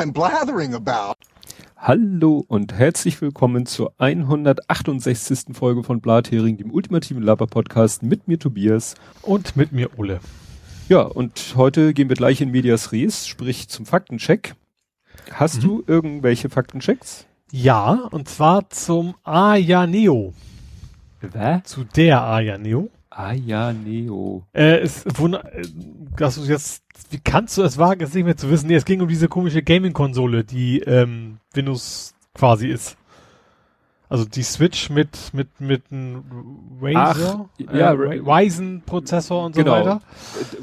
I'm blathering about. Hallo und herzlich willkommen zur 168. Folge von Blathering, dem ultimativen Laber-Podcast mit mir Tobias. Und mit mir Ole. Ja, und heute gehen wir gleich in Medias Res, sprich zum Faktencheck. Hast mhm. du irgendwelche Faktenchecks? Ja, und zwar zum Aya Neo. Wer? Zu der Aya Neo. Aya Neo. Äh, ist wunder, äh, dass du jetzt, wie kannst du es wagen, es nicht mehr zu wissen? Nee, es ging um diese komische Gaming-Konsole, die ähm, Windows quasi ist. Also die Switch mit mit mit einem Razer, Ach, ja, äh, Ryzen Prozessor und so genau. weiter.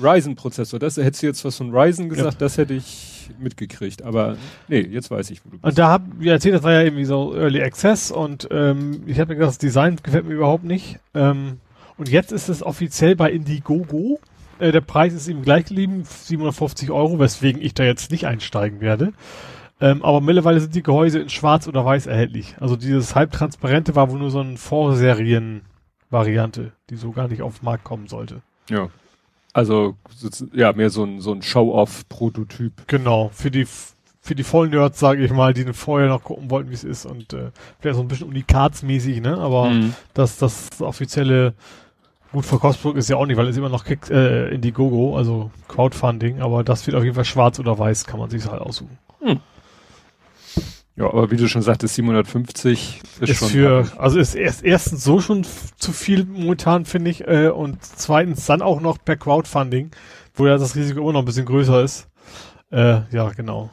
Ryzen Prozessor, das hättest du jetzt was von Ryzen gesagt, ja. das hätte ich mitgekriegt, aber nee, jetzt weiß ich, wo du bist. Und da hab ich erzählt, das war ja irgendwie so Early Access und ähm, ich habe mir gedacht, das Design gefällt mir überhaupt nicht. Ähm, und jetzt ist es offiziell bei Indiegogo. Äh, der Preis ist ihm gleich geblieben, 750 Euro, weswegen ich da jetzt nicht einsteigen werde. Ähm, aber mittlerweile sind die Gehäuse in schwarz oder weiß erhältlich. Also dieses halbtransparente war wohl nur so eine Vorserien-Variante, die so gar nicht auf den Markt kommen sollte. Ja. Also, ja, mehr so ein, so ein Show-off-Prototyp. Genau, für die, für die Vollnerds, sage ich mal, die vorher noch gucken wollten, wie es ist und äh, vielleicht so ein bisschen Unikatsmäßig, ne? Aber mhm. das, das offizielle Gut, für Cosplay ist ja auch nicht, weil es immer noch Kick, äh, Indiegogo, also Crowdfunding, aber das wird auf jeden Fall schwarz oder weiß, kann man sich halt aussuchen. Hm. Ja, aber wie du schon sagtest, 750 ist, ist schon. Für, also ist erst, erstens so schon zu viel momentan, finde ich, äh, und zweitens dann auch noch per Crowdfunding, wo ja das Risiko immer noch ein bisschen größer ist. Äh, ja, genau.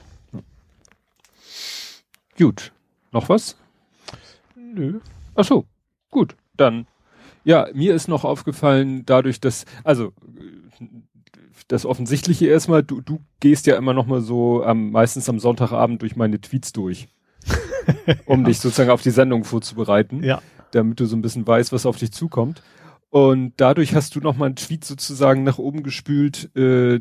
Gut. Noch was? Nö. Ach so. Gut. Dann ja, mir ist noch aufgefallen, dadurch, dass, also das Offensichtliche erstmal, du, du gehst ja immer noch mal so am, meistens am Sonntagabend durch meine Tweets durch, um ja. dich sozusagen auf die Sendung vorzubereiten, ja. damit du so ein bisschen weißt, was auf dich zukommt. Und dadurch hast du noch mal einen Tweet sozusagen nach oben gespült, äh,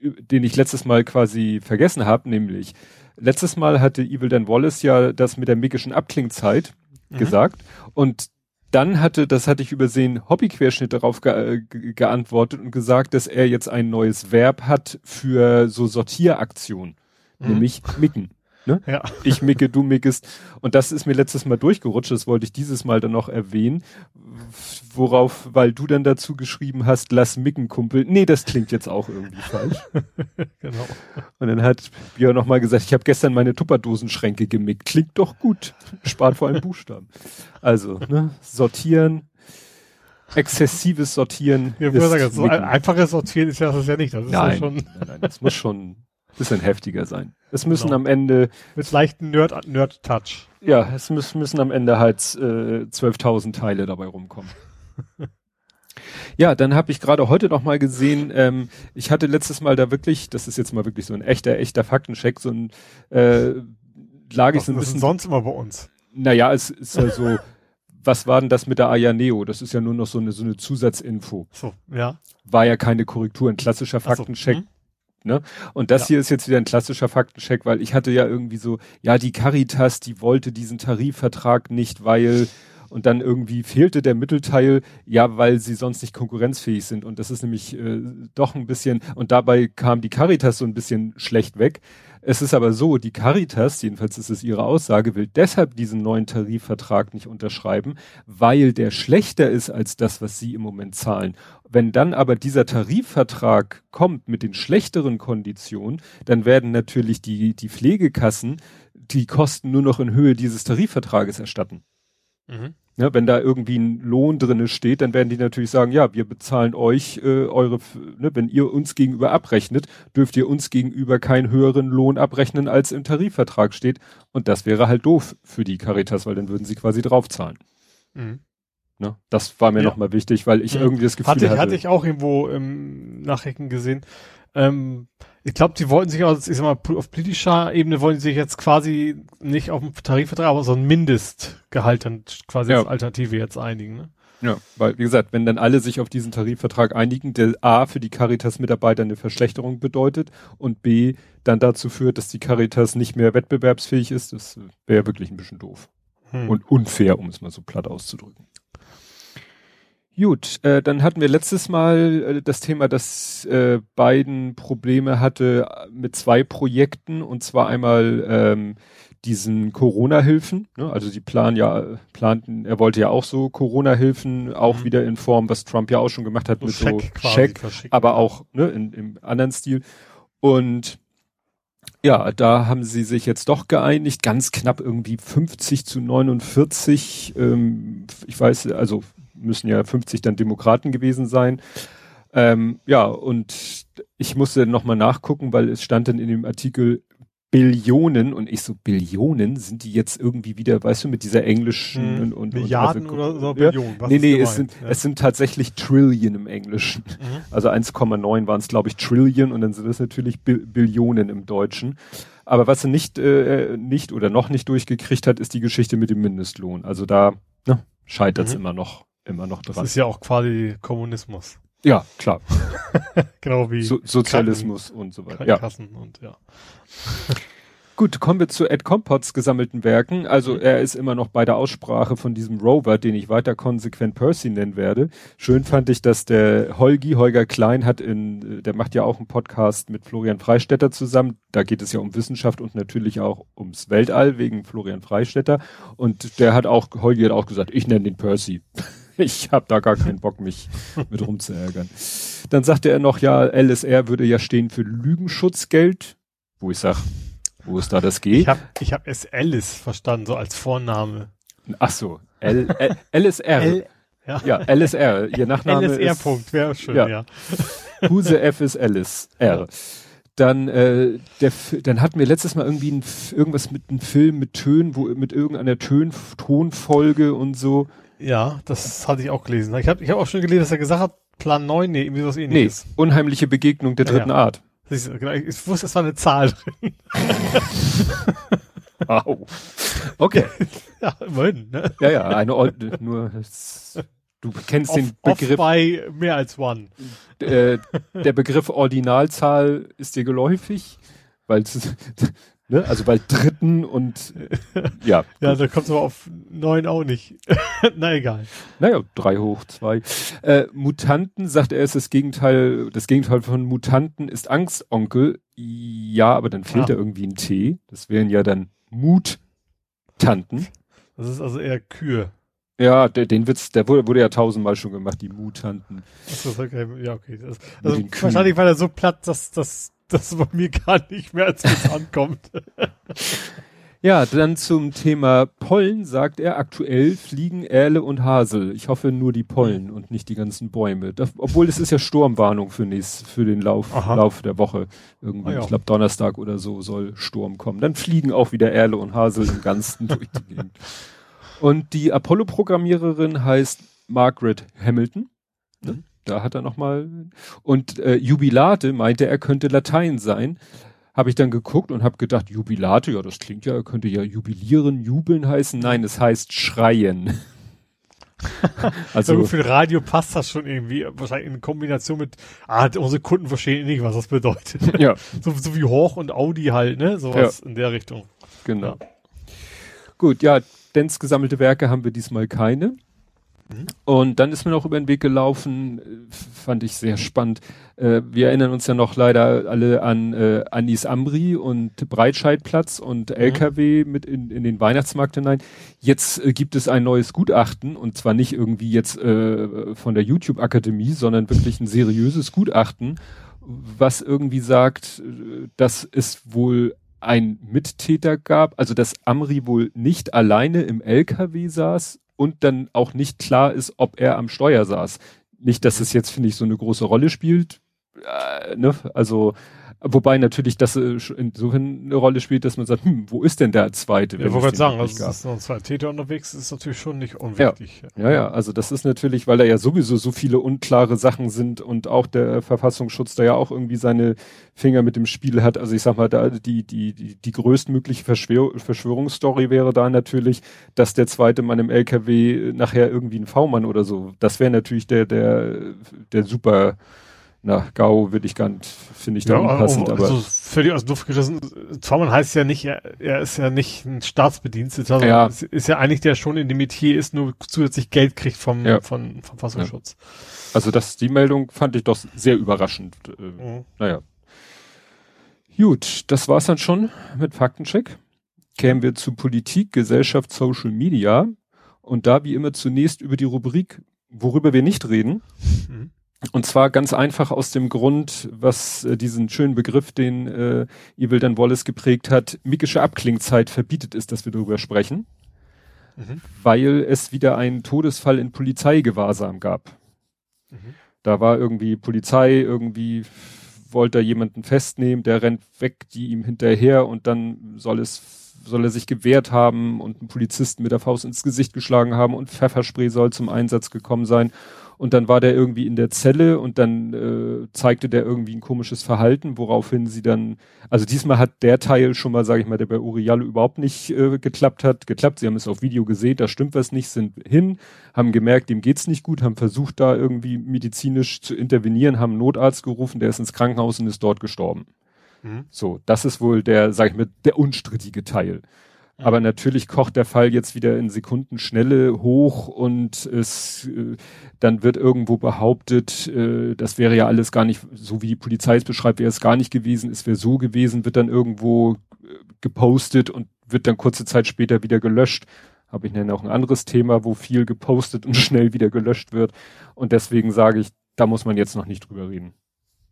den ich letztes Mal quasi vergessen habe, nämlich letztes Mal hatte Evil Dan Wallace ja das mit der migischen Abklingzeit mhm. gesagt und dann hatte, das hatte ich übersehen, Hobbyquerschnitt darauf ge äh, ge geantwortet und gesagt, dass er jetzt ein neues Verb hat für so Sortieraktion, mhm. nämlich micken. Ne? Ja. Ich micke, du mickest. Und das ist mir letztes Mal durchgerutscht, das wollte ich dieses Mal dann noch erwähnen. Worauf, weil du dann dazu geschrieben hast, lass micken, Kumpel. Nee, das klingt jetzt auch irgendwie falsch. genau. Und dann hat Björn nochmal gesagt, ich habe gestern meine Tupperdosenschränke gemickt. Klingt doch gut. Spart vor allem Buchstaben. Also, ne, sortieren, exzessives Sortieren. Ja, sagen, so ein einfaches Sortieren ist ja das ja nicht. Das ist nein, ja schon. Nein, nein, das muss schon bisschen heftiger sein. Es müssen genau. am Ende mit leichten Nerd Nerd Touch. Ja, es müssen, müssen am Ende halt äh, 12.000 Teile dabei rumkommen. ja, dann habe ich gerade heute noch mal gesehen, ähm, ich hatte letztes Mal da wirklich, das ist jetzt mal wirklich so ein echter echter Faktencheck, so ein äh, lag ich so ein bisschen sonst immer bei uns. Naja, es ist ja so was war denn das mit der Aya Neo? Das ist ja nur noch so eine, so eine Zusatzinfo. So, ja. War ja keine Korrektur, ein klassischer Faktencheck. So, hm. Ne? Und das ja. hier ist jetzt wieder ein klassischer Faktencheck, weil ich hatte ja irgendwie so, ja, die Caritas, die wollte diesen Tarifvertrag nicht, weil und dann irgendwie fehlte der Mittelteil, ja, weil sie sonst nicht konkurrenzfähig sind. Und das ist nämlich äh, doch ein bisschen, und dabei kam die Caritas so ein bisschen schlecht weg. Es ist aber so, die Caritas, jedenfalls ist es ihre Aussage, will deshalb diesen neuen Tarifvertrag nicht unterschreiben, weil der schlechter ist als das, was sie im Moment zahlen. Wenn dann aber dieser Tarifvertrag kommt mit den schlechteren Konditionen, dann werden natürlich die, die Pflegekassen die Kosten nur noch in Höhe dieses Tarifvertrages erstatten. Mhm. Ja, wenn da irgendwie ein Lohn drinne steht, dann werden die natürlich sagen, ja, wir bezahlen euch äh, eure, ne, wenn ihr uns gegenüber abrechnet, dürft ihr uns gegenüber keinen höheren Lohn abrechnen, als im Tarifvertrag steht. Und das wäre halt doof für die Caritas, weil dann würden sie quasi draufzahlen. Mhm. Ne? Das war mir ja. nochmal wichtig, weil ich mhm. irgendwie das Gefühl hatte. Hatte, hatte ich auch irgendwo im Nachrichten gesehen. Ähm, ich glaube, die wollten sich aus, ich sag mal, auf politischer Ebene wollen sie sich jetzt quasi nicht auf einen Tarifvertrag, aber so ein Mindestgehalt dann quasi ja. als Alternative jetzt einigen. Ne? Ja, weil, wie gesagt, wenn dann alle sich auf diesen Tarifvertrag einigen, der A für die Caritas-Mitarbeiter eine Verschlechterung bedeutet und B dann dazu führt, dass die Caritas nicht mehr wettbewerbsfähig ist, das wäre wirklich ein bisschen doof. Hm. Und unfair, um es mal so platt auszudrücken. Gut, äh, dann hatten wir letztes Mal äh, das Thema, dass äh, Biden Probleme hatte mit zwei Projekten und zwar einmal ähm, diesen Corona-Hilfen. Ne? Also sie planen ja, planten, er wollte ja auch so Corona-Hilfen, auch mhm. wieder in Form, was Trump ja auch schon gemacht hat, so mit Scheck so Scheck, aber auch ne, in, im anderen Stil. Und ja, da haben sie sich jetzt doch geeinigt, ganz knapp irgendwie 50 zu 49. Ähm, ich weiß, also müssen ja 50 dann Demokraten gewesen sein. Ähm, ja, und ich musste nochmal nachgucken, weil es stand dann in dem Artikel Billionen und ich so Billionen sind die jetzt irgendwie wieder, weißt du, mit dieser englischen hm, und, und Milliarden und, oder so? Billionen. Was nee, nee, es sind, ja. es sind tatsächlich Trillion im Englischen. Mhm. Also 1,9 waren es, glaube ich, Trillion und dann sind es natürlich Bi Billionen im Deutschen. Aber was er nicht, äh, nicht oder noch nicht durchgekriegt hat, ist die Geschichte mit dem Mindestlohn. Also da ne, scheitert es mhm. immer noch immer noch dran. Das ist ja auch quasi Kommunismus. Ja, klar. genau wie so Sozialismus Kassen, und so weiter. Ja. Kassen und ja. Gut, kommen wir zu Ed Compots gesammelten Werken. Also mhm. er ist immer noch bei der Aussprache von diesem Rover, den ich weiter konsequent Percy nennen werde. Schön fand ich, dass der Holgi, Holger Klein hat in, der macht ja auch einen Podcast mit Florian Freistetter zusammen. Da geht es ja um Wissenschaft und natürlich auch ums Weltall wegen Florian Freistetter. Und der hat auch, Holgi hat auch gesagt, ich nenne den Percy. ich habe da gar keinen Bock, mich mit rumzuärgern. Dann sagte er noch, ja, LSR würde ja stehen für Lügenschutzgeld, wo ich sag, wo ist da das G? Ich habe ich hab es Alice verstanden, so als Vorname. Ach so, L, L, LSR. L, ja. ja, LSR. Ihr Nachname LSR ist. Punkt, wäre schön, ja. ja. Huse F ist Alice R. Dann, äh, der, dann hatten wir letztes Mal irgendwie ein, irgendwas mit einem Film mit Tönen, wo mit irgendeiner Tön, Tonfolge und so. Ja, das hatte ich auch gelesen. Ich habe ich hab auch schon gelesen, dass er gesagt hat, Plan 9, nee, irgendwie sowas ähnliches. Nee, unheimliche Begegnung der dritten ja, ja. Art. Genau, ich wusste, es war eine Zahl drin. wow. Okay. Ja, immerhin, ne? Ja, ja, eine Ordnung, nur, du kennst off, den Begriff. Off bei mehr als one. Äh, der Begriff Ordinalzahl ist dir geläufig, weil Ne? Also bei dritten und ja. ja, da kommt es aber auf neun auch nicht. Na egal. Naja, drei hoch zwei. Äh, Mutanten, sagt er, ist das Gegenteil, das Gegenteil von Mutanten ist Angstonkel. Ja, aber dann fehlt ah. da irgendwie ein T. Das wären ja dann Muttanten. Das ist also eher Kühe. Ja, der, den Witz, der wurde, wurde ja tausendmal schon gemacht, die Mutanten. Achso, okay, ja, okay. Das, also wahrscheinlich war er so platt, dass das das bei mir gar nicht mehr als es ankommt. Ja, dann zum Thema Pollen sagt er, aktuell fliegen Erle und Hasel. Ich hoffe nur die Pollen und nicht die ganzen Bäume. Das, obwohl es ist ja Sturmwarnung für, nächst, für den Lauf, Lauf der Woche. Irgendwie, ah, ja. ich glaube Donnerstag oder so soll Sturm kommen. Dann fliegen auch wieder Erle und Hasel im Ganzen durch die Gegend. Und die Apollo-Programmiererin heißt Margaret Hamilton. Ne? Mhm. Da hat er nochmal. Und äh, Jubilate meinte, er könnte Latein sein. Habe ich dann geguckt und habe gedacht, Jubilate, ja, das klingt ja, könnte ja jubilieren, jubeln heißen. Nein, es heißt schreien. also für Radio passt das schon irgendwie, wahrscheinlich in Kombination mit, ah, unsere Kunden verstehen nicht, was das bedeutet. Ja. so, so wie Hoch und Audi halt, ne? Sowas ja. in der Richtung. Genau. Ja. Gut, ja, Dens gesammelte Werke haben wir diesmal keine. Und dann ist mir noch über den Weg gelaufen, äh, fand ich sehr spannend. Äh, wir erinnern uns ja noch leider alle an äh, Anis Ambri und Breitscheidplatz und LKW mhm. mit in, in den Weihnachtsmarkt hinein. Jetzt äh, gibt es ein neues Gutachten und zwar nicht irgendwie jetzt äh, von der YouTube Akademie, sondern wirklich ein seriöses Gutachten, was irgendwie sagt, äh, dass es wohl ein Mittäter gab, also dass Amri wohl nicht alleine im LKW saß und dann auch nicht klar ist, ob er am Steuer saß. Nicht, dass es jetzt, finde ich, so eine große Rolle spielt. Äh, ne? Also Wobei natürlich das äh, insofern eine Rolle spielt, dass man sagt, hm, wo ist denn der zweite? Ja, wollte sagen, also es ist noch zwei Täter unterwegs, ist natürlich schon nicht unwichtig. Ja. ja, ja, also das ist natürlich, weil da ja sowieso so viele unklare Sachen sind und auch der Verfassungsschutz da ja auch irgendwie seine Finger mit dem Spiel hat. Also ich sag mal, da die, die, die, die größtmögliche Verschwör Verschwörungsstory wäre da natürlich, dass der zweite Mann im LKW nachher irgendwie ein V-Mann oder so. Das wäre natürlich der, der, der super na, GAU würde ich gar nicht, finde ich da ja, unpassend, aber. Also völlig aus Luft gerissen. Zwar heißt ja nicht, er, er ist ja nicht ein Staatsbediensteter, also ja. ist, ist ja eigentlich der schon in dem Metier ist, nur zusätzlich Geld kriegt vom, ja. vom Verfassungsschutz. Ja. Also das, die Meldung fand ich doch sehr überraschend. Äh, mhm. Naja. Gut, das war's dann schon mit Faktencheck. Kämen wir zu Politik, Gesellschaft, Social Media. Und da wie immer zunächst über die Rubrik, worüber wir nicht reden. Mhm. Und zwar ganz einfach aus dem Grund, was äh, diesen schönen Begriff, den äh, Evil Dan Wallace geprägt hat, mikische Abklingzeit verbietet ist, dass wir darüber sprechen. Mhm. Weil es wieder einen Todesfall in Polizeigewahrsam gab. Mhm. Da war irgendwie Polizei, irgendwie wollte er jemanden festnehmen, der rennt weg, die ihm hinterher und dann soll es, soll er sich gewehrt haben und einen Polizisten mit der Faust ins Gesicht geschlagen haben und Pfefferspray soll zum Einsatz gekommen sein und dann war der irgendwie in der Zelle und dann äh, zeigte der irgendwie ein komisches Verhalten, woraufhin sie dann, also diesmal hat der Teil schon mal, sage ich mal, der bei Uriallo überhaupt nicht äh, geklappt hat, geklappt. Sie haben es auf Video gesehen, da stimmt was nicht, sind hin, haben gemerkt, dem geht's nicht gut, haben versucht da irgendwie medizinisch zu intervenieren, haben einen Notarzt gerufen, der ist ins Krankenhaus und ist dort gestorben. Mhm. So, das ist wohl der, sag ich mal, der unstrittige Teil. Aber natürlich kocht der Fall jetzt wieder in Sekundenschnelle hoch und es äh, dann wird irgendwo behauptet, äh, das wäre ja alles gar nicht, so wie die Polizei es beschreibt, wäre es gar nicht gewesen, es wäre so gewesen, wird dann irgendwo äh, gepostet und wird dann kurze Zeit später wieder gelöscht. Habe ich dann auch ein anderes Thema, wo viel gepostet und schnell wieder gelöscht wird. Und deswegen sage ich, da muss man jetzt noch nicht drüber reden.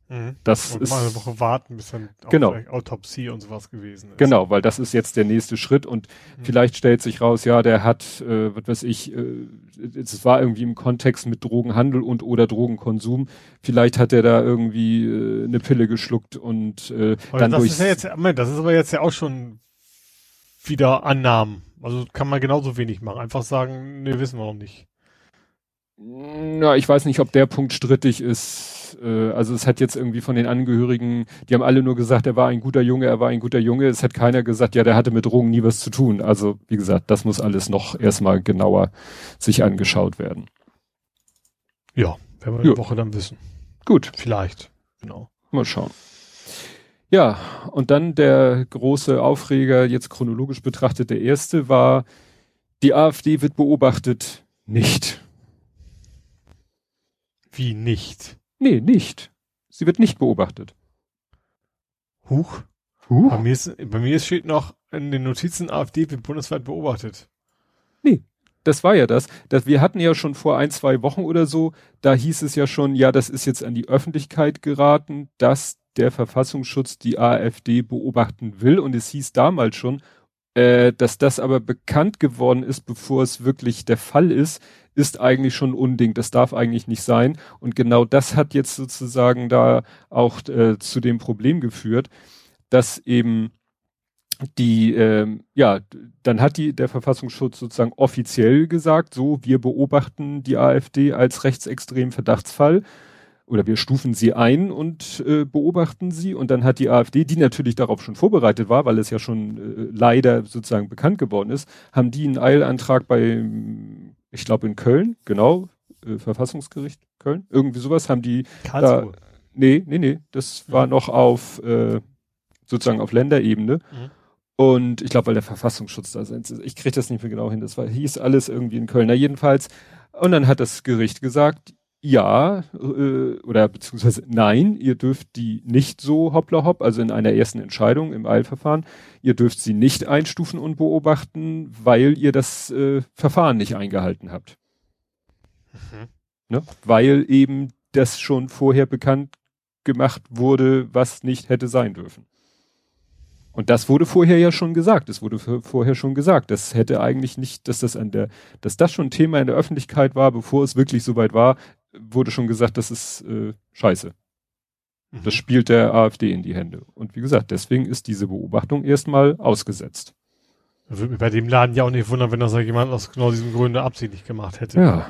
Mhm. Das und ist mal eine Woche warten, bis dann genau. Autopsie und sowas gewesen ist. Genau, weil das ist jetzt der nächste Schritt und mhm. vielleicht stellt sich raus, ja, der hat, äh, was weiß ich, äh, es war irgendwie im Kontext mit Drogenhandel und oder Drogenkonsum. Vielleicht hat er da irgendwie äh, eine Pille geschluckt und äh, aber dann das ist ja jetzt, Moment, das ist aber jetzt ja auch schon wieder Annahmen. Also kann man genauso wenig machen. Einfach sagen, ne, wissen wir noch nicht. Na, ich weiß nicht, ob der Punkt strittig ist. Äh, also es hat jetzt irgendwie von den Angehörigen, die haben alle nur gesagt, er war ein guter Junge, er war ein guter Junge. Es hat keiner gesagt, ja, der hatte mit Drogen nie was zu tun. Also wie gesagt, das muss alles noch erstmal genauer sich angeschaut werden. Ja, werden wir eine Woche dann wissen. Gut. Vielleicht. Genau. Mal schauen. Ja, und dann der große Aufreger, jetzt chronologisch betrachtet, der erste war, die AfD wird beobachtet. Nicht. Wie nicht? Nee, nicht. Sie wird nicht beobachtet. Huch. Huch. Bei mir, ist, bei mir steht noch in den Notizen AfD wird bundesweit beobachtet. Nee, das war ja das. das. Wir hatten ja schon vor ein, zwei Wochen oder so, da hieß es ja schon, ja, das ist jetzt an die Öffentlichkeit geraten, dass der Verfassungsschutz die AfD beobachten will. Und es hieß damals schon, äh, dass das aber bekannt geworden ist, bevor es wirklich der Fall ist, ist eigentlich schon Unding, das darf eigentlich nicht sein. Und genau das hat jetzt sozusagen da auch äh, zu dem Problem geführt, dass eben die, ähm, ja, dann hat die der Verfassungsschutz sozusagen offiziell gesagt, so, wir beobachten die AfD als rechtsextremen Verdachtsfall oder wir stufen sie ein und äh, beobachten sie und dann hat die AfD, die natürlich darauf schon vorbereitet war, weil es ja schon äh, leider sozusagen bekannt geworden ist, haben die einen Eilantrag bei ich glaube in Köln, genau, äh, Verfassungsgericht Köln, irgendwie sowas haben die Karlsruhe. Da, nee, nee, nee, das war mhm. noch auf äh, sozusagen auf Länderebene. Mhm. Und ich glaube, weil der Verfassungsschutz da ist, ich kriege das nicht mehr genau hin, das war, hieß alles irgendwie in Köln. Na, jedenfalls. Und dann hat das Gericht gesagt, ja, äh, oder beziehungsweise nein, ihr dürft die nicht so hoppla hopp, also in einer ersten Entscheidung im Eilverfahren, ihr dürft sie nicht einstufen und beobachten, weil ihr das äh, Verfahren nicht eingehalten habt. Mhm. Ne? Weil eben das schon vorher bekannt gemacht wurde, was nicht hätte sein dürfen. Und das wurde vorher ja schon gesagt. Es wurde vorher schon gesagt. Das hätte eigentlich nicht, dass das an der, dass das schon Thema in der Öffentlichkeit war, bevor es wirklich soweit war, wurde schon gesagt, das ist äh, scheiße. Mhm. Das spielt der AfD in die Hände. Und wie gesagt, deswegen ist diese Beobachtung erstmal ausgesetzt. Würde mich bei dem Laden ja auch nicht wundern, wenn das jemand aus genau diesem Gründe absichtlich gemacht hätte. Ja.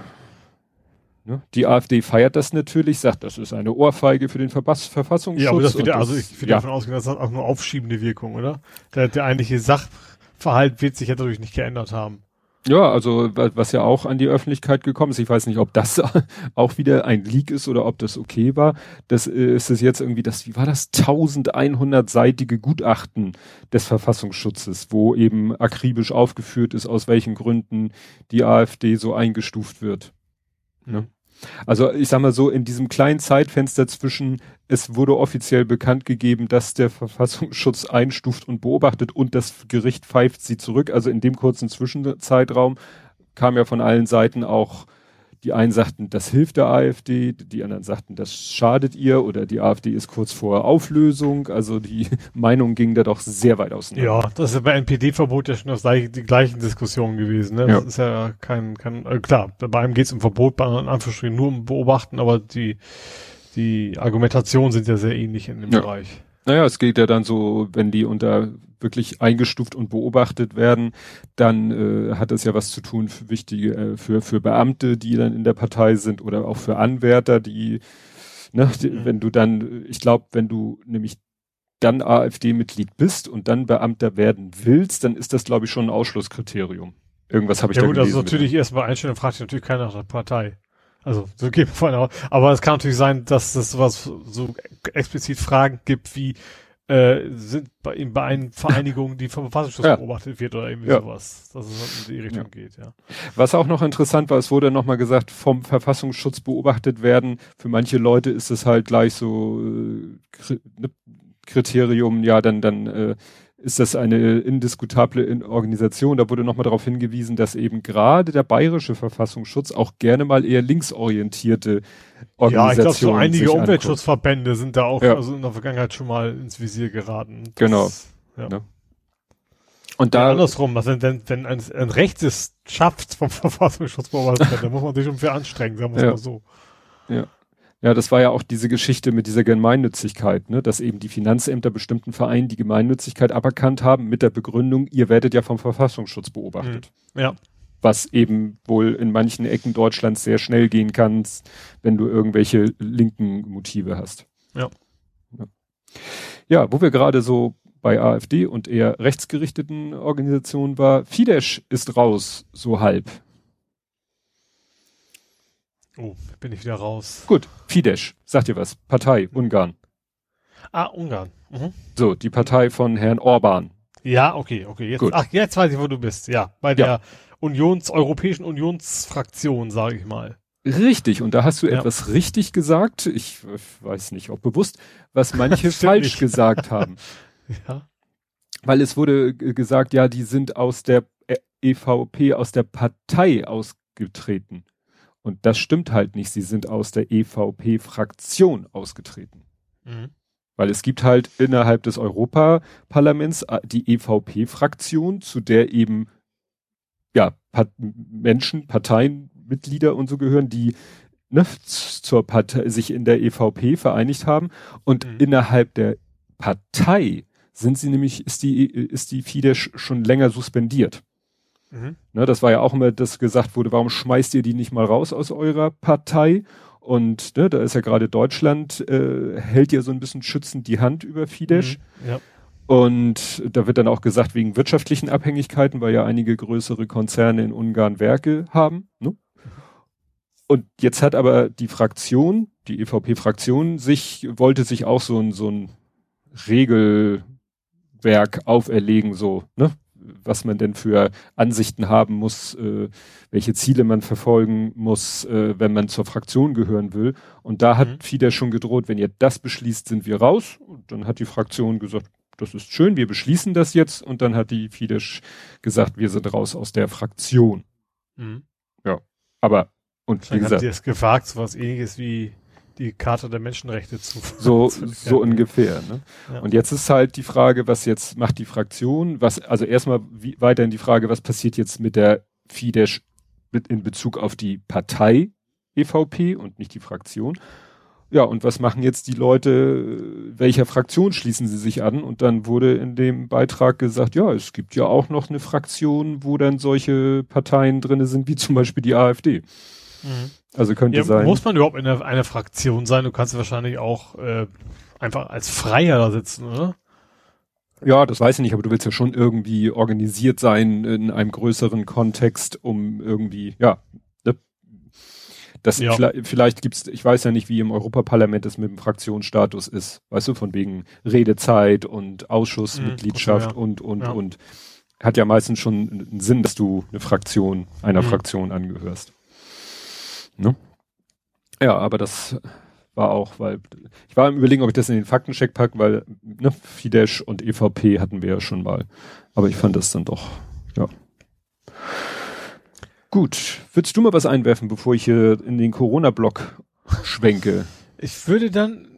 Ne? Die AfD feiert das natürlich, sagt, das ist eine Ohrfeige für den Verfass Verfassungsschutz. Ja, aber das wird, also ich würde ja. davon ausgehen, das hat auch nur aufschiebende Wirkung, oder? Der, der eigentliche Sachverhalt wird sich ja dadurch nicht geändert haben. Ja, also was ja auch an die Öffentlichkeit gekommen ist, ich weiß nicht, ob das auch wieder ein Leak ist oder ob das okay war. Das äh, ist es jetzt irgendwie das, wie war das, 1100-seitige Gutachten des Verfassungsschutzes, wo eben akribisch aufgeführt ist, aus welchen Gründen die AfD so eingestuft wird. Ne? Also ich sag mal so, in diesem kleinen Zeitfenster zwischen, es wurde offiziell bekannt gegeben, dass der Verfassungsschutz einstuft und beobachtet und das Gericht pfeift sie zurück. Also in dem kurzen Zwischenzeitraum kam ja von allen Seiten auch die einen sagten, das hilft der AfD, die anderen sagten, das schadet ihr oder die AfD ist kurz vor Auflösung. Also die Meinung ging da doch sehr weit auseinander. Ja, das ist bei NPD-Verbot ja schon das, die gleichen Diskussionen gewesen. Ne? Das ja. ist ja kein, kein äh, klar, bei einem geht es um Verbot, bei anderen Anführungsstrichen nur um Beobachten, aber die, die Argumentationen sind ja sehr ähnlich in dem ja. Bereich. Naja, es geht ja dann so, wenn die unter wirklich eingestuft und beobachtet werden, dann äh, hat das ja was zu tun für wichtige, äh, für, für Beamte, die dann in der Partei sind oder auch für Anwärter, die, ne, die, mhm. wenn du dann, ich glaube, wenn du nämlich dann AfD-Mitglied bist und dann Beamter werden willst, dann ist das, glaube ich, schon ein Ausschlusskriterium. Irgendwas habe ich ja, da gut, gelesen. Also natürlich erst bei Einstellung fragt sich natürlich keiner nach der Partei. Also so geht man aus. Aber es kann natürlich sein, dass es sowas so explizit Fragen gibt wie äh, sind bei, bei einer Vereinigung, die vom Verfassungsschutz ja. beobachtet wird oder irgendwie ja. sowas, dass es in die Richtung ja. geht, ja. Was auch noch interessant war, es wurde nochmal gesagt, vom Verfassungsschutz beobachtet werden. Für manche Leute ist es halt gleich so äh, ne, Kriterium, ja, dann, dann äh, ist das eine indiskutable Organisation. Da wurde nochmal darauf hingewiesen, dass eben gerade der bayerische Verfassungsschutz auch gerne mal eher linksorientierte Organisationen Ja, ich glaube, so einige Umweltschutzverbände sind da auch ja. also in der Vergangenheit schon mal ins Visier geraten. Das, genau. Ja. Ne? Und da. Ja, andersrum, also wenn, wenn ein, ein Recht es schafft vom Verfassungsschutz beobachtet werden, dann muss man sich schon für anstrengen, sagen wir ja. mal so. Ja. Ja, das war ja auch diese Geschichte mit dieser Gemeinnützigkeit, ne? dass eben die Finanzämter bestimmten Vereinen die Gemeinnützigkeit aberkannt haben mit der Begründung, ihr werdet ja vom Verfassungsschutz beobachtet. Mhm. Ja. Was eben wohl in manchen Ecken Deutschlands sehr schnell gehen kann, wenn du irgendwelche linken Motive hast. Ja. Ja, ja wo wir gerade so bei AfD und eher rechtsgerichteten Organisationen war, Fidesz ist raus, so halb. Oh, bin ich wieder raus. Gut, Fidesz, sagt ihr was? Partei, Ungarn. Ah, Ungarn. Mhm. So, die Partei von Herrn Orban. Ja, okay, okay. Jetzt, Gut. Ach, jetzt weiß ich, wo du bist. Ja, bei der ja. Unions, Europäischen Unionsfraktion, sage ich mal. Richtig, und da hast du ja. etwas richtig gesagt. Ich, ich, weiß nicht, ob bewusst, was manche falsch nicht. gesagt haben. ja. Weil es wurde gesagt, ja, die sind aus der EVP, aus der Partei ausgetreten. Und das stimmt halt nicht. Sie sind aus der EVP-Fraktion ausgetreten. Mhm. Weil es gibt halt innerhalb des Europaparlaments äh, die EVP-Fraktion, zu der eben ja Pat Menschen, Parteienmitglieder und so gehören, die ne, zur Partei, sich in der EVP vereinigt haben. Und mhm. innerhalb der Partei sind sie nämlich, ist die, ist die Fidesz schon länger suspendiert. Mhm. Ne, das war ja auch immer, dass gesagt wurde, warum schmeißt ihr die nicht mal raus aus eurer Partei? Und ne, da ist ja gerade Deutschland, äh, hält ja so ein bisschen schützend die Hand über Fidesz. Mhm, ja. Und da wird dann auch gesagt, wegen wirtschaftlichen Abhängigkeiten, weil ja einige größere Konzerne in Ungarn Werke haben. Ne? Und jetzt hat aber die Fraktion, die EVP-Fraktion, sich, wollte sich auch so ein, so ein Regelwerk auferlegen, so, ne? Was man denn für Ansichten haben muss, äh, welche Ziele man verfolgen muss, äh, wenn man zur Fraktion gehören will. Und da hat mhm. Fidesz schon gedroht, wenn ihr das beschließt, sind wir raus. Und dann hat die Fraktion gesagt, das ist schön, wir beschließen das jetzt. Und dann hat die Fidesz gesagt, wir sind raus aus der Fraktion. Mhm. Ja, aber und wie gesagt, habt ihr es gefragt, so was ähnliches wie die Karte der Menschenrechte zu. So, so ungefähr. Ne? Ja. Und jetzt ist halt die Frage, was jetzt macht die Fraktion? Was, also erstmal wie, weiterhin die Frage, was passiert jetzt mit der Fidesz mit in Bezug auf die Partei EVP und nicht die Fraktion? Ja, und was machen jetzt die Leute, welcher Fraktion schließen sie sich an? Und dann wurde in dem Beitrag gesagt, ja, es gibt ja auch noch eine Fraktion, wo dann solche Parteien drinne sind, wie zum Beispiel die AfD. Mhm. Also könnte ja, sein. Muss man überhaupt in einer, einer Fraktion sein? Du kannst wahrscheinlich auch äh, einfach als Freier da sitzen, oder? Ja, das weiß ich nicht, aber du willst ja schon irgendwie organisiert sein in einem größeren Kontext, um irgendwie, ja, ne? das ja. vielleicht, vielleicht gibt's, ich weiß ja nicht, wie im Europaparlament es mit dem Fraktionsstatus ist, weißt du, von wegen Redezeit und Ausschussmitgliedschaft mhm, und, und, ja. und. Hat ja meistens schon einen Sinn, dass du eine Fraktion, einer mhm. Fraktion angehörst. Ne? Ja, aber das war auch, weil ich war im Überlegen, ob ich das in den Faktencheck packe, weil ne, Fidesz und EVP hatten wir ja schon mal. Aber ich fand das dann doch, ja. Gut, würdest du mal was einwerfen, bevor ich hier in den Corona-Block schwenke? Ich würde dann,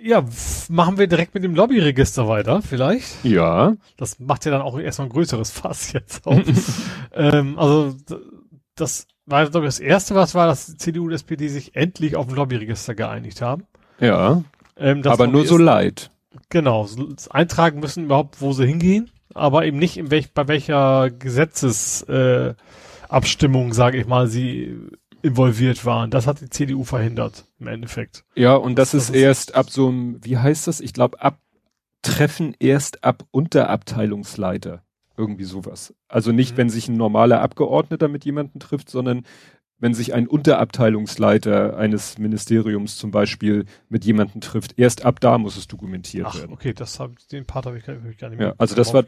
ja, machen wir direkt mit dem Lobbyregister weiter, vielleicht? Ja. Das macht ja dann auch erstmal ein größeres Fass jetzt auf. ähm, also, das war glaube ich das erste, was war, dass CDU und SPD sich endlich auf ein Lobbyregister geeinigt haben. Ja. Ähm, aber nur so leid. Genau, eintragen müssen überhaupt, wo sie hingehen, aber eben nicht in welch, bei welcher Gesetzesabstimmung, äh, sage ich mal, sie involviert waren. Das hat die CDU verhindert im Endeffekt. Ja, und das, das ist, das ist erst ab so einem, wie heißt das? Ich glaube, ab Treffen erst ab Unterabteilungsleiter. Irgendwie sowas. Also nicht, mhm. wenn sich ein normaler Abgeordneter mit jemandem trifft, sondern wenn sich ein Unterabteilungsleiter eines Ministeriums zum Beispiel mit jemandem trifft, erst ab da muss es dokumentiert Ach, werden. Okay, das hab, den Part habe ich, gar nicht mehr. Ja, also das war,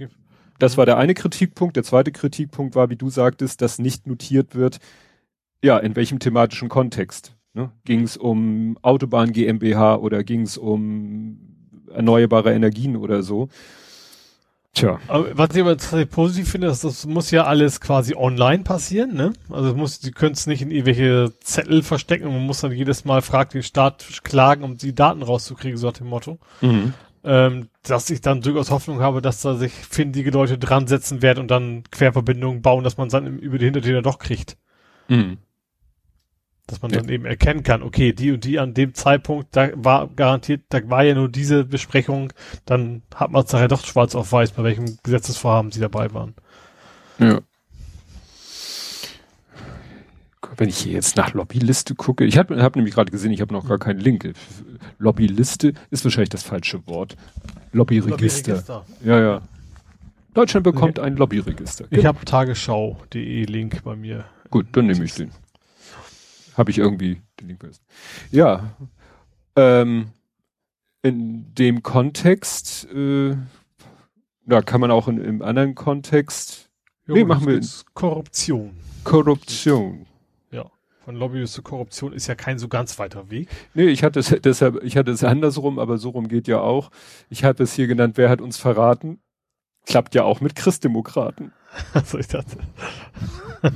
das war der eine Kritikpunkt. Der zweite Kritikpunkt war, wie du sagtest, dass nicht notiert wird, ja, in welchem thematischen Kontext. Ne? Ging es um Autobahn GmbH oder ging es um erneuerbare Energien oder so. Tja. Aber was ich aber positiv finde, ist, das muss ja alles quasi online passieren, ne? Also muss, die können es nicht in irgendwelche Zettel verstecken und man muss dann jedes Mal fragt den Staat klagen, um die Daten rauszukriegen, so nach dem Motto. Mhm. Ähm, dass ich dann durchaus Hoffnung habe, dass da sich findige Leute dran setzen werden und dann Querverbindungen bauen, dass man es dann über die Hintertür doch kriegt. Mhm. Dass man ja. dann eben erkennen kann, okay, die und die an dem Zeitpunkt, da war garantiert, da war ja nur diese Besprechung, dann hat man es nachher doch schwarz auf weiß, bei welchem Gesetzesvorhaben sie dabei waren. Ja. Wenn ich hier jetzt nach Lobbyliste gucke, ich habe hab nämlich gerade gesehen, ich habe noch gar keinen Link. Lobbyliste ist wahrscheinlich das falsche Wort. Lobbyregister. Lobbyregister. Ja, ja. Deutschland bekommt ein Lobbyregister. Ich habe tagesschau.de Link bei mir. Gut, dann nehme ich den. Habe ich irgendwie den Link. Ja. Ähm, in dem Kontext, äh, da kann man auch in, im anderen Kontext. Jo, nee, machen wir Korruption. Korruption. Ja. Von Lobbyist zu Korruption ist ja kein so ganz weiter Weg. Nee, ich hatte es deshalb, ich hatte es andersrum, aber so rum geht ja auch. Ich hatte es hier genannt, wer hat uns verraten? Klappt ja auch mit Christdemokraten. Also ich dachte.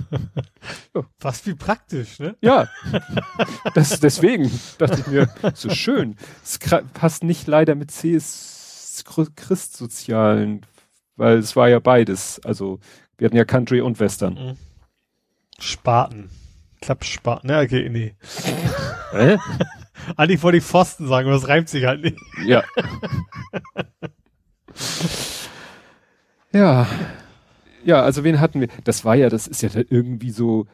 Was wie praktisch, ne? Ja. Das, deswegen dachte ich mir, so schön. Es passt nicht leider mit CS Christsozialen, weil es war ja beides. Also wir hatten ja Country und Western. Mhm. Spaten. Klappspaten. Ne, okay, nee. Hä? Eigentlich wollte ich Pfosten sagen, aber das reimt sich halt nicht. Ja. ja. Ja, also wen hatten wir? Das war ja, das ist ja irgendwie so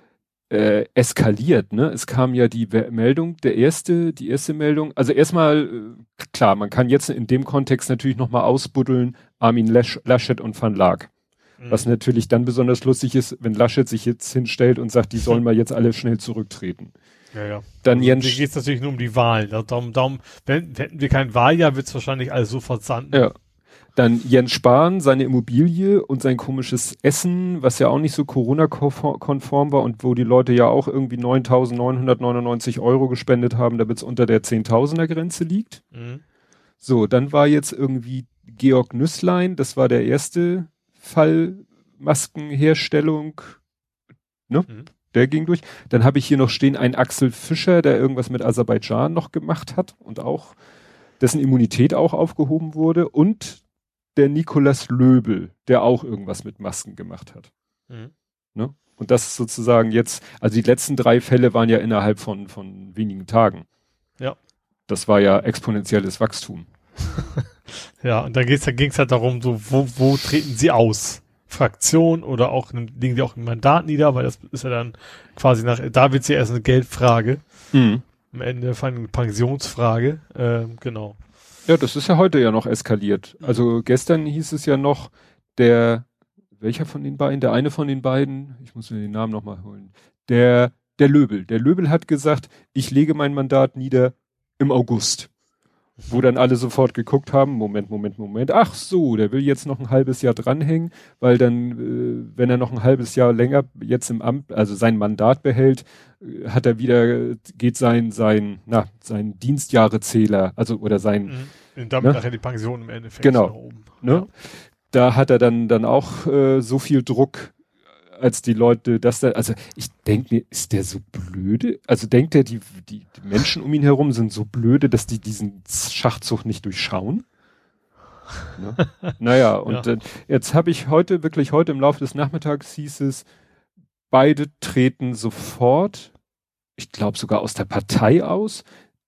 äh, eskaliert, ne? Es kam ja die Meldung, der erste, die erste Meldung. Also erstmal, äh, klar, man kann jetzt in dem Kontext natürlich nochmal ausbuddeln, Armin Lasch, Laschet und Van Laak. Mhm. Was natürlich dann besonders lustig ist, wenn Laschet sich jetzt hinstellt und sagt, die sollen mal jetzt alle schnell zurücktreten. Ja, ja. Dann also, Jens. geht es natürlich nur um die Wahlen. Darum, darum, wenn, hätten wir kein Wahljahr, wird es wahrscheinlich alles so versanden. Ja. Dann Jens Spahn, seine Immobilie und sein komisches Essen, was ja auch nicht so Corona-konform war und wo die Leute ja auch irgendwie 9.999 Euro gespendet haben, damit es unter der 10.000er Grenze liegt. Mhm. So, dann war jetzt irgendwie Georg Nüsslein, das war der erste Fall Maskenherstellung. Ne? Mhm. Der ging durch. Dann habe ich hier noch stehen ein Axel Fischer, der irgendwas mit Aserbaidschan noch gemacht hat und auch dessen Immunität auch aufgehoben wurde und der Nikolas Löbel, der auch irgendwas mit Masken gemacht hat. Mhm. Ne? Und das ist sozusagen jetzt, also die letzten drei Fälle waren ja innerhalb von, von wenigen Tagen. Ja. Das war ja exponentielles Wachstum. ja, und da, ging es halt darum, so, wo, wo treten sie aus? Fraktion oder auch legen die auch ein Mandat nieder, weil das ist ja dann quasi nach, da wird es ja erst eine Geldfrage. Mhm. Am Ende vor allem eine Pensionsfrage. Ähm, genau. Ja, das ist ja heute ja noch eskaliert. Also gestern hieß es ja noch, der, welcher von den beiden? Der eine von den beiden, ich muss mir den Namen nochmal holen. Der, der Löbel. Der Löbel hat gesagt, ich lege mein Mandat nieder im August. Wo dann alle sofort geguckt haben, Moment, Moment, Moment, ach so, der will jetzt noch ein halbes Jahr dranhängen, weil dann, äh, wenn er noch ein halbes Jahr länger jetzt im Amt, also sein Mandat behält, äh, hat er wieder, geht sein, sein, na, sein Dienstjahrezähler, also oder sein. Mhm. Und damit ne? nachher die Pension im Endeffekt. Genau. Ne? Ja. Da hat er dann, dann auch äh, so viel Druck als die Leute das da, also ich denke mir, ist der so blöde? Also denkt er, die, die, die Menschen um ihn herum sind so blöde, dass die diesen Schachzug nicht durchschauen? Ne? naja, und ja. äh, jetzt habe ich heute, wirklich heute im Laufe des Nachmittags hieß es, beide treten sofort, ich glaube sogar aus der Partei aus.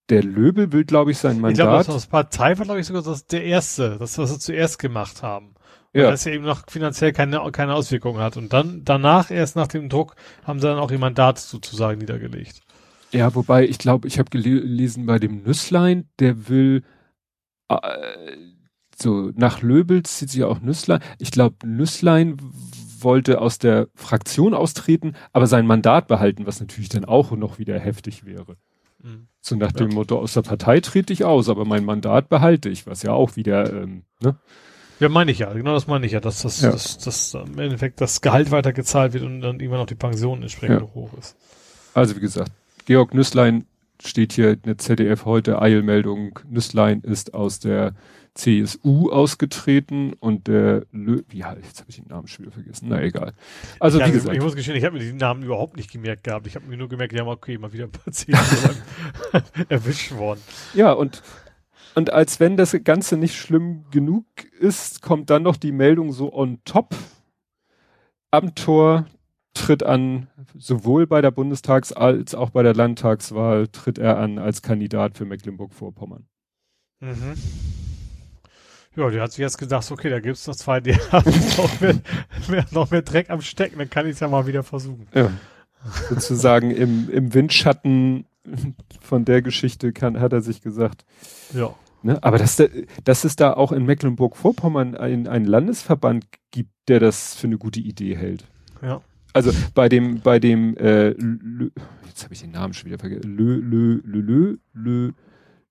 Der Löbel will, glaube ich, sein Mandat. Ich glaube, aus der Partei war, glaube ich, sogar das der erste, das, was sie zuerst gemacht haben ja. weil es ja eben noch finanziell keine, keine Auswirkungen hat. Und dann, danach, erst nach dem Druck, haben sie dann auch ihr Mandat sozusagen niedergelegt. Ja, wobei, ich glaube, ich habe gelesen bei dem Nüsslein, der will äh, so nach Löbels zieht sich auch Nüsslein. Ich glaube, Nüsslein wollte aus der Fraktion austreten, aber sein Mandat behalten, was natürlich dann auch noch wieder heftig wäre. Mhm. So nach dem Motto, aus der Partei trete ich aus, aber mein Mandat behalte ich, was ja auch wieder, ähm, ne? Ja, meine ich ja, genau das meine ich ja, dass das, ja. dass, dass im Endeffekt das Gehalt weitergezahlt wird und dann irgendwann auch die Pension entsprechend ja. hoch ist. Also wie gesagt, Georg Nüsslein steht hier in der ZDF heute Eilmeldung, Nüsslein ist aus der CSU ausgetreten und der Lö wie halt, jetzt habe ich den Namen schon wieder vergessen. Na egal. Also ja, wie gesagt. Ich muss gestehen, ich habe mir den Namen überhaupt nicht gemerkt gehabt. Ich habe mir nur gemerkt, ja okay, mal wieder ein paar CSU erwischt worden. Ja, und und als wenn das Ganze nicht schlimm genug ist, kommt dann noch die Meldung so on top. Amtor tritt an, sowohl bei der Bundestags- als auch bei der Landtagswahl tritt er an als Kandidat für Mecklenburg-Vorpommern. Mhm. Ja, die hat sich jetzt gedacht, okay, da gibt's noch zwei, die haben noch mehr, mehr, noch mehr Dreck am Stecken, dann kann ich es ja mal wieder versuchen. Ja. Sozusagen im, im Windschatten von der Geschichte kann, hat er sich gesagt. Ja. Ne? Aber dass, dass es da auch in Mecklenburg-Vorpommern einen, einen Landesverband gibt, der das für eine gute Idee hält. Ja. Also bei dem, bei dem, äh, Lö, jetzt habe ich den Namen schon wieder vergessen. Lö, Lö, Lö, Lö, Lö,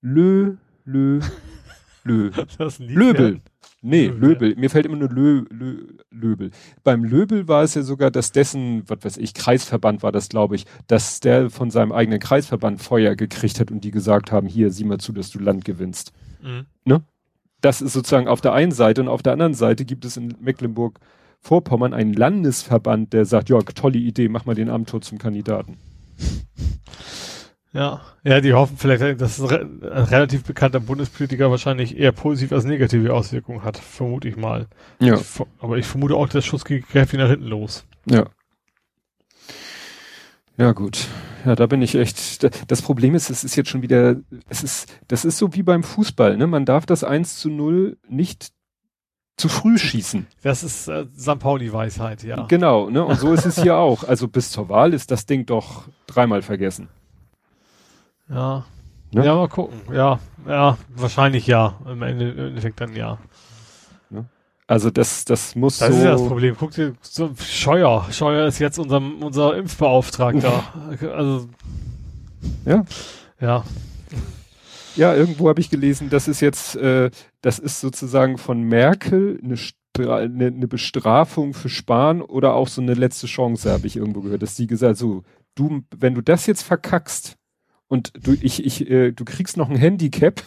Lö, Lö, Lö. Löbel. Nee, Löbel. Löbel. Mir fällt immer nur Lö, Lö, Löbel. Beim Löbel war es ja sogar, dass dessen, was weiß ich, Kreisverband war das, glaube ich, dass der von seinem eigenen Kreisverband Feuer gekriegt hat und die gesagt haben, hier, sieh mal zu, dass du Land gewinnst. Mhm. Ne? Das ist sozusagen auf der einen Seite und auf der anderen Seite gibt es in Mecklenburg-Vorpommern einen Landesverband, der sagt, ja, tolle Idee, mach mal den Amtor zum Kandidaten. Ja, ja, die hoffen vielleicht, dass ein relativ bekannter Bundespolitiker wahrscheinlich eher positiv als negative Auswirkungen hat, vermute ich mal. Ja. Ich, aber ich vermute auch, der Schuss geht kräftig nach hinten los. Ja. Ja, gut. Ja, da bin ich echt. Das Problem ist, es ist jetzt schon wieder, es ist, das ist so wie beim Fußball, ne? Man darf das 1 zu 0 nicht zu früh schießen. Das ist äh, St. Pauli-Weisheit, ja. Genau, ne? Und so ist es hier auch. Also bis zur Wahl ist das Ding doch dreimal vergessen. Ja. Ne? Ja, mal gucken. Ja, ja, wahrscheinlich ja. Im Endeffekt dann ja. Also das, das muss das so. Das ist ja das Problem. Guck dir, so Scheuer. Scheuer ist jetzt unser, unser Impfbeauftragter. also. Ja. Ja. Ja, irgendwo habe ich gelesen, das ist jetzt, äh, das ist sozusagen von Merkel eine, eine, eine Bestrafung für Spahn oder auch so eine letzte Chance, habe ich irgendwo gehört, dass die gesagt so, du, wenn du das jetzt verkackst, und du, ich, ich, äh, du kriegst noch ein Handicap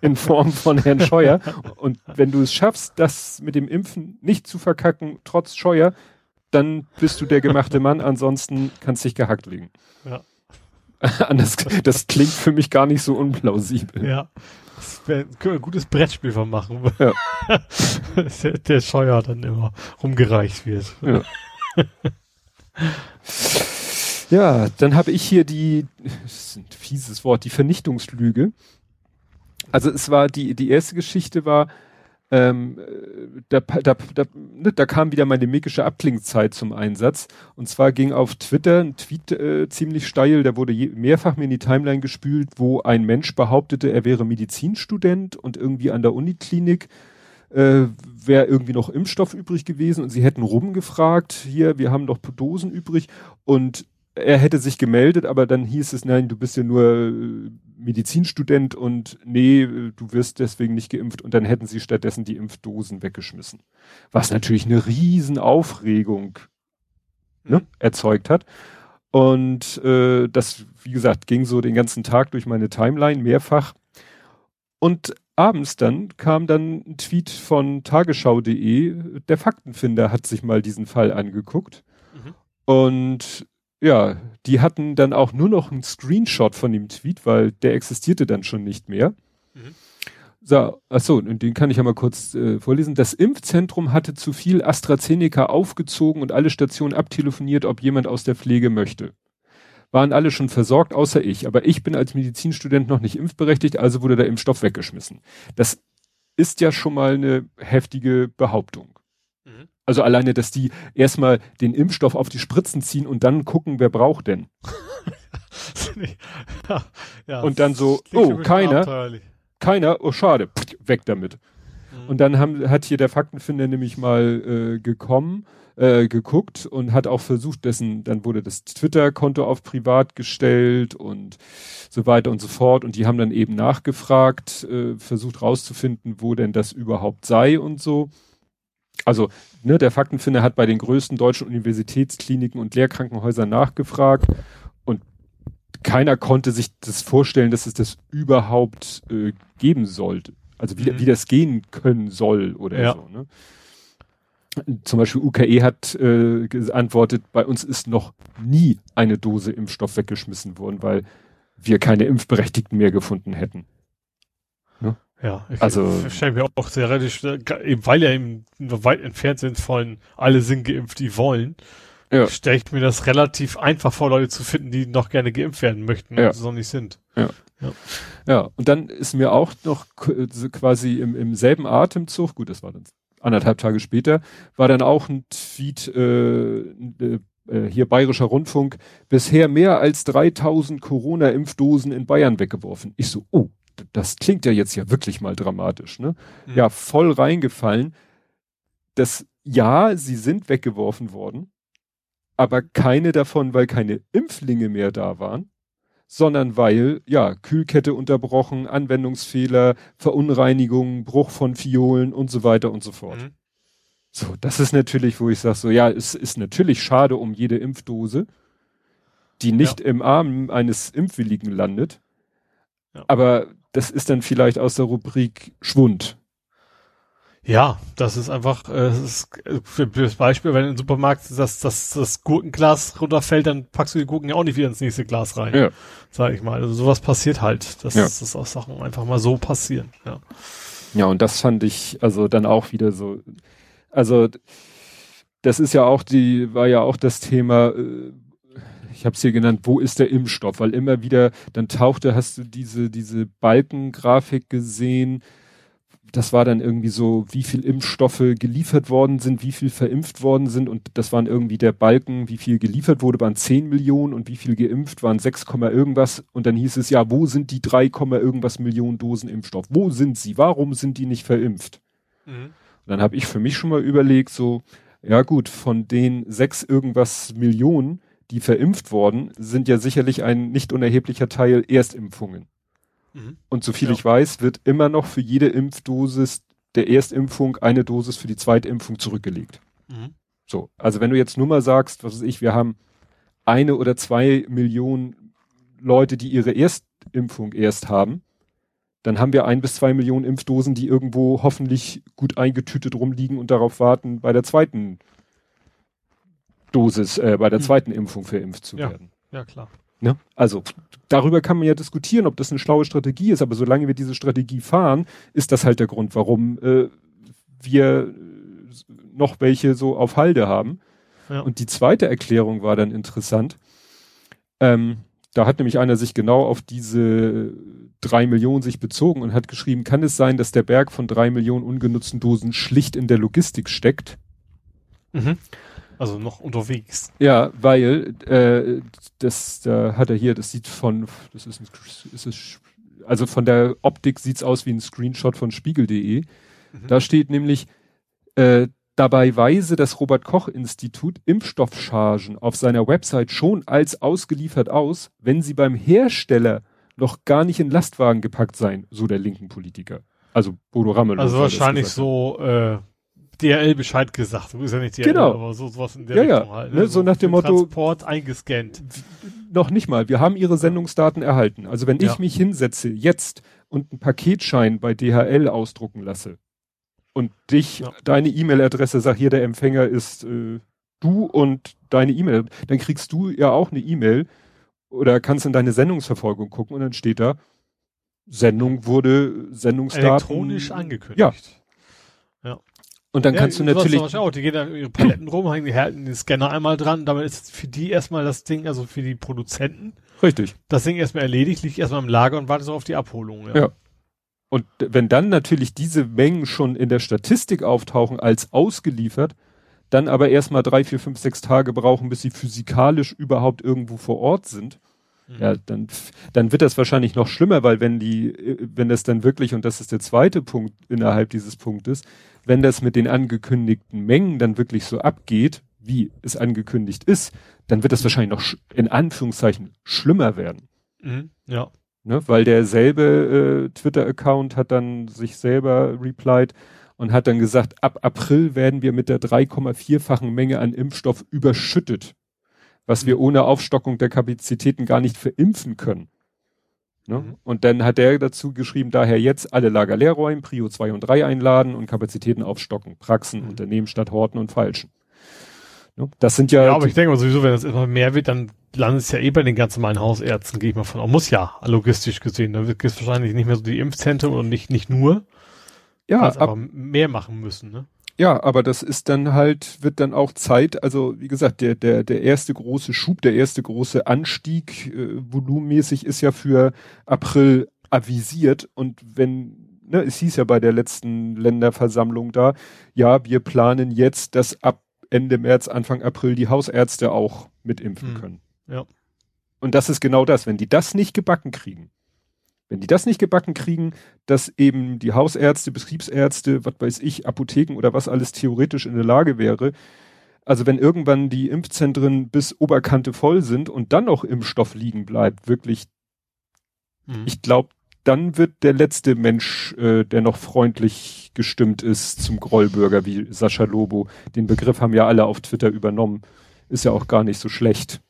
in Form von Herrn Scheuer. Und wenn du es schaffst, das mit dem Impfen nicht zu verkacken, trotz Scheuer, dann bist du der gemachte Mann. Ansonsten kannst du dich gehackt legen. Ja. Anders, das klingt für mich gar nicht so unplausibel. Ja. Das wäre ein gutes Brettspiel von machen. Ja. der, der Scheuer dann immer rumgereicht wird. Ja. Ja, dann habe ich hier die, das ist ein fieses Wort, die Vernichtungslüge. Also es war die, die erste Geschichte war, ähm, da, da, da, ne, da kam wieder meine mägische Abklingzeit zum Einsatz. Und zwar ging auf Twitter ein Tweet äh, ziemlich steil, der wurde je, mehrfach mir in die Timeline gespült, wo ein Mensch behauptete, er wäre Medizinstudent und irgendwie an der Uniklinik äh, wäre irgendwie noch Impfstoff übrig gewesen und sie hätten rumgefragt, hier, wir haben noch Dosen übrig und er hätte sich gemeldet, aber dann hieß es, nein, du bist ja nur äh, Medizinstudent und nee, du wirst deswegen nicht geimpft und dann hätten sie stattdessen die Impfdosen weggeschmissen. Was natürlich eine riesen Aufregung ne, mhm. erzeugt hat. Und äh, das, wie gesagt, ging so den ganzen Tag durch meine Timeline mehrfach. Und abends dann kam dann ein Tweet von tagesschau.de, der Faktenfinder hat sich mal diesen Fall angeguckt. Mhm. Und ja, die hatten dann auch nur noch einen Screenshot von dem Tweet, weil der existierte dann schon nicht mehr. Mhm. So, achso, und den kann ich ja mal kurz äh, vorlesen. Das Impfzentrum hatte zu viel AstraZeneca aufgezogen und alle Stationen abtelefoniert, ob jemand aus der Pflege möchte. Waren alle schon versorgt, außer ich. Aber ich bin als Medizinstudent noch nicht impfberechtigt, also wurde der Impfstoff weggeschmissen. Das ist ja schon mal eine heftige Behauptung. Also alleine, dass die erstmal den Impfstoff auf die Spritzen ziehen und dann gucken, wer braucht denn. ja, ja, und dann so, oh, keiner, keiner, oh schade, weg damit. Mhm. Und dann haben, hat hier der Faktenfinder nämlich mal äh, gekommen, äh, geguckt und hat auch versucht, dessen, dann wurde das Twitter-Konto auf privat gestellt und so weiter und so fort. Und die haben dann eben nachgefragt, äh, versucht rauszufinden, wo denn das überhaupt sei und so. Also, ne, der Faktenfinder hat bei den größten deutschen Universitätskliniken und Lehrkrankenhäusern nachgefragt und keiner konnte sich das vorstellen, dass es das überhaupt äh, geben sollte. Also wie, mhm. wie das gehen können soll oder ja. so. Ne? Zum Beispiel UKE hat äh, geantwortet, bei uns ist noch nie eine Dose Impfstoff weggeschmissen worden, weil wir keine Impfberechtigten mehr gefunden hätten. Ja, ich, also stelle mir auch sehr relativ, eben weil ja eben weit entfernt sind von alle sind geimpft, die wollen, ja. stelle ich mir das relativ einfach vor, Leute zu finden, die noch gerne geimpft werden möchten ja. und so nicht sind. Ja. ja. Ja, und dann ist mir auch noch quasi im, im selben Atemzug, gut, das war dann anderthalb Tage später, war dann auch ein Tweet, äh, äh, äh hier Bayerischer Rundfunk, bisher mehr als 3000 Corona-Impfdosen in Bayern weggeworfen. Ich so, oh, das klingt ja jetzt ja wirklich mal dramatisch, ne? Mhm. Ja, voll reingefallen. Das, ja, sie sind weggeworfen worden, aber keine davon, weil keine Impflinge mehr da waren, sondern weil, ja, Kühlkette unterbrochen, Anwendungsfehler, Verunreinigung, Bruch von Fiolen und so weiter und so fort. Mhm. So, das ist natürlich, wo ich sage, so, ja, es ist natürlich schade um jede Impfdose, die nicht ja. im Arm eines Impfwilligen landet. Ja. Aber das ist dann vielleicht aus der Rubrik Schwund. Ja, das ist einfach, äh, das ist äh, für, für das Beispiel, wenn im Supermarkt das, das, das Gurkenglas runterfällt, dann packst du die Gurken ja auch nicht wieder ins nächste Glas rein. Ja. Sag ich mal. Also sowas passiert halt. Das, ja. ist, das auch Sachen einfach mal so passieren. Ja. Ja, und das fand ich also dann auch wieder so. Also das ist ja auch die, war ja auch das Thema, äh, ich habe es hier genannt, wo ist der Impfstoff? Weil immer wieder, dann tauchte, hast du diese, diese Balkengrafik gesehen, das war dann irgendwie so, wie viel Impfstoffe geliefert worden sind, wie viel verimpft worden sind und das waren irgendwie der Balken, wie viel geliefert wurde, waren 10 Millionen und wie viel geimpft waren 6, irgendwas und dann hieß es ja, wo sind die 3, irgendwas Millionen Dosen Impfstoff? Wo sind sie? Warum sind die nicht verimpft? Mhm. Und dann habe ich für mich schon mal überlegt, so, ja gut, von den 6 irgendwas Millionen die verimpft worden, sind ja sicherlich ein nicht unerheblicher Teil Erstimpfungen. Mhm. Und soviel ja. ich weiß, wird immer noch für jede Impfdosis der Erstimpfung eine Dosis für die Zweitimpfung zurückgelegt. Mhm. So, also wenn du jetzt nur mal sagst, was weiß ich, wir haben eine oder zwei Millionen Leute, die ihre Erstimpfung erst haben, dann haben wir ein bis zwei Millionen Impfdosen, die irgendwo hoffentlich gut eingetütet rumliegen und darauf warten, bei der zweiten Dosis, äh, bei der hm. zweiten Impfung verimpft zu ja. werden. Ja, klar. Ne? Also darüber kann man ja diskutieren, ob das eine schlaue Strategie ist, aber solange wir diese Strategie fahren, ist das halt der Grund, warum äh, wir noch welche so auf Halde haben. Ja. Und die zweite Erklärung war dann interessant. Ähm, Da hat nämlich einer sich genau auf diese drei Millionen sich bezogen und hat geschrieben, kann es sein, dass der Berg von drei Millionen ungenutzten Dosen schlicht in der Logistik steckt? Mhm. Also noch unterwegs. Ja, weil äh, das da hat er hier, das sieht von, das ist, ein, ist es, also von der Optik sieht's aus wie ein Screenshot von Spiegel.de. Mhm. Da steht nämlich, äh, dabei weise das Robert Koch Institut Impfstoffchargen auf seiner Website schon als ausgeliefert aus, wenn sie beim Hersteller noch gar nicht in Lastwagen gepackt seien, so der linken Politiker. Also Bodo Ramelow. Also wahrscheinlich so äh, DRL Bescheid gesagt. Du bist ja nicht DRL, genau. aber so sowas in der ja, Richtung ja. halt. Ne, so nach dem Motto Transport eingescannt. Noch nicht mal. Wir haben ihre Sendungsdaten erhalten. Also wenn Ja. ich mich hinsetze jetzt und einen Paketschein bei DHL ausdrucken lasse und dich Ja. deine E-Mail-Adresse sag hier der Empfänger ist äh, du und deine E-Mail, dann kriegst du ja auch eine E-Mail oder kannst in deine Sendungsverfolgung gucken und dann steht da Sendung wurde Sendungsdaten Elektronisch angekündigt. Ja. Und dann Ja, kannst du natürlich Auch, die gehen da ihre Paletten rum, hängen die halten den Scanner einmal dran, damit ist für die erstmal das Ding, also für die Produzenten, richtig das Ding erstmal erledigt, liegt erstmal im Lager und wartet so auf die Abholung. Ja. Und wenn dann natürlich diese Mengen schon in der Statistik auftauchen als ausgeliefert, dann aber erstmal drei, vier, fünf, sechs Tage brauchen, bis sie physikalisch überhaupt irgendwo vor Ort sind, Mhm. ja, dann, dann wird das wahrscheinlich noch schlimmer, weil wenn die, äh, wenn das dann wirklich, und das ist der zweite Punkt innerhalb dieses Punktes, wenn das mit den angekündigten Mengen dann wirklich so abgeht, wie es angekündigt ist, dann wird das wahrscheinlich noch in Anführungszeichen schlimmer werden. Mhm. Ja. Ne, weil derselbe äh, Twitter-Account hat dann sich selber replied und hat dann gesagt, ab April werden wir mit der 3,4-fachen Menge an Impfstoff überschüttet, was wir ohne Aufstockung der Kapazitäten gar nicht verimpfen können. Ne? Mhm. Und dann hat er dazu geschrieben, daher jetzt alle Lager leer räumen, Prio 2 und 3 einladen und Kapazitäten aufstocken, Praxen, Mhm. Unternehmen statt Horten und Falschen. Ne? Das sind ja, Ja, aber ich denke mal sowieso, wenn das immer mehr wird, dann landet es ja eh bei den ganz normalen Hausärzten, gehe ich mal von aus. Muss ja, logistisch gesehen. Da wird es wahrscheinlich nicht mehr so die Impfzentren und nicht, nicht nur, ja, ab, aber mehr machen müssen, ne? Ja, aber das ist dann halt, wird dann auch Zeit, also wie gesagt, der, der, der erste große Schub, der erste große Anstieg äh, volumenmäßig ist ja für April avisiert und wenn, ne, es hieß ja bei der letzten Länderversammlung da, ja, wir planen jetzt, dass ab Ende März, Anfang April die Hausärzte auch mitimpfen Hm. können. Ja. Und das ist genau das, wenn die das nicht gebacken kriegen, wenn die das nicht gebacken kriegen, dass eben die Hausärzte, Betriebsärzte, was weiß ich, Apotheken oder was alles theoretisch in der Lage wäre, also wenn irgendwann die Impfzentren bis Oberkante voll sind und dann noch Impfstoff liegen bleibt, wirklich, Mhm. ich glaube, dann wird der letzte Mensch, äh, der noch freundlich gestimmt ist zum Grollbürger wie Sascha Lobo. Den Begriff haben ja alle auf Twitter übernommen. Ist ja auch gar nicht so schlecht.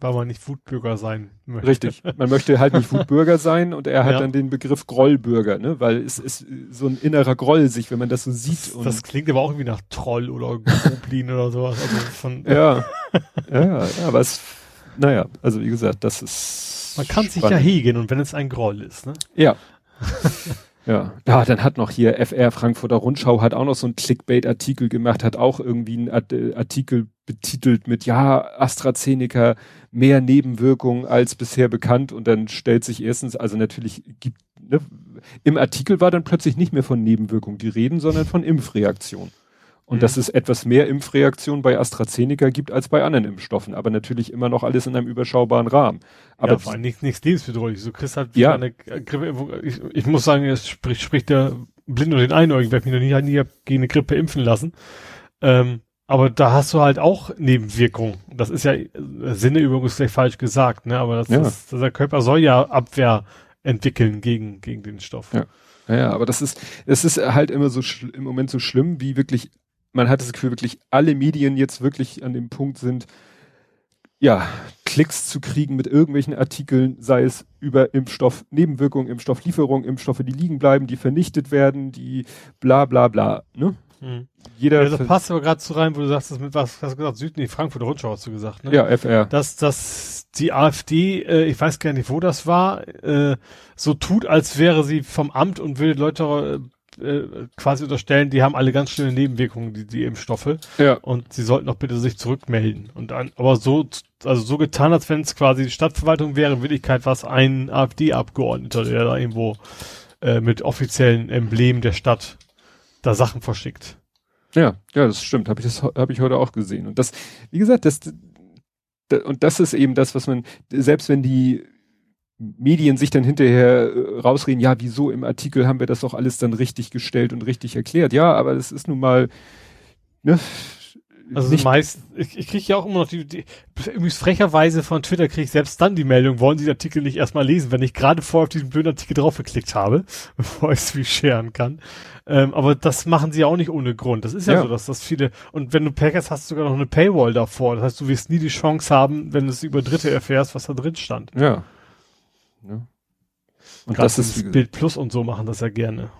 Weil man nicht Wutbürger sein möchte. Richtig. Man möchte halt nicht Wutbürger sein und er hat Ja. dann den Begriff Grollbürger, ne? Weil es ist so ein innerer Groll sich, wenn man das so sieht. Und Das klingt aber auch irgendwie nach Troll oder Goblin oder sowas. Also von, ja. ja, ja, aber es, naja, also wie gesagt, das ist. man kann sich ja spannend. hegen und wenn es ein Groll ist, ne? Ja. ja. Ja, dann hat noch hier FR Frankfurter Rundschau hat auch noch so einen Clickbait-Artikel gemacht, hat auch irgendwie einen äh, Artikel betitelt mit, ja, AstraZeneca mehr Nebenwirkungen als bisher bekannt und dann stellt sich erstens, also natürlich gibt, ne, im Artikel war dann plötzlich nicht mehr von Nebenwirkungen die Reden, sondern von Impfreaktion. Und Mhm. dass es etwas mehr Impfreaktion bei AstraZeneca gibt als bei anderen Impfstoffen, aber natürlich immer noch alles in einem überschaubaren Rahmen. Aber ja, vor allem nichts, nichts lebensbedrohliches. Du kriegst halt Ja. eine Grippeimpfung. Ich, ich muss sagen, es spricht, spricht der Blind und den Einäugigen. Ich werde mich noch nie, nie gegen eine Grippe impfen lassen. Ähm, aber da hast du halt auch Nebenwirkungen. Das ist ja, Sinneübung ist vielleicht falsch gesagt, ne? Aber das, Ja. das, der Körper soll ja Abwehr entwickeln gegen, gegen den Stoff. Ja. Ja, aber das ist, es ist halt immer so im Moment so schlimm, wie wirklich, man hat das Gefühl, wirklich alle Medien jetzt wirklich an dem Punkt sind, ja, Klicks zu kriegen mit irgendwelchen Artikeln, sei es über Impfstoff, Nebenwirkungen, Impfstofflieferung, Impfstoffe, die liegen bleiben, die vernichtet werden, die bla bla bla. Ne? Hm. Jeder Ja, das ver- passt aber gerade so rein, wo du sagst, das mit was hast du gesagt, Süd, nee, Frankfurter Rundschau hast du gesagt, ne? ja, FR. dass, dass die AfD, äh, ich weiß gar nicht, wo das war, äh, so tut, als wäre sie vom Amt und will Leute äh, quasi unterstellen, die haben alle ganz schlimme Nebenwirkungen, die, die Impfstoffe. Ja. Und sie sollten doch bitte sich zurückmelden. Und dann, aber so, also so getan, als wenn es quasi die Stadtverwaltung wäre, in Wirklichkeit was ein AfD-Abgeordneter, der da irgendwo äh, mit offiziellen Emblemen der Stadt da Sachen verschickt. Ja, ja, das stimmt. Habe ich das habe ich heute auch gesehen. Und das, wie gesagt, das und das ist eben das, was man selbst wenn die Medien sich dann hinterher äh, rausreden, ja, wieso im Artikel haben wir das doch alles dann richtig gestellt und richtig erklärt. Ja, aber das ist nun mal, ne, also nicht meist, ich, ich kriege ja auch immer noch die, die übrigens frecherweise von Twitter kriege ich selbst dann die Meldung, wollen Sie den Artikel nicht erstmal lesen, wenn ich gerade vorher auf diesen blöden Artikel draufgeklickt habe, bevor ich es wie scheren kann. Ähm, aber das machen sie ja auch nicht ohne Grund. Das ist ja, ja, so, dass das viele, und wenn du Packers hast, sogar noch eine Paywall davor. Das heißt, du wirst nie die Chance haben, wenn du es über Dritte erfährst, was da drin stand. Ja. Ja. Und Gerade das ist Bild Plus und so machen das ja gerne.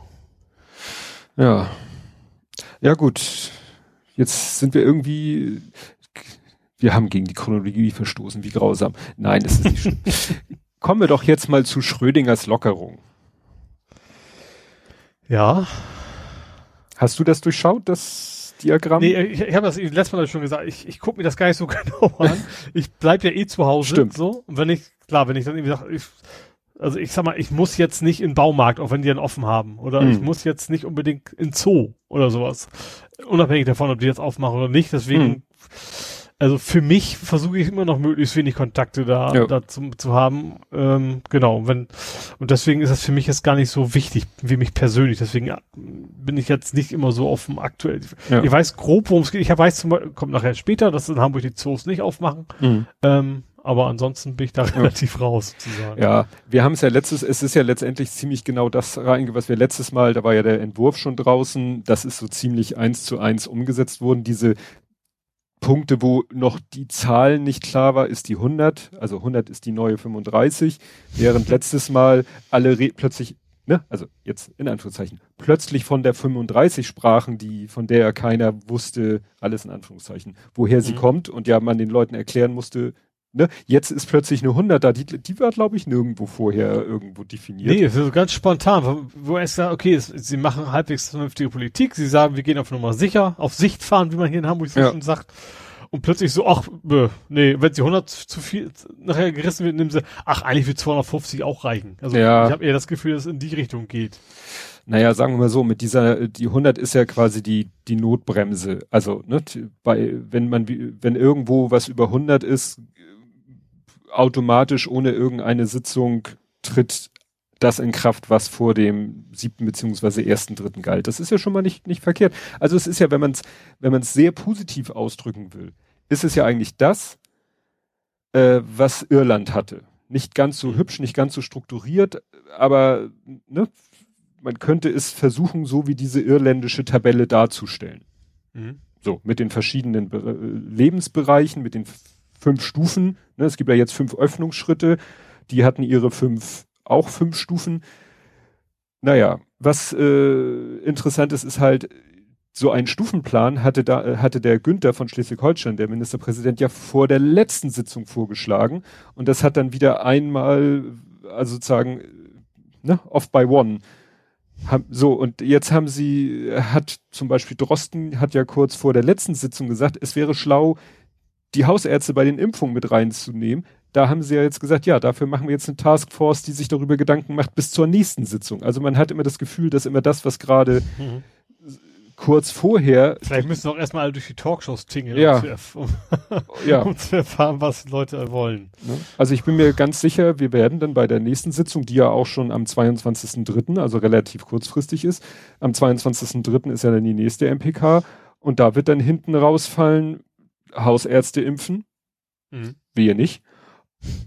Ja. Ja, gut jetzt sind wir irgendwie, wir haben gegen die Chronologie verstoßen, wie grausam. Nein, das ist nicht schlimm. Kommen wir doch jetzt mal zu Schrödingers Lockerung. Ja. Hast du das durchschaut, das Diagramm? Nee, ich, ich habe das letztes Mal schon gesagt, ich, ich gucke mir das gar nicht so genau an. Ich bleib ja eh zu Hause. Stimmt. So. Und wenn ich, klar, wenn ich dann irgendwie sage, ich, also ich sag mal, ich muss jetzt nicht in Baumarkt, auch wenn die dann offen haben. Oder mhm. ich muss jetzt nicht unbedingt in Zoo oder sowas. Unabhängig davon, ob die jetzt aufmachen oder nicht. Deswegen, mhm. also für mich versuche ich immer noch möglichst wenig Kontakte da, ja. da zu, zu haben. Ähm, genau, wenn, und deswegen ist das für mich jetzt gar nicht so wichtig, wie mich persönlich. Deswegen äh, bin ich jetzt nicht immer so auf dem aktuell. Ja. Ich weiß grob, worum es geht. Ich weiß zum Beispiel, kommt nachher später, dass in Hamburg die Zoos nicht aufmachen. Mhm. Ähm, aber ansonsten bin ich da relativ raus, sozusagen. Ja, wir haben es ja letztes, es ist ja letztendlich ziemlich genau das reinge, was wir letztes Mal, da war ja der Entwurf schon draußen, das ist so ziemlich eins zu eins umgesetzt worden. Diese Punkte, wo noch die Zahl nicht klar war, ist die 100, also 100 ist die neue 35, während letztes Mal alle plötzlich Ne? also jetzt in Anführungszeichen, plötzlich von der 35 sprachen, die, von der ja keiner wusste, alles in Anführungszeichen, woher sie mhm. kommt und ja man den Leuten erklären musste, Ne? Jetzt ist plötzlich eine 100 da, die, die war, glaube ich, nirgendwo vorher irgendwo definiert. Nee, es so ganz spontan, wo er sagt, okay, es, sie machen halbwegs vernünftige Politik, sie sagen, wir gehen auf Nummer sicher, auf Sicht fahren, wie man hier in Hamburg so ja. schon sagt. Und plötzlich so, ach, nee, wenn sie 100 zu viel nachher gerissen wird, nehmen sie, ach, eigentlich wird 250 auch reichen. Also ja. ich habe eher das Gefühl, dass es in die Richtung geht. Naja, sagen wir mal so, mit dieser, die 100 ist ja quasi die, die Notbremse. Also, ne, bei, wenn man, wenn irgendwo was über 100 ist, automatisch ohne irgendeine Sitzung tritt das in Kraft, was vor dem siebten beziehungsweise ersten dritten galt. Das ist ja schon mal nicht, nicht verkehrt. Also es ist ja, wenn man es, wenn man es sehr positiv ausdrücken will, ist es ja eigentlich das, äh, was Irland hatte. Nicht ganz so hübsch, nicht ganz so strukturiert, aber ne, man könnte es versuchen, so wie diese irländische Tabelle darzustellen. Mhm. So, mit den verschiedenen Be Lebensbereichen, mit den fünf Stufen. Ne? Es gibt ja jetzt fünf Öffnungsschritte. Die hatten ihre fünf, auch fünf Stufen. Naja, was äh, interessant ist, ist halt, so ein Stufenplan hatte da, hatte der Günther von Schleswig-Holstein, der Ministerpräsident, ja vor der letzten Sitzung vorgeschlagen. Und das hat dann wieder einmal, also sozusagen, ne, off by one. so, und jetzt haben sie, hat zum Beispiel Drosten, hat ja kurz vor der letzten Sitzung gesagt, es wäre schlau, die Hausärzte bei den Impfungen mit reinzunehmen. Da haben sie ja jetzt gesagt, ja, dafür machen wir jetzt eine Taskforce, die sich darüber Gedanken macht bis zur nächsten Sitzung. Also man hat immer das Gefühl, dass immer das, was gerade mhm. kurz vorher. Vielleicht müssen wir auch erstmal alle durch die Talkshows tingeln, ja. um, ja. um zu erfahren, was Leute wollen. Ne? Also ich bin mir ganz sicher, wir werden dann bei der nächsten Sitzung, die ja auch schon am 22.03., also relativ kurzfristig ist, am 22.03. ist ja dann die nächste MPK und da wird dann hinten rausfallen, Hausärzte impfen. Mhm. Wir nicht.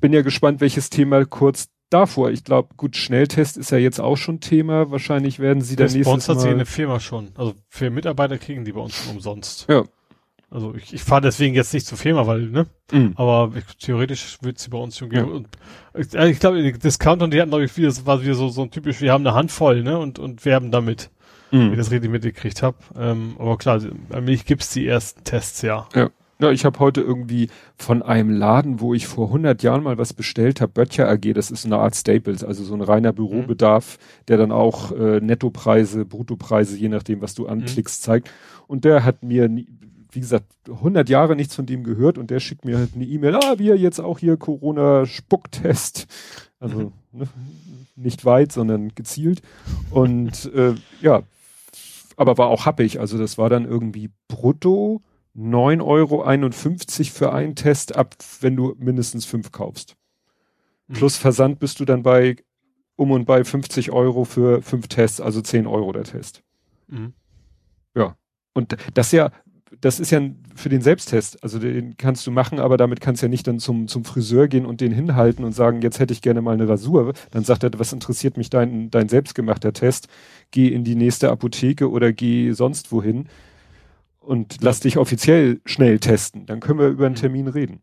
Bin ja gespannt, welches Thema kurz davor. Ich glaube, gut, Schnelltest ist ja jetzt auch schon Thema. Wahrscheinlich werden sie dann nächstes Mal... Bei uns hat sie eine Firma schon. Also für Mitarbeiter kriegen die bei uns schon umsonst. Ja. Also ich, ich fahre deswegen jetzt nicht zur Firma, weil, ne? Mhm. Aber ich, theoretisch wird sie bei uns schon geben. Ja. Und ich, ich glaube, Discounter, die hatten, glaube ich, wieder, das war wieder so, so ein typisch, wir haben eine Handvoll, ne? Und, und werben damit. Mhm. Wie ich das richtig mitgekriegt habe. Ähm, aber klar, allmählich gibt's die ersten Tests, ja. Ja. Ja, ich habe heute irgendwie von einem Laden, wo ich vor 100 Jahren mal was bestellt habe, Böttcher AG, das ist eine Art Staples, also so ein reiner Bürobedarf, mhm. der dann auch äh, Nettopreise, Bruttopreise, je nachdem, was du anklickst, mhm. zeigt. Und der hat mir, wie gesagt, 100 Jahre nichts von dem gehört und der schickt mir halt eine E-Mail, ah, wir jetzt auch hier Corona-Spucktest. Also mhm. ne, nicht weit, sondern gezielt. Und äh, ja, aber war auch happig. Also das war dann irgendwie brutto 9,51 Euro für einen Test ab, wenn du mindestens fünf kaufst. Mhm. Plus Versand bist du dann bei um und bei 50 Euro für fünf Tests, also 10 Euro der Test. Mhm. Ja. Und das ja, das ist ja für den Selbsttest, also den kannst du machen, aber damit kannst du ja nicht dann zum, zum Friseur gehen und den hinhalten und sagen, jetzt hätte ich gerne mal eine Rasur. Dann sagt er, was interessiert mich dein, dein selbstgemachter Test? Geh in die nächste Apotheke oder geh sonst wohin und lass dich offiziell schnell testen. Dann können wir über einen mhm. Termin reden.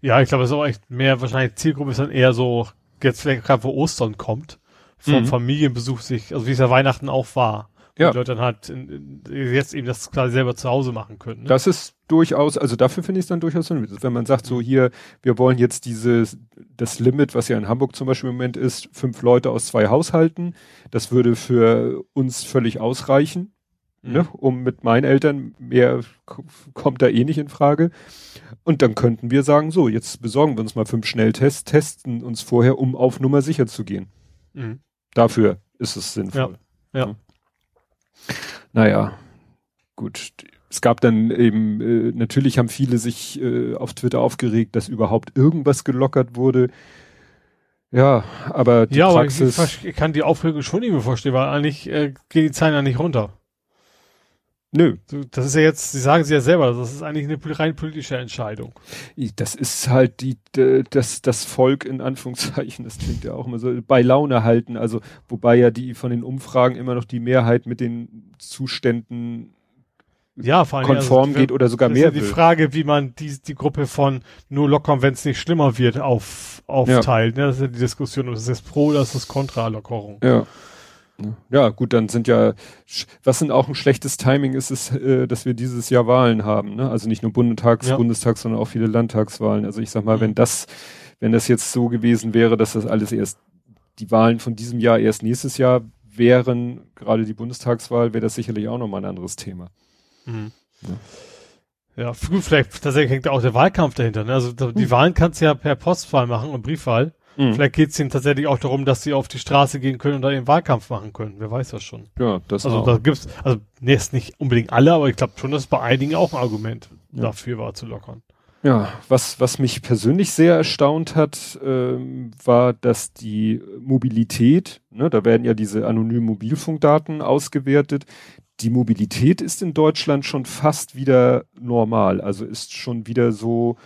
Ja, ich glaube, es ist auch echt mehr, wahrscheinlich Zielgruppe ist dann eher so, jetzt vielleicht gerade wo Ostern kommt, vom mhm. Familienbesuch sich, also wie es ja Weihnachten auch war. Ja. Die Leute dann halt in, in, jetzt eben das quasi selber zu Hause machen können. Ne? Das ist durchaus, also dafür finde ich es dann durchaus sinnvoll. Wenn man sagt, so mhm. hier, wir wollen jetzt dieses, das Limit, was ja in Hamburg zum Beispiel im Moment ist, fünf Leute aus zwei Haushalten, das würde für uns völlig ausreichen mhm. ne, um mit meinen Eltern, mehr kommt da eh nicht in Frage. Und dann könnten wir sagen, so, jetzt besorgen wir uns mal fünf Schnelltests, testen uns vorher, um auf Nummer sicher zu gehen. Mhm. Dafür ist es sinnvoll. Ja. ja. Naja, gut. Es gab dann eben, äh, natürlich haben viele sich äh, auf Twitter aufgeregt, dass überhaupt irgendwas gelockert wurde. Ja, aber die ja, Praxis. Aber ich, ich, kann die Aufregung schon nicht mehr vorstellen, weil eigentlich äh, gehen die Zahlen ja nicht runter. Nö. Das ist ja jetzt, Sie sagen es ja selber, das ist eigentlich eine rein politische Entscheidung. Das ist halt die, das, das Volk in Anführungszeichen, das klingt ja auch immer so, bei Laune halten, also, wobei ja die von den Umfragen immer noch die Mehrheit mit den Zuständen ja, vor allem, konform also, geht oder sogar mehr. Ist ja die Frage, wie man die, die Gruppe von nur lockern, wenn es nicht schlimmer wird, auf, aufteilt. Ja. Ne? Das ist ja die Diskussion, ob das ist Pro oder ist das Kontra-Lockerung. Ja. Ne? Ja, gut, dann sind ja, was sind auch ein schlechtes Timing ist es, äh, dass wir dieses Jahr Wahlen haben, ne? Also nicht nur Bundestags, ja. Bundestags, sondern auch viele Landtagswahlen. Also ich sag mal, mhm. wenn das, wenn das jetzt so gewesen wäre, dass das alles erst, die Wahlen von diesem Jahr erst nächstes Jahr wären, gerade die Bundestagswahl, wäre das sicherlich auch nochmal ein anderes Thema. Mhm. Ja. Ja, gut, vielleicht tatsächlich hängt auch der Wahlkampf dahinter. Ne? Also die mhm. Wahlen kannst du ja per Postwahl machen und Briefwahl. Mhm. Vielleicht geht es ihnen tatsächlich auch darum, dass sie auf die Straße gehen können und da ihren Wahlkampf machen können. Wer weiß das schon. Ja, das Also auch. da gibt's, also nee, ist nicht unbedingt alle, aber ich glaube schon, dass bei einigen auch ein Argument ja. dafür war zu lockern. Ja, was, was mich persönlich sehr erstaunt hat, ähm, war, dass die Mobilität, ne, da werden ja diese anonymen Mobilfunkdaten ausgewertet, die Mobilität ist in Deutschland schon fast wieder normal, also ist schon wieder so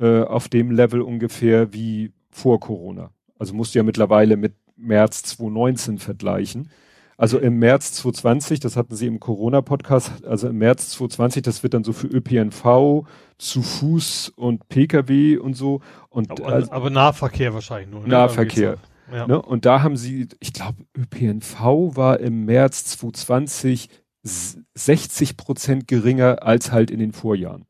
äh, auf dem Level ungefähr wie vor Corona. Also musst du ja mittlerweile mit März 2019 vergleichen. Also im März 2020, das hatten sie im Corona-Podcast, also im März 2020, das wird dann so für ÖPNV, zu Fuß und Pkw und so. Und aber, also, aber Nahverkehr wahrscheinlich nur. Ne? Nahverkehr. Ja. Ne? Und da haben sie, ich glaube, ÖPNV war im März 2020 60 Prozent geringer als halt in den Vorjahren.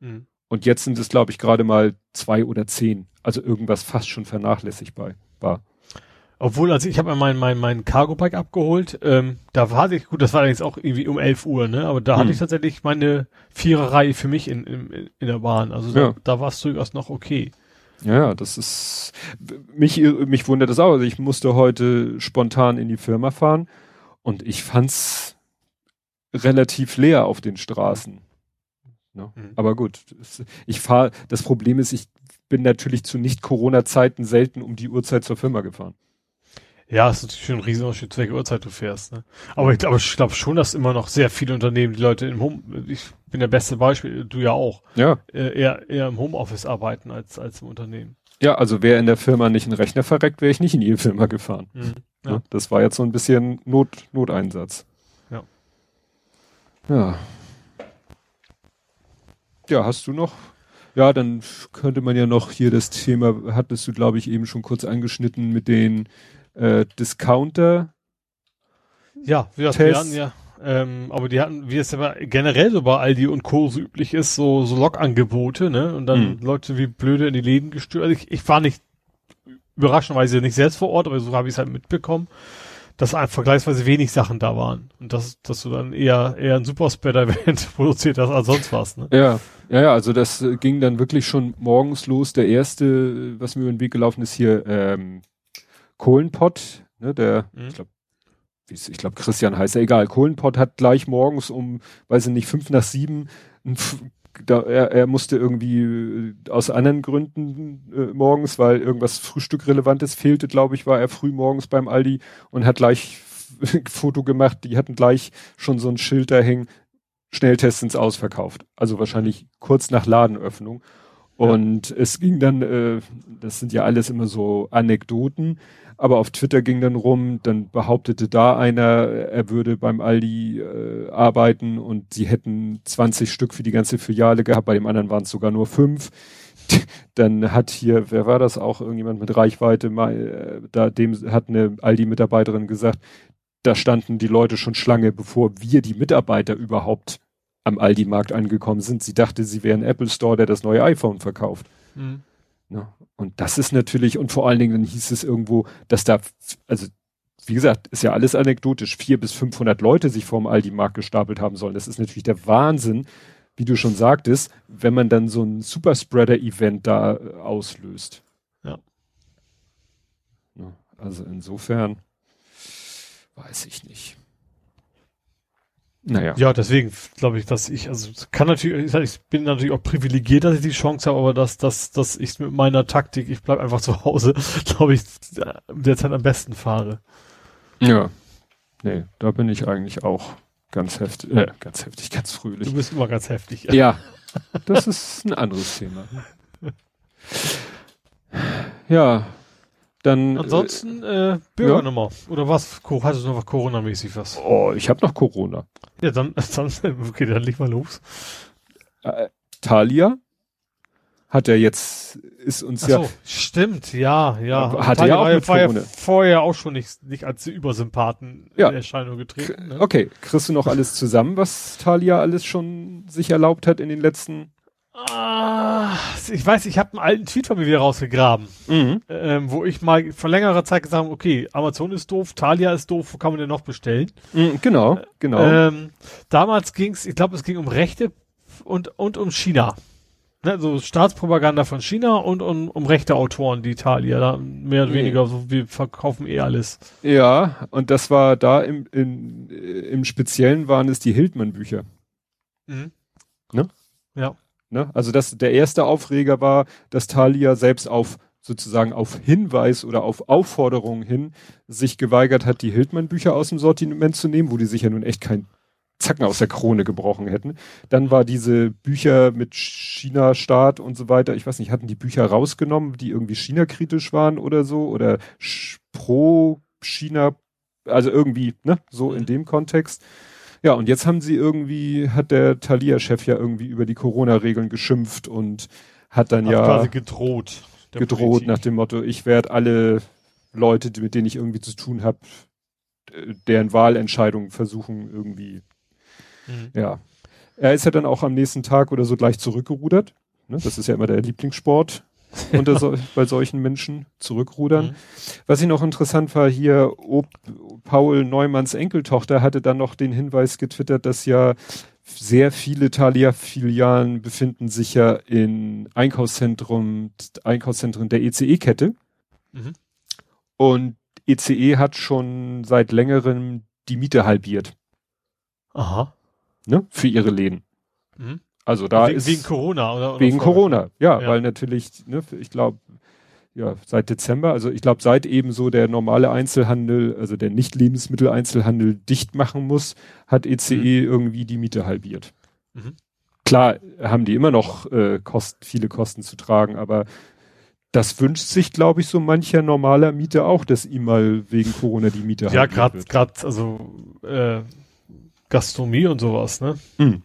Mhm. Und jetzt sind es, glaube ich, gerade mal zwei oder zehn. Also irgendwas fast schon vernachlässigbar war. Obwohl, also ich habe mein, mein, mein Cargo-Bike abgeholt, ähm, da hatte ich, gut, das war allerdings auch irgendwie um 11 Uhr, ne, aber da hm. hatte ich tatsächlich meine Viererreihe für mich in, in, in der Bahn. Also ja. da, da war es durchaus noch okay. Ja, das ist, mich, mich wundert das auch. Also ich musste heute spontan in die Firma fahren und ich fand's relativ leer auf den Straßen. Ne? Mhm. Aber gut, ich fahre, das Problem ist, ich bin natürlich zu Nicht-Corona-Zeiten selten um die Uhrzeit zur Firma gefahren. Ja, es ist natürlich schon ein Riesenunterschied, zu welcher Uhrzeit du fährst. Ne? Aber ich glaube glaub schon, dass immer noch sehr viele Unternehmen, die Leute im Home, ich bin der beste Beispiel, du ja auch, ja. Äh, eher, eher im Homeoffice arbeiten als, als im Unternehmen. Ja, also wäre in der Firma nicht ein Rechner verreckt, wäre ich nicht in die Firma gefahren. Mhm, ja. Ne? Das war jetzt so ein bisschen Not, Noteinsatz. Ja. Ja, ja, hast du noch? Ja, dann könnte man ja noch hier das Thema, hattest du, glaube ich, eben schon kurz angeschnitten mit den äh, Discounter. Ja, wir, hatten ja ähm, aber die hatten, wie es aber generell so bei Aldi und Co. so üblich ist, so, so Log-Angebote, ne? Und dann Mhm. Leute wie blöde in die Läden gestört. Also ich, ich war nicht überraschenderweise nicht selbst vor Ort, aber so habe ich es halt mitbekommen, dass vergleichsweise wenig Sachen da waren. Und dass, dass du dann eher, eher ein Superspreader-Event produziert hast als sonst was, ne? Ja, ja, ja, also das äh, ging dann wirklich schon morgens los. Der erste, was mir über den Weg gelaufen ist, hier ähm, Kohlenpott, ne, der, Mhm. ich glaube, ich glaube Christian heißt er, egal. Kohlenpott hat gleich morgens um, weiß ich nicht, fünf nach sieben, ein F- da, er, er musste irgendwie äh, aus anderen Gründen äh, morgens, weil irgendwas Frühstückrelevantes fehlte, glaube ich, war er früh morgens beim Aldi und hat gleich Foto gemacht. Die hatten gleich schon so ein Schild da hängen, Schnelltests ins Ausverkauft. Also wahrscheinlich kurz nach Ladenöffnung. Und es ging dann, äh, das sind ja alles immer so Anekdoten, aber auf Twitter ging dann rum, dann behauptete da einer, er würde beim Aldi äh, arbeiten und sie hätten 20 Stück für die ganze Filiale gehabt, bei dem anderen waren es sogar nur fünf. Dann hat hier, wer war das auch, irgendjemand mit Reichweite, mal, äh, da dem hat eine Aldi-Mitarbeiterin gesagt, da standen die Leute schon Schlange, bevor wir die Mitarbeiter überhaupt am Aldi-Markt angekommen sind. Sie dachte, sie wären Apple Store, der das neue iPhone verkauft. Mhm. Ne? Und das ist natürlich, und vor allen Dingen dann hieß es irgendwo, dass da, also wie gesagt, ist ja alles anekdotisch, vier bis 500 Leute sich vorm Aldi-Markt gestapelt haben sollen. Das ist natürlich der Wahnsinn, wie du schon sagtest, wenn man dann so ein Superspreader-Event da äh, auslöst. Ja. Ne? Also insofern weiß ich nicht. Naja. Ja, deswegen glaube ich, dass ich, also kann natürlich, ich bin natürlich auch privilegiert, dass ich die Chance habe, aber dass, dass, dass ich mit meiner Taktik, ich bleib einfach zu Hause, glaube ich, derzeit am besten fahre. Ja. Nee, da bin ich eigentlich auch ganz heftig, äh, ganz heftig, ganz fröhlich. Du bist immer ganz heftig. Ja, das ist ein anderes Thema. Ja, dann. Ansonsten äh, Bürgernummer. Oder was? Hast du noch was Corona-mäßig was? Äh, oh, ich habe noch Corona. Ja, dann, dann okay, dann leg mal los. Äh, Thalia hat ja jetzt, ist uns Ach ja. so, stimmt, ja, ja. Tanja ja auch mit war ja Corona. vorher auch schon nicht, nicht als Übersympathen Ja. in Erscheinung getreten. Ne? Okay, kriegst du noch alles zusammen, was Thalia alles schon sich erlaubt hat in den letzten. Ah, ich weiß, ich habe einen alten Tweet von mir wieder rausgegraben, Mhm. ähm, wo ich mal vor längerer Zeit gesagt habe, okay, Amazon ist doof, Thalia ist doof, wo kann man denn noch bestellen? Mhm, genau, genau. Ähm, damals ging's, ich glaube, es ging um Rechte und, und um China. Ne, so Staatspropaganda von China und um, um rechte Autoren, die Italien, da mehr oder Mhm. weniger, so, wir verkaufen eh alles. ja, und das war da im, in, äh, im Speziellen waren es die Hildmann-Bücher. Mhm. Ne? Ja. Ne? Also das, der erste Aufreger war, dass Thalia selbst auf sozusagen auf Hinweis oder auf Aufforderung hin sich geweigert hat, die Hildmann-Bücher aus dem Sortiment zu nehmen, wo die sich ja nun echt kein Zacken aus der Krone gebrochen hätten. Dann war diese Bücher mit China-Staat und so weiter, ich weiß nicht, hatten die Bücher rausgenommen, die irgendwie China-kritisch waren oder so oder pro China, also irgendwie, ne, so in Mhm. dem Kontext. Ja, und jetzt haben sie irgendwie, hat der Thalia-Chef ja irgendwie über die Corona-Regeln geschimpft und hat dann Hat ja quasi gedroht. gedroht Politik. nach dem Motto, ich werde alle Leute, mit denen ich irgendwie zu tun habe, deren Wahlentscheidungen versuchen irgendwie, Mhm. ja. Er ist ja dann auch am nächsten Tag oder so gleich zurückgerudert. Ne? Das ist ja immer der Lieblingssport unter so, bei solchen Menschen, zurückrudern. Mhm. Was ich noch interessant war, hier Ob Paul Neumanns Enkeltochter hatte dann noch den Hinweis getwittert, dass ja sehr viele Thalia-Filialen befinden sich ja in Einkaufszentrum, Einkaufszentren der ECE-Kette. Mhm. Und ECE hat schon seit längerem die Miete halbiert, Aha. ne, für ihre Läden. Mhm. Also da wegen, ist wegen Corona oder, oder wegen vorher? Corona, ja, Ja. weil natürlich, ne, ich glaube, ja, seit Dezember, also ich glaube, seit eben so der normale Einzelhandel, also der Nicht-Lebensmittel-Einzelhandel dicht machen muss, hat ECE irgendwie die Miete halbiert. Mhm. Klar haben die immer noch äh, Kosten, viele Kosten zu tragen, aber das wünscht sich, glaube ich, so mancher normaler Mieter auch, dass ihm mal wegen Corona die Miete Ja, halbiert gerade wird. gerade also äh, Gastronomie und sowas, ne? Mhm.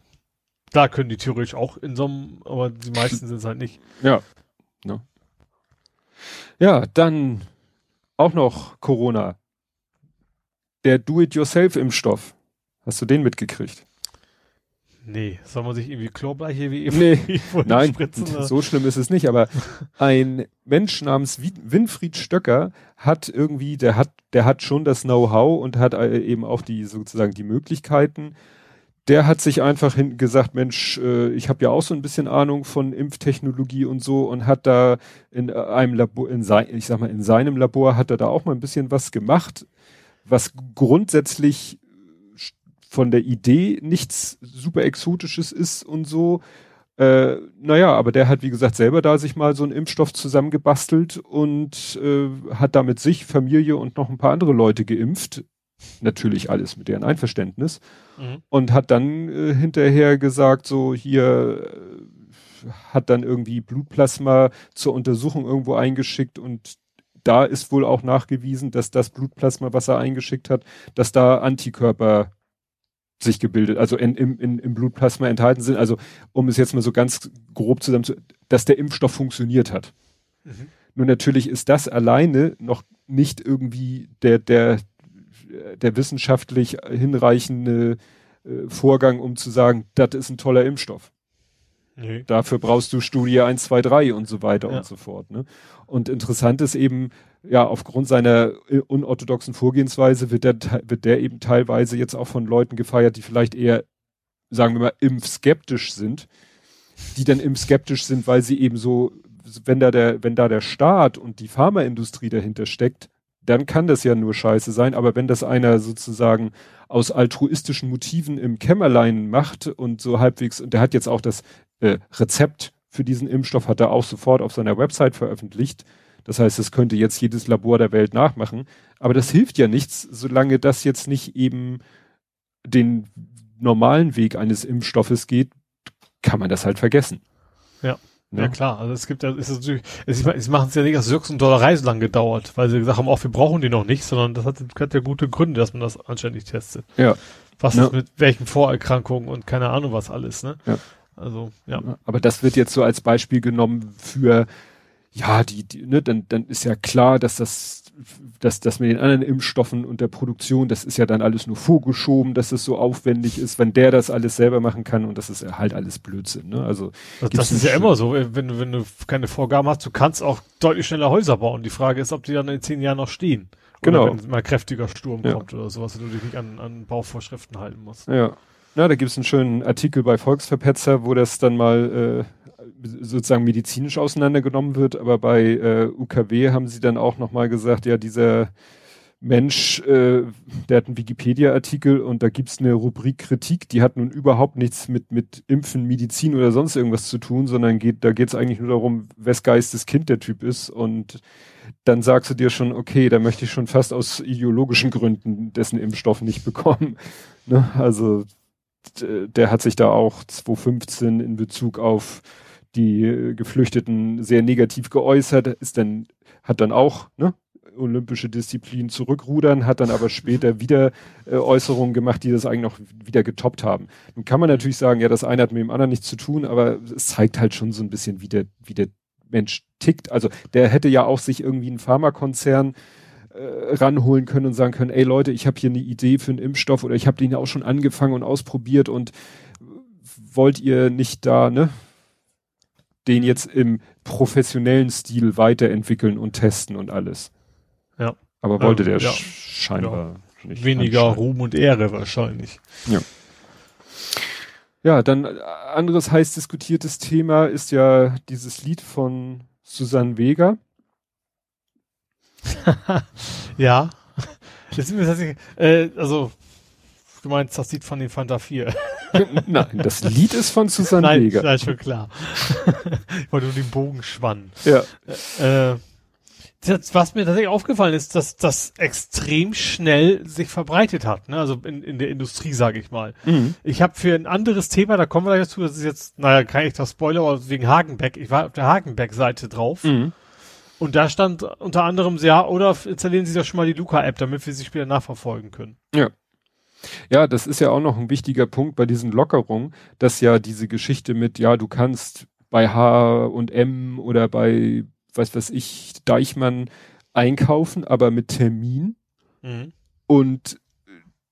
Da können die theoretisch auch in so einem, aber die meisten sind es halt nicht. Ja. Ne? Ja, dann auch noch Corona. Der Do-it-yourself-Impfstoff. Hast du den mitgekriegt? Nee, soll man sich irgendwie Chlorbleiche wie eben nee, nein, spritzen, so schlimm ist es nicht, aber ein Mensch namens Winfried Stöcker hat irgendwie, der hat, der hat schon das Know-how und hat äh, eben auch die sozusagen die Möglichkeiten. Der hat sich einfach hin gesagt, Mensch, äh, ich habe ja auch so ein bisschen Ahnung von Impftechnologie und so und hat da in einem Labor, in sein, ich sag mal, in seinem Labor hat er da auch mal ein bisschen was gemacht, was grundsätzlich von der Idee nichts super Exotisches ist und so. Äh, naja, aber der hat, wie gesagt, selber da sich mal so einen Impfstoff zusammengebastelt und äh, hat damit sich, Familie und noch ein paar andere Leute geimpft. Natürlich alles mit deren Einverständnis. Mhm. Und hat dann äh, hinterher gesagt, so hier äh, hat dann irgendwie Blutplasma zur Untersuchung irgendwo eingeschickt und da ist wohl auch nachgewiesen, dass das Blutplasma, was er eingeschickt hat, dass da Antikörper sich gebildet, also in, in, im Blutplasma enthalten sind. Also um es jetzt mal so ganz grob zusammen zu, dass der Impfstoff funktioniert hat. Mhm. Nur natürlich ist das alleine noch nicht irgendwie der, der, der wissenschaftlich hinreichende äh, Vorgang, um zu sagen, das ist ein toller Impfstoff. Nee. Dafür brauchst du Studie 1, 2, 3 und so weiter ja. und so fort. Ne? Und interessant ist eben, ja, aufgrund seiner äh, unorthodoxen Vorgehensweise wird der, wird der eben teilweise jetzt auch von Leuten gefeiert, die vielleicht eher, sagen wir mal, impfskeptisch sind, die dann impfskeptisch sind, weil sie eben so, wenn da der, wenn da der Staat und die Pharmaindustrie dahinter steckt, dann kann das ja nur scheiße sein, aber wenn das einer sozusagen aus altruistischen Motiven im Kämmerlein macht und so halbwegs, und der hat jetzt auch das äh, Rezept für diesen Impfstoff, hat er auch sofort auf seiner Website veröffentlicht, das heißt, es könnte jetzt jedes Labor der Welt nachmachen. Aber das hilft ja nichts, solange das jetzt nicht eben den normalen Weg eines Impfstoffes geht, kann man das halt vergessen. Ja. Ja, ja klar, also es gibt ja, ist natürlich, es, sie machen es ja nicht aus Jux und Dollerei so lang gedauert, weil sie gesagt haben, auch wir brauchen die noch nicht, sondern das hat, hat ja gute Gründe, dass man das anständig testet. Ja. Was ja. ist mit welchen Vorerkrankungen und keine Ahnung was alles, ne? Ja. Also, ja. Aber das wird jetzt so als Beispiel genommen für ja, die, die ne, dann, dann ist ja klar, dass das, dass das mit den anderen Impfstoffen und der Produktion, das ist ja dann alles nur vorgeschoben, dass es so aufwendig ist, wenn der das alles selber machen kann und das ist halt alles Blödsinn. Ne? Also das, das ist ja immer so, wenn du wenn du keine Vorgaben hast, du kannst auch deutlich schneller Häuser bauen. Die Frage ist, ob die dann in zehn Jahren noch stehen. Genau. Oder wenn mal kräftiger Sturm ja. kommt oder sowas, und du dich nicht an, an Bauvorschriften halten musst. Ja. Na, da gibt es einen schönen Artikel bei Volksverpetzer, wo das dann mal äh, sozusagen medizinisch auseinandergenommen wird, aber bei äh, UKW haben sie dann auch nochmal gesagt, ja, dieser Mensch, äh, der hat einen Wikipedia-Artikel und da gibt's eine Rubrik Kritik, die hat nun überhaupt nichts mit, mit Impfen, Medizin oder sonst irgendwas zu tun, sondern geht, da geht's eigentlich nur darum, wes Geistes Kind der Typ ist und dann sagst du dir schon, okay, da möchte ich schon fast aus ideologischen Gründen dessen Impfstoff nicht bekommen. Ne? Also der hat sich da auch 2015 in Bezug auf die äh, Geflüchteten sehr negativ geäußert, ist dann, hat dann auch, ne, olympische Disziplin zurückrudern, hat dann aber später wieder äh, Äußerungen gemacht, die das eigentlich noch wieder getoppt haben. Nun kann man natürlich sagen, ja, das eine hat mit dem anderen nichts zu tun, aber es zeigt halt schon so ein bisschen, wie der, wie der Mensch tickt. Also der hätte ja auch sich irgendwie einen Pharmakonzern äh, ranholen können und sagen können, ey Leute, ich habe hier eine Idee für einen Impfstoff oder ich habe den ja auch schon angefangen und ausprobiert und wollt ihr nicht da, ne, den jetzt im professionellen Stil weiterentwickeln und testen und alles. Ja. Aber wollte ähm, der ja. scheinbar ja. nicht. Weniger Ruhm und Ehre wahrscheinlich. Ja. Ja, dann äh, anderes heiß diskutiertes Thema ist ja dieses Lied von Susanne Vega. ja. Das ist äh, also, du meinst das Lied von den Fanta 4. Nein, das Lied ist von Susanne Nein, Vega. Nein, schon klar. ich wollte nur den Bogen spannen. Ja. Äh, das, was mir tatsächlich aufgefallen ist, dass das extrem schnell sich verbreitet hat, ne? also in, in der Industrie, sage ich mal. Mhm. Ich habe für ein anderes Thema, da kommen wir gleich dazu, das ist jetzt, naja, kann ich das Spoiler, aber wegen Hagenbeck, ich war auf der Hagenbeck-Seite drauf mhm. und da stand unter anderem, ja, oder installieren Sie doch schon mal die Luca-App, damit wir sie später nachverfolgen können. Ja. Ja, das ist ja auch noch ein wichtiger Punkt bei diesen Lockerungen, dass ja diese Geschichte mit, ja, du kannst bei H und M oder bei, was weiß ich, Deichmann einkaufen, aber mit Termin. Mhm. Und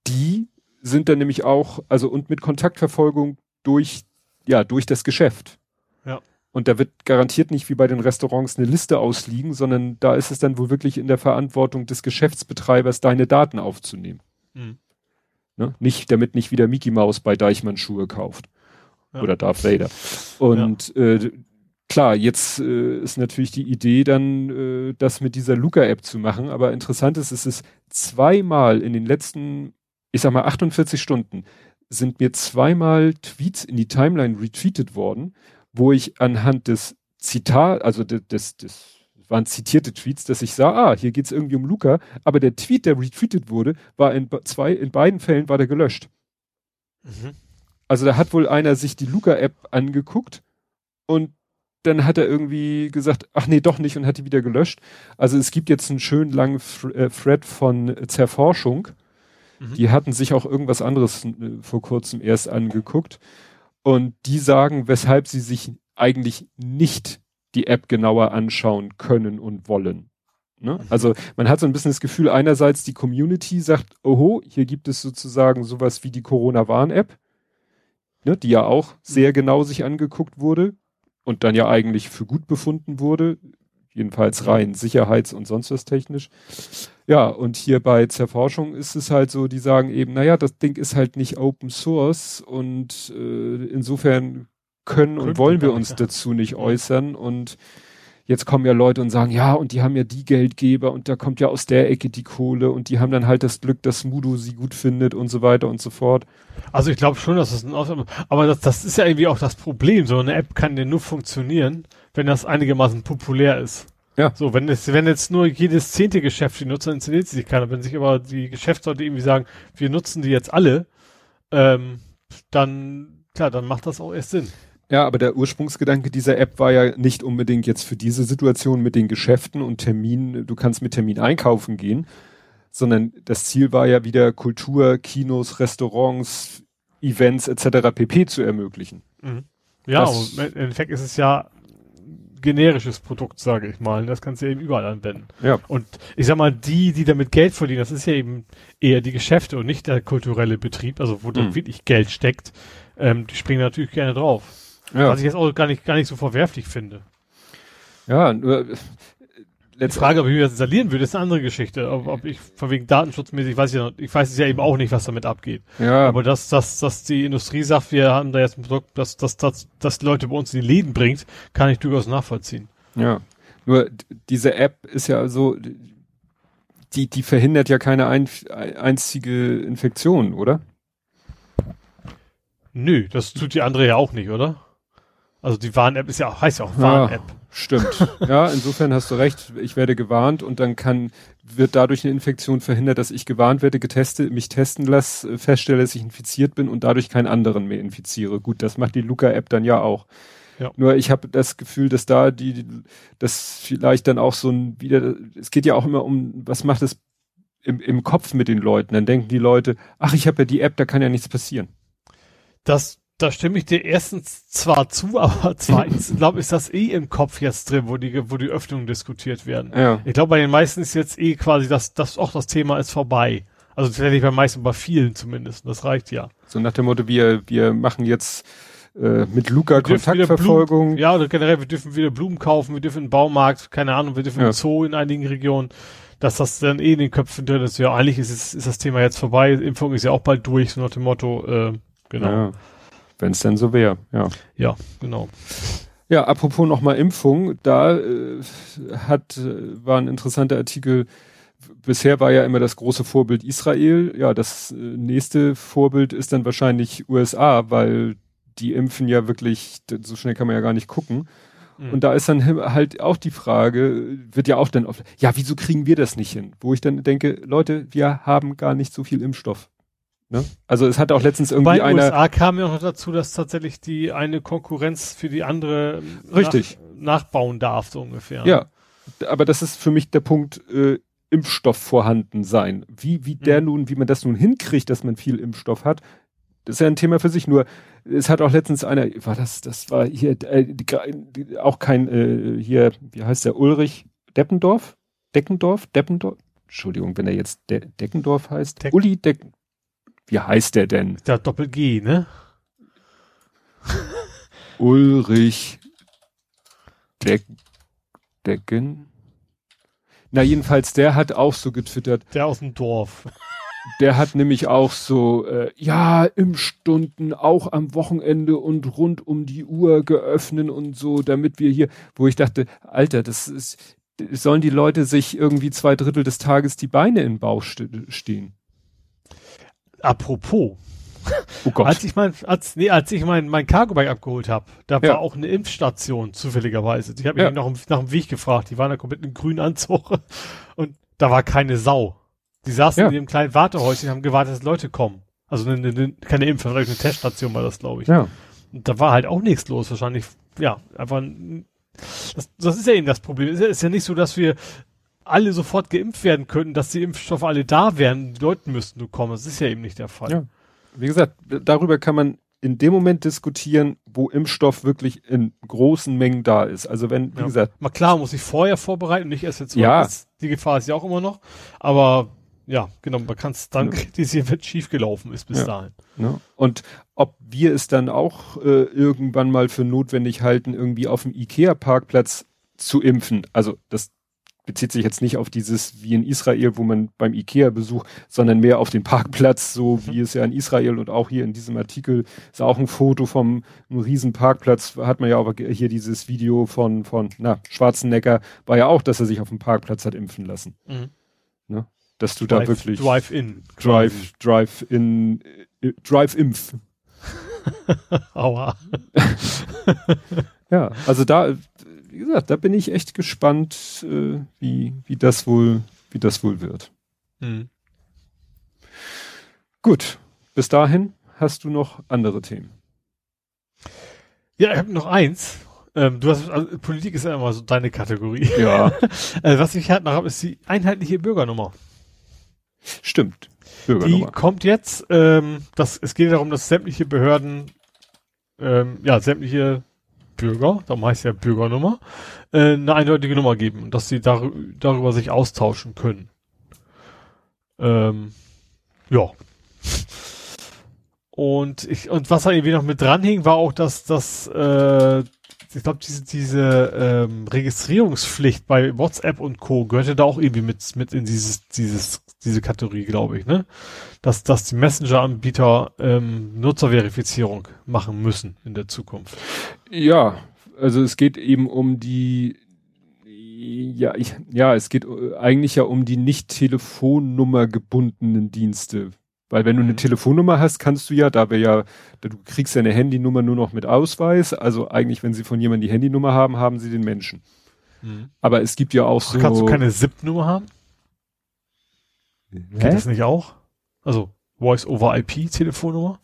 die sind dann nämlich auch, also und mit Kontaktverfolgung durch, ja, durch das Geschäft. Ja. Und da wird garantiert nicht wie bei den Restaurants eine Liste ausliegen, sondern da ist es dann wohl wirklich in der Verantwortung des Geschäftsbetreibers, deine Daten aufzunehmen. Mhm. Ne? Nicht, damit nicht wieder Mickey Mouse bei Deichmann Schuhe kauft. Ja. Oder Darth Vader. Und äh, klar, jetzt äh, ist natürlich die Idee dann, äh, das mit dieser Luca-App zu machen. Aber interessant ist, es ist zweimal in den letzten, ich sag mal 48 Stunden, sind mir zweimal Tweets in die Timeline retweetet worden, wo ich anhand des Zitat, also des, des, des waren zitierte Tweets, dass ich sah, ah, hier geht's irgendwie um Luca, aber der Tweet, der retweetet wurde, war in zwei, in beiden Fällen war der gelöscht. Mhm. Also da hat wohl einer sich die Luca-App angeguckt und dann hat er irgendwie gesagt, ach nee, doch nicht und hat die wieder gelöscht. Also es gibt jetzt einen schönen langen äh, Thread von Zerforschung. Mhm. Die hatten sich auch irgendwas anderes äh, vor kurzem erst angeguckt. Und die sagen, weshalb sie sich eigentlich nicht die App genauer anschauen können und wollen. Ne? Also man hat so ein bisschen das Gefühl, einerseits die Community sagt, oho, hier gibt es sozusagen sowas wie die Corona-Warn-App, ne, die ja auch sehr genau sich angeguckt wurde und dann ja eigentlich für gut befunden wurde, jedenfalls rein sicherheits- und sonst was technisch. Ja, und hier bei Zerforschung ist es halt so, die sagen eben, naja, das Ding ist halt nicht Open Source und äh, insofern können und wollen wir uns dazu nicht äußern und jetzt kommen ja Leute und sagen, ja, und die haben ja die Geldgeber und da kommt ja aus der Ecke die Kohle und die haben dann halt das Glück, dass Mudo sie gut findet und so weiter und so fort. Also ich glaube schon, dass das ein Ausnahme, aber das, das ist ja irgendwie auch das Problem. So eine App kann ja nur funktionieren, wenn das einigermaßen populär ist. Ja. So, wenn es, wenn jetzt nur jedes zehnte Geschäft die nutzt, dann installiert sie sich keiner. Wenn sich aber die Geschäftsleute irgendwie sagen, wir nutzen die jetzt alle, ähm, dann, klar, dann macht das auch erst Sinn. Ja, aber der Ursprungsgedanke dieser App war ja nicht unbedingt jetzt für diese Situation mit den Geschäften und Termin, du kannst mit Termin einkaufen gehen, sondern das Ziel war ja wieder Kultur, Kinos, Restaurants, Events etc. pp. zu ermöglichen. Ja, Das- im Endeffekt ist es ja generisches Produkt, sage ich mal. Das kannst du eben überall anwenden. Ja. Und ich sag mal, die, die damit Geld verdienen, das ist ja eben eher die Geschäfte und nicht der kulturelle Betrieb, also wo da Mhm. wirklich Geld steckt. Ähm, die springen natürlich gerne drauf. Ja, Was ich jetzt auch gar nicht, gar nicht so verwerflich finde. ja nur äh, Die letztendlich. Frage, ob ich mir das installieren würde, ist eine andere Geschichte. Ob, ob ich von wegen datenschutzmäßig, weiß ich ja noch, ich weiß es ja eben auch nicht, was damit abgeht. Ja, Aber dass, dass, dass die Industrie sagt, wir haben da jetzt ein Produkt, das, das, das, das Leute bei uns in die Läden bringt, kann ich durchaus nachvollziehen. Ja, nur diese App ist ja so, die, die verhindert ja keine ein, einzige Infektion, oder? Nö, das tut die andere ja auch nicht, oder? Also die Warn-App ist ja auch, heißt ja auch Ja. Warn-App. Stimmt. ja, insofern hast du recht. Ich werde gewarnt und dann kann, wird dadurch eine Infektion verhindert, dass ich gewarnt werde, getestet, mich testen lasse, feststelle, dass ich infiziert bin und dadurch keinen anderen mehr infiziere. Gut, das macht die Luca-App dann ja auch. Ja. Nur ich habe das Gefühl, dass da die, das vielleicht dann auch so ein wieder, es geht ja auch immer um, was macht es im, im Kopf mit den Leuten? Dann denken die Leute, ach, ich habe ja die App, da kann ja nichts passieren. Das, da stimme ich dir erstens zwar zu, aber zweitens, glaube ich, ist das eh im Kopf jetzt drin, wo die, wo die Öffnungen diskutiert werden. Ja. Ich glaube, bei den meisten ist jetzt eh quasi das, das auch das Thema ist vorbei. Also tatsächlich bei meisten, bei vielen zumindest. Das reicht ja. So nach dem Motto, wir, wir machen jetzt äh, mit Luca Kontaktverfolgung. Blumen, ja, oder generell, wir dürfen wieder Blumen kaufen, wir dürfen einen Baumarkt, keine Ahnung, wir dürfen Ja. einen Zoo in einigen Regionen, dass das dann eh in den Köpfen drin ist. Ja, eigentlich ist, es, ist das Thema jetzt vorbei, Impfung ist ja auch bald durch, so nach dem Motto, äh, genau. Ja. Wenn es denn so wäre, ja. genau. Ja, apropos nochmal Impfung, da äh, hat, äh, war ein interessanter Artikel. Bisher war ja immer das große Vorbild Israel. Ja, das äh, nächste Vorbild ist dann wahrscheinlich USA, weil die impfen ja wirklich, so schnell kann man ja gar nicht gucken. Mhm. Und da ist dann halt auch die Frage, wird ja auch dann oft, ja, wieso kriegen wir das nicht hin? Wo ich dann denke, Leute, wir haben gar nicht so viel Impfstoff. Ne? Also es hat auch letztens irgendwie Bei einer. USA kam ja auch noch dazu, dass tatsächlich die eine Konkurrenz für die andere Richtig. Nach, nachbauen darf, so ungefähr. Ja, aber das ist für mich der Punkt äh, Impfstoff vorhanden sein. Wie, wie der Mhm. nun, wie man das nun hinkriegt, dass man viel Impfstoff hat, das ist ja ein Thema für sich. Nur es hat auch letztens einer, war das, das war hier äh, die, auch kein äh, hier, wie heißt der Ulrich Deppendorf, Deckendorf, Deppendorf. Entschuldigung, wenn er jetzt De Deckendorf heißt. Deck- Uli Deck, wie heißt der denn? Der Doppel G, ne? Ulrich Deck, Decken. Na, jedenfalls, der hat auch so getwittert. Der aus dem Dorf. Der hat nämlich auch so, äh, ja, Impfstunden auch am Wochenende und rund um die Uhr geöffnet und so, damit wir hier, wo ich dachte, Alter, das ist, sollen die Leute sich irgendwie zwei Drittel des Tages die Beine in den Bauch stehen. Apropos. Oh Gott. Als ich mein, als, nee, als ich mein, mein Cargo-Bike abgeholt habe, da ja. war auch eine Impfstation zufälligerweise. Ich habe mich ja. nach, nach dem Weg gefragt. Die waren da komplett in grünen Anzug und da war keine Sau. Die saßen ja. in dem kleinen Wartehäuschen und haben gewartet, dass Leute kommen. Also eine, eine, keine Impfung, vielleicht eine Teststation war das, glaube ich. Ja. Und da war halt auch nichts los, wahrscheinlich. Ja, einfach. Das, das ist ja eben das Problem. Es ist ja nicht so, dass wir alle sofort geimpft werden könnten, dass die Impfstoffe alle da wären, die Leute müssten nur kommen. Das ist ja eben nicht der Fall. Ja. Wie gesagt, darüber kann man in dem Moment diskutieren, wo Impfstoff wirklich in großen Mengen da ist. Also wenn, wie ja. gesagt. Mal klar, muss ich vorher vorbereiten, nicht erst jetzt. Ja. Die Gefahr ist ja auch immer noch. Aber ja, genau, man kann es dann kritisieren, wenn schief gelaufen ist bis ja. dahin. Ja. Und ob wir es dann auch äh, irgendwann mal für notwendig halten, irgendwie auf dem Ikea-Parkplatz zu impfen. Also das bezieht sich jetzt nicht auf dieses wie in Israel, wo man beim Ikea-Besuch, sondern mehr auf den Parkplatz, so mhm. wie es ja in Israel und auch hier in diesem Artikel ist auch ein Foto vom einem riesen Parkplatz, hat man ja aber hier dieses Video von, von, na, Schwarzenegger, war ja auch, dass er sich auf dem Parkplatz hat impfen lassen. Mhm. Ne? Dass du drive, da wirklich. Drive-in. Drive, Drive-in, äh, Drive-Impf. Aua. ja, also da, wie gesagt, da bin ich echt gespannt, äh, wie, wie das wohl, wie das wohl wird. Mhm. Gut, bis dahin hast du noch andere Themen. Ja, ich habe noch eins. Ähm, du hast, also Politik ist ja immer so deine Kategorie. Ja. also, was ich halt noch habe, ist die einheitliche Bürgernummer. Stimmt. Bürgernummer. Die kommt jetzt, ähm, das, es geht darum, dass sämtliche Behörden, ähm, ja, sämtliche Bürger, darum heißt ja Bürgernummer, äh, eine eindeutige Nummer geben dass sie dar darüber sich austauschen können. Ähm, ja. Und ich, und was da irgendwie noch mit dranhing, war auch, dass das, äh, ich glaube, diese, diese ähm, Registrierungspflicht bei WhatsApp und Co. gehörte da auch irgendwie mit, mit in dieses, dieses, diese Kategorie, glaube ich, ne? Dass, dass die Messenger-Anbieter ähm, Nutzerverifizierung machen müssen in der Zukunft. Ja, also es geht eben um die, ja, ich, ja, es geht eigentlich ja um die nicht Telefonnummer gebundenen Dienste. Weil wenn du eine mhm. Telefonnummer hast, kannst du ja, da wir ja, du kriegst ja eine Handynummer nur noch mit Ausweis. Also eigentlich, wenn sie von jemandem die Handynummer haben, haben sie den Menschen. Mhm. Aber es gibt ja auch so. Kannst du keine SIP-Nummer haben? Hä? Geht das nicht auch? Also Voice over IP Telefonnummer?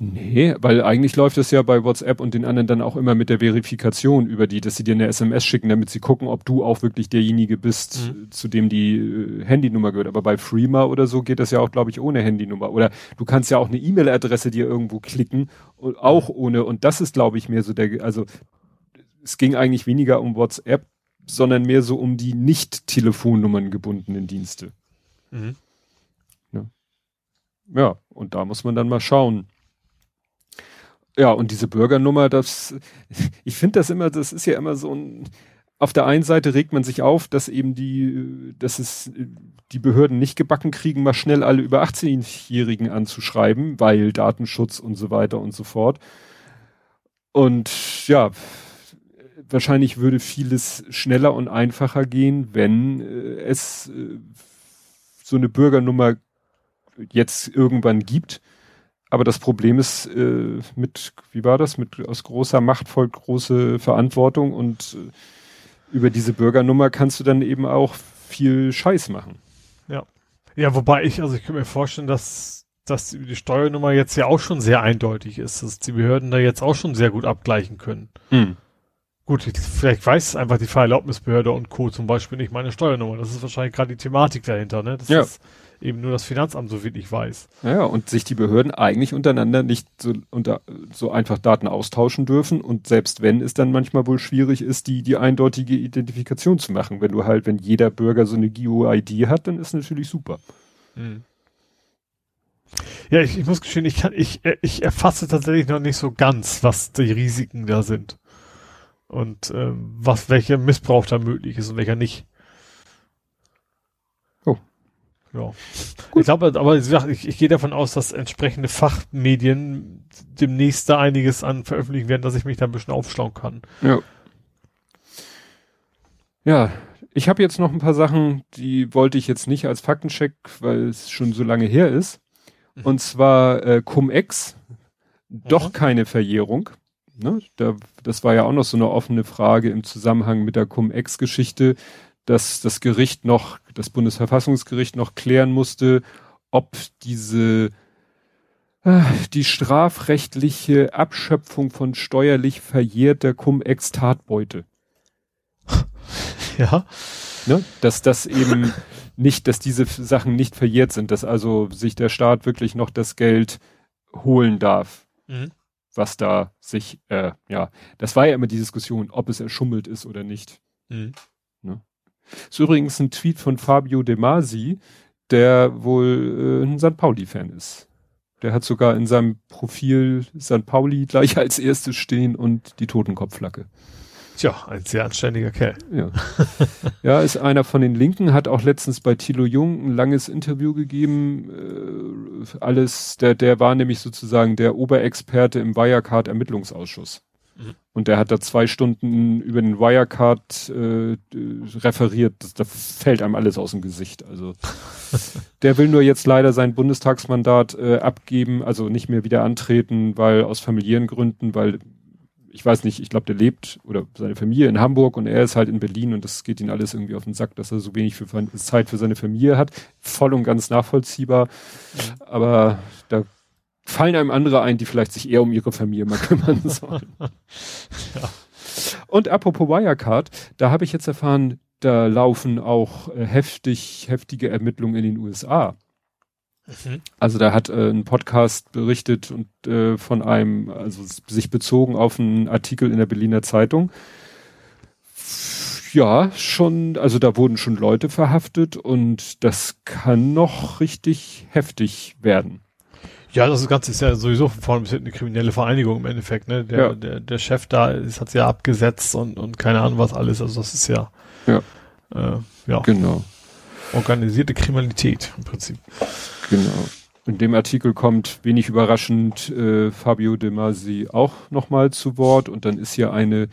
Nee, weil eigentlich läuft das ja bei WhatsApp und den anderen dann auch immer mit der Verifikation über die, dass sie dir eine SMS schicken, damit sie gucken, ob du auch wirklich derjenige bist, mhm. zu dem die äh, Handynummer gehört. Aber bei Freema oder so geht das ja auch, glaube ich, ohne Handynummer. Oder du kannst ja auch eine E-Mail-Adresse dir irgendwo klicken, und auch ohne. Und das ist, glaube ich, mehr so der, also es ging eigentlich weniger um WhatsApp, sondern mehr so um die nicht Telefonnummern gebundenen Dienste. Mhm. Ja. ja, und da muss man dann mal schauen ja, und diese Bürgernummer, das, ich finde das immer, das ist ja immer so ein, auf der einen Seite regt man sich auf, dass eben die, dass es die Behörden nicht gebacken kriegen, mal schnell alle über 18-Jährigen anzuschreiben, weil Datenschutz und so weiter und so fort. Und ja, wahrscheinlich würde vieles schneller und einfacher gehen, wenn äh, es äh, so eine Bürgernummer jetzt irgendwann gibt aber das Problem ist äh, mit, wie war das, mit aus großer Macht folgt große Verantwortung und äh, über diese Bürgernummer kannst du dann eben auch viel Scheiß machen. Ja. Ja, wobei ich, also ich kann mir vorstellen, dass, dass die Steuernummer jetzt ja auch schon sehr eindeutig ist, dass die Behörden da jetzt auch schon sehr gut abgleichen können. Hm. Gut, vielleicht weiß einfach die Fahrerlaubnisbehörde und Co. zum Beispiel nicht meine Steuernummer. Das ist wahrscheinlich gerade die Thematik dahinter, ne? Das ja. ist, eben nur das Finanzamt, so wie ich weiß. Ja, und sich die Behörden eigentlich untereinander nicht so, unter, so einfach Daten austauschen dürfen und selbst wenn es dann manchmal wohl schwierig ist, die, die eindeutige Identifikation zu machen. Wenn du halt, wenn jeder Bürger so eine GUID hat, dann ist natürlich super. Mhm. Ja, ich, ich muss gestehen, ich kann, ich, ich erfasse tatsächlich noch nicht so ganz, was die Risiken da sind. Und ähm, was, welcher Missbrauch da möglich ist und welcher nicht. Oh. Ja. Gut. Ich glaube, aber ich, ich gehe davon aus, dass entsprechende Fachmedien demnächst da einiges an veröffentlichen werden, dass ich mich da ein bisschen aufschlauen kann. Ja. Ja, ich habe jetzt noch ein paar Sachen, die wollte ich jetzt nicht als Faktencheck, weil es schon so lange her ist. Mhm. Und zwar äh, Cum-Ex, doch mhm. keine Verjährung. Ne? Da, das war ja auch noch so eine offene Frage im Zusammenhang mit der Cum-Ex-Geschichte, dass das Gericht noch, das Bundesverfassungsgericht noch klären musste, ob diese äh, die strafrechtliche Abschöpfung von steuerlich verjährter Cum-Ex-Tatbeute. Ja. Ne? Dass das eben nicht, dass diese Sachen nicht verjährt sind, dass also sich der Staat wirklich noch das Geld holen darf. Mhm. Was da sich, äh, ja, das war ja immer die Diskussion, ob es erschummelt ist oder nicht. Mhm. Ist übrigens ein Tweet von Fabio De Masi, der wohl äh, ein St. Pauli-Fan ist. Der hat sogar in seinem Profil St. Pauli gleich als erstes stehen und die Totenkopfflagge. Tja, ein sehr anständiger Kerl. Ja. ja, ist einer von den Linken, hat auch letztens bei Thilo Jung ein langes Interview gegeben. Äh, alles, der, der war nämlich sozusagen der Oberexperte im Wirecard-Ermittlungsausschuss. Mhm. Und der hat da zwei Stunden über den Wirecard äh, referiert. Da fällt einem alles aus dem Gesicht. Also der will nur jetzt leider sein Bundestagsmandat äh, abgeben, also nicht mehr wieder antreten, weil aus familiären Gründen, weil ich weiß nicht, ich glaube, der lebt oder seine Familie in Hamburg und er ist halt in Berlin und das geht ihm alles irgendwie auf den Sack, dass er so wenig für, Zeit für seine Familie hat. Voll und ganz nachvollziehbar. Mhm. Aber da fallen einem andere ein, die vielleicht sich eher um ihre Familie mal kümmern sollen. ja. Und apropos Wirecard, da habe ich jetzt erfahren, da laufen auch äh, heftig, heftige Ermittlungen in den USA. Mhm. Also da hat äh, ein Podcast berichtet und äh, von einem, also sich bezogen auf einen Artikel in der Berliner Zeitung. Ja, schon, also da wurden schon Leute verhaftet und das kann noch richtig heftig werden. Ja, das Ganze ist ja sowieso bis hinten eine kriminelle Vereinigung im Endeffekt, ne? Der, ja. der, der Chef da ist, hat sie ja abgesetzt und, und keine Ahnung was alles. Also das ist ja, ja. Äh, ja. Genau. Organisierte Kriminalität im Prinzip. Genau. In dem Artikel kommt wenig überraschend äh, Fabio De Masi auch nochmal zu Wort und dann ist hier eine,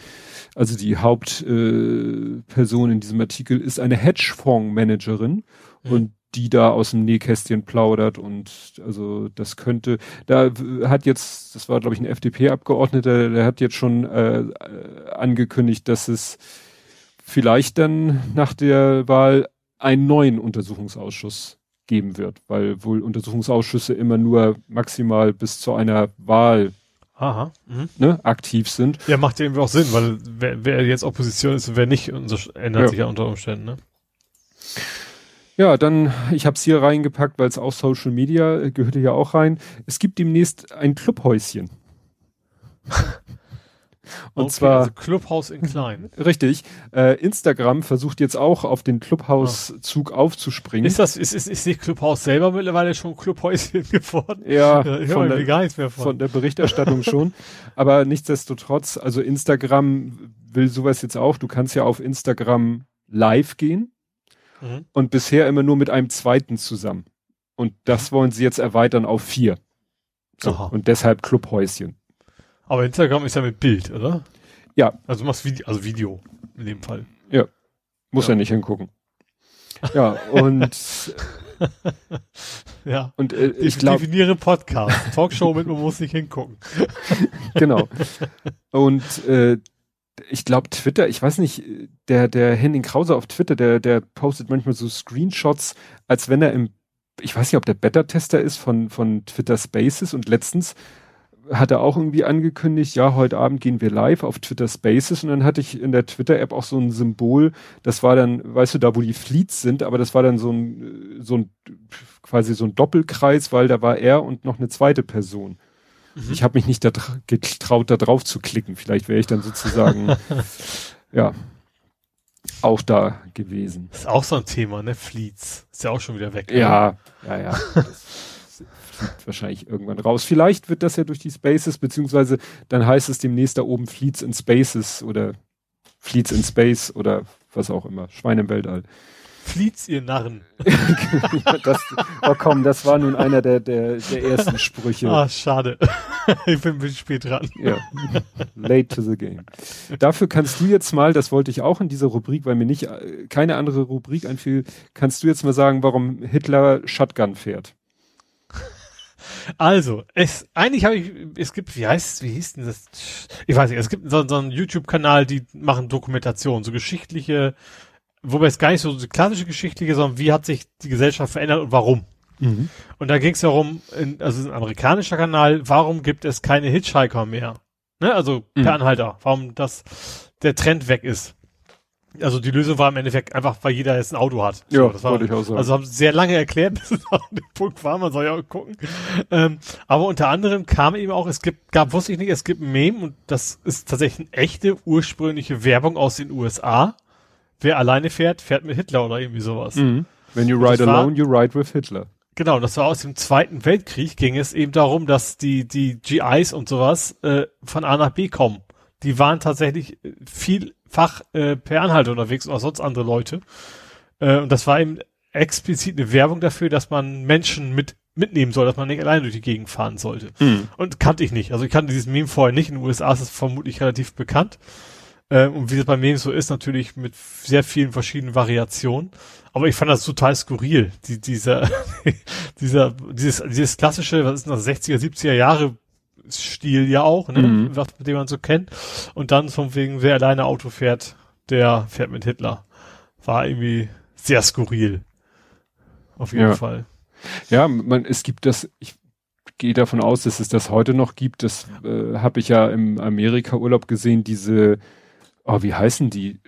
also die Hauptperson äh, in diesem Artikel ist eine Hedgefondsmanagerin mhm. und die da aus dem Nähkästchen plaudert und also das könnte, da hat jetzt, das war glaube ich ein FDP-Abgeordneter, der hat jetzt schon äh, angekündigt, dass es vielleicht dann nach der Wahl einen neuen Untersuchungsausschuss geben wird, weil wohl Untersuchungsausschüsse immer nur maximal bis zu einer Wahl Aha. Mhm. Ne, aktiv sind. Ja, macht ja irgendwie auch Sinn, weil wer, wer jetzt Opposition ist und wer nicht, ändert ja. sich ja unter Umständen. Ne? Ja, dann, ich habe es hier reingepackt, weil es auch Social Media äh, gehörte ja auch rein. Es gibt demnächst ein Clubhäuschen. Und okay, zwar also Clubhaus in klein. Richtig. Äh, Instagram versucht jetzt auch auf den Clubhouse-Zug ah. aufzuspringen. Ist das ist ist ist die Clubhaus selber mittlerweile schon Clubhäuschen geworden? Ja, ja von, der, gar nichts mehr von. von der Berichterstattung schon. Aber nichtsdestotrotz, also Instagram will sowas jetzt auch. Du kannst ja auf Instagram live gehen mhm. und bisher immer nur mit einem zweiten zusammen. Und das wollen sie jetzt erweitern auf vier. So, und deshalb Clubhäuschen. Aber Instagram ist ja mit Bild, oder? Ja. Also du machst Video, also Video in dem Fall. Ja. Muss ja, ja nicht hingucken. Ja, und ja. Und äh, ich glaube definiere Podcast, Talkshow mit man muss nicht hingucken. genau. Und äh, ich glaube Twitter, ich weiß nicht, der der Henning Krause auf Twitter, der der postet manchmal so Screenshots, als wenn er im ich weiß nicht, ob der Beta-Tester ist von von Twitter Spaces. Und letztens hat er auch irgendwie angekündigt, ja, heute Abend gehen wir live auf Twitter Spaces. Und dann hatte ich in der Twitter-App auch so ein Symbol, das war dann, weißt du, da wo die Fleets sind, aber das war dann so ein, so ein, quasi so ein Doppelkreis, weil da war er und noch eine zweite Person. Mhm. Ich habe mich nicht da getraut, da drauf zu klicken. Vielleicht wäre ich dann sozusagen, ja, auch da gewesen. ist auch so ein Thema, ne? Fleets. Ist ja auch schon wieder weg. Ja, ne? ja, ja. fliegt wahrscheinlich irgendwann raus. Vielleicht wird das ja durch die Spaces, beziehungsweise dann heißt es demnächst da oben Fleets in Spaces oder Fleets in Space oder was auch immer. Schwein im Weltall. Flieht's, ihr Narren. das, oh komm, das war nun einer der, der, der ersten Sprüche. Ah, schade. ich bin ein bisschen spät dran. Ja. Late to the game. Dafür kannst du jetzt mal, das wollte ich auch in dieser Rubrik, weil mir nicht äh, keine andere Rubrik einfiel, kannst du jetzt mal sagen, warum Hitler Shotgun fährt? Also, es, eigentlich habe ich, es gibt, wie heißt, wie hieß denn das? Ich weiß nicht, es gibt so, so einen YouTube-Kanal, die machen Dokumentation, so geschichtliche wobei es gar nicht so die klassische geschichtliche, sondern wie hat sich die Gesellschaft verändert und warum. Mhm. Und da ging es darum, in, also ein amerikanischer Kanal, warum gibt es keine Hitchhiker mehr? Ne? Also mhm. per Anhalter, warum das der Trend weg ist. Also die Lösung war im Endeffekt einfach, weil jeder jetzt ein Auto hat. Ja, so, das war, ich auch sagen. Also haben sehr lange erklärt, bis es an den Punkt war, man soll ja auch gucken. Ähm, aber unter anderem kam eben auch, es gibt, gab, wusste ich nicht, es gibt ein Meme und das ist tatsächlich eine echte ursprüngliche Werbung aus den USA wer alleine fährt, fährt mit Hitler oder irgendwie sowas. Mhm. When you ride alone, war, you ride with Hitler. Genau, das war aus dem Zweiten Weltkrieg, ging es eben darum, dass die, die GIs und sowas äh, von A nach B kommen. Die waren tatsächlich vielfach äh, per Anhalt unterwegs oder sonst andere Leute. Äh, und das war eben explizit eine Werbung dafür, dass man Menschen mit mitnehmen soll, dass man nicht alleine durch die Gegend fahren sollte. Mhm. Und kannte ich nicht. Also ich kannte dieses Meme vorher nicht. In den USA ist es vermutlich relativ bekannt. Äh, und wie es bei mir so ist, natürlich mit sehr vielen verschiedenen Variationen. Aber ich fand das total skurril, die, dieser, dieser, dieses, dieses klassische, was ist das, 60er, 70er Jahre Stil ja auch, ne? Mhm. Was, mit dem man so kennt. Und dann von wegen, wer alleine Auto fährt, der fährt mit Hitler. War irgendwie sehr skurril. Auf jeden ja. Fall. Ja, man, es gibt das, ich gehe davon aus, dass es das heute noch gibt. Das äh, habe ich ja im Amerika-Urlaub gesehen, diese oh, wie heißen die?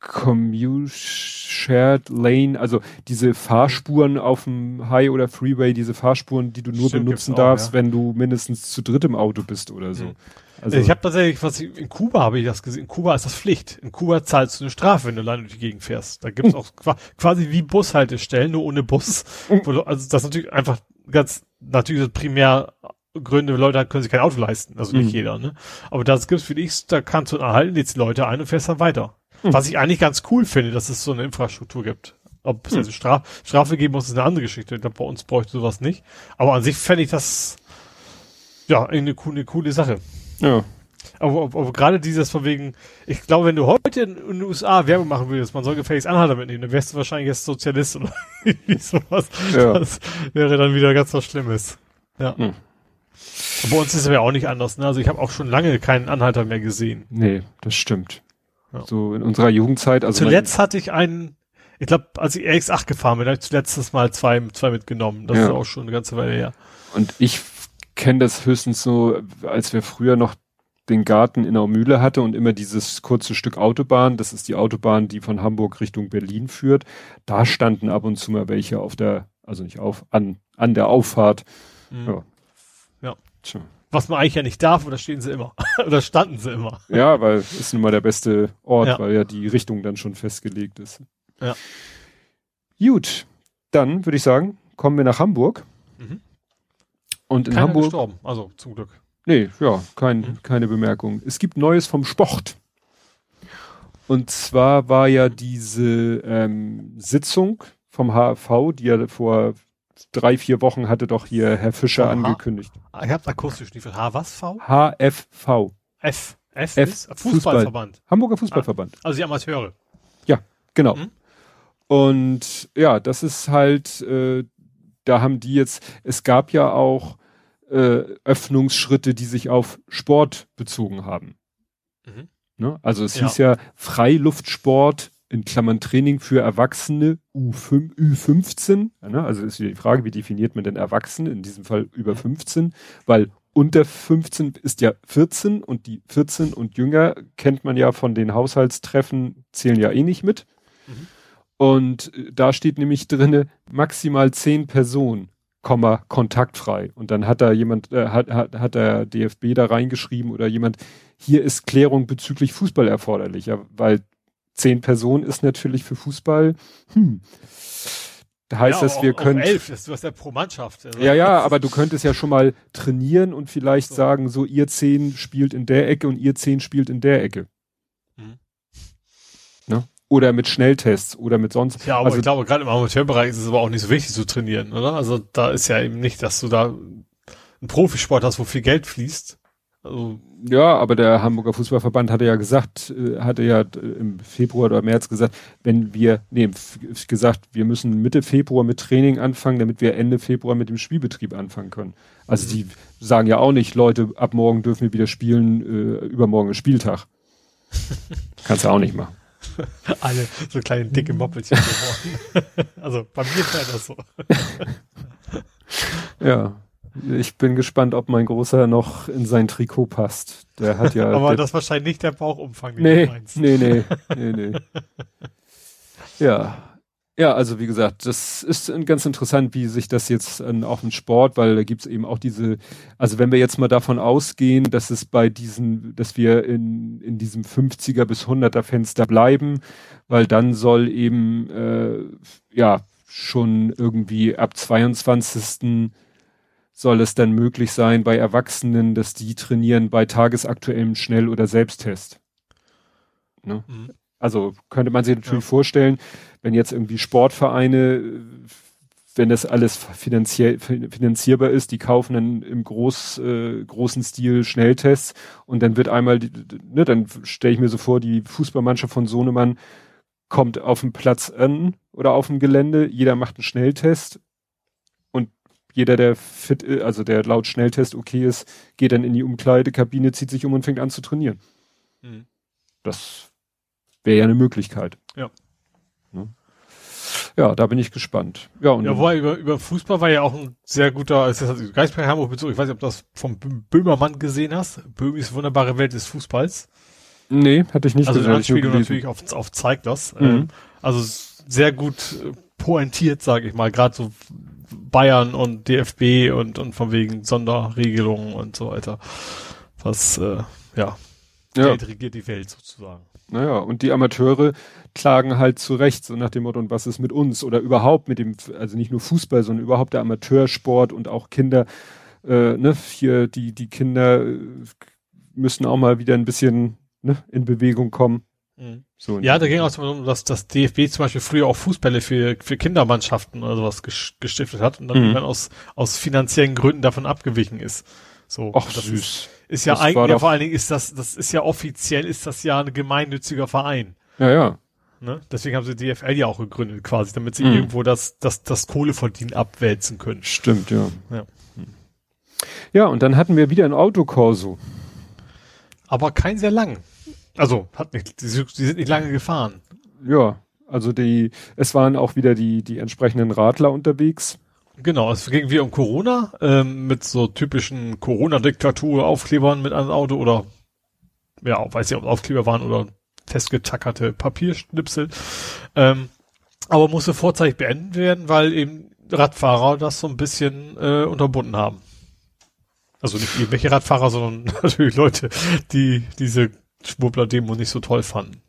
Commute Shared Lane, also diese Fahrspuren auf dem High oder Freeway, diese Fahrspuren, die du nur Stimmt, benutzen auch, darfst, ja. wenn du mindestens zu dritt im Auto bist oder so. Mhm. Also ich habe tatsächlich, was ich, in Kuba habe ich das gesehen. In Kuba ist das Pflicht. In Kuba zahlst du eine Strafe, wenn du alleine durch die Gegend fährst. Da gibt's auch quasi wie Bushaltestellen, nur ohne Bus. Du, also das ist natürlich einfach ganz natürlich primär Gründe, Leute können sich kein Auto leisten, also nicht mhm. jeder, ne? Aber das gibt's für dich, da kannst du erhalten jetzt Leute ein und fährst dann weiter. Mhm. Was ich eigentlich ganz cool finde, dass es so eine Infrastruktur gibt. Ob es mhm. also Straf Strafe geben muss, ist eine andere Geschichte. Ich glaube, bei uns bräuchte sowas nicht. Aber an sich fände ich das ja eine coole, eine coole Sache. Ja. Aber, aber, aber gerade dieses von wegen, ich glaube, wenn du heute in, den USA Werbung machen würdest, man soll gefälligst Anhalter mitnehmen, dann wärst du wahrscheinlich jetzt Sozialist oder irgendwie sowas. Ja. Das wäre dann wieder ganz was Schlimmes. Ja. Mhm. Bei uns ist es ja auch nicht anders. Ne? Also ich habe auch schon lange keinen Anhalter mehr gesehen. Nee, das stimmt. Ja. So in unserer Jugendzeit. Also zuletzt hatte ich einen, ich glaube, als ich RX8 gefahren bin, habe ich zuletzt das mal zwei, zwei mitgenommen. Das ja. ist auch schon eine ganze Weile her. Und ich kenne das höchstens so, als wir früher noch den Garten in der Mühle hatte und immer dieses kurze Stück Autobahn, das ist die Autobahn, die von Hamburg Richtung Berlin führt. Da standen ab und zu mal welche auf der, also nicht auf, an, an der Auffahrt. Mhm. Ja, Tja. Was man eigentlich ja nicht darf, oder stehen sie immer. oder standen sie immer. Ja, weil ist nun mal der beste Ort, ja. weil ja die Richtung dann schon festgelegt ist. Ja. Gut, dann würde ich sagen, kommen wir nach Hamburg. Mhm. Und in Keiner Hamburg. gestorben, also zum Glück. Nee, ja, kein, mhm. keine Bemerkung. Es gibt Neues vom Sport. Und zwar war ja diese ähm, Sitzung vom HV, die ja vor drei, vier Wochen hatte doch hier Herr Fischer angekündigt. Ich habe akustisch nicht H was V? HFV. F. F, F ist Fußballverband. Fußball. Hamburger Fußballverband. Ah, also die Amateure. Ja, genau. Mhm. Und ja, das ist halt, äh, da haben die jetzt, es gab ja auch äh, Öffnungsschritte, die sich auf Sport bezogen haben. Mhm. Ne? Also es ja. hieß ja Freiluftsport in Klammern Training für Erwachsene U5, Ü15. ne? Also ist die Frage, wie definiert man denn Erwachsene? In diesem Fall über 15, weil unter 15 ist ja 14 und die 14 und jünger kennt man ja von den Haushaltstreffen, zählen ja eh nicht mit. Mhm. Und äh, da steht nämlich drinne maximal 10 Personen, Komma, kontaktfrei. Und dann hat da jemand, äh, hat, hat, hat der DFB da reingeschrieben oder jemand, hier ist Klärung bezüglich Fußball erforderlich, ja, weil zehn Personen ist natürlich für Fußball, hm, heißt ja, das, wir können. Elf, das, du hast ja pro Mannschaft. Also Ja, ja, aber du könntest ja schon mal trainieren und vielleicht So. sagen, so ihr zehn spielt in der Ecke und ihr zehn spielt in der Ecke. Mhm. Ne? Oder mit Schnelltests oder mit sonst. Ja, aber also, ich glaube, gerade im Amateurbereich ist es aber auch nicht so wichtig zu trainieren, oder? Also da ist ja eben nicht, dass du da einen Profisport hast, wo viel Geld fließt. Also, ja, aber der Hamburger Fußballverband hatte ja gesagt, äh, hatte ja äh, im Februar oder März gesagt, wenn wir, nee, gesagt, wir müssen Mitte Februar mit Training anfangen, damit wir Ende Februar mit dem Spielbetrieb anfangen können. Also die sagen ja auch nicht, Leute, ab morgen dürfen wir wieder spielen, äh, übermorgen ist Spieltag. Kannst du auch nicht machen. alle so kleine dicke Moppelchen geworden. also bei mir wäre das so. Ja. Ich bin gespannt, ob mein Großer noch in sein Trikot passt. Der hat ja. aber der, das ist wahrscheinlich nicht der Bauchumfang, den nee, du meinst. nee, nee, nee, nee. Ja. Ja, also wie gesagt, das ist ganz interessant, wie sich das jetzt äh, auch im Sport, weil da gibt's eben auch diese, also wenn wir jetzt mal davon ausgehen, dass es bei diesen, dass wir in, in diesem 50er bis 100er Fenster bleiben, weil dann soll eben, äh, ja, schon irgendwie ab 22. soll es dann möglich sein bei Erwachsenen, dass die trainieren bei tagesaktuellem Schnell- oder Selbsttest. Ne? Mhm. Also könnte man sich natürlich Ja. vorstellen, wenn jetzt irgendwie Sportvereine, wenn das alles finanziell fin- finanzierbar ist, die kaufen dann im groß, äh, großen Stil Schnelltests und dann wird einmal, ne, dann stelle ich mir so vor, die Fußballmannschaft von Sohnemann kommt auf den Platz an oder auf dem Gelände, jeder macht einen Schnelltest jeder, der fit, also der laut Schnelltest okay ist, geht dann in die Umkleidekabine, zieht sich um und fängt an zu trainieren. Mhm. Das wäre ja eine Möglichkeit. Ja. Ne? Ja, da bin ich gespannt. Ja, und Ja, wobei über, über Fußball war ja auch ein sehr guter, ist das also Geistberg Hamburg Bezug, ich weiß nicht, ob du das vom Bö- Böhmermann gesehen hast. Böhmis wunderbare Welt des Fußballs. nee, hatte ich nicht also gesehen, nur Anspielung natürlich auf, auf zeigt das. Mhm. Ähm, also sehr gut äh, pointiert, sage ich mal, gerade so Bayern und DFB und, und von wegen Sonderregelungen und so weiter. Was, äh, ja, Ja, Geld regiert die Welt sozusagen. naja, und die Amateure klagen halt zu Recht, so nach dem Motto, und was ist mit uns? Oder überhaupt mit dem, also nicht nur Fußball, sondern überhaupt der Amateursport und auch Kinder, äh, ne, hier, die, die Kinder äh, müssen auch mal wieder ein bisschen ne, in Bewegung kommen. So Ja, da ging auch darum, dass das DFB zum Beispiel früher auch Fußbälle für, für Kindermannschaften oder sowas ges- gestiftet hat und dann Mhm. aus, aus finanziellen Gründen davon abgewichen ist. So. Ach, das süß. Ist, ist ja eigentlich, ja, vor allen Dingen ist das, das ist ja offiziell, ist das ja ein gemeinnütziger Verein. Ja, ja. Ne? Deswegen haben sie DFL ja auch gegründet quasi, damit sie Mhm. irgendwo das, das, das Kohleverdienen abwälzen können. Stimmt, ja. Ja. Ja, und dann hatten wir wieder ein Autokorso. Aber kein sehr lang. Also, hat nicht, die, sind- die sind nicht lange gefahren. Ja, also die, es waren auch wieder die, die entsprechenden Radler unterwegs. Genau, es ging wieder um Corona, ähm, mit so typischen Corona-Diktatur-Aufklebern mit einem Auto oder, ja, weiß nicht, ob Aufkleber waren oder festgetackerte Papierschnipsel. Ähm, aber musste vorzeitig beendet werden, weil eben Radfahrer das so ein bisschen äh, unterbunden haben. Also nicht irgendwelche Radfahrer, sondern natürlich Leute, die diese Schwurbler-Demo nicht so toll fanden.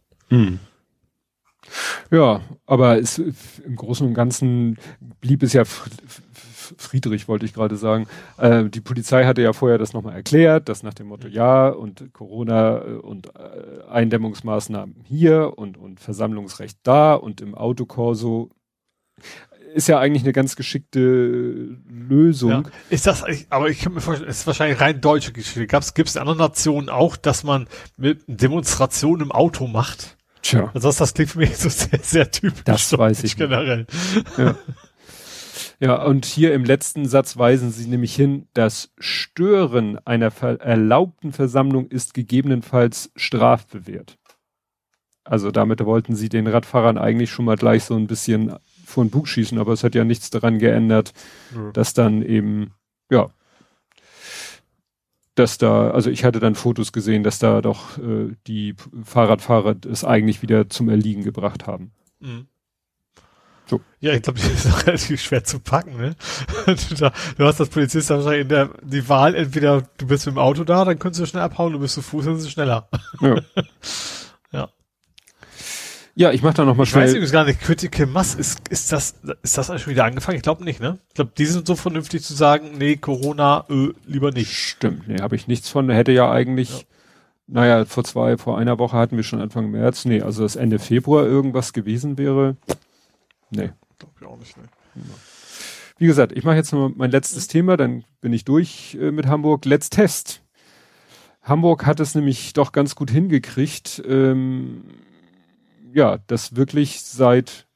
Ja, aber es, im Großen und Ganzen blieb es ja Friedrich, wollte ich gerade sagen. Äh, die Polizei hatte ja vorher das nochmal erklärt, dass nach dem Motto ja und Corona äh, und äh, Eindämmungsmaßnahmen hier und, und Versammlungsrecht da und im Autokorso ist ja eigentlich eine ganz geschickte Lösung. Ja. Ist das, aber ich kann mir vorstellen, es ist wahrscheinlich rein deutsche Geschichte. Gab's, gibt's in anderen Nationen auch, dass man mit Demonstrationen im Auto macht? Tja, Also das, das klingt für mich so sehr, sehr typisch. Das weiß ich nicht. generell. Ja, und hier im letzten Satz weisen sie nämlich hin, das Stören einer ver erlaubten Versammlung ist gegebenenfalls strafbewehrt. Also damit wollten sie den Radfahrern eigentlich schon mal gleich so ein bisschen vor den Bug schießen, aber es hat ja nichts daran geändert, Ja. dass dann eben, ja, dass da, also ich hatte dann Fotos gesehen, dass da doch äh, die Fahrradfahrer es eigentlich wieder zum Erliegen gebracht haben. Mhm. So. Ja, ich glaube, das ist auch relativ schwer zu packen, ne? Du, du hast als Polizist wahrscheinlich in der, die Wahl, entweder du bist mit dem Auto da, dann kannst du schnell abhauen, du bist zu Fuß, dann ist es schneller. Ja. Ja. Ich mach da noch mal ich schnell. weiß übrigens gar nicht, Critical Mass, ist, ist das, ist das schon wieder angefangen? Ich glaube nicht, ne? Ich glaube, die sind so vernünftig zu sagen, nee, Corona, äh, lieber nicht. Stimmt, nee, habe ich nichts von. Hätte ja eigentlich, Ja. naja, vor zwei, vor einer Woche hatten wir schon Anfang März. Nee, also das Ende Februar irgendwas gewesen wäre. Nee. Glaub ich auch nicht, ne? Wie gesagt, ich mache jetzt noch mein letztes Thema, dann bin ich durch äh, mit Hamburg. Let's Test. Hamburg hat es nämlich doch ganz gut hingekriegt, ähm, ja, dass wirklich seit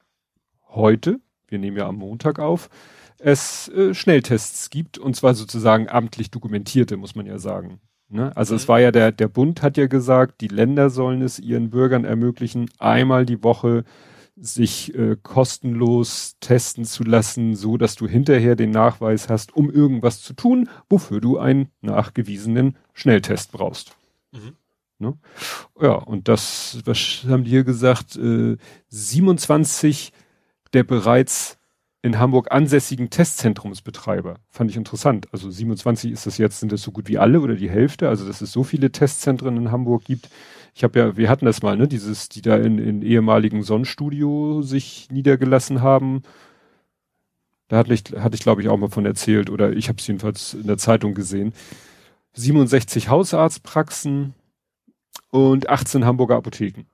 heute, wir nehmen ja am Montag auf, es äh, Schnelltests gibt und zwar sozusagen amtlich dokumentierte, muss man ja sagen. Ne? Also es Mhm. war ja der, der Bund hat ja gesagt, die Länder sollen es ihren Bürgern ermöglichen, einmal die Woche sich äh, kostenlos testen zu lassen, so dass du hinterher den Nachweis hast, um irgendwas zu tun, wofür du einen nachgewiesenen Schnelltest brauchst. Mhm. Ne? Ja, und das, was haben die hier gesagt, äh, 27 der bereits in Hamburg ansässigen Testzentrumsbetreiber. Fand ich interessant. Also 27 ist das jetzt, sind das so gut wie alle oder die Hälfte, also dass es so viele Testzentren in Hamburg gibt. Ich habe ja, wir hatten das mal, ne, dieses, die da in, in ehemaligen Sonnenstudio sich niedergelassen haben. Da hatte ich, hatte ich glaube ich auch mal von erzählt oder ich habe es jedenfalls in der Zeitung gesehen. 67 Hausarztpraxen und 18 Hamburger Apotheken.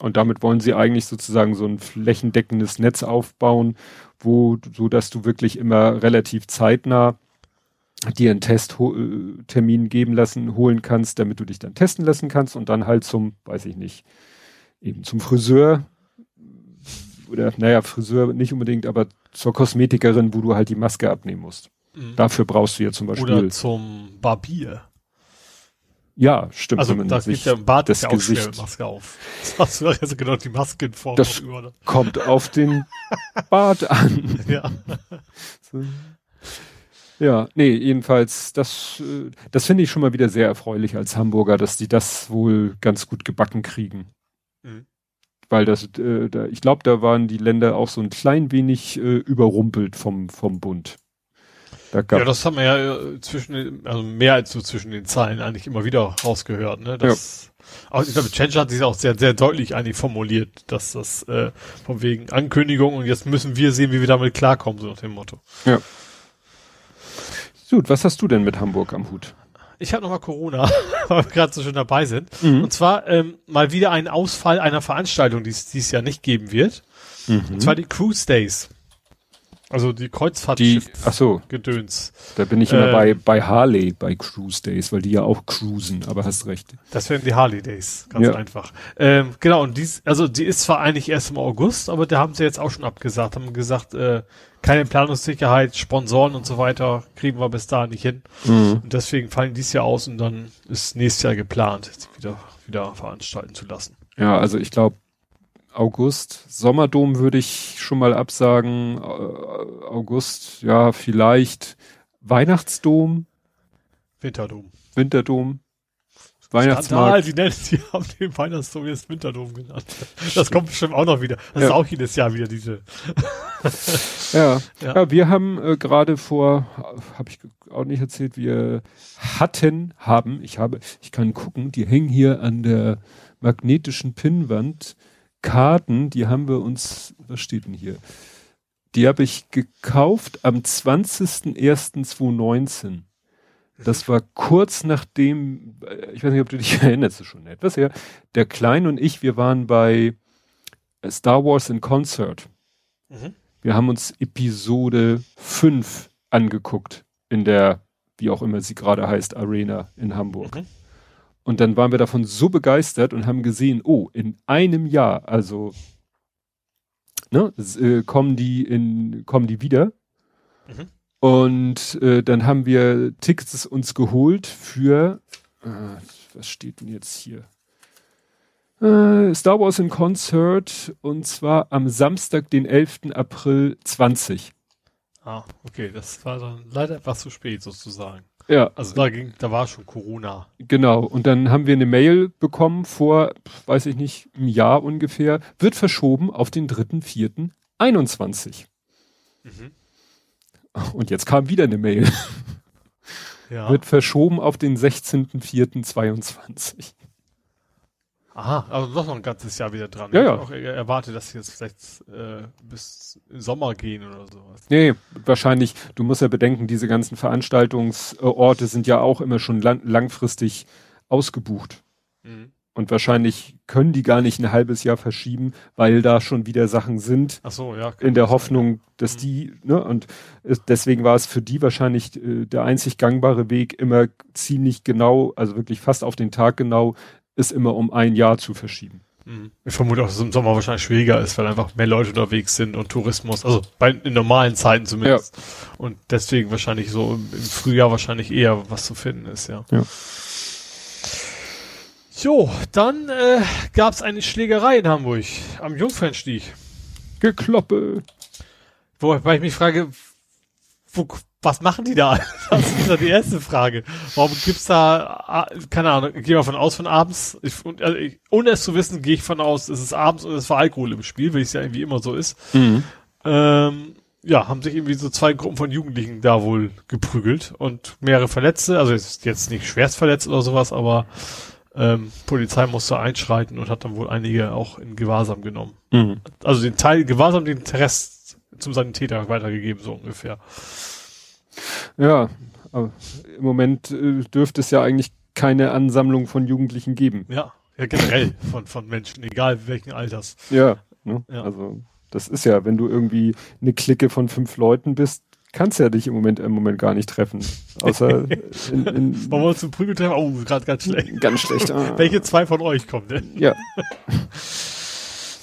Und damit wollen sie eigentlich sozusagen so ein flächendeckendes Netz aufbauen, wo, so dass du wirklich immer relativ zeitnah dir einen Testtermin geben lassen, holen kannst, damit du dich dann testen lassen kannst und dann halt zum, weiß ich nicht, eben zum Friseur oder, naja, Friseur nicht unbedingt, aber zur Kosmetikerin, wo du halt die Maske abnehmen musst. Mhm. Dafür brauchst du ja zum Beispiel. Oder zum Barbier. Ja, stimmt. Also da geht ja Bad das ist ja Gesicht Maske auf. Das hast also genau die Maske in Form Das- über. ne? kommt auf den Bart an. Ja. So. Ja, nee, jedenfalls, das, äh, das finde ich schon mal wieder sehr erfreulich als Hamburger, dass die das wohl ganz gut gebacken kriegen. Mhm. Weil das, äh, da, ich glaube, da waren die Länder auch so ein klein wenig äh, überrumpelt vom, vom Bund. Da ja, das haben wir ja äh, zwischen also mehr als so zwischen den Zeilen eigentlich immer wieder rausgehört, ne? Das, Aber ich glaube, Change hat sich auch sehr, sehr deutlich eigentlich formuliert, dass das äh, von wegen Ankündigung und jetzt müssen wir sehen, wie wir damit klarkommen, so nach dem Motto. Gut, was hast du denn mit Hamburg am Hut? Ich habe nochmal Corona, weil wir gerade so schön dabei sind. Mhm. Und zwar ähm, mal wieder ein Ausfall einer Veranstaltung, die es dieses Jahr nicht geben wird. Mhm. Und zwar die Cruise Days. Also die Die, Kreuzfahrtschiff ach so, Gedöns. da bin ich immer Ähm. bei, bei Harley, bei Cruise Days, weil die ja auch cruisen, aber hast recht. Das wären die Harley Days, ganz Ja. einfach. Ähm, genau, und dies, also die ist zwar eigentlich erst im August, aber da haben sie jetzt auch schon abgesagt, haben gesagt, äh, keine Planungssicherheit, Sponsoren und so weiter kriegen wir bis da nicht hin. Mhm. Und deswegen fallen dies Jahr aus und dann ist nächstes Jahr geplant, sie wieder, wieder veranstalten zu lassen. Ja, also ich glaube, August, Sommerdom würde ich schon mal absagen. August, ja, vielleicht Weihnachtsdom, Winterdom. Winterdom, Skandal, Weihnachtsmarkt. sie nennen, sie haben den Weihnachtsdom jetzt Winterdom genannt. Das kommt bestimmt auch noch wieder. Das Ja. ist auch jedes Jahr wieder diese. Ja. Ja. ja, wir haben äh, gerade vor, habe ich auch nicht erzählt, wir hatten, haben, ich habe, ich kann gucken, die hängen hier an der magnetischen Pinnwand Karten, die haben wir uns, was steht denn hier? Die habe ich gekauft am 20.01.2019. Das war kurz nachdem, äh, ich weiß nicht, ob du dich erinnerst, schon etwas her, der Klein und ich, wir waren bei äh, Star Wars in Concert. Mhm. Wir haben uns Episode 5 angeguckt in der, wie auch immer sie gerade heißt, Arena in Hamburg. Mhm. Und dann waren wir davon so begeistert und haben gesehen, oh, in einem Jahr, also ne, äh, kommen die in, kommen die wieder. Mhm. Und äh, dann haben wir Tickets uns geholt für, äh, was steht denn jetzt hier? Äh, Star Wars in Concert und zwar am Samstag, den 11. April 20. Ah, okay, das war dann leider etwas zu spät sozusagen. Ja, Also da ging, da war schon Corona. genau. Und dann haben wir eine Mail bekommen vor, weiß ich nicht, einem Jahr ungefähr, wird verschoben auf den 3.4.21. Mhm. Und jetzt kam wieder eine Mail, Ja. wird verschoben auf den 16.4.22. Aha, also doch noch ein ganzes Jahr wieder dran. Ja, ich ja. auch erwartet, dass sie jetzt vielleicht äh, bis Sommer gehen oder sowas. Nee, wahrscheinlich, du musst ja bedenken, diese ganzen Veranstaltungsorte sind ja auch immer schon lang, langfristig ausgebucht. Mhm. Und wahrscheinlich können die gar nicht ein halbes Jahr verschieben, weil da schon wieder Sachen sind, Ach so, ja. in der Hoffnung, dass die, ne, und es, deswegen war es für die wahrscheinlich äh, der einzig gangbare Weg, immer ziemlich genau, also wirklich fast auf den Tag genau, ist immer um ein Jahr zu verschieben. Mhm. Ich vermute auch, dass es im Sommer wahrscheinlich schwieriger ist, weil einfach mehr Leute unterwegs sind und Tourismus, also bei in normalen Zeiten zumindest. Und deswegen wahrscheinlich so im, im Frühjahr wahrscheinlich eher was zu finden ist, ja. Ja. Jo, dann äh, gab es eine Schlägerei in Hamburg am Jungfernstieg. Gekloppe. Wobei ich mich frage, wo, was machen die da? Das ist ja die erste Frage. Warum gibt's da, ah, keine Ahnung, ich gehe mal von aus von abends, ich, also ich, ohne es zu wissen, gehe ich von aus, es ist abends und es war Alkohol im Spiel, weil es ja irgendwie immer so ist. Mhm. Ähm, ja, haben sich irgendwie so zwei Gruppen von Jugendlichen da wohl geprügelt und mehrere Verletzte, also jetzt, jetzt nicht schwerst verletzt oder sowas, aber ähm, Polizei musste einschreiten und hat dann wohl einige auch in Gewahrsam genommen. Mhm. Also den Teil Gewahrsam, den Rest zum Sanitäter weitergegeben, so ungefähr. Ja, aber im Moment äh, dürfte es ja eigentlich keine Ansammlung von Jugendlichen geben. Ja, ja generell von, von Menschen, egal welchen Alters. Ja, ne? Ja. also das ist ja, wenn du irgendwie eine Clique von fünf Leuten bist, kannst ja dich im Moment im Moment gar nicht treffen. Außer in, in Wollen wir uns zum Prügeltreffen? Oh, gerade ganz schlecht. ganz schlecht. Ah. Welche zwei von euch kommen denn? Ja,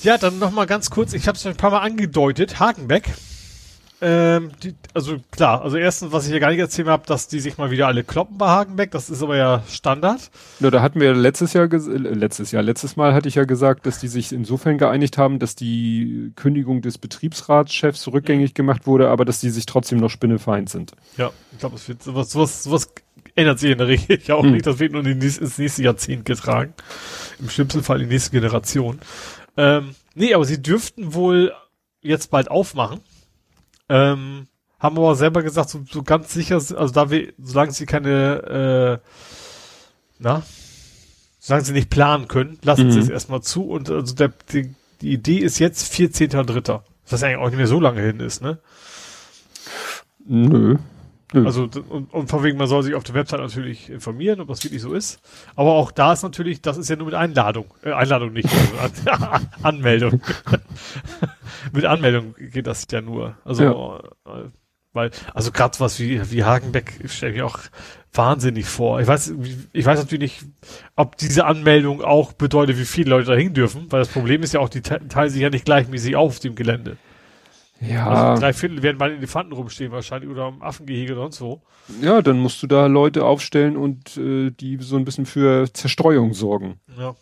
Ja, dann noch mal ganz kurz, ich habe es ein paar Mal angedeutet, Hakenbeck. Ähm, die, also klar, also erstens, was ich hier gar nicht erzählt habe, dass die sich mal wieder alle kloppen bei Hagenbeck, das ist aber ja Standard. Ja, da hatten wir letztes Jahr, äh, letztes Jahr, letztes Mal hatte ich ja gesagt, dass die sich insofern geeinigt haben, dass die Kündigung des Betriebsratschefs rückgängig gemacht wurde, aber dass die sich trotzdem noch spinnefeind sind. Ja, ich glaube, es wird sowas, sowas, sowas ändert sich in der Regel ja auch Hm. nicht. Das wird nur in die nächste, ins nächste Jahrzehnt getragen. Im schlimmsten Fall in die nächste Generation. Ähm, nee, aber sie dürften wohl jetzt bald aufmachen. Ähm, haben aber selber gesagt, so, so ganz sicher, also da wir, solange sie keine, äh, na, solange sie nicht planen können, lassen sie Mhm. es erstmal zu und also der, die, die Idee ist jetzt 14.3. Was eigentlich auch nicht mehr so lange hin ist, ne? Nö. Nö. Also und, und von wegen, man soll sich auf der Website natürlich informieren, ob das wirklich so ist. Aber auch da ist natürlich, das ist ja nur mit Einladung. Äh, Einladung nicht, also An Anmeldung. mit Anmeldung geht das ja nur. Also äh, weil, also gerade was wie, wie Hagenbeck stelle ich mir auch wahnsinnig vor. Ich weiß, ich weiß natürlich nicht, ob diese Anmeldung auch bedeutet, wie viele Leute dahin dürfen, weil das Problem ist ja auch, die te- teilen sich ja nicht gleichmäßig auf dem Gelände. Ja, Also drei Viertel werden bei Elefanten rumstehen wahrscheinlich oder am Affengehege oder sonst wo. ja, dann musst du da Leute aufstellen und äh, die so ein bisschen für Zerstreuung sorgen. Ja.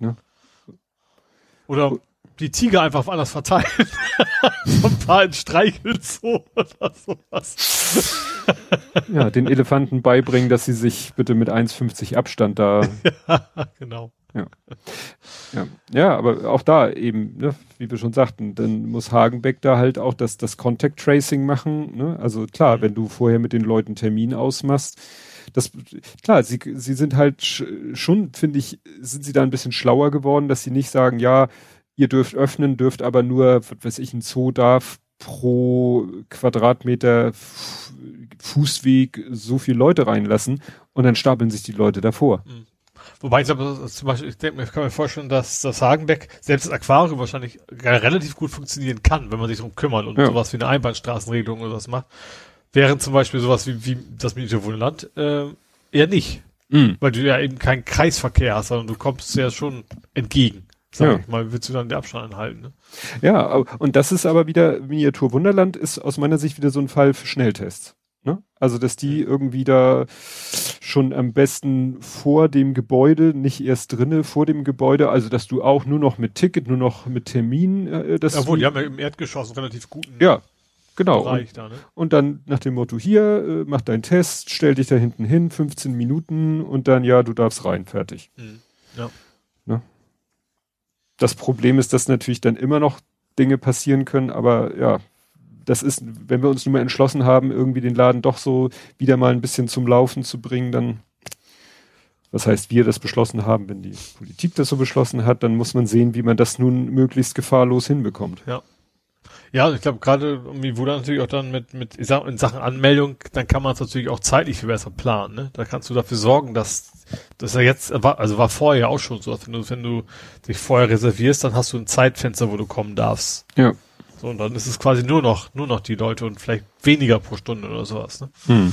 Ja. Oder die Tiger einfach anders verteilen. so ein paar in Streichelzoo oder sowas. Ja, den Elefanten beibringen, dass sie sich bitte mit 1,50 Abstand da genau. Ja, ja, aber auch da eben, ne, wie wir schon sagten, dann muss Hagenbeck da halt auch das, das Contact Tracing machen. Ne? Also klar, Mhm. wenn du vorher mit den Leuten Termin ausmachst, das klar, sie, sie sind halt sch- schon, finde ich, sind sie da ein bisschen schlauer geworden, dass sie nicht sagen, ja, ihr dürft öffnen, dürft aber nur, was weiß ich, ein Zoo darf pro Quadratmeter Fußweg so viele Leute reinlassen und dann stapeln sich die Leute davor. Wobei ich glaube, zum Beispiel, ich denke mir, ich kann mir vorstellen, dass das Hagenbeck, selbst das Aquarium wahrscheinlich relativ gut funktionieren kann, wenn man sich darum kümmert und Ja. sowas wie eine Einbahnstraßenregelung oder was macht. Während zum Beispiel sowas wie, wie das Miniaturwohnland äh, eher nicht. Mhm. Weil du ja eben keinen Kreisverkehr hast, sondern du kommst ja schon entgegen. Sag Ja. ich mal, willst du dann den Abstand anhalten, ne? Ja, und das ist aber wieder, Miniatur Wunderland ist aus meiner Sicht wieder so ein Fall für Schnelltests. Ne? Also, dass die irgendwie da schon am besten vor dem Gebäude, nicht erst drinne, vor dem Gebäude, also dass du auch nur noch mit Ticket, nur noch mit Termin, äh, das Obwohl, die haben ja im Erdgeschoss einen relativ guten ja, genau. Und, Bereich da, ne? und dann nach dem Motto, hier, äh, mach deinen Test, stell dich da hinten hin, 15 Minuten und dann, ja, du darfst rein, fertig. Mhm. Ja. Das Problem ist, dass natürlich dann immer noch Dinge passieren können, aber ja, das ist, wenn wir uns nun mal entschlossen haben, irgendwie den Laden doch so wieder mal ein bisschen zum Laufen zu bringen, dann was heißt wir das beschlossen haben, wenn die Politik das so beschlossen hat, dann muss man sehen, wie man das nun möglichst gefahrlos hinbekommt. Ja. Ja, ich glaube gerade irgendwie wurde natürlich auch dann mit mit in Sachen Anmeldung, dann kann man es natürlich auch zeitlich viel besser planen. Ne? Da kannst du dafür sorgen, dass das ja jetzt war also war vorher ja auch schon so, wenn du wenn du dich vorher reservierst, dann hast du ein Zeitfenster, wo du kommen darfst. Ja. So und dann ist es quasi nur noch nur noch die Leute und vielleicht weniger pro Stunde oder sowas. Ne? Hm.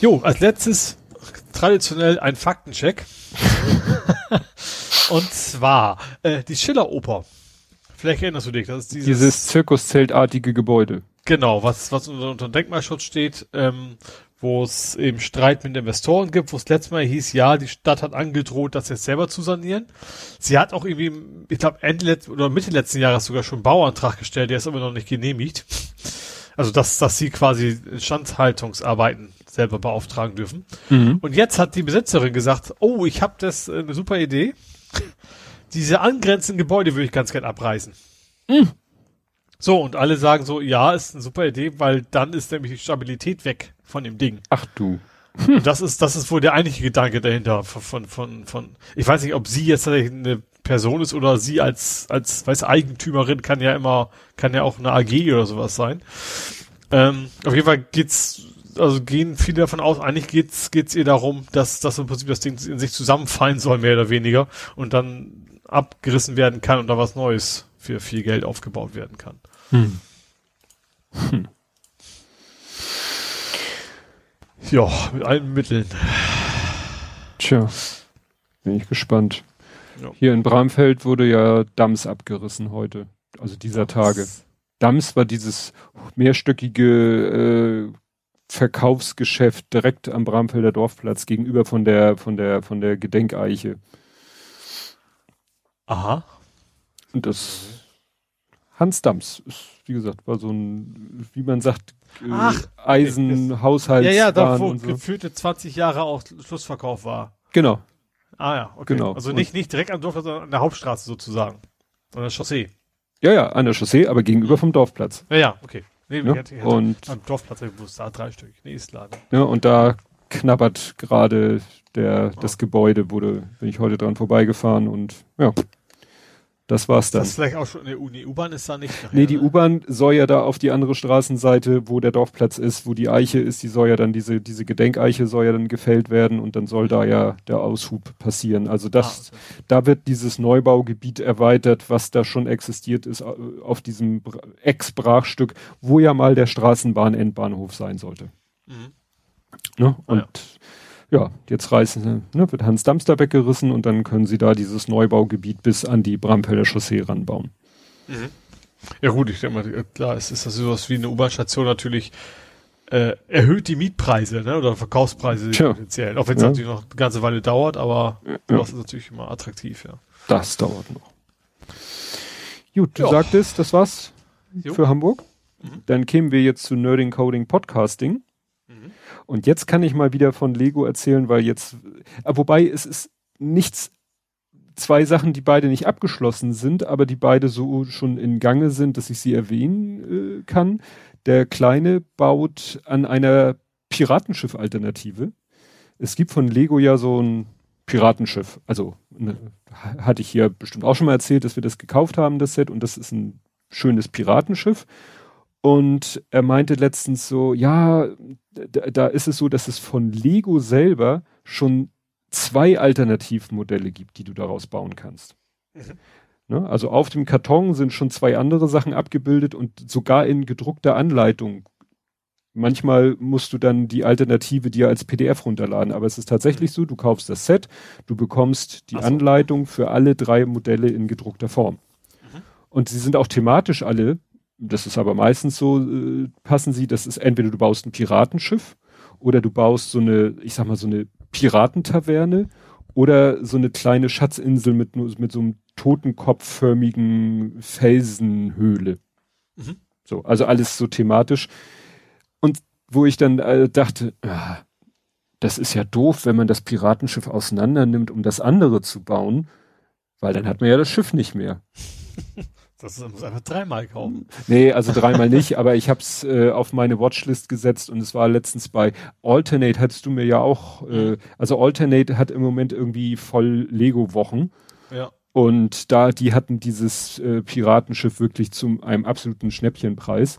Jo, als letztes traditionell ein Faktencheck. und zwar äh, die Schiller-Oper. Vielleicht erinnerst du dich, das ist dieses, Dieses Zirkuszeltartige Gebäude. genau, was, was unter, unter Denkmalschutz steht, ähm, wo es eben Streit mit Investoren gibt, wo es letztes Mal hieß, ja, die Stadt hat angedroht, das jetzt selber zu sanieren. Sie hat auch irgendwie, ich glaube, Ende letzten oder Mitte letzten Jahres sogar schon einen Bauantrag gestellt, der ist aber noch nicht genehmigt. Also, dass, dass sie quasi Instandhaltungsarbeiten selber beauftragen dürfen. Mhm. Und jetzt hat die Besitzerin gesagt, oh, ich habe das äh, eine super Idee. Diese angrenzenden Gebäude würde ich ganz gern abreißen. So, und alle sagen so, ja, ist eine super Idee, weil dann ist nämlich die Stabilität weg von dem Ding. Ach du. Und das ist, das ist wohl der eigentliche Gedanke dahinter von, von, von, von, ich weiß nicht, ob sie jetzt tatsächlich eine Person ist oder sie als, als, weiß, Eigentümerin kann ja immer, kann ja auch eine AG oder sowas sein. Ähm, auf jeden Fall geht's, also gehen viele davon aus, eigentlich geht's, geht's ihr darum, dass, dass im Prinzip das Ding in sich zusammenfallen soll, mehr oder weniger, und dann abgerissen werden kann und da was Neues für viel Geld aufgebaut werden kann. Hm. Ja, mit allen Mitteln. Tja. Bin ich gespannt. Ja. Hier in Bramfeld wurde ja Dams abgerissen heute. Also dieser Tage. Dams war dieses mehrstöckige äh, Verkaufsgeschäft direkt am Bramfelder Dorfplatz gegenüber von der von der von der Gedenkeiche. Aha. Und das Hans Dams ist, wie gesagt, war so ein, wie man sagt, Ach, Ja, Eisenhaushaltswaren ja, da wo so. gefühlte 20 Jahre auch Schlussverkauf war. Genau. Ah ja, okay. Genau. Also nicht, nicht direkt am Dorf, sondern an der Hauptstraße sozusagen. An der Chaussee. Ja, ja, an der Chaussee, aber gegenüber vom Dorfplatz. Ja, ja, okay. Nee, Ja, hätte, und- am Dorfplatz gewusst, da drei Stück. Nee, ist klar. Ja, und da knabbert gerade der, das Gebäude, wurde, bin ich heute dran vorbeigefahren und ja, das war's dann. Das ist vielleicht auch schon, ne, nee, U-Bahn ist da nicht. nachher, Nee, die ne? U-Bahn soll ja da auf die andere Straßenseite, wo der Dorfplatz ist, wo die Eiche ist, die soll ja dann, diese, diese Gedenkeiche soll ja dann gefällt werden und dann soll da ja der Aushub passieren. Also das, Ah, okay. da wird dieses Neubaugebiet erweitert, was da schon existiert ist, auf diesem Bra- Ex-Brachstück, wo ja mal der Straßenbahn-Endbahnhof sein sollte. Mhm. Ne? Ah, Und ja. jetzt reißen, ne, wird Hans Damster weggerissen und dann können sie da dieses Neubaugebiet bis an die Bramfelder Chaussee ranbauen. Ja gut, ich denke mal, klar, es ist das sowas wie eine U-Bahn-Station natürlich äh, erhöht die Mietpreise, ne? Oder Verkaufspreise Tja. potenziell. Auch wenn es Ja. natürlich noch eine ganze Weile dauert, aber Ja. das ist natürlich immer attraktiv, ja. Das dauert noch. Gut, du Ja. sagtest, das war's Jo. für Hamburg. Mhm. Dann kämen wir jetzt zu Nerding Coding Podcasting. Und jetzt kann ich mal wieder von Lego erzählen, weil jetzt, äh, wobei es ist nichts, zwei Sachen, die beide nicht abgeschlossen sind, aber die beide so schon in Gange sind, dass ich sie erwähnen äh, kann. Der Kleine baut an einer Piratenschiff-Alternative. Es gibt von Lego ja so ein Piratenschiff. Also ne, ha- hatte ich hier bestimmt auch schon mal erzählt, dass wir das gekauft haben, das Set, und das ist ein schönes Piratenschiff. Und er meinte letztens so, ja, da, da ist es so, dass es von Lego selber schon zwei Alternativmodelle gibt, die du daraus bauen kannst. Mhm. Ne? Also auf dem Karton sind schon zwei andere Sachen abgebildet und sogar in gedruckter Anleitung. Manchmal musst du dann die Alternative dir als PDF runterladen, aber es ist tatsächlich so, du kaufst das Set, du bekommst die so. Anleitung für alle drei Modelle in gedruckter Form. Mhm. Und sie sind auch thematisch alle, das ist aber meistens so, äh, passen sie, das ist entweder du baust ein Piratenschiff oder du baust so eine, ich sag mal, so eine Piratentaverne oder so eine kleine Schatzinsel mit, mit so einem totenkopfförmigen Felsenhöhle. Mhm. So, also alles so thematisch. Und wo ich dann äh, dachte, ah, das ist ja doof, wenn man das Piratenschiff auseinander nimmt, um das andere zu bauen, weil dann hat man ja das Schiff nicht mehr. Das muss einfach dreimal kaufen. Nee, also dreimal nicht, aber ich habe es äh, auf meine Watchlist gesetzt und es war letztens bei Alternate, hattest du mir ja auch, äh, also Alternate hat im Moment irgendwie voll Lego-Wochen. Ja. Und da, die hatten dieses äh, Piratenschiff wirklich zu einem absoluten Schnäppchenpreis.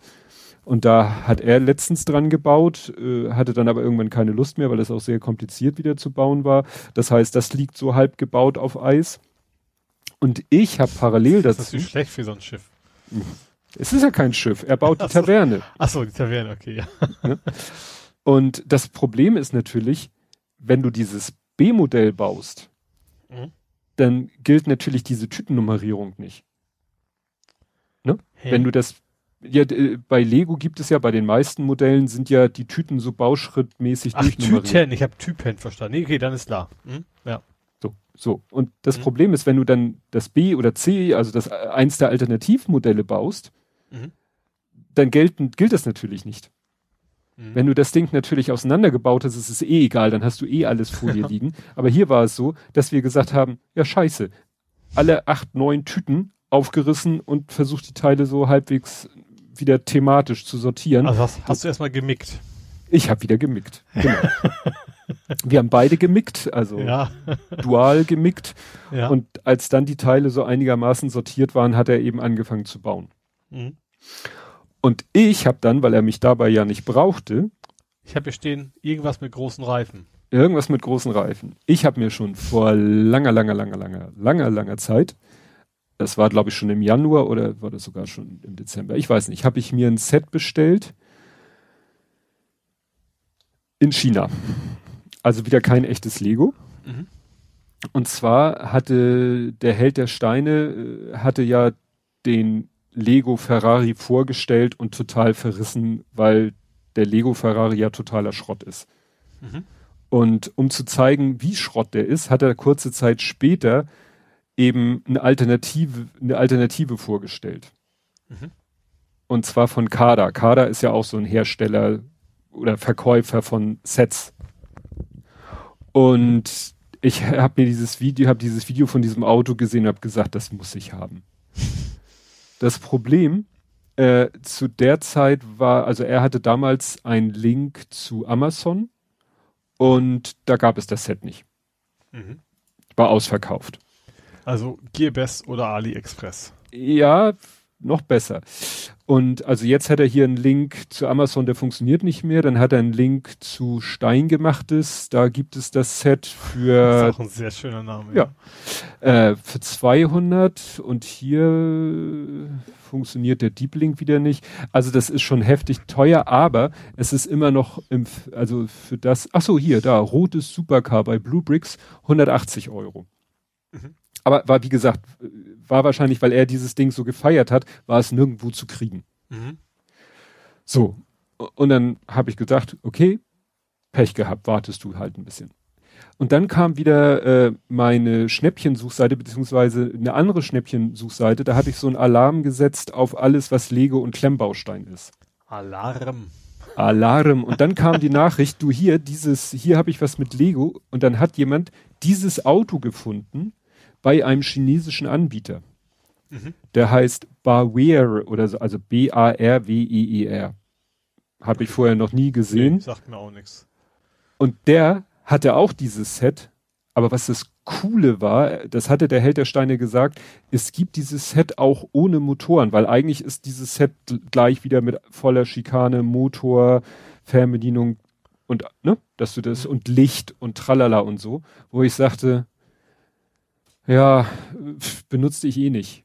Und da hat er letztens dran gebaut, äh, hatte dann aber irgendwann keine Lust mehr, weil es auch sehr kompliziert wieder zu bauen war. Das heißt, das liegt so halb gebaut auf Eis. Und ich habe parallel Das dazu. ist natürlich schlecht für so ein Schiff. Es ist ja kein Schiff, er baut die Ach. Taverne. Ach so, die Taverne, okay, ja. Und das Problem ist natürlich, wenn du dieses B-Modell baust, Mhm. dann gilt natürlich diese Tütennummerierung nicht. Hä? Wenn du das, ja, äh, bei Lego gibt es ja, bei den meisten Modellen sind ja die Tüten so bauschrittmäßig Ach, durchnummeriert. Tüten, ich habe Typen verstanden. Nee, okay, dann ist klar. Hm? Ja. So. Und das Mhm. Problem ist, wenn du dann das B oder C, also das äh, eins der Alternativmodelle baust, Mhm. dann gelten, gilt das natürlich nicht. Mhm. Wenn du das Ding natürlich auseinandergebaut hast, ist es eh egal, dann hast du eh alles vor dir liegen. Aber hier war es so, dass wir gesagt haben, ja scheiße, alle acht, neun Tüten aufgerissen und versucht die Teile so halbwegs wieder thematisch zu sortieren. Also hast, hast du erstmal gemickt. Ich habe wieder gemickt. Genau. wir haben beide gemickt, also Ja. dual gemickt. ja. Und als dann die Teile so einigermaßen sortiert waren, hat er eben angefangen zu bauen. Mhm. Und ich habe dann, weil er mich dabei ja nicht brauchte, Ich habe hier stehen, irgendwas mit großen Reifen. irgendwas mit großen Reifen. Ich habe mir schon vor langer, langer, langer, langer, langer, langer Zeit, das war glaube ich schon im Januar oder war das sogar schon im Dezember, ich weiß nicht, habe ich mir ein Set bestellt in China. Also wieder kein echtes Lego. Mhm. Und zwar hatte der Held der Steine äh, hatte ja den Lego Ferrari vorgestellt und total verrissen, weil der Lego Ferrari ja totaler Schrott ist. Mhm. Und um zu zeigen, wie Schrott der ist, hat er kurze Zeit später eben eine Alternative, eine Alternative vorgestellt. Mhm. Und zwar von Kada. Kada ist ja auch so ein Hersteller oder Verkäufer von Sets. Und ich habe mir dieses Video, habe dieses Video von diesem Auto gesehen und habe gesagt, das muss ich haben. Das Problem äh, zu der Zeit war, also er hatte damals einen Link zu Amazon und da gab es das Set nicht. Mhm. War ausverkauft. Also Gearbest oder AliExpress. Ja, noch besser. Und also jetzt hat er hier einen Link zu Amazon, der funktioniert nicht mehr. Dann hat er einen Link zu Steingemachtes. Da gibt es das Set Das für, ist auch ein sehr schöner Name. ja. äh, für 200 und hier funktioniert der Deep Link wieder nicht. Also das ist schon heftig teuer, aber es ist immer noch im, also für das, ach so, hier, da, rotes Supercar bei Blue Bricks, 180 Euro. Mhm. Aber war, wie gesagt, war wahrscheinlich, weil er dieses Ding so gefeiert hat, war es nirgendwo zu kriegen. Mhm. So. Und dann habe ich gedacht, okay, Pech gehabt, wartest du halt ein bisschen. Und dann kam wieder äh, meine Schnäppchensuchseite, beziehungsweise eine andere Schnäppchensuchseite. Da hatte ich so einen Alarm gesetzt auf alles, was Lego und Klemmbaustein ist. Alarm. Alarm. Und dann kam die Nachricht, du hier, dieses, hier habe ich was mit Lego. Und dann hat jemand dieses Auto gefunden bei einem chinesischen Anbieter. Mhm. Der heißt Barware oder so, also B-A-R-W-E-E-R. Habe ich vorher noch nie gesehen. Nee, sagt mir auch nichts. Und der hatte auch dieses Set. Aber was das Coole war, das hatte der Held der Steine gesagt, es gibt dieses Set auch ohne Motoren, weil eigentlich ist dieses Set gleich wieder mit voller Schikane, Motor, Fernbedienung und, ne, dass du das, und Licht und tralala und so, wo ich sagte, ja, pf, benutzte ich eh nicht.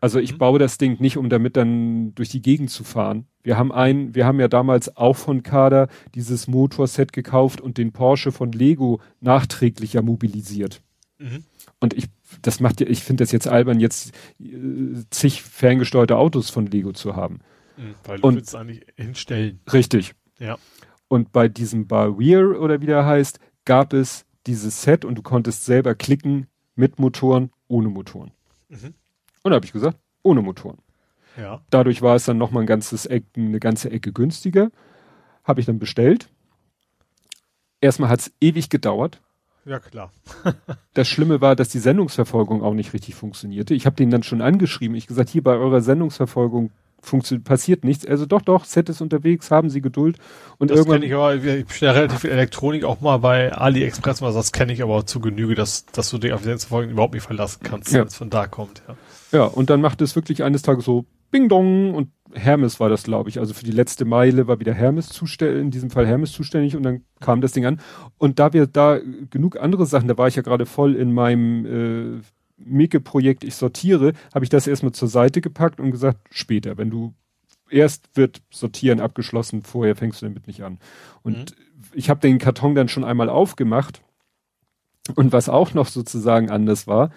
Also ich Mhm. baue das Ding nicht, um damit dann durch die Gegend zu fahren. Wir haben ein, wir haben ja damals auch von Kader dieses Motorset gekauft und den Porsche von Lego nachträglich ja mobilisiert. Mhm. Und ich, das macht ja, ich finde das jetzt albern, jetzt äh, zig ferngesteuerte Autos von Lego zu haben. Mhm. Weil du Und- willst eigentlich hinstellen. Richtig. Ja. Und bei diesem Barrier oder wie der heißt, gab es dieses Set und du konntest selber klicken mit Motoren, ohne Motoren. Mhm. Und da habe ich gesagt, ohne Motoren. Ja. Dadurch war es dann noch mal ein ganzes Eck, eine ganze Ecke günstiger. Habe ich dann bestellt. Erstmal hat es ewig gedauert. Ja, klar. das Schlimme war, dass die Sendungsverfolgung auch nicht richtig funktionierte. Ich habe den dann schon angeschrieben. Ich gesagt, hier bei eurer Sendungsverfolgung passiert nichts. Also doch, doch, Set ist unterwegs, haben Sie Geduld. Und das irgendwann. ich aber, ich bestelle relativ viel Elektronik auch mal bei AliExpress, was das kenne ich aber zu Genüge, dass, dass du dich auf die Sendungsverfolgung überhaupt nicht verlassen kannst, ja. wenn es von da kommt, ja. Ja, und dann macht es wirklich eines Tages so Bing Dong und Hermes war das, glaube ich. Also für die letzte Meile war wieder Hermes zuständig, in diesem Fall Hermes zuständig und dann kam das Ding an. Und da wir da genug andere Sachen, da war ich ja gerade voll in meinem äh, Mike-Projekt, ich sortiere, habe ich das erstmal zur Seite gepackt und gesagt, später, wenn du erst wird sortieren abgeschlossen, vorher fängst du damit nicht an. Und mhm. ich habe den Karton dann schon einmal aufgemacht. Und was auch noch sozusagen anders war,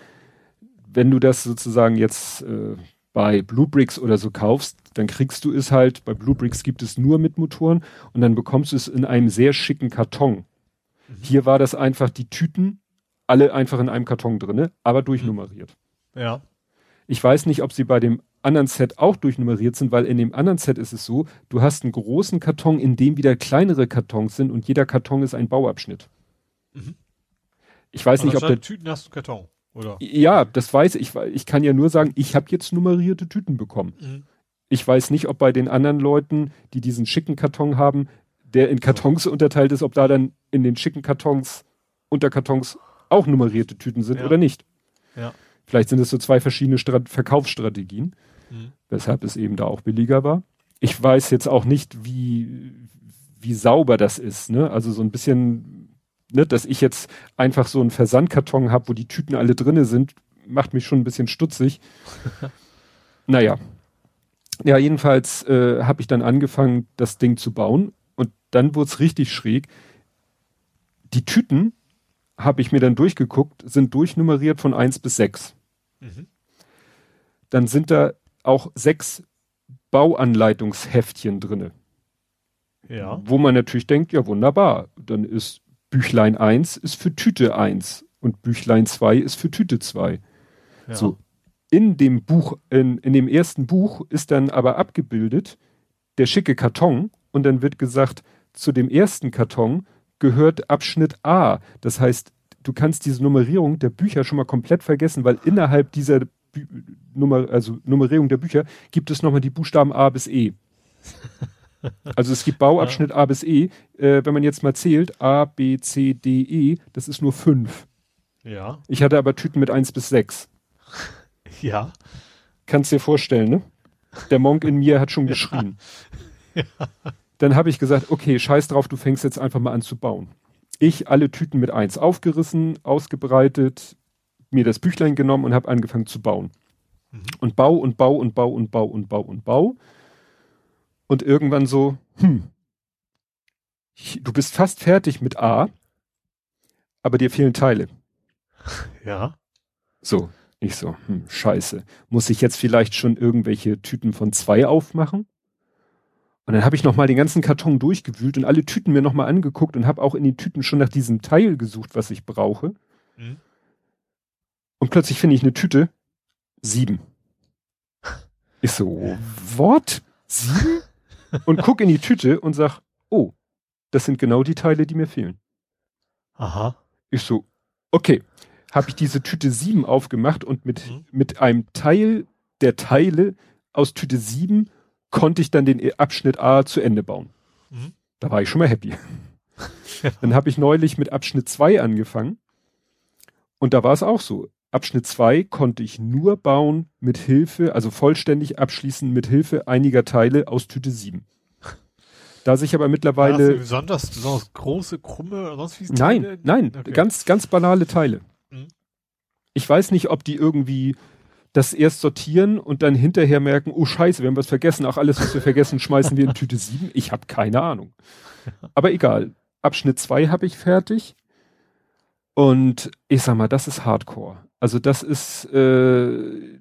wenn du das sozusagen jetzt äh, bei Bluebricks oder so kaufst, dann kriegst du es halt, bei Bluebricks gibt es nur mit Motoren und dann bekommst du es in einem sehr schicken Karton. Mhm. Hier war das einfach die Tüten, alle einfach in einem Karton drinne, aber durchnummeriert. Ja. Ich weiß nicht, ob sie bei dem anderen Set auch durchnummeriert sind, weil in dem anderen Set ist es so, du hast einen großen Karton, in dem wieder kleinere Kartons sind und jeder Karton ist ein Bauabschnitt. Mhm. Ich weiß also nicht, ob der Tüten hast du Karton. Oder? Ja, das weiß ich. Ich kann ja nur sagen, ich habe jetzt nummerierte Tüten bekommen. Mhm. Ich weiß nicht, ob bei den anderen Leuten, die diesen schicken Karton haben, der in Kartons unterteilt ist, ob da dann in den schicken Kartons, Unterkartons auch nummerierte Tüten sind ja. oder nicht. Ja. Vielleicht sind es so zwei verschiedene Strat Verkaufsstrategien, mhm. weshalb es eben da auch billiger war. Ich weiß jetzt auch nicht, wie, wie sauber das ist. Ne? Also so ein bisschen ne, dass ich jetzt einfach so einen Versandkarton habe, wo die Tüten alle drinne sind, macht mich schon ein bisschen stutzig. naja. Ja, jedenfalls äh, habe ich dann angefangen, das Ding zu bauen und dann wurde es richtig schräg. Die Tüten habe ich mir dann durchgeguckt, sind durchnummeriert von eins bis sechs. Mhm. Dann sind da auch sechs Bauanleitungsheftchen drinne. Ja. Wo man natürlich denkt, ja wunderbar, dann ist Büchlein 1 ist für Tüte 1 und Büchlein 2 ist für Tüte 2. Ja. So. In dem Buch, in, in dem ersten Buch ist dann aber abgebildet der schicke Karton und dann wird gesagt, zu dem ersten Karton gehört Abschnitt A. Das heißt, du kannst diese Nummerierung der Bücher schon mal komplett vergessen, weil innerhalb dieser Bü Nummer, also Nummerierung der Bücher gibt es nochmal die Buchstaben A bis E. Also es gibt Bauabschnitt ja. A bis E. Äh, wenn man jetzt mal zählt, A, B, C, D, E, das ist nur fünf. Ja. Ich hatte aber Tüten mit eins bis sechs. Ja. Kannst dir vorstellen, ne? Der Monk in mir hat schon geschrien. Ja. Dann habe ich gesagt, okay, scheiß drauf, du fängst jetzt einfach mal an zu bauen. Ich alle Tüten mit eins aufgerissen, ausgebreitet, mir das Büchlein genommen und habe angefangen zu bauen. Mhm. Und bau und bau und bau und bau und bau und bau und irgendwann so, hm, du bist fast fertig mit A, aber dir fehlen Teile. Ja. So, ich so, hm, scheiße. Muss ich jetzt vielleicht schon irgendwelche Tüten von zwei aufmachen? Und dann habe ich nochmal den ganzen Karton durchgewühlt und alle Tüten mir nochmal angeguckt und habe auch in den Tüten schon nach diesem Teil gesucht, was ich brauche. Mhm. Und plötzlich finde ich eine Tüte, sieben. Ich so, what? Sieben? und guck in die Tüte und sag, oh, das sind genau die Teile, die mir fehlen. Aha. Ich so, okay. Habe ich diese Tüte 7 aufgemacht und mit, mhm. mit einem Teil der Teile aus Tüte 7 konnte ich dann den Abschnitt A zu Ende bauen. Mhm. Da war ich schon mal happy. dann habe ich neulich mit Abschnitt 2 angefangen und da war es auch so. Abschnitt 2 konnte ich nur bauen mit Hilfe, also vollständig abschließen mit Hilfe einiger Teile aus Tüte 7. Da sich aber mittlerweile. Ja, besonders, besonders große, krumme, sonst wie Nein, nein, okay. ganz, ganz banale Teile. Mhm. Ich weiß nicht, ob die irgendwie das erst sortieren und dann hinterher merken, oh scheiße, wir haben was vergessen, auch alles, was wir vergessen, schmeißen wir in Tüte 7. Ich habe keine Ahnung. Aber egal. Abschnitt 2 habe ich fertig. Und ich sag mal, das ist Hardcore. Also das ist äh,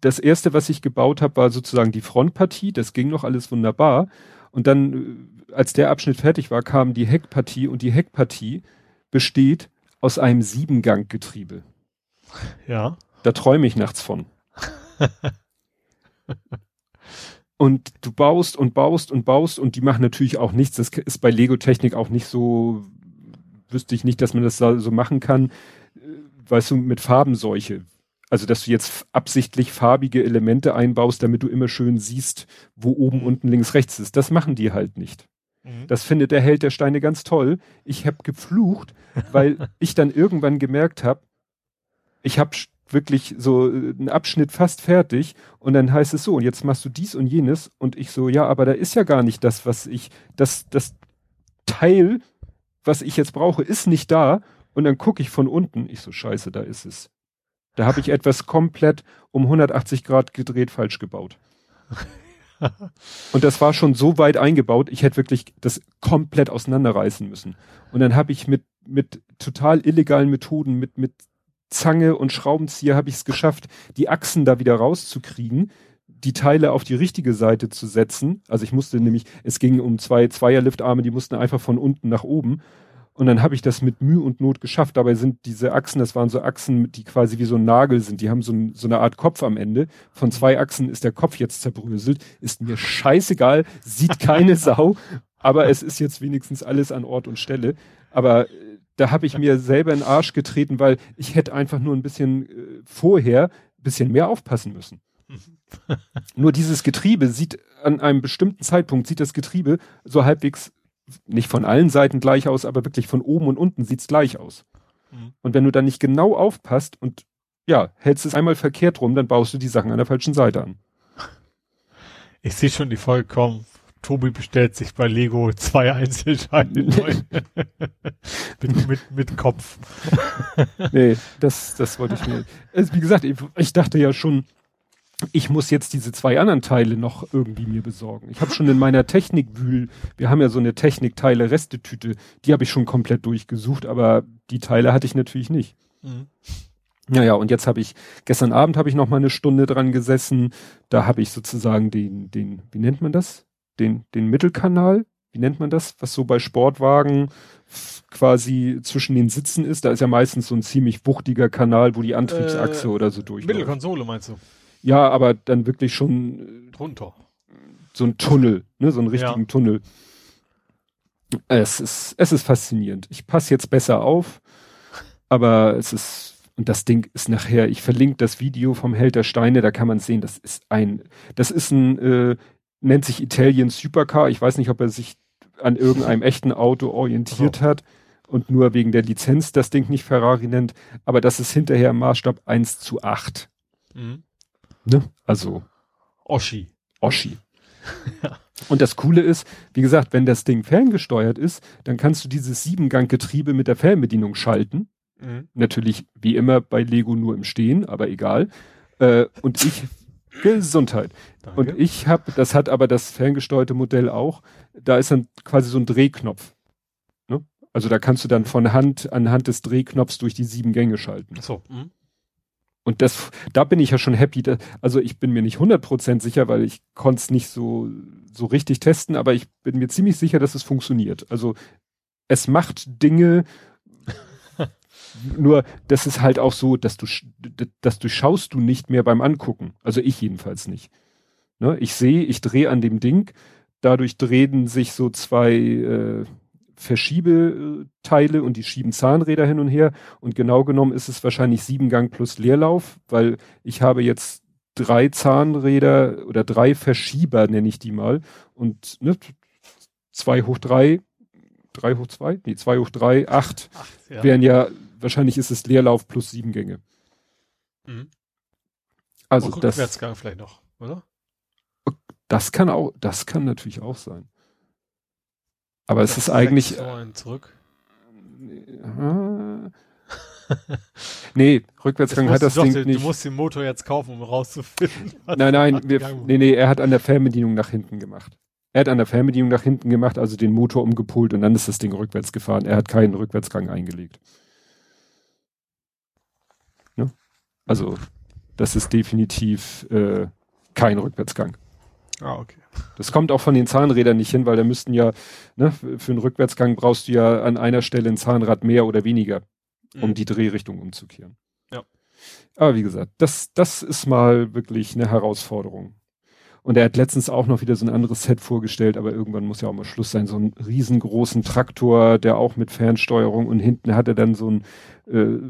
das erste, was ich gebaut habe, war sozusagen die Frontpartie. Das ging noch alles wunderbar. Und dann, äh, als der Abschnitt fertig war, kam die Heckpartie und die Heckpartie besteht aus einem Siebenganggetriebe. Ja. Da träume ich nachts von. und du baust und baust und baust und die machen natürlich auch nichts. Das ist bei Lego Technik auch nicht so wüsste ich nicht, dass man das so machen kann, weißt du, mit Farbenseuche. Also, dass du jetzt absichtlich farbige Elemente einbaust, damit du immer schön siehst, wo oben, Mhm. unten, links, rechts ist. Das machen die halt nicht. Mhm. Das findet der Held der Steine ganz toll. Ich habe geflucht, weil ich dann irgendwann gemerkt habe, ich habe wirklich so äh, einen Abschnitt fast fertig und dann heißt es so, und jetzt machst du dies und jenes und ich so, ja, aber da ist ja gar nicht das, was ich, das, das Teil, was ich jetzt brauche, ist nicht da und dann gucke ich von unten, ich so, scheiße, da ist es. Da habe ich etwas komplett um 180 Grad gedreht falsch gebaut. Und das war schon so weit eingebaut, ich hätte wirklich das komplett auseinanderreißen müssen. Und dann habe ich mit, mit total illegalen Methoden, mit, mit Zange und Schraubenzieher habe ich es geschafft, die Achsen da wieder rauszukriegen, die Teile auf die richtige Seite zu setzen. Also ich musste nämlich, es ging um zwei Zweierliftarme, die mussten einfach von unten nach oben. Und dann habe ich das mit Mühe und Not geschafft. Dabei sind diese Achsen, das waren so Achsen, die quasi wie so ein Nagel sind. Die haben so, ein, so eine Art Kopf am Ende. Von zwei Achsen ist der Kopf jetzt zerbröselt. Ist mir scheißegal, sieht keine Sau. Aber es ist jetzt wenigstens alles an Ort und Stelle. Aber äh, da habe ich mir selber in den Arsch getreten, weil ich hätte einfach nur ein bisschen äh, vorher ein bisschen mehr aufpassen müssen. nur dieses Getriebe sieht an einem bestimmten Zeitpunkt, sieht das Getriebe so halbwegs nicht von allen Seiten gleich aus, aber wirklich von oben und unten sieht's gleich aus. Mhm. Und wenn du dann nicht genau aufpasst und ja, hältst es einmal verkehrt rum, dann baust du die Sachen an der falschen Seite an. Ich sehe schon die Folge kommen. Tobi bestellt sich bei Lego zwei Einzelteile neu. mit, mit, mit Kopf. nee, das, das wollte ich mir. Also, wie gesagt, ich, ich dachte ja schon, ich muss jetzt diese zwei anderen Teile noch irgendwie mir besorgen. Ich habe schon in meiner Technikwühl, wir haben ja so eine Technikteile-Restetüte, die habe ich schon komplett durchgesucht, aber die Teile hatte ich natürlich nicht. Mhm. Naja, und jetzt habe ich, gestern Abend habe ich noch mal eine Stunde dran gesessen. Da habe ich sozusagen den, den, wie nennt man das? Den, den Mittelkanal, wie nennt man das? Was so bei Sportwagen quasi zwischen den Sitzen ist. Da ist ja meistens so ein ziemlich wuchtiger Kanal, wo die Antriebsachse Äh, oder so durchläuft. Mittelkonsole meinst du? Ja, aber dann wirklich schon Drunter. so ein Tunnel, ne, so einen richtigen Ja. Tunnel. Es ist, es ist faszinierend. Ich passe jetzt besser auf, aber es ist, und das Ding ist nachher, ich verlinke das Video vom Held der Steine, da kann man sehen, das ist ein, das ist ein, äh, nennt sich Italian Supercar. Ich weiß nicht, ob er sich an irgendeinem echten Auto orientiert hat und nur wegen der Lizenz das Ding nicht Ferrari nennt, aber das ist hinterher im Maßstab 1 zu 8. Mhm. Ne? Also Oschi. Oschi. Und das Coole ist, wie gesagt, wenn das Ding ferngesteuert ist, dann kannst du dieses Siebengang-Getriebe mit der Fernbedienung schalten. Mhm. Natürlich wie immer bei Lego nur im Stehen, aber egal. Äh, und ich Gesundheit. Danke. Und ich habe, das hat aber das ferngesteuerte Modell auch, da ist dann quasi so ein Drehknopf. Ne? Also da kannst du dann von Hand anhand des Drehknopfs durch die sieben Gänge schalten. Achso. Mhm. Und das, da bin ich ja schon happy. Da, also ich bin mir nicht 100% sicher, weil ich konnte es nicht so, so richtig testen, aber ich bin mir ziemlich sicher, dass es funktioniert. Also es macht Dinge, nur das ist halt auch so, dass du, das durchschaust du nicht mehr beim Angucken. Also ich jedenfalls nicht. Ne? Ich sehe, ich drehe an dem Ding, dadurch drehen sich so zwei äh, Verschiebeteile und die schieben Zahnräder hin und her. Und genau genommen ist es wahrscheinlich Siebengang plus Leerlauf, weil ich habe jetzt drei Zahnräder oder drei Verschieber, nenne ich die mal. Und ne, zwei hoch drei, drei hoch zwei, nee, zwei hoch drei, acht Ach, ja. wären ja, wahrscheinlich ist es Leerlauf plus sieben Gänge. Mhm. Also Und das, Rückwärtsgang vielleicht noch, oder? das kann auch, das kann natürlich auch sein. Aber es ist eigentlich, zurück. äh, nee, Rückwärtsgang hat das du Ding doch, nicht. Du musst den Motor jetzt kaufen, um rauszufinden. Nein, nein, wir, nee, nee, er hat an der Fernbedienung nach hinten gemacht. Er hat an der Fernbedienung nach hinten gemacht, also den Motor umgepolt und dann ist das Ding rückwärts gefahren. Er hat keinen Rückwärtsgang eingelegt. Ne? Also, das ist definitiv äh, kein Rückwärtsgang. Ah, okay. Das kommt auch von den Zahnrädern nicht hin, weil da müssten ja, ne, für einen Rückwärtsgang brauchst du ja an einer Stelle ein Zahnrad mehr oder weniger, um Mhm. die Drehrichtung umzukehren. Ja. Aber wie gesagt, das, das ist mal wirklich eine Herausforderung. Und er hat letztens auch noch wieder so ein anderes Set vorgestellt, aber irgendwann muss ja auch mal Schluss sein. So einen riesengroßen Traktor, der auch mit Fernsteuerung und hinten hat er dann so ein äh,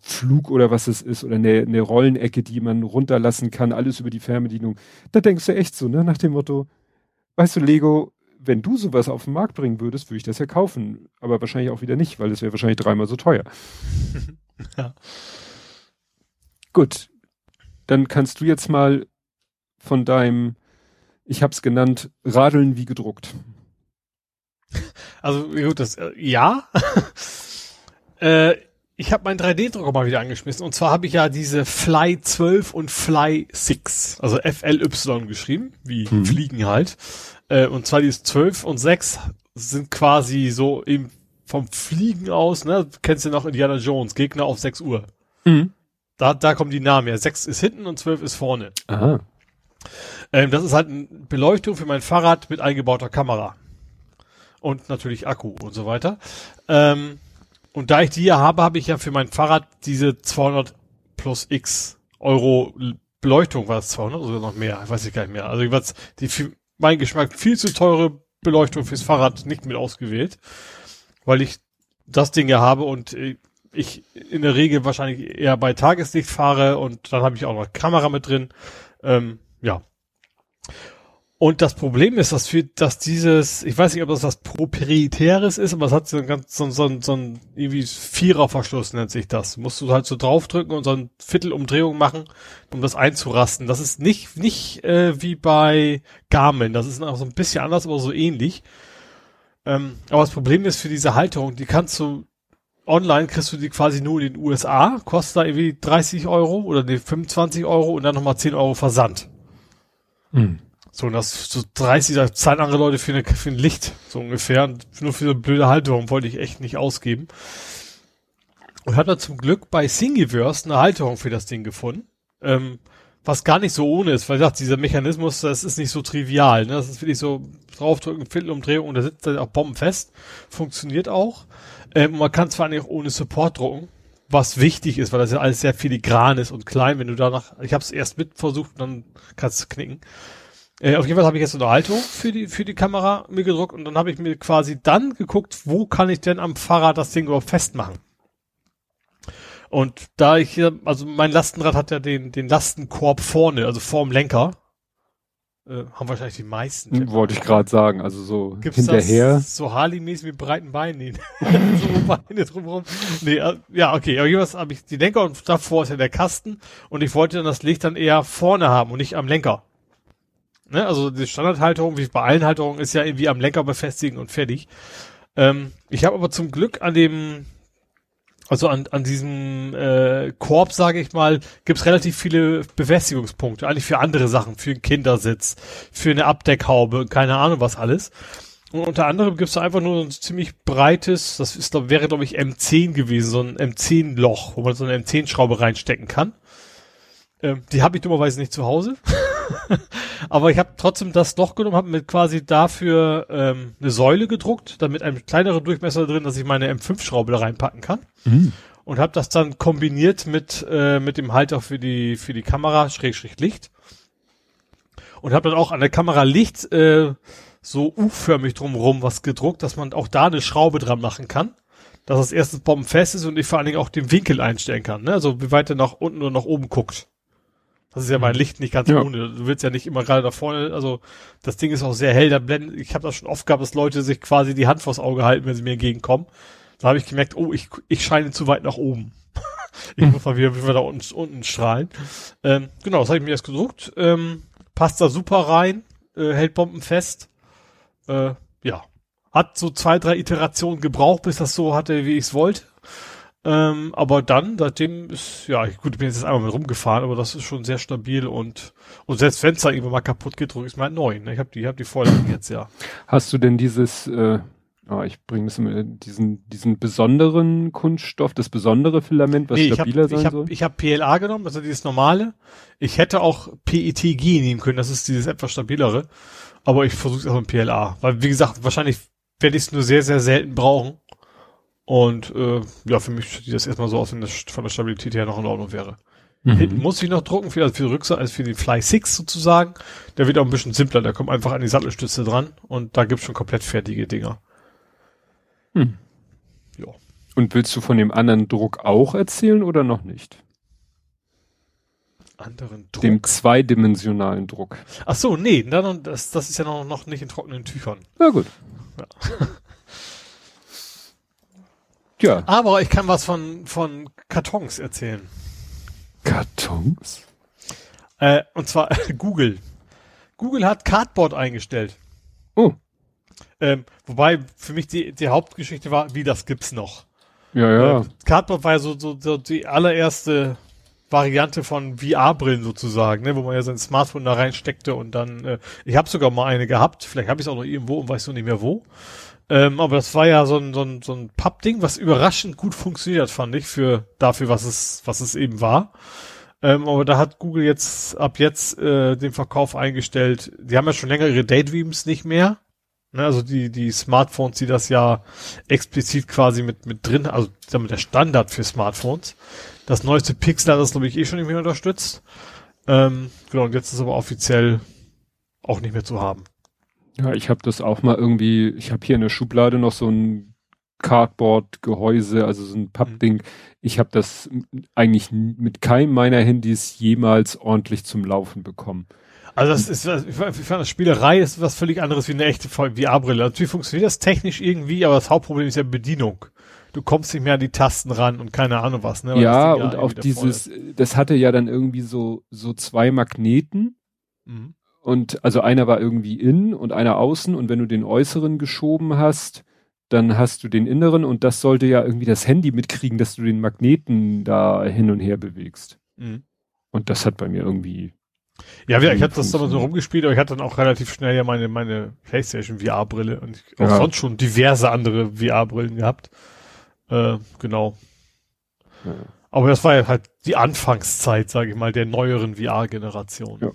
Flug oder was es ist oder eine, eine Rollenecke, die man runterlassen kann, alles über die Fernbedienung. Da denkst du echt so, ne, nach dem Motto, weißt du, Lego, wenn du sowas auf den Markt bringen würdest, würde ich das ja kaufen. Aber wahrscheinlich auch wieder nicht, weil es wäre wahrscheinlich dreimal so teuer. ja. Gut. Dann kannst du jetzt mal von deinem, ich hab's genannt, Radeln wie gedruckt. Also gut, das äh, ja. äh, ich habe meinen 3D-Drucker mal wieder angeschmissen. Und zwar habe ich ja diese Fly 12 und Fly 6, also FLY geschrieben, wie mhm. Fliegen halt. Äh, und zwar diese 12 und 6 sind quasi so eben vom Fliegen aus, ne? Kennst du noch Indiana Jones, Gegner auf 6 Uhr. Mhm. Da, da kommen die Namen her. 6 ist hinten und 12 ist vorne. Aha. Ähm, das ist halt eine Beleuchtung für mein Fahrrad mit eingebauter Kamera. Und natürlich Akku und so weiter. Ähm, und da ich die hier habe, habe ich ja für mein Fahrrad diese 200 plus X Euro Beleuchtung, war es 200 oder noch mehr? Weiß ich gar nicht mehr. Also was die für mein Geschmack viel zu teure Beleuchtung fürs Fahrrad nicht mit ausgewählt, weil ich das Ding ja habe und äh, ich in der Regel wahrscheinlich eher bei Tageslicht fahre und dann habe ich auch noch Kamera mit drin. Ähm, ja. Und das Problem ist, dass für, dass dieses, ich weiß nicht, ob das was proprietäres ist, aber es hat so ein ganz, so, so, so ein, irgendwie Viererverschluss nennt sich das. Musst du halt so draufdrücken und so ein Viertelumdrehung machen, um das einzurasten. Das ist nicht, nicht, äh, wie bei Garmin. Das ist noch so ein bisschen anders, aber so ähnlich. Ähm, aber das Problem ist für diese Halterung, die kannst du online kriegst du die quasi nur in den USA, kostet da irgendwie 30 Euro oder nee, 25 Euro und dann nochmal 10 Euro Versand. Hm. So, das so 30, da zahlen andere Leute für, eine, für ein Licht, so ungefähr. Und nur für so eine blöde Halterung wollte ich echt nicht ausgeben. Und habe dann zum Glück bei Thingiverse eine Halterung für das Ding gefunden. Ähm, was gar nicht so ohne ist, weil ich sag, dieser Mechanismus, das ist nicht so trivial. Ne? Das ist wirklich so draufdrücken, Viertelumdrehung und da sitzt dann auch bombenfest. Funktioniert auch. Ähm, man kann zwar nicht ohne Support drucken, was wichtig ist, weil das ja alles sehr filigran ist und klein. Wenn du danach, ich habe es erst mit versucht, dann kannst du knicken. Äh, auf jeden Fall habe ich jetzt eine Haltung für die für die Kamera mir gedruckt und dann habe ich mir quasi dann geguckt, wo kann ich denn am Fahrrad das Ding überhaupt festmachen. Und da ich hier, also mein Lastenrad hat ja den den Lastenkorb vorne, also vorm Lenker. Äh, haben wahrscheinlich die meisten. Hm, wollte ich gerade sagen, also so Gibt's hinterher. Das so Harley-mäßig mit breiten Beinen. so Beine drumherum. Nee, äh, ja, okay. Aber jeweils habe ich die Lenker und davor ist ja der Kasten und ich wollte dann das Licht dann eher vorne haben und nicht am Lenker. Ne? Also die Standardhalterung, wie bei allen Halterungen, ist ja irgendwie am Lenker befestigen und fertig. Ähm, ich habe aber zum Glück an dem, also an, an diesem äh, Korb, sage ich mal, gibt's relativ viele Befestigungspunkte, eigentlich für andere Sachen, für einen Kindersitz, für eine Abdeckhaube, keine Ahnung was alles. Und unter anderem gibt's da einfach nur so ein ziemlich breites, das ist, wäre glaube ich M10 gewesen, so ein M10-Loch, wo man so eine M10-Schraube reinstecken kann. Ähm, die habe ich dummerweise nicht zu Hause. Aber ich habe trotzdem das Loch genommen, habe mir quasi dafür ähm, eine Säule gedruckt, damit ein kleinerer Durchmesser drin, dass ich meine M5-Schraube da reinpacken kann. Mhm. Und habe das dann kombiniert mit äh, mit dem Halter für die für die Kamera Schrägstrich Licht. Und habe dann auch an der Kamera Licht äh, so U-förmig drumherum was gedruckt, dass man auch da eine Schraube dran machen kann. Dass das erstens bombenfest ist und ich vor allen Dingen auch den Winkel einstellen kann. Ne? Also wie weit er nach unten oder nach oben guckt. Das ist ja mein mhm. Licht nicht ganz ja. ohne. Du willst ja nicht immer gerade da vorne, also das Ding ist auch sehr hell, da blenden, ich habe das schon oft gehabt, dass Leute sich quasi die Hand vors Auge halten, wenn sie mir entgegenkommen. Da habe ich gemerkt, oh, ich, ich scheine zu weit nach oben. ich muss mal wieder, wieder da unten, unten strahlen. Ähm, genau, das habe ich mir jetzt gedruckt. Ähm, passt da super rein, äh, hält bombenfest. Äh, ja. Hat so zwei, drei Iterationen gebraucht, bis das so hatte, wie ich es wollte. Ähm, aber dann, seitdem ist, ja, gut, ich bin jetzt einmal mit rumgefahren, aber das ist schon sehr stabil und, und selbst wenn es da irgendwann mal kaputt geht, drücke ich mal neu. Ne? Ich habe die, ich hab die Vorlagen jetzt, ja. Hast du denn dieses, äh, oh, ich bringe es mit, diesen, diesen besonderen Kunststoff, das besondere Filament, was nee, stabiler hab, sein ich hab, soll? Ich habe PLA genommen, also dieses normale. Ich hätte auch PETG nehmen können, das ist dieses etwas stabilere. Aber ich versuche es auch mit PLA. Weil, wie gesagt, wahrscheinlich werde ich es nur sehr, sehr selten brauchen. Und äh, ja, für mich sieht das erstmal so aus, wenn das von der Stabilität her noch in Ordnung wäre. Hinten muss ich noch drucken, für, also für die Rückseite, also für den Fly 6 sozusagen. Der wird auch ein bisschen simpler, der kommt einfach an die Sattelstütze dran und da gibt's schon komplett fertige Dinger. Hm. Ja. Und willst du von dem anderen Druck auch erzählen oder noch nicht? Anderen Druck? Dem zweidimensionalen Druck. Ach so, nee, das, das ist ja noch, noch nicht in trockenen Tüchern. Na gut. Ja. ja. Aber ich kann was von, von Kartons erzählen. Kartons? Äh, und zwar Google. Google hat Cardboard eingestellt. Oh. Ähm, wobei für mich die, die Hauptgeschichte war, wie das gibt's noch. Ja, ja. Äh, Cardboard war ja so, so, so die allererste Variante von VR-Brillen sozusagen, ne, wo man ja sein Smartphone da reinsteckte und dann, äh, ich habe sogar mal eine gehabt, vielleicht habe ich es auch noch irgendwo und weiß noch nicht mehr wo. Ähm, aber das war ja so ein, so ein, so ein Pappding, was überraschend gut funktioniert, fand ich, für dafür, was es, was es eben war. Ähm, aber da hat Google jetzt ab jetzt äh, den Verkauf eingestellt. Die haben ja schon länger ihre Daydreams nicht mehr. Ne, also die, die Smartphones, die das ja explizit quasi mit, mit drin, also damit der Standard für Smartphones. Das neueste Pixel hat das, glaube ich, eh schon nicht mehr unterstützt. Ähm, genau, und jetzt ist aber offiziell auch nicht mehr zu haben. Ja, ich habe das auch mal irgendwie, ich habe hier in der Schublade noch so ein Cardboard-Gehäuse, also so ein Pappding. Ich habe das eigentlich mit keinem meiner Handys jemals ordentlich zum Laufen bekommen. Also das ist, ich fand das Spielerei ist was völlig anderes wie eine echte VR-Brille. Natürlich funktioniert das technisch irgendwie, aber das Hauptproblem ist ja Bedienung. Du kommst nicht mehr an die Tasten ran und keine Ahnung was, ne? ja, und auch dieses, das hatte ja dann irgendwie so, so zwei Magneten. Mhm. Und also einer war irgendwie innen und einer außen und wenn du den äußeren geschoben hast, dann hast du den inneren und das sollte ja irgendwie das Handy mitkriegen, dass du den Magneten da hin und her bewegst. Mhm. Und das hat bei mir irgendwie. Ja, ich hatte das damals so rumgespielt, aber ich hatte dann auch relativ schnell ja meine, meine PlayStation VR-Brille und ich, auch ja. sonst schon diverse andere VR-Brillen gehabt. Äh, genau. Ja. Aber das war ja halt die Anfangszeit, sage ich mal, der neueren VR-Generation. Ja.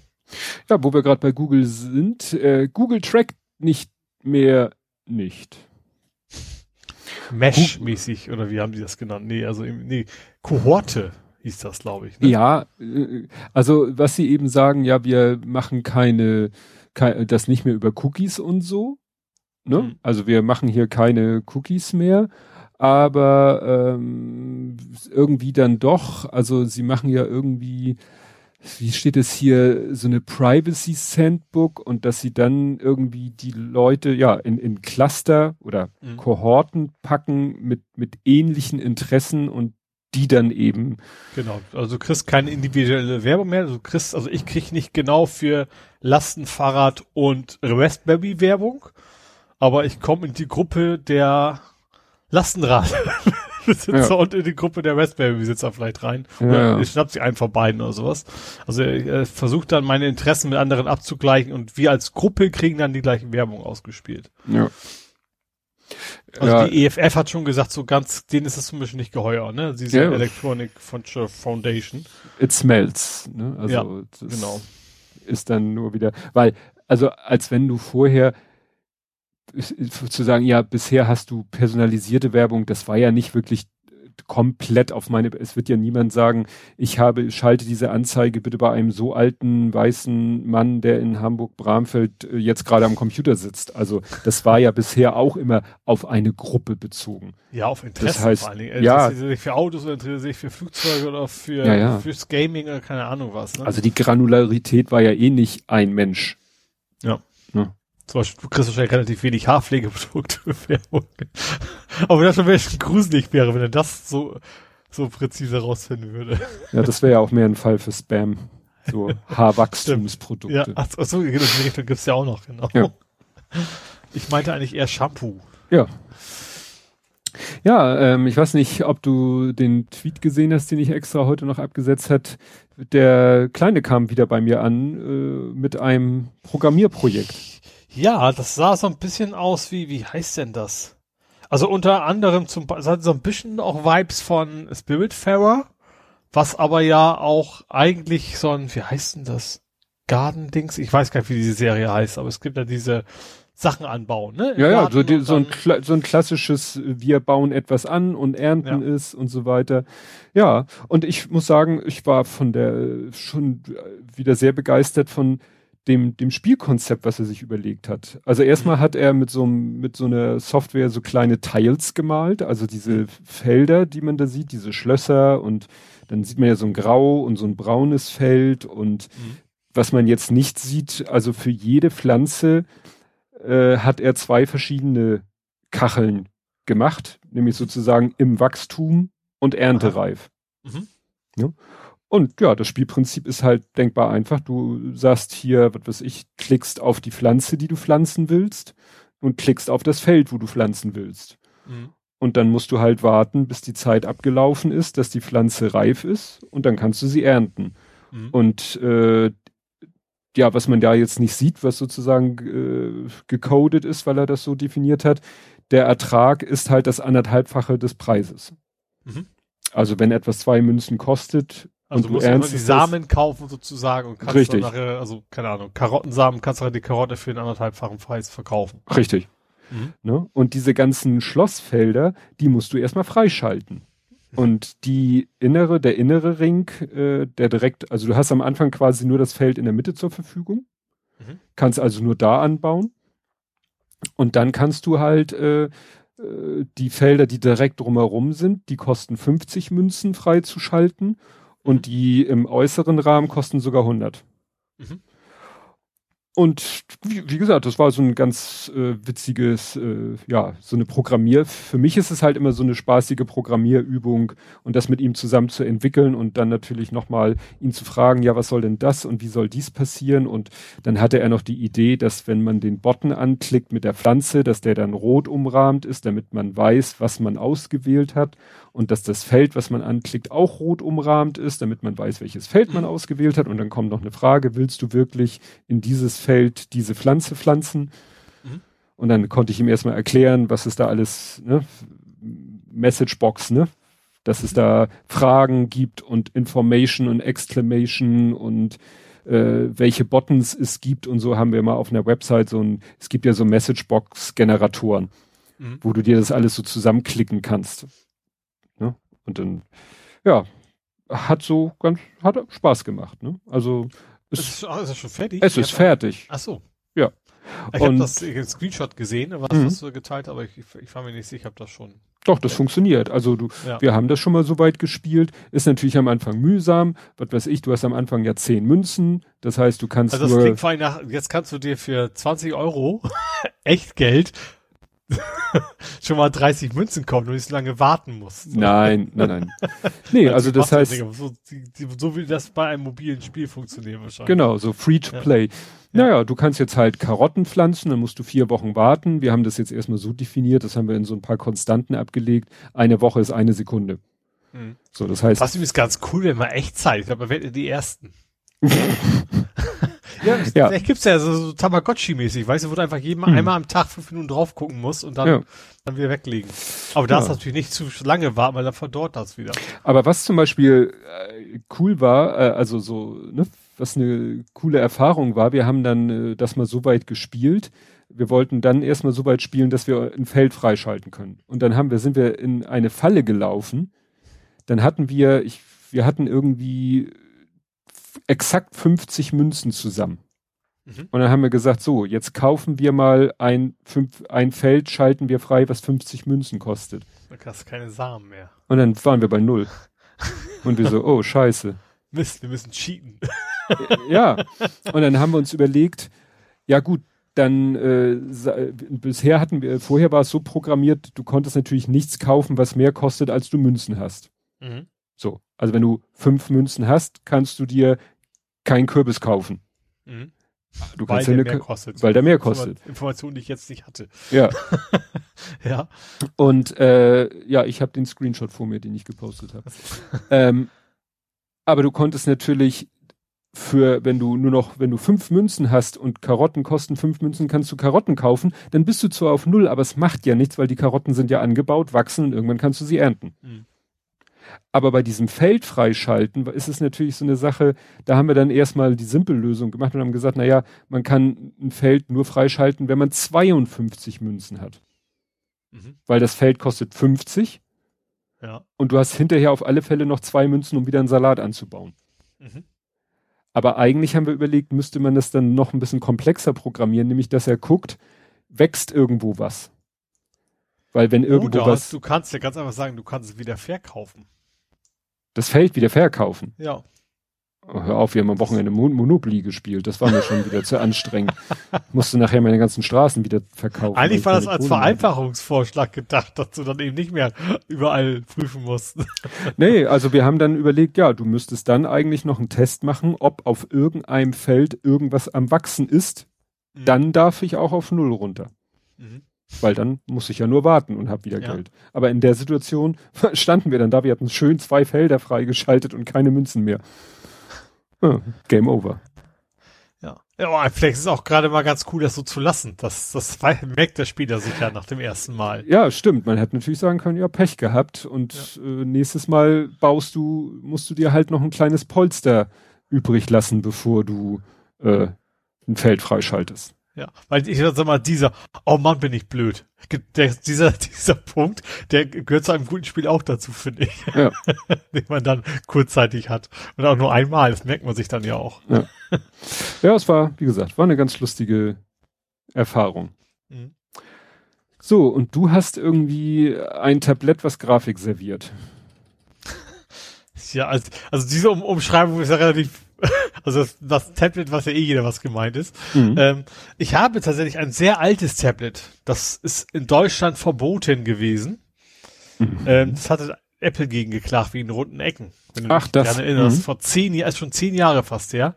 Ja, wo wir gerade bei Google sind, äh, Google trackt nicht mehr nicht. Mesh-mäßig, oder wie haben die das genannt? Nee, also nee, Kohorte hieß das, glaube ich. Ne? Ja, äh, also was sie eben sagen, ja, wir machen keine, keine das nicht mehr über Cookies und so. Ne? Mhm. Also wir machen hier keine Cookies mehr, aber ähm, irgendwie dann doch, also sie machen ja irgendwie wie steht es hier, so eine Privacy Sandbook und dass sie dann irgendwie die Leute ja in, in Cluster oder mhm. Kohorten packen mit, mit ähnlichen Interessen und die dann eben. Genau, also du kriegst keine individuelle Werbung mehr, du kriegst, also ich krieg nicht genau für Lastenfahrrad und Raspberry Werbung, aber ich komme in die Gruppe der Lastenrad Besitzer ja. und in die Gruppe der Raspberry-Besitzer vielleicht rein. Oder ja. ich schnapp sie einen von beiden oder sowas. Also er versucht dann meine Interessen mit anderen abzugleichen und wir als Gruppe kriegen dann die gleiche Werbung ausgespielt. Ja. Also ja. die EFF hat schon gesagt, so ganz, denen ist das zum Beispiel nicht geheuer, ne? Sie sind ja. Electronic Foundation. It smells, ne? Also ja, genau. Ist dann nur wieder, weil, also als wenn du vorher zu sagen, ja, bisher hast du personalisierte Werbung, das war ja nicht wirklich komplett auf meine, es wird ja niemand sagen, ich habe, schalte diese Anzeige bitte bei einem so alten weißen Mann, der in Hamburg-Bramfeld äh, jetzt gerade am Computer sitzt. Also das war ja bisher auch immer auf eine Gruppe bezogen. Ja, auf Interesse das heißt, vor allen Dingen. Ja, sich für Autos oder sich für Flugzeuge oder für, ja, ja. fürs Gaming oder keine Ahnung was. Ne? Also die Granularität war ja eh nicht ein Mensch. Ja. Ne? Zum Beispiel, du kriegst wahrscheinlich relativ wenig Haarpflegeprodukte Werbung. Aber das schon wirklich gruselig wäre, wenn er das so, so präzise rausfinden würde. Ja, das wäre ja auch mehr ein Fall für Spam. So Haarwachstumsprodukte. Ja, ach, ach so, genau, die Richtung gibt's ja auch noch, genau. Ja. Ich meinte eigentlich eher Shampoo. Ja. Ja, ähm, ich weiß nicht, ob du den Tweet gesehen hast, den ich extra heute noch abgesetzt hat. Der Kleine kam wieder bei mir an äh, mit einem Programmierprojekt. Ja, das sah so ein bisschen aus wie, wie heißt denn das? Also unter anderem zum, es hat so ein bisschen auch Vibes von Spiritfarer, was aber ja auch eigentlich so ein, wie heißt denn das? Garden-Dings? Ich weiß gar nicht, wie diese Serie heißt, aber es gibt ja diese Sachen anbauen, ne? Im ja, ja, so, die, so, ein, so ein klassisches, wir bauen etwas an und ernten ja. es und so weiter. Ja, und ich muss sagen, ich war von der schon wieder sehr begeistert von dem, dem Spielkonzept, was er sich überlegt hat. Also erstmal hat er mit so, mit so einer Software so kleine Tiles gemalt, also diese Felder, die man da sieht, diese Schlösser und dann sieht man ja so ein grau und so ein braunes Feld und mhm. was man jetzt nicht sieht, also für jede Pflanze äh, hat er zwei verschiedene Kacheln gemacht, nämlich sozusagen im Wachstum und erntereif. Mhm. Ja? Und ja, das Spielprinzip ist halt denkbar einfach. Du sagst hier, was weiß ich, klickst auf die Pflanze, die du pflanzen willst und klickst auf das Feld, wo du pflanzen willst. Mhm. Und dann musst du halt warten, bis die Zeit abgelaufen ist, dass die Pflanze reif ist und dann kannst du sie ernten. Mhm. Und äh, ja, was man da jetzt nicht sieht, was sozusagen äh, gecodet ist, weil er das so definiert hat, der Ertrag ist halt das anderthalbfache des Preises. Mhm. Also wenn etwas zwei Münzen kostet, also und du musst die Samen kaufen sozusagen und kannst richtig. dann nachher, also keine Ahnung, Karottensamen kannst du halt die Karotte für einen anderthalbfachen Preis verkaufen. Richtig. Mhm. Ne? Und diese ganzen Schlossfelder, die musst du erstmal freischalten. Und die innere, der innere Ring, äh, der direkt, also du hast am Anfang quasi nur das Feld in der Mitte zur Verfügung, mhm. kannst also nur da anbauen. Und dann kannst du halt äh, äh die Felder, die direkt drumherum sind, die kosten 50 Münzen freizuschalten und die im äußeren Rahmen kosten sogar 100. Mhm. Und wie, wie, gesagt, das war so ein ganz äh, witziges, äh, ja, so eine Programmier. Für mich ist es halt immer so eine spaßige Programmierübung und das mit ihm zusammen zu entwickeln und dann natürlich nochmal ihn zu fragen, ja, was soll denn das und wie soll dies passieren? Und dann hatte er noch die Idee, dass wenn man den Button anklickt mit der Pflanze, dass der dann rot umrahmt ist, damit man weiß, was man ausgewählt hat und dass das Feld, was man anklickt, auch rot umrahmt ist, damit man weiß, welches Feld man mhm. ausgewählt hat. Und dann kommt noch eine Frage, willst du wirklich in dieses Feld diese Pflanze pflanzen? Mhm. Und dann konnte ich ihm erstmal erklären, was es da alles, ne, Messagebox, ne? Dass es da Fragen gibt und Information und Exclamation und äh, welche Buttons es gibt und so haben wir mal auf einer Website so ein, es gibt ja so Messagebox-Generatoren, mhm. wo du dir das alles so zusammenklicken kannst. Und dann, ja, hat so ganz, hat Spaß gemacht, ne? Also, es, ist, oh, ist schon fertig? Es ist fertig. Ach so. Ja. Ich habe das ich Screenshot gesehen, was mhm. das so geteilt, aber ich, ich, ich war mir nicht sicher, ich habe das schon. Doch, das ja. funktioniert. Also du, ja. wir haben das schon mal so weit gespielt. Ist natürlich am Anfang mühsam. Was weiß ich, du hast am Anfang ja zehn Münzen. Das heißt, du kannst also das nur. Klingt vor allem nach, jetzt kannst du dir für 20 Euro echt Geld schon mal 30 Münzen kommen und nicht so lange warten musst. Nein, nein, nein. Nee, also, also das heißt. So, so, wie das bei einem mobilen Spiel funktioniert wahrscheinlich. Genau, so free to play. Ja. Naja, du kannst jetzt halt Karotten pflanzen, dann musst du vier Wochen warten. Wir haben das jetzt erstmal so definiert, das haben wir in so ein paar Konstanten abgelegt. Eine Woche ist eine Sekunde. Mhm. So, das heißt. Was ist ganz cool, wenn man echt Zeit hat, aber werdet die Ersten. Ja, ja. vielleicht gibt's ja so, so Tamagotchi-mäßig, weißt du, wo du einfach jeden hm. einmal am Tag fünf Minuten drauf gucken musst und dann, ja. dann wieder weglegen. Aber da ja. ist natürlich nicht zu lange warten, weil dann verdorrt das wieder. Aber was zum Beispiel äh, cool war, äh, also so, ne, was eine coole Erfahrung war, wir haben dann äh, das mal so weit gespielt. Wir wollten dann erstmal so weit spielen, dass wir ein Feld freischalten können. Und dann haben wir, sind wir in eine Falle gelaufen. Dann hatten wir, ich, wir hatten irgendwie exakt 50 Münzen zusammen. Mhm. Und dann haben wir gesagt, so, jetzt kaufen wir mal ein, fünf, ein Feld, schalten wir frei, was 50 Münzen kostet. Da hast du keine Samen mehr. Und dann waren wir bei null. Und wir so, oh, scheiße. Mist, wir müssen cheaten. ja. Und dann haben wir uns überlegt, ja gut, dann äh, bisher hatten wir, vorher war es so programmiert, du konntest natürlich nichts kaufen, was mehr kostet, als du Münzen hast. Mhm. So. Also wenn du fünf Münzen hast, kannst du dir keinen Kürbis kaufen. Mhm. Du weil der mehr kostet. Weil der mehr kostet. Information, die ich jetzt nicht hatte. Ja. ja. Und äh, ja, ich habe den Screenshot vor mir, den ich gepostet habe. ähm, aber du konntest natürlich für, wenn du nur noch, wenn du fünf Münzen hast und Karotten kosten fünf Münzen, kannst du Karotten kaufen, dann bist du zwar auf null, aber es macht ja nichts, weil die Karotten sind ja angebaut, wachsen und irgendwann kannst du sie ernten. Mhm. Aber bei diesem Feld freischalten ist es natürlich so eine Sache, da haben wir dann erstmal die Simpellösung gemacht und haben gesagt, naja, man kann ein Feld nur freischalten, wenn man 52 Münzen hat. Mhm. Weil das Feld kostet 50. Ja. Und du hast hinterher auf alle Fälle noch zwei Münzen, um wieder einen Salat anzubauen. Mhm. Aber eigentlich haben wir überlegt, müsste man das dann noch ein bisschen komplexer programmieren, nämlich dass er guckt, wächst irgendwo was. Weil wenn irgendwo Oder was. Du kannst ja ganz einfach sagen, du kannst es wieder verkaufen. Das Feld wieder verkaufen. Ja. Oh, hör auf, wir haben am Wochenende Mon Monopoly gespielt. Das war mir schon wieder zu anstrengend. Musste nachher meine ganzen Straßen wieder verkaufen. Eigentlich war das als Vereinfachungsvorschlag gedacht, dass du dann eben nicht mehr überall prüfen musst. nee, also wir haben dann überlegt, ja, du müsstest dann eigentlich noch einen Test machen, ob auf irgendeinem Feld irgendwas am Wachsen ist. Mhm. Dann darf ich auch auf Null runter. Mhm. Weil dann muss ich ja nur warten und habe wieder ja. Geld. Aber in der Situation standen wir dann da, wir hatten schön zwei Felder freigeschaltet und keine Münzen mehr. Ja, Game over. Ja. ja, vielleicht ist es auch gerade mal ganz cool, das so zu lassen. Das, das merkt der Spieler sich ja nach dem ersten Mal. Ja, stimmt. Man hätte natürlich sagen können, ja, Pech gehabt. Und ja. äh, nächstes Mal baust du, musst du dir halt noch ein kleines Polster übrig lassen, bevor du äh, ein Feld freischaltest. Ja, weil ich sag mal, dieser, oh Mann, bin ich blöd. Der, dieser, dieser Punkt, der gehört zu einem guten Spiel auch dazu, finde ich. Ja. Den man dann kurzzeitig hat. Und auch nur einmal, das merkt man sich dann ja auch. Ja, ja es war, wie gesagt, war eine ganz lustige Erfahrung. Mhm. So, und du hast irgendwie ein Tablett, was Grafik serviert. Ja, also, also diese um Umschreibung ist ja relativ also das, das, Tablet, was ja eh jeder was gemeint ist. Mhm. Ähm, ich habe tatsächlich ein sehr altes Tablet. Das ist in Deutschland verboten gewesen. Mhm. Ähm, das hatte Apple gegen geklagt wegen runden Ecken. Wenn du Ach, dich das, gerne erinnerst. Mhm. Vor zehn Jahren, ist schon zehn Jahre fast her.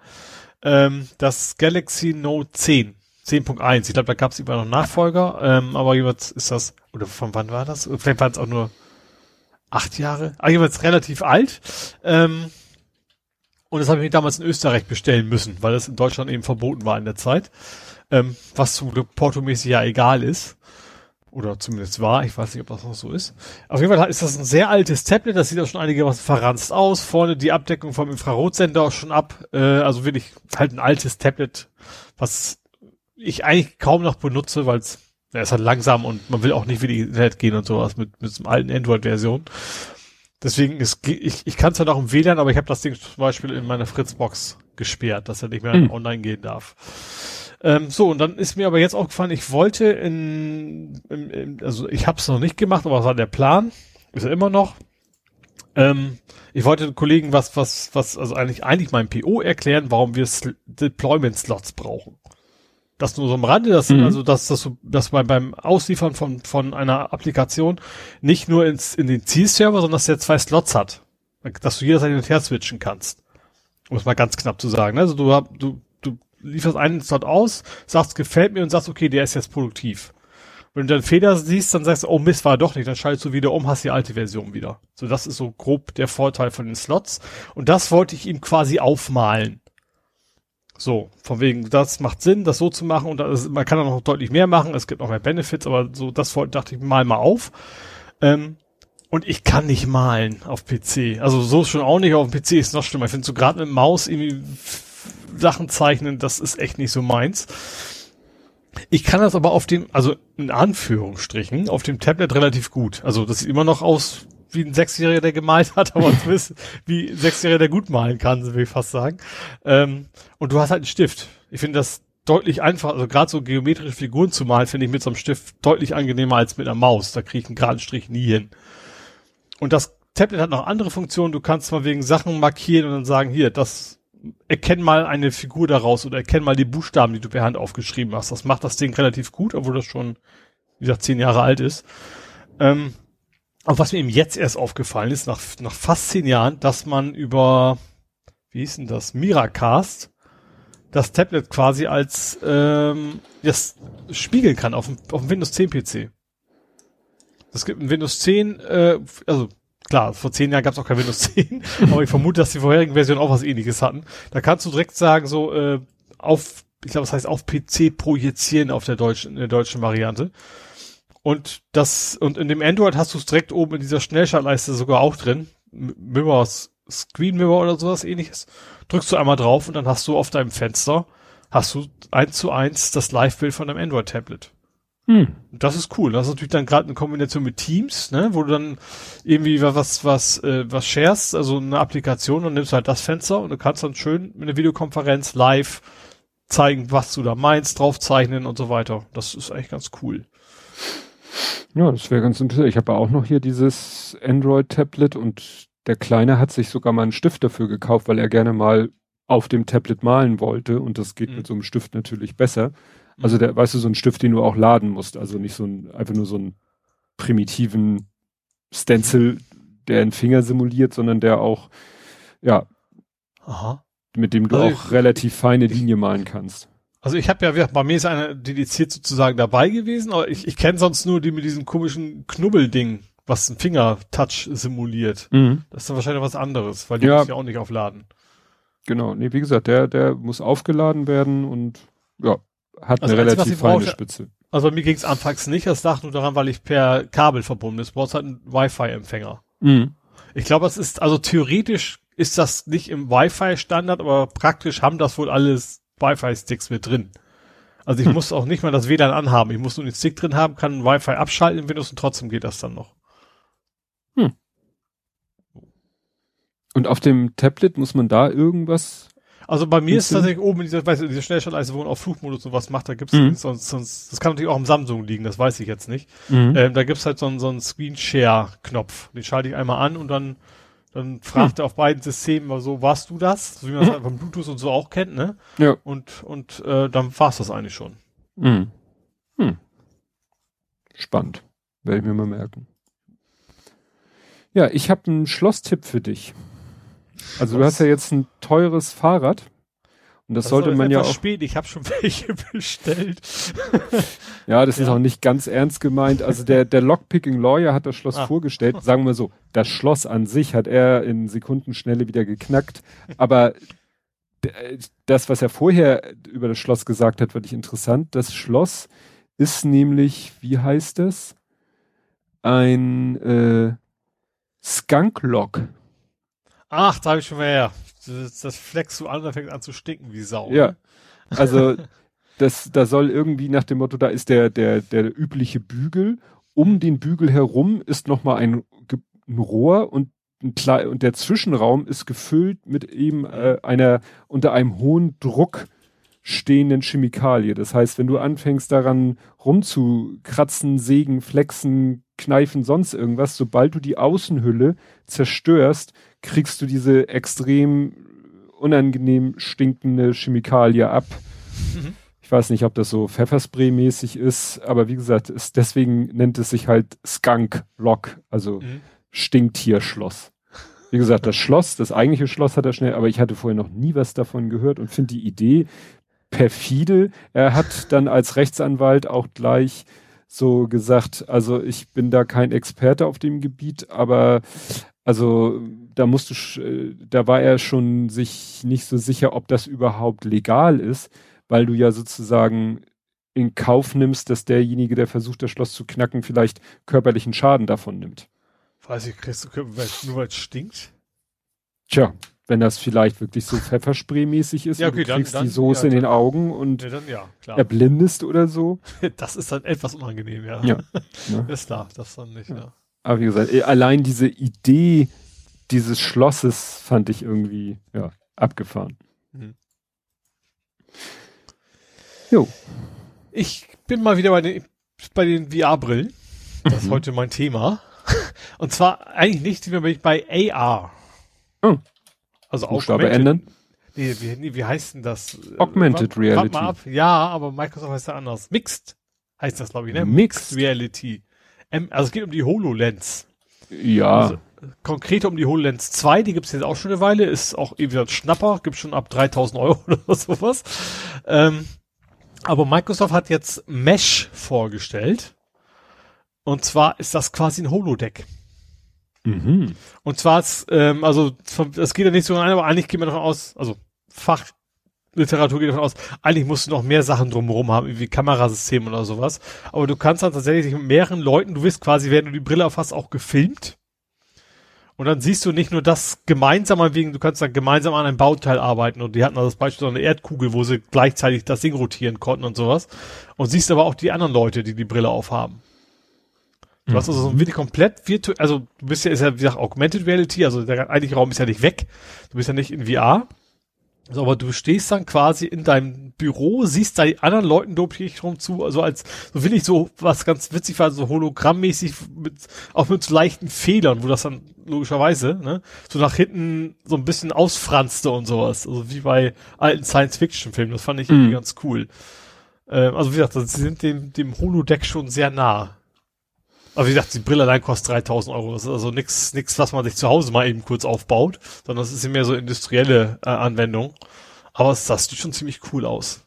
Ähm, das Galaxy Note 10. 10.1. Ich glaube, da gab es immer noch Nachfolger, ähm, aber jeweils ist das, oder von wann war das? Vielleicht waren es auch nur acht Jahre. Aber jeweils relativ alt. Ähm, und das habe ich mir damals in Österreich bestellen müssen, weil das in Deutschland eben verboten war in der Zeit. Ähm, was zum Glück portomäßig ja egal ist. Oder zumindest war. Ich weiß nicht, ob das noch so ist. Auf jeden Fall ist das ein sehr altes Tablet. Das sieht auch schon einigermaßen verranzt aus. Vorne die Abdeckung vom Infrarotsender auch schon ab. Äh, also wirklich halt ein altes Tablet, was ich eigentlich kaum noch benutze, weil es ja, ist halt langsam und man will auch nicht wie die Internet gehen und sowas mit, mit so alten Android-Version. Deswegen ist, ich, ich kann es halt auch im WLAN, aber ich habe das Ding zum Beispiel in meiner Fritzbox gesperrt, dass er nicht mehr mhm. online gehen darf. Ähm, so, und dann ist mir aber jetzt auch gefallen, ich wollte in, in, in also ich habe es noch nicht gemacht, aber was war der Plan? Ist er immer noch. Ähm, ich wollte den Kollegen was, was, was, also eigentlich, eigentlich meinem PO erklären, warum wir Sl Deployment Slots brauchen. Das nur so am Rande, das mhm. also dass das dass man beim Ausliefern von von einer Applikation nicht nur ins in den Zielserver, sondern dass der zwei Slots hat, dass du jederzeit hin und her switchen kannst. Um es mal ganz knapp zu sagen. Also du du du lieferst einen Slot aus, sagst gefällt mir und sagst okay, der ist jetzt produktiv. Wenn du dann Fehler siehst, dann sagst du, oh Mist, war doch nicht, dann schaltest du wieder um, hast die alte Version wieder. So, das ist so grob der Vorteil von den Slots. Und das wollte ich ihm quasi aufmalen. So, von wegen, das macht Sinn, das so zu machen und das, man kann auch noch deutlich mehr machen, es gibt noch mehr Benefits, aber so, das dachte ich mal mal auf. Ähm, und ich kann nicht malen auf PC. Also so schon auch nicht, auf dem PC ist noch schlimmer. Ich finde so gerade mit Maus irgendwie Sachen zeichnen, das ist echt nicht so meins. Ich kann das aber auf dem, also in Anführungsstrichen, auf dem Tablet relativ gut. Also das sieht immer noch aus wie ein Sechsjähriger, der gemalt hat, aber zumindest wie ein Sechsjähriger, der gut malen kann, will ich fast sagen. Ähm, und du hast halt einen Stift. Ich finde das deutlich einfacher, also gerade so geometrische Figuren zu malen, finde ich mit so einem Stift deutlich angenehmer als mit einer Maus. Da kriege ich einen geraden Strich nie hin. Und das Tablet hat noch andere Funktionen. Du kannst mal wegen Sachen markieren und dann sagen, hier, das erkenn mal eine Figur daraus oder erkenn mal die Buchstaben, die du per Hand aufgeschrieben hast. Das macht das Ding relativ gut, obwohl das schon, wie gesagt, zehn Jahre alt ist. Ähm, aber was mir eben jetzt erst aufgefallen ist, nach, nach fast zehn Jahren, dass man über, wie hieß denn das, Miracast, das Tablet quasi als ähm, das spiegeln kann auf dem, auf dem Windows 10 PC. Es gibt ein Windows 10, äh, also klar, vor zehn Jahren gab es auch kein Windows 10, aber ich vermute, dass die vorherigen Versionen auch was ähnliches hatten. Da kannst du direkt sagen, so äh, auf, ich glaube, das heißt auf PC projizieren auf der deutschen, in der deutschen Variante. Und das, und in dem Android hast du es direkt oben in dieser Schnellschaltleiste sogar auch drin. Mirrors, Screen Mirror oder sowas ähnliches, drückst du einmal drauf und dann hast du auf deinem Fenster, hast du eins zu eins das Live-Bild von deinem Android-Tablet. Hm. Das ist cool. Das ist natürlich dann gerade eine Kombination mit Teams, ne, wo du dann irgendwie was was äh, was sharest, also eine Applikation und nimmst halt das Fenster und du kannst dann schön mit einer Videokonferenz live zeigen, was du da meinst, draufzeichnen und so weiter. Das ist eigentlich ganz cool. Ja, das wäre ganz interessant. Ich habe auch noch hier dieses Android-Tablet und der Kleine hat sich sogar mal einen Stift dafür gekauft, weil er gerne mal auf dem Tablet malen wollte und das geht mhm. mit so einem Stift natürlich besser. Also der, weißt du, so ein Stift, den du auch laden musst, also nicht so ein, einfach nur so einen primitiven Stencil, der einen Finger simuliert, sondern der auch, ja, Aha. mit dem du also auch ich, relativ feine Linie malen kannst. Also ich habe ja, bei mir ist einer dediziert sozusagen dabei gewesen, aber ich, ich kenne sonst nur die mit diesem komischen Knubbelding, was ein Finger-Touch simuliert. Mhm. Das ist dann wahrscheinlich was anderes, weil die ja. muss ja auch nicht aufladen. Genau, nee, wie gesagt, der, der muss aufgeladen werden und ja, hat also eine relativ feine brauche, Spitze. Also bei mir ging es anfangs nicht, das lag nur daran, weil ich per Kabel verbunden bin. Du brauchst halt einen Wi-Fi-Empfänger. Mhm. Ich glaube, es ist, also theoretisch ist das nicht im Wi-Fi-Standard, aber praktisch haben das wohl alles Wi-Fi-Sticks mit drin. Also ich hm. muss auch nicht mal das WLAN anhaben. Ich muss nur den Stick drin haben, kann Wi-Fi abschalten in Windows und trotzdem geht das dann noch. Hm. Und auf dem Tablet muss man da irgendwas also bei mir ist tatsächlich oben in dieser, weißt du, Schnellschaltleiste, wo man auf Flugmodus und was macht, da gibt's mhm. sonst, sonst, das kann natürlich auch im Samsung liegen, das weiß ich jetzt nicht. Mhm. Ähm, da gibt's halt so einen, so einen Screen-Share-Knopf. Den schalte ich einmal an und dann, dann fragt mhm. er auf beiden Systemen mal so, warst du das? So wie man das halt vom Bluetooth und so auch kennt, ne? Ja. Und, und äh, dann war's das eigentlich schon. Mhm. Hm. Spannend. Werde ich mir mal merken. Ja, ich habe einen Schlosstipp für dich. Also Was? du hast ja jetzt ein teures Fahrrad. Und das, das sollte man ja auch. spät, ich habe schon welche bestellt. ja, das ja. ist auch nicht ganz ernst gemeint. Also der, der Lockpicking Lawyer hat das Schloss ah. vorgestellt. Sagen wir so, das Schloss an sich hat er in Sekundenschnelle wieder geknackt. Aber das, was er vorher über das Schloss gesagt hat, fand ich interessant. Das Schloss ist nämlich, wie heißt das? Ein äh, Skunk Lock. Ach, da habe ich schon mal her. Das, das du an, dann fängt an zu stinken wie Sau. Ja. Also, das, da soll irgendwie nach dem Motto, da ist der, der, der übliche Bügel. Um den Bügel herum ist nochmal ein, ein Rohr und und der Zwischenraum ist gefüllt mit eben äh, einer unter einem hohen Druck stehenden Chemikalie. Das heißt, wenn du anfängst daran rumzukratzen, sägen, flexen, kneifen, sonst irgendwas, sobald du die Außenhülle zerstörst, kriegst du diese extrem unangenehm stinkende Chemikalie ab. Mhm. Ich weiß nicht, ob das so Pfefferspray-mäßig ist, aber wie gesagt, ist, deswegen nennt es sich halt Skunk Lock, also mhm. Stinktierschloss. Wie gesagt, das Schloss, das eigentliche Schloss hat er schnell, aber ich hatte vorher noch nie was davon gehört und finde die Idee perfide. Er hat dann als Rechtsanwalt auch gleich so gesagt, also ich bin da kein Experte auf dem Gebiet, aber also da musst du, äh, da war er schon sich nicht so sicher, ob das überhaupt legal ist, weil du ja sozusagen in Kauf nimmst, dass derjenige, der versucht, das Schloss zu knacken, vielleicht körperlichen Schaden davon nimmt. Weiß ich, kriegst du, nur weil es stinkt? Tja, wenn das vielleicht wirklich so Pfefferspray-mäßig ist ja, okay, und du kriegst dann, die Soße ja, in den Augen und ja, dann, ja, erblindest oder so. Das ist dann etwas unangenehm, ja. Ja. Ne? Ist klar, das dann nicht, ja. Aber wie gesagt, äh, allein diese Idee dieses Schlosses fand ich irgendwie, ja, abgefahren. Mhm. Jo. Ich bin mal wieder bei den, bei den VR-Brillen. Das ist mhm. heute mein Thema. Und zwar eigentlich nicht, ich bei AR. Oh. Also Buchstabe ändern? Nee, wie, nee, wie heißt denn das? Augmented Reality. Mal ab. Ja, aber Microsoft heißt ja anders. Mixed heißt das, glaube ich, ne? Mixed Reality. also es geht um die HoloLens. Ja. Also, konkret um die HoloLens 2, die gibt's jetzt auch schon eine Weile, ist auch irgendwie ein Schnapper, gibt schon ab 3000 Euro oder sowas. Ähm, aber Microsoft hat jetzt Mesh vorgestellt. Und zwar ist das quasi ein Holodeck. Mhm. Und zwar, ähm, also das geht ja nicht so rein, aber eigentlich gehen wir davon aus, also Fachliteratur geht davon aus, eigentlich musst du noch mehr Sachen drumherum haben, wie Kamerasystem oder sowas. Aber du kannst dann tatsächlich mit mehreren Leuten, du wirst quasi, während du die Brille aufhast, auch gefilmt. Und dann siehst du nicht nur das gemeinsam, wegen, du kannst dann gemeinsam an einem Bauteil arbeiten und die hatten also das Beispiel so eine Erdkugel, wo sie gleichzeitig das Ding rotieren konnten und sowas. Und siehst aber auch die anderen Leute, die die Brille aufhaben. Du hast also so ein wirklich komplett virtuell, also du bist ja, ist ja wie gesagt Augmented Reality, also der eigentliche Raum ist ja nicht weg. Du bist ja nicht in VR. So, aber du stehst dann quasi in deinem Büro, siehst da die anderen Leuten dich rum zu, also als, so will ich so, was ganz witzig war, so hologrammmäßig, mit, auch mit so leichten Fehlern, wo das dann logischerweise, ne, so nach hinten so ein bisschen ausfranste und sowas, also wie bei alten Science-Fiction-Filmen, das fand ich irgendwie mhm. ganz cool. Ähm, also wie gesagt, sie sind dem, dem Holodeck schon sehr nah. Aber wie gesagt, die Brille allein kostet 3000 Euro. Das ist also nichts, nix, was man sich zu Hause mal eben kurz aufbaut, sondern das ist mehr so industrielle äh, Anwendung. Aber es sah schon ziemlich cool aus.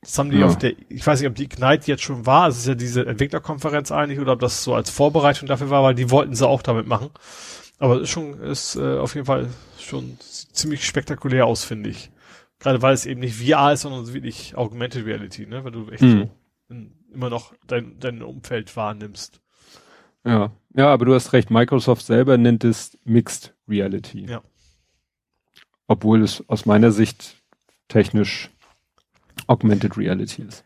Das haben die ja. auf der, ich weiß nicht, ob die Ignite jetzt schon war, es ist ja diese Entwicklerkonferenz eigentlich, oder ob das so als Vorbereitung dafür war, weil die wollten sie auch damit machen. Aber ist schon, ist äh, auf jeden Fall schon ziemlich spektakulär aus, finde ich. Gerade weil es eben nicht VR ist, sondern wirklich Augmented Reality, ne? Weil du echt mhm. so in, immer noch dein, dein Umfeld wahrnimmst. Ja, ja, aber du hast recht. Microsoft selber nennt es Mixed Reality. Ja. Obwohl es aus meiner Sicht technisch Augmented Reality ist.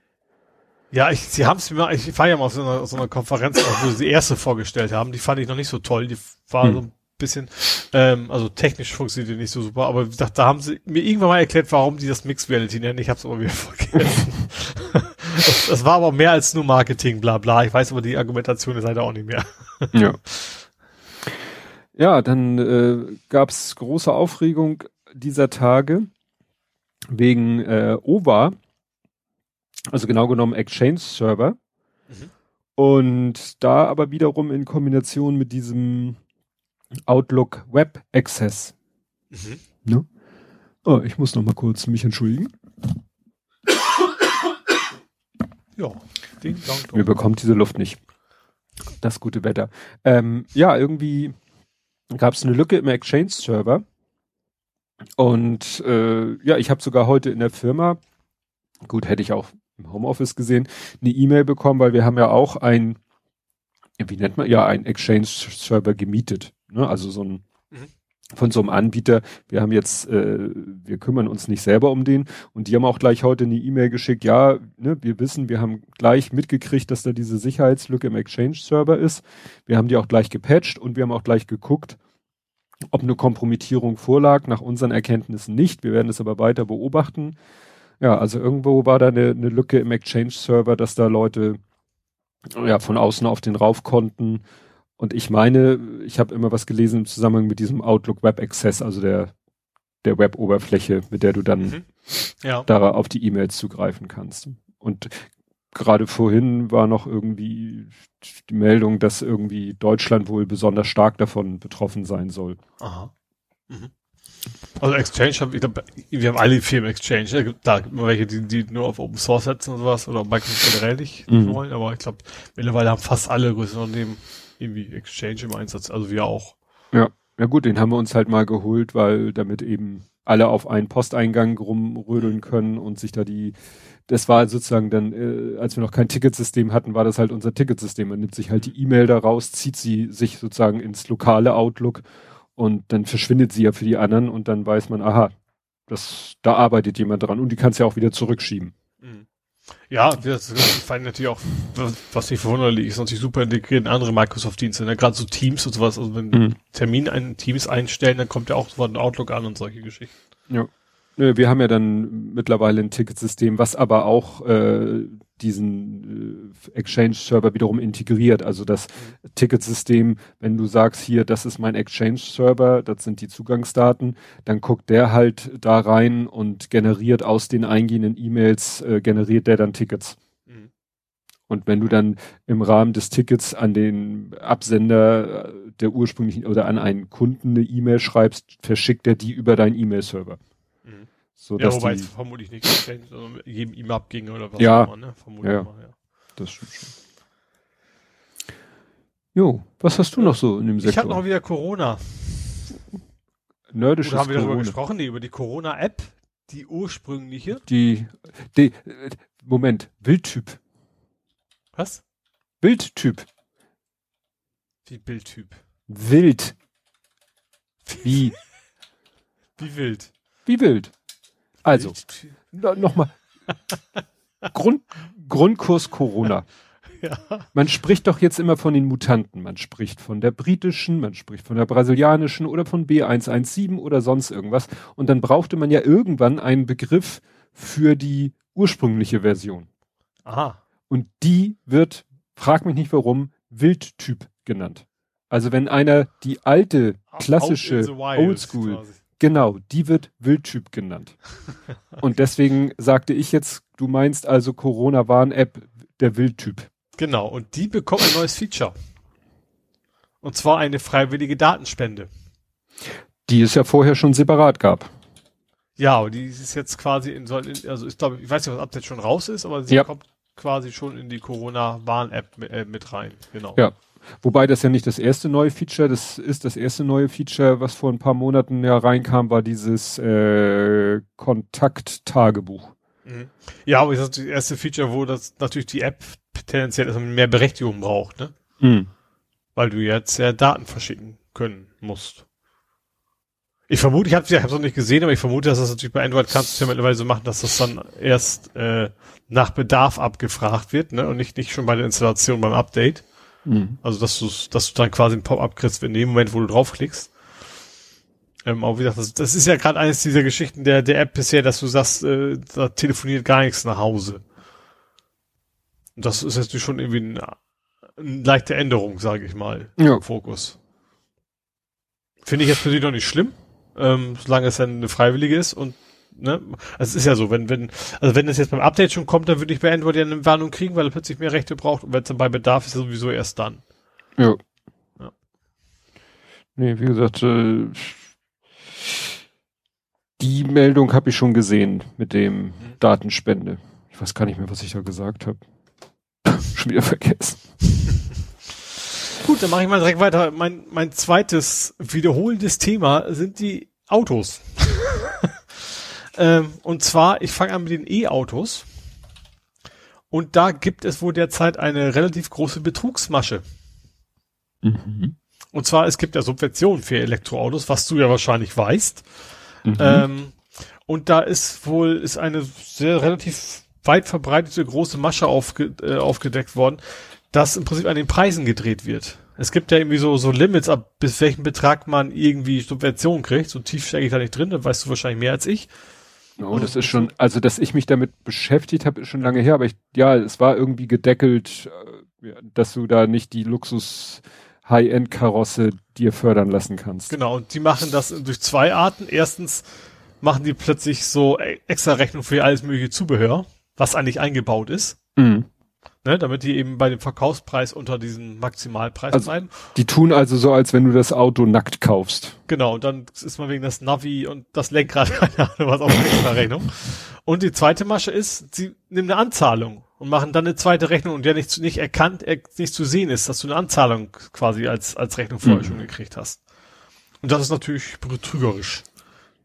Ja, ich, sie haben es mir, ich war ja mal auf so einer, so einer Konferenz, wo sie die erste vorgestellt haben. Die fand ich noch nicht so toll. Die war hm. so ein bisschen, ähm, also technisch funktioniert die nicht so super, aber da, da haben sie mir irgendwann mal erklärt, warum die das Mixed Reality nennen. Ich habe es aber wieder vergessen. Das, das, war aber mehr als nur Marketing, bla bla. Ich weiß aber die Argumentation ist leider auch nicht mehr. ja. Ja, dann äh, gab es große Aufregung dieser Tage wegen äh, OVA, also genau genommen Exchange Server. Mhm. Und da aber wiederum in Kombination mit diesem Outlook Web Access. Mhm. Ne? Oh, ich muss noch mal kurz mich entschuldigen. Ja, ding, dong, dong. Mir bekommt diese Luft nicht. Das gute Wetter. Ähm, ja, irgendwie gab es eine Lücke im Exchange-Server. Und äh, ja, ich habe sogar heute in der Firma, gut, hätte ich auch im Homeoffice gesehen, eine E-Mail bekommen, weil wir haben ja auch ein, wie nennt man, ja, ein Exchange-Server gemietet. Ne? Also so ein. Von so einem Anbieter. Wir haben jetzt, äh, wir kümmern uns nicht selber um den und die haben auch gleich heute eine E-Mail geschickt. Ja, ne, wir wissen, wir haben gleich mitgekriegt, dass da diese Sicherheitslücke im Exchange-Server ist. Wir haben die auch gleich gepatcht und wir haben auch gleich geguckt, ob eine Kompromittierung vorlag. Nach unseren Erkenntnissen nicht. Wir werden es aber weiter beobachten. Ja, also irgendwo war da eine, eine Lücke im Exchange-Server, dass da Leute ja von außen auf den rauf konnten und ich meine, ich habe immer was gelesen im Zusammenhang mit diesem Outlook Web Access, also der, der Web-Oberfläche, mit der du dann mhm. ja. da auf die E-Mails zugreifen kannst. Und gerade vorhin war noch irgendwie die Meldung, dass irgendwie Deutschland wohl besonders stark davon betroffen sein soll. Aha. Mhm. Also Exchange, hab, ich glaube, wir haben alle Firmen Exchange. Da gibt es welche, die, die nur auf Open Source setzen und sowas oder Microsoft generell nicht mhm. wollen, aber ich glaube, mittlerweile haben fast alle größeren Unternehmen irgendwie Exchange im Einsatz, also wir auch. Ja, ja gut, den haben wir uns halt mal geholt, weil damit eben alle auf einen Posteingang rumrödeln können und sich da die, das war sozusagen dann, äh, als wir noch kein Ticketsystem hatten, war das halt unser Ticketsystem. Man nimmt sich halt die E-Mail da raus, zieht sie sich sozusagen ins lokale Outlook und dann verschwindet sie ja für die anderen und dann weiß man, aha, das, da arbeitet jemand dran und die kannst ja auch wieder zurückschieben. Ja, das, das fand natürlich auch, was nicht verwunderlich ist, natürlich super integriert in andere Microsoft-Dienste, ne? gerade so Teams und sowas. Also wenn mhm. Termin ein Teams einstellen, dann kommt ja auch so ein Outlook an und solche Geschichten. Ja. Wir haben ja dann mittlerweile ein Ticketsystem, was aber auch äh, diesen äh, Exchange-Server wiederum integriert. Also das mhm. Ticketsystem, wenn du sagst, hier, das ist mein Exchange-Server, das sind die Zugangsdaten, dann guckt der halt da rein und generiert aus den eingehenden E-Mails, äh, generiert der dann Tickets. Mhm. Und wenn du dann im Rahmen des Tickets an den Absender äh, der ursprünglichen oder an einen Kunden eine E-Mail schreibst, verschickt er die über deinen E-Mail-Server. So, ja, wobei es vermutlich nicht sondern jedem ihm abging oder was ja, auch immer, ne? Vermutlich ja, mal, ja. Das stimmt schon. Jo, was hast du noch so in dem Sektor? Ich habe noch wieder Corona. Nerdisches Oder haben wir darüber gesprochen, nee, über die Corona-App, die ursprüngliche? Die, die, Moment, Bildtyp. Was? Bildtyp. Wie Bildtyp? Wild. Wie? Wie wild. Wie wild. Also, nochmal. Grund, Grundkurs Corona. Ja. Man spricht doch jetzt immer von den Mutanten. Man spricht von der britischen, man spricht von der brasilianischen oder von B117 oder sonst irgendwas. Und dann brauchte man ja irgendwann einen Begriff für die ursprüngliche Version. Aha. Und die wird, frag mich nicht warum, Wildtyp genannt. Also wenn einer die alte, klassische, Oldschool, genau, die wird Wildtyp genannt. Und deswegen sagte ich jetzt, du meinst also Corona-Warn-App der Wildtyp. Genau, und die bekommt ein neues Feature. Und zwar eine freiwillige Datenspende. Die es ja vorher schon separat gab. Ja, aber die ist jetzt quasi in, also ich glaube, ich weiß nicht, was Update schon raus ist, aber sie ja. kommt quasi schon in die Corona-Warn-App mit, äh, mit rein. Genau. Ja. Wobei das ja nicht das erste neue Feature, das ist das erste neue Feature, was vor ein paar Monaten ja reinkam, war dieses äh, Kontakt-Tagebuch. Mhm. Ja, aber das ist das erste Feature, wo das natürlich die App tendenziell erstmal mehr Berechtigung braucht, ne? Mhm. Weil du jetzt ja Daten verschicken können musst. Ich vermute, ich habe es noch nicht gesehen, aber ich vermute, dass das natürlich bei Android kannst du ja mittlerweile so machen, dass das dann erst äh, nach Bedarf abgefragt wird, ne? Und nicht, nicht schon bei der Installation beim Update. Mhm. Also dass du dass du dann quasi ein Pop-up kriegst in dem Moment, wo du draufklickst. Ähm, aber wie gesagt, das, das ist ja gerade eines dieser Geschichten der, der App bisher, dass du sagst, äh, da telefoniert gar nichts nach Hause. Und das ist jetzt schon irgendwie eine, eine leichte Änderung, sage ich mal, ja. im Fokus. Finde ich jetzt persönlich noch nicht schlimm, ähm, solange es dann eine freiwillige ist und ne, also es ist ja so, wenn, wenn, also wenn es jetzt beim Update schon kommt, dann würde ich bei Android ja eine Warnung kriegen, weil er plötzlich mehr Rechte braucht und wenn es dann bei Bedarf ist, sowieso erst dann. Ja. ja. Nee, wie gesagt, äh, die Meldung habe ich schon gesehen mit dem mhm. Datenspende. Ich weiß gar nicht mehr, was ich da gesagt habe. schon wieder vergessen. Gut, dann mache ich mal direkt weiter. Mein, mein zweites wiederholendes Thema sind die Autos. ähm, und zwar, ich fange an mit den E-Autos. Und da gibt es wohl derzeit eine relativ große Betrugsmasche. Mhm. Und zwar, es gibt ja Subventionen für Elektroautos, was du ja wahrscheinlich weißt. Mhm. Ähm, und da ist wohl, ist eine sehr relativ weit verbreitete große Masche aufge, äh, aufgedeckt worden, dass im Prinzip an den Preisen gedreht wird. Es gibt ja irgendwie so, so Limits, ab bis welchen Betrag man irgendwie Subventionen kriegt. So tief stecke ich da nicht drin, da weißt du wahrscheinlich mehr als ich. Oh, das ist schon, also dass ich mich damit beschäftigt habe, ist schon lange her, aber ich, ja, es war irgendwie gedeckelt, äh, dass du da nicht die Luxus High-End-Karosse dir fördern lassen kannst. Genau, und die machen das durch zwei Arten. Erstens machen die plötzlich so extra Rechnung für alles mögliche Zubehör was eigentlich eingebaut ist. Mhm. Ne, damit die eben bei dem Verkaufspreis unter diesen Maximalpreis also, bleiben. Die tun also so, als wenn du das Auto nackt kaufst. Genau, und dann ist man wegen das Navi und das Lenkrad, keine Ahnung, was auf der Rechnung. Und die zweite Masche ist, sie nehmen eine Anzahlung und machen dann eine zweite Rechnung und der nicht, nicht erkannt, nicht zu sehen ist, dass du eine Anzahlung quasi als, als Rechnung vorher mhm. schon gekriegt hast. Und das ist natürlich betrügerisch.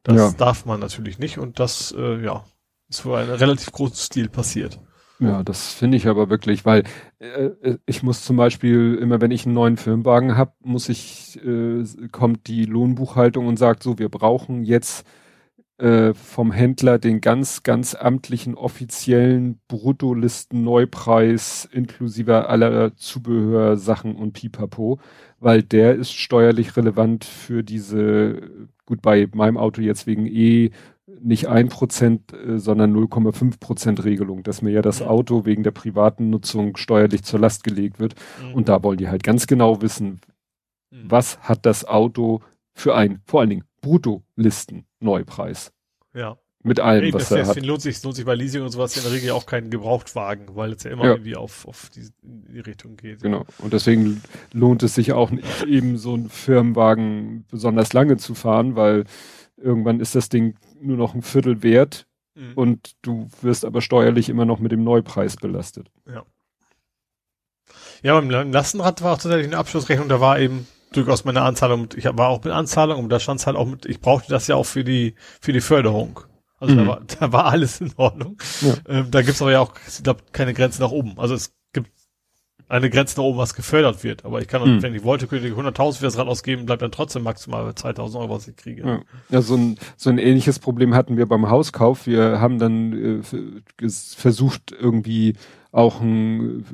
Das ja. darf man natürlich nicht und das, äh, ja, ist wohl einem relativ großen Stil passiert. Ja, das finde ich aber wirklich, weil äh, äh, ich muss zum Beispiel immer, wenn ich einen neuen Firmenwagen habe, muss ich, äh, kommt die Lohnbuchhaltung und sagt so, wir brauchen jetzt äh, vom Händler den ganz, ganz amtlichen offiziellen Bruttolisten Neupreis inklusive aller Zubehörsachen und Pipapo, weil der ist steuerlich relevant für diese, gut bei meinem Auto jetzt wegen E nicht ein Prozent, äh, sondern 0,5 Prozent Regelung, dass mir ja das Auto wegen der privaten Nutzung steuerlich zur Last gelegt wird. Mhm. Und da wollen die halt ganz genau wissen, mhm. was hat das Auto für ein, vor allen Dingen Bruttolisten-Neupreis. Ja. Mit allem, Ey, was er hat. Lohnt sich, lohnt sich bei Leasing und sowas in der Regel auch keinen Gebrauchtwagen, weil es ja immer ja. irgendwie auf, auf die, die Richtung geht. Genau. Und deswegen lohnt es sich auch nicht, eben so einen Firmenwagen besonders lange zu fahren, weil irgendwann ist das Ding nur noch ein Viertel wert mhm. und du wirst aber steuerlich immer noch mit dem Neupreis belastet. Ja. Ja, beim Lastenrad war auch tatsächlich eine Abschlussrechnung, da war eben durchaus meine Anzahlung, ich war auch mit Anzahlung und da stand es halt auch mit, ich brauchte das ja auch für die, für die Förderung. Also mhm. da, war, da war alles in Ordnung. Ja. Ähm, da gibt's aber ja auch, ich glaube, keine Grenze nach oben. Also es eine Grenze nach oben, was gefördert wird. Aber ich kann, hm. wenn ich wollte, könnte ich 100.000 für das Rad ausgeben, bleibt dann trotzdem maximal 2.000 Euro, was ich kriege. Ja, ja so, ein, so ein ähnliches Problem hatten wir beim Hauskauf. Wir haben dann äh, versucht, irgendwie auch ein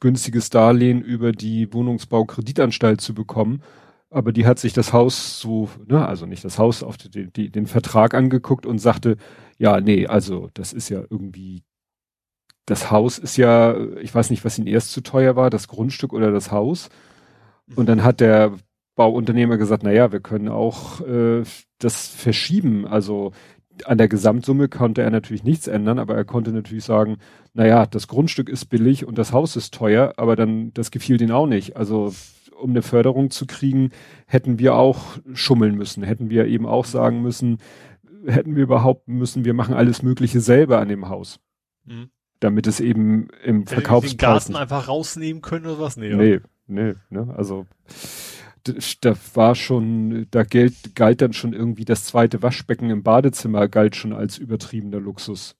günstiges Darlehen über die Wohnungsbaukreditanstalt zu bekommen. Aber die hat sich das Haus so, ne, also nicht das Haus, auf die, die, den Vertrag angeguckt und sagte, ja, nee, also das ist ja irgendwie das Haus ist ja, ich weiß nicht, was ihnen erst zu teuer war, das Grundstück oder das Haus. Und dann hat der Bauunternehmer gesagt, na ja, wir können auch äh, das verschieben. Also an der Gesamtsumme konnte er natürlich nichts ändern, aber er konnte natürlich sagen, na ja, das Grundstück ist billig und das Haus ist teuer, aber dann, das gefiel denen auch nicht. Also um eine Förderung zu kriegen, hätten wir auch schummeln müssen, hätten wir eben auch sagen müssen, hätten wir überhaupt müssen, wir machen alles Mögliche selber an dem Haus. Mhm damit es eben im Hätte Verkaufspreis... den Garten einfach rausnehmen können oder was? Nee, nee, nee, ne, also da war schon, da galt, galt dann schon irgendwie das zweite Waschbecken im Badezimmer galt schon als übertriebener Luxus.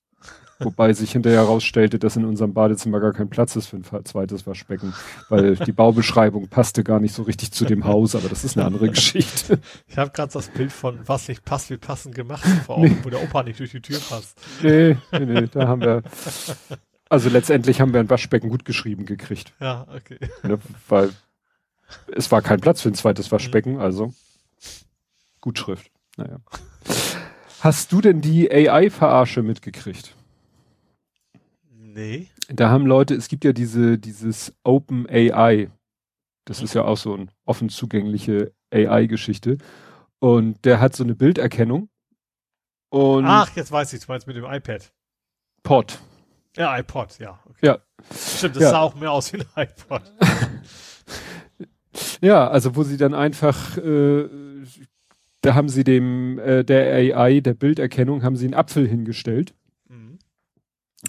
Wobei sich hinterher herausstellte, dass in unserem Badezimmer gar kein Platz ist für ein zweites Waschbecken, weil die Baubeschreibung passte gar nicht so richtig zu dem Haus, aber das ist eine andere Geschichte. Ich habe gerade das Bild von was nicht passt, wie passend gemacht vor Augen, nee. wo der Opa nicht durch die Tür passt. Nee, nee, nee, da haben wir also letztendlich haben wir ein Waschbecken gut geschrieben gekriegt. Ja, okay. Ne, weil es war kein Platz für ein zweites Waschbecken, also Gutschrift. Naja. Hast du denn die AI-Verarsche mitgekriegt? Nee. Da haben Leute, es gibt ja diese, dieses Open AI. Das ist ja auch so eine offen zugängliche AI-Geschichte. Und der hat so eine Bilderkennung. Und Ach, jetzt weiß ich, du meinst mit dem iPad. Pod. Ja, iPod, ja. Okay. Ja. Stimmt, das ja. sah auch mehr aus wie ein iPod. ja, also wo sie dann einfach, äh, da haben sie dem, äh, der AI, der Bilderkennung, haben sie einen Apfel hingestellt.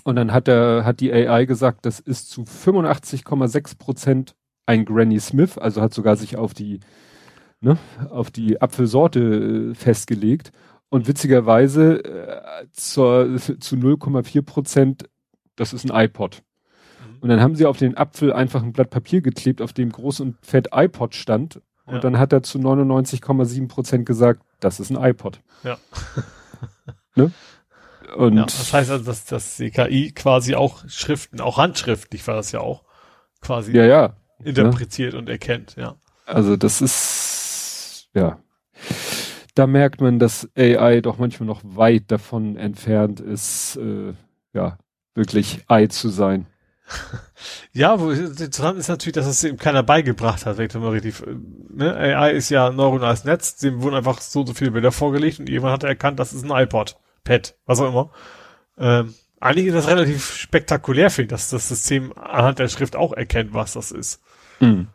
Und dann hat er, hat die AI gesagt, das ist zu 85,6 Prozent ein Granny Smith, also hat sogar sich auf die, ne, auf die Apfelsorte äh, festgelegt. Und witzigerweise äh, zur, zu 0,4 Prozent, das ist ein iPod. Mhm. Und dann haben sie auf den Apfel einfach ein Blatt Papier geklebt, auf dem groß und fett iPod stand. Und ja. dann hat er zu 99,7 Prozent gesagt, das ist ein iPod. Ja. ne? Und ja, das heißt also, dass, dass die KI quasi auch Schriften, auch handschriftlich war das ja auch, quasi ja, ja. interpretiert ja. und erkennt, ja. Also das ist, ja. Da merkt man, dass AI doch manchmal noch weit davon entfernt ist, äh, ja, wirklich AI zu sein. Ja, wo interessant ist natürlich, dass es ihm keiner beigebracht hat, wenn mal richtig, ne? AI ist ja neuronales Netz, dem wurden einfach so, so viele Bilder vorgelegt und jemand hat erkannt, das ist ein iPod. Pad, was auch immer. Ähm, eigentlich ist das relativ spektakulär, finde ich, dass das System anhand der Schrift auch erkennt, was das ist. Mhm.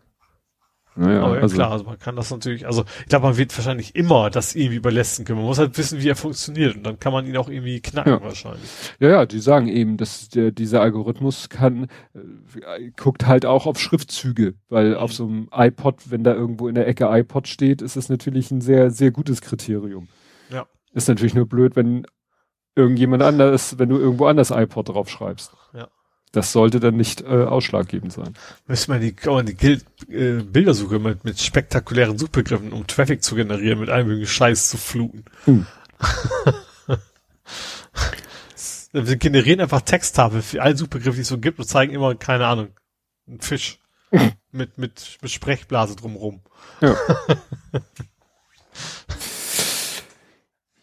Naja, Aber ja, also, klar, also man kann das natürlich, also ich glaube, man wird wahrscheinlich immer das irgendwie überlästen können. Man muss halt wissen, wie er funktioniert und dann kann man ihn auch irgendwie knacken ja. wahrscheinlich. Ja, ja, die sagen eben, dass der, dieser Algorithmus kann, äh, guckt halt auch auf Schriftzüge, weil mhm. auf so einem iPod, wenn da irgendwo in der Ecke iPod steht, ist es natürlich ein sehr, sehr gutes Kriterium. Ja. Ist natürlich nur blöd, wenn irgendjemand anders, wenn du irgendwo anders iPod draufschreibst. Ja. Das sollte dann nicht äh, ausschlaggebend sein. Müssen wir die, kann man die Gil äh, Bildersuche mit, mit spektakulären Suchbegriffen, um Traffic zu generieren, mit einem Scheiß zu fluten. Hm. wir generieren einfach Texttafel für alle Suchbegriffe, die es so gibt und zeigen immer, keine Ahnung, einen Fisch mit, mit, mit Sprechblase drumrum. Ja.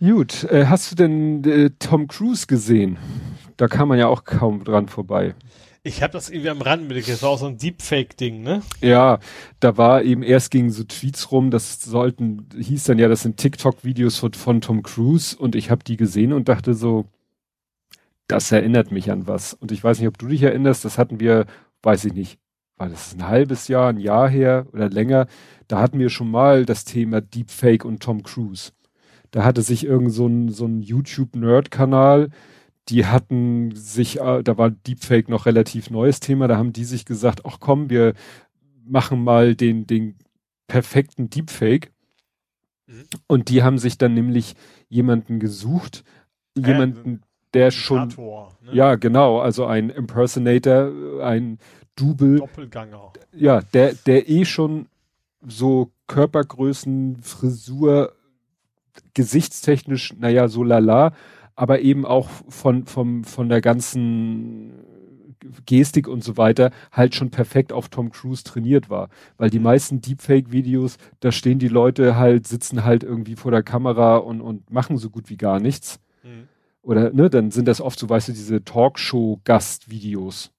Gut, äh, hast du denn äh, Tom Cruise gesehen? Da kann man ja auch kaum dran vorbei. Ich habe das irgendwie am Rand mit, das war auch so ein Deepfake-Ding, ne? Ja, da war eben erst gegen so Tweets rum, das sollten, hieß dann ja, das sind TikTok-Videos von, von Tom Cruise und ich habe die gesehen und dachte so, das erinnert mich an was. Und ich weiß nicht, ob du dich erinnerst, das hatten wir, weiß ich nicht, war das ein halbes Jahr, ein Jahr her oder länger, da hatten wir schon mal das Thema Deepfake und Tom Cruise. Da hatte sich irgend so ein, so ein YouTube-Nerd-Kanal, die hatten sich, äh, da war Deepfake noch relativ neues Thema, da haben die sich gesagt, ach komm, wir machen mal den, den perfekten Deepfake. Mhm. Und die haben sich dann nämlich jemanden gesucht, jemanden, der schon, ne? ja genau, also ein Impersonator, ein Double. Doppelganger. Ja, der, der eh schon so Körpergrößen, Frisur, gesichtstechnisch, naja, so lala, aber eben auch von, vom, von der ganzen Gestik und so weiter halt schon perfekt auf Tom Cruise trainiert war. Weil die meisten Deepfake-Videos, da stehen die Leute halt, sitzen halt irgendwie vor der Kamera und, und machen so gut wie gar nichts. Mhm. Oder, ne, dann sind das oft so, weißt du, diese Talkshow-Gastvideos.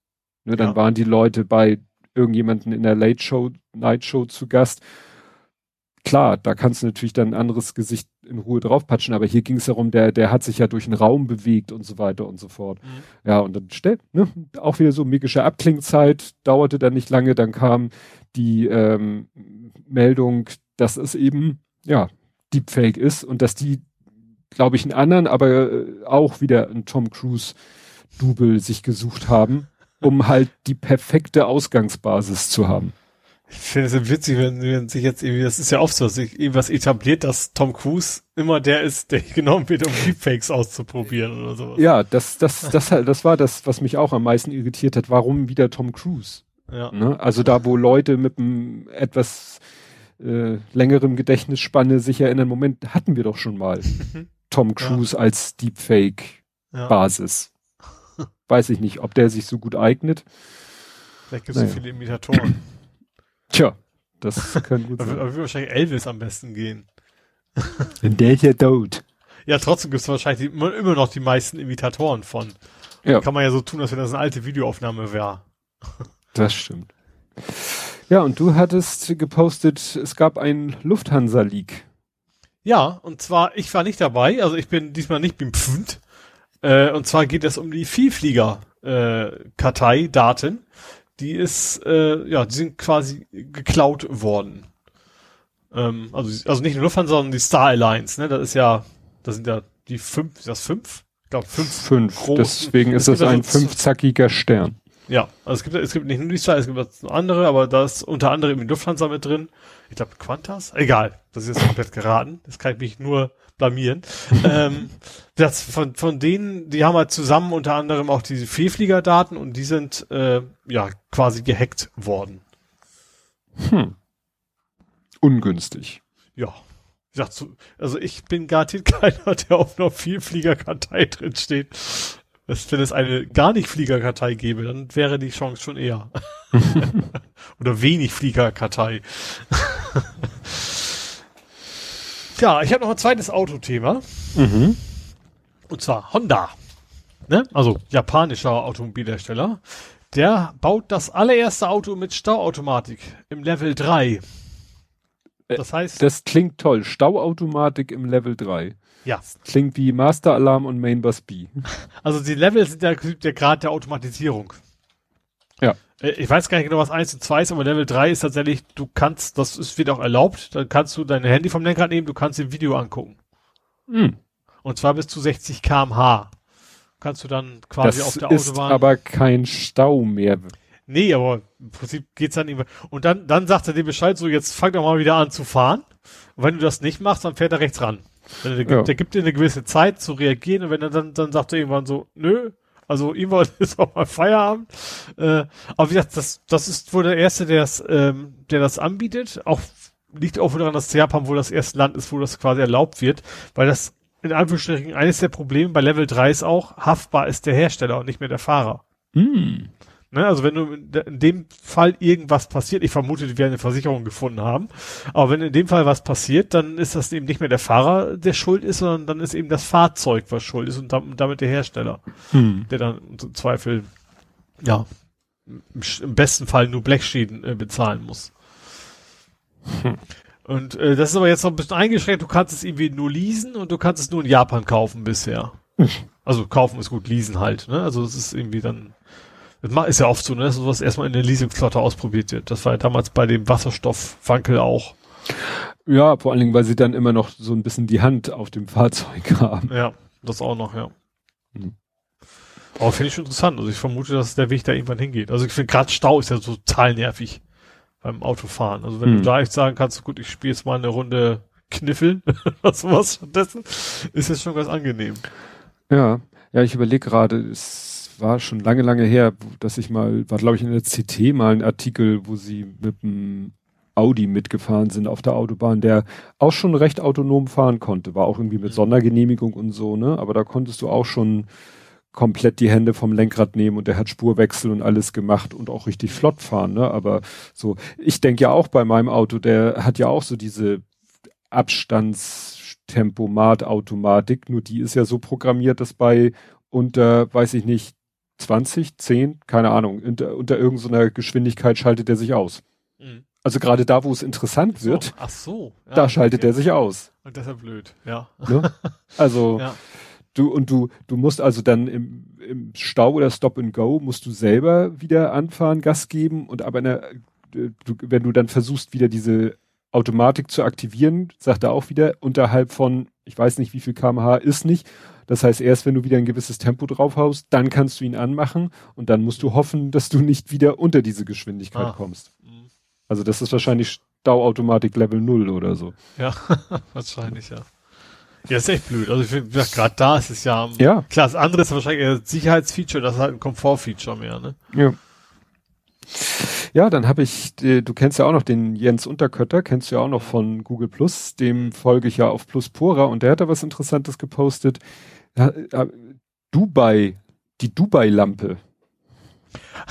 Ne, dann ja. waren die Leute bei irgendjemanden in der Late Show, Night Show zu Gast klar, da kannst du natürlich dann ein anderes Gesicht in Ruhe draufpatschen, aber hier ging es darum, der, der hat sich ja durch den Raum bewegt und so weiter und so fort. Mhm. Ja, und dann stellt, ne, auch wieder so mikische Abklingzeit, dauerte dann nicht lange, dann kam die ähm, Meldung, dass es eben, ja, Deepfake ist und dass die, glaube ich, einen anderen, aber äh, auch wieder einen Tom Cruise Double sich gesucht haben, um halt die perfekte Ausgangsbasis zu haben. Ich finde es witzig, wenn, wenn sich jetzt irgendwie, das ist ja oft so, dass sich irgendwas etabliert, dass Tom Cruise immer der ist, der genommen wird, um Deepfakes auszuprobieren oder sowas. Ja, das, das, das, das war das, was mich auch am meisten irritiert hat. Warum wieder Tom Cruise? Ja. Ne? Also da, wo Leute mit einem etwas äh, längerem Gedächtnisspanne sich erinnern, Moment, hatten wir doch schon mal Tom Cruise ja. als Deepfake-Basis. Ja. Weiß ich nicht, ob der sich so gut eignet. Vielleicht gibt es naja. so viele Imitatoren. Tja, das kann gut sein. Aber würde wahrscheinlich Elvis am besten gehen. Denn der ist ja tot. Ja, trotzdem gibt es wahrscheinlich die, immer noch die meisten Imitatoren von. Ja. Kann man ja so tun, als wenn das eine alte Videoaufnahme wäre. Das stimmt. Ja, und du hattest gepostet, es gab einen Lufthansa-Leak. Ja, und zwar, ich war nicht dabei, also ich bin diesmal nicht beim Pfund. Äh, und zwar geht es um die Vielflieger-Kartei-Daten. Äh, die ist, äh, ja, die sind quasi geklaut worden. Ähm, also, also nicht nur Lufthansa, sondern die Star Alliance, ne? Das ist ja, das sind ja die fünf, ist das fünf? Ich glaube fünf. Fünf. Großen. Deswegen ist das ein also fünfzackiger Stern. Ja, also es gibt, es gibt nicht nur die Star, es gibt noch andere, aber da ist unter anderem die Lufthansa mit drin. Ich glaube Quantas? Egal, das ist jetzt komplett geraten. Das kann ich mich nur blamieren. ähm, das von, von denen, die haben halt zusammen unter anderem auch diese Fehlfliegerdaten und die sind äh, ja quasi gehackt worden. Hm. Ungünstig. Ja. Ich sag so, also ich bin garantiert keiner, der auf einer Vielfliegerkartei drin steht. Wenn es eine gar nicht Fliegerkartei gäbe, dann wäre die Chance schon eher. Oder wenig Fliegerkartei. Ja, ich habe noch ein zweites Autothema. Mhm. Und zwar Honda. Ne? Also japanischer Automobilhersteller. Der baut das allererste Auto mit Stauautomatik im Level 3. Äh, das heißt. Das klingt toll. Stauautomatik im Level 3. Ja. Das klingt wie Master Alarm und Mainbus B. Also die Level sind der, der Grad der Automatisierung. Ja. Äh, ich weiß gar nicht genau, was 1 und 2 ist, aber Level 3 ist tatsächlich, du kannst, das ist, wird auch erlaubt, dann kannst du dein Handy vom Lenkrad nehmen, du kannst ein Video angucken. Hm. Und zwar bis zu 60 kmh. Kannst du dann quasi das auf der ist Autobahn. aber kein Stau mehr. Nee, aber im Prinzip geht's dann immer. Und dann, dann sagt er dir Bescheid, so jetzt fang doch mal wieder an zu fahren. Und wenn du das nicht machst, dann fährt er rechts ran. Der, ja. der gibt dir eine gewisse Zeit zu reagieren und wenn er dann, dann sagt er irgendwann so, nö, also irgendwann ist auch mal Feierabend. Äh, aber wie gesagt, das, das ist wohl der Erste, der das, ähm, der das anbietet. Auch liegt auch daran, dass Japan wohl das erste Land ist, wo das quasi erlaubt wird, weil das in Anführungsstrichen eines der Probleme bei Level 3 ist auch, haftbar ist der Hersteller und nicht mehr der Fahrer. Mm. Ne, also wenn du in dem Fall irgendwas passiert, ich vermute, die werden eine Versicherung gefunden haben, aber wenn in dem Fall was passiert, dann ist das eben nicht mehr der Fahrer, der schuld ist, sondern dann ist eben das Fahrzeug, was schuld ist und damit der Hersteller, hm. der dann im Zweifel, ja, im besten Fall nur Blechschäden äh, bezahlen muss. Hm. Und äh, das ist aber jetzt noch ein bisschen eingeschränkt, du kannst es irgendwie nur leasen und du kannst es nur in Japan kaufen bisher. Hm. Also kaufen ist gut, leasen halt, ne? Also es ist irgendwie dann ist ja oft so, ne, dass sowas erstmal in der Leasingflotte ausprobiert wird. Das war ja damals bei dem Wasserstoffwankel auch. Ja, vor allen Dingen, weil sie dann immer noch so ein bisschen die Hand auf dem Fahrzeug haben. Ja, das auch noch, ja. Hm. Aber finde ich schon interessant. Also ich vermute, dass der Weg da irgendwann hingeht. Also ich finde gerade Stau ist ja so total nervig beim Autofahren. Also wenn hm. du da echt sagen kannst, gut, ich spiele jetzt mal eine Runde Kniffel oder sowas stattdessen, ist das schon ganz angenehm. Ja, Ja, ich überlege gerade, es war schon lange, lange her, dass ich mal, war glaube ich in der CT mal ein Artikel, wo sie mit einem Audi mitgefahren sind auf der Autobahn, der auch schon recht autonom fahren konnte. War auch irgendwie mit mhm. Sondergenehmigung und so, ne? Aber da konntest du auch schon komplett die Hände vom Lenkrad nehmen und der hat Spurwechsel und alles gemacht und auch richtig flott fahren, ne? Aber so, ich denke ja auch bei meinem Auto, der hat ja auch so diese Abstandstempomat-Automatik, nur die ist ja so programmiert, dass bei unter, weiß ich nicht, 20, 10, keine Ahnung, unter, unter irgendeiner Geschwindigkeit schaltet er sich aus. Mhm. Also gerade da, wo es interessant wird, so, ach so, ja, da schaltet okay. er sich aus. Und das ist ja blöd, ja. Ne? Also ja. du und du du musst also dann im, im Stau oder Stop and Go musst du selber wieder anfahren, Gas geben und aber der, du, wenn du dann versuchst wieder diese Automatik zu aktivieren, sagt er auch wieder unterhalb von ich weiß nicht wie viel kmh ist nicht. Das heißt, erst wenn du wieder ein gewisses Tempo draufhaust, dann kannst du ihn anmachen und dann musst du hoffen, dass du nicht wieder unter diese Geschwindigkeit ah. kommst. Also das ist wahrscheinlich Stauautomatik Level 0 oder so. Ja, wahrscheinlich, ja. Ja, ist echt blöd. Also ich finde, gerade da ist es ja, ja. klar, das andere ist wahrscheinlich eher Sicherheitsfeature, das ist halt ein Komfortfeature mehr, ne? Ja. Ja, dann habe ich, äh, du kennst ja auch noch den Jens Unterkötter, kennst du ja auch noch von Google Plus, dem folge ich ja auf Pluspora und der hat da was Interessantes gepostet. Dubai, die Dubai-Lampe.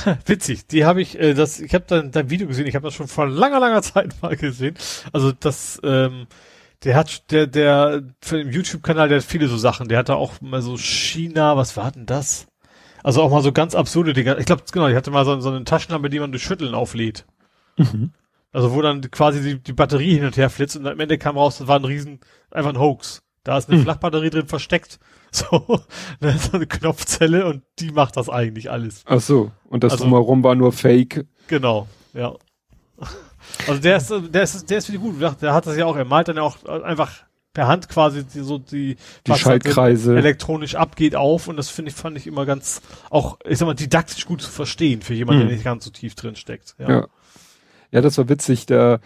Witzig, die habe ich, äh, das, ich habe dann dein Video gesehen, ich habe das schon vor langer, langer Zeit mal gesehen. Also das, ähm, der hat, der, der, für den YouTube-Kanal, der hat viele so Sachen. Der hatte auch mal so China, was war denn das? Also auch mal so ganz absurde Dinge. Ich glaube, genau, ich hatte mal so, so eine Taschenlampe, die man durch Schütteln auflädt. Mhm. Also wo dann quasi die, die Batterie hin und her flitzt und am Ende kam raus, das war ein riesen, einfach ein Hoax. Da ist eine mhm. Flachbatterie drin versteckt. So, ne, so eine Knopfzelle und die macht das eigentlich alles. Ach so. Und das also, drumherum war nur Fake. Genau, ja. Also der ist, der ist, der ist wieder gut. Der hat das ja auch, er malt dann ja auch einfach per Hand quasi die, so die, die Schaltkreise elektronisch abgeht auf und das finde ich, fand ich immer ganz, auch, ich sag mal, didaktisch gut zu verstehen für jemanden, hm. der nicht ganz so tief drin steckt. Ja. ja. Ja, das war witzig. Da,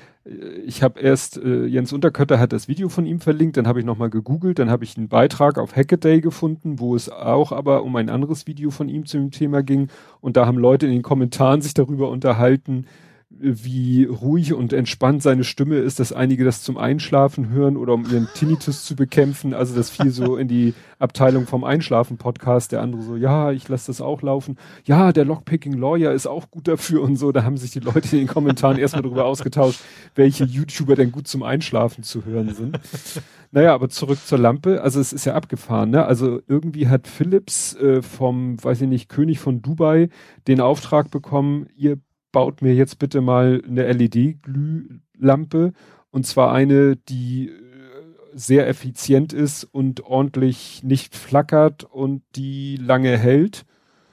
ich habe erst, äh, Jens Unterkötter hat das Video von ihm verlinkt, dann habe ich nochmal gegoogelt, dann habe ich einen Beitrag auf Hackaday gefunden, wo es auch aber um ein anderes Video von ihm zu dem Thema ging. Und da haben Leute in den Kommentaren sich darüber unterhalten, wie ruhig und entspannt seine Stimme ist, dass einige das zum Einschlafen hören oder um ihren Tinnitus zu bekämpfen. Also das fiel so in die Abteilung vom Einschlafen-Podcast. Der andere so, ja, ich lasse das auch laufen. Ja, der Lockpicking Lawyer ist auch gut dafür und so. Da haben sich die Leute in den Kommentaren erstmal darüber ausgetauscht, welche YouTuber denn gut zum Einschlafen zu hören sind. Naja, aber zurück zur Lampe. Also es ist ja abgefahren, ne? Also irgendwie hat Philips äh, vom, weiß ich nicht, König von Dubai den Auftrag bekommen, ihr baut mir jetzt bitte mal eine LED-Glühlampe und zwar eine, die äh, sehr effizient ist und ordentlich nicht flackert und die lange hält.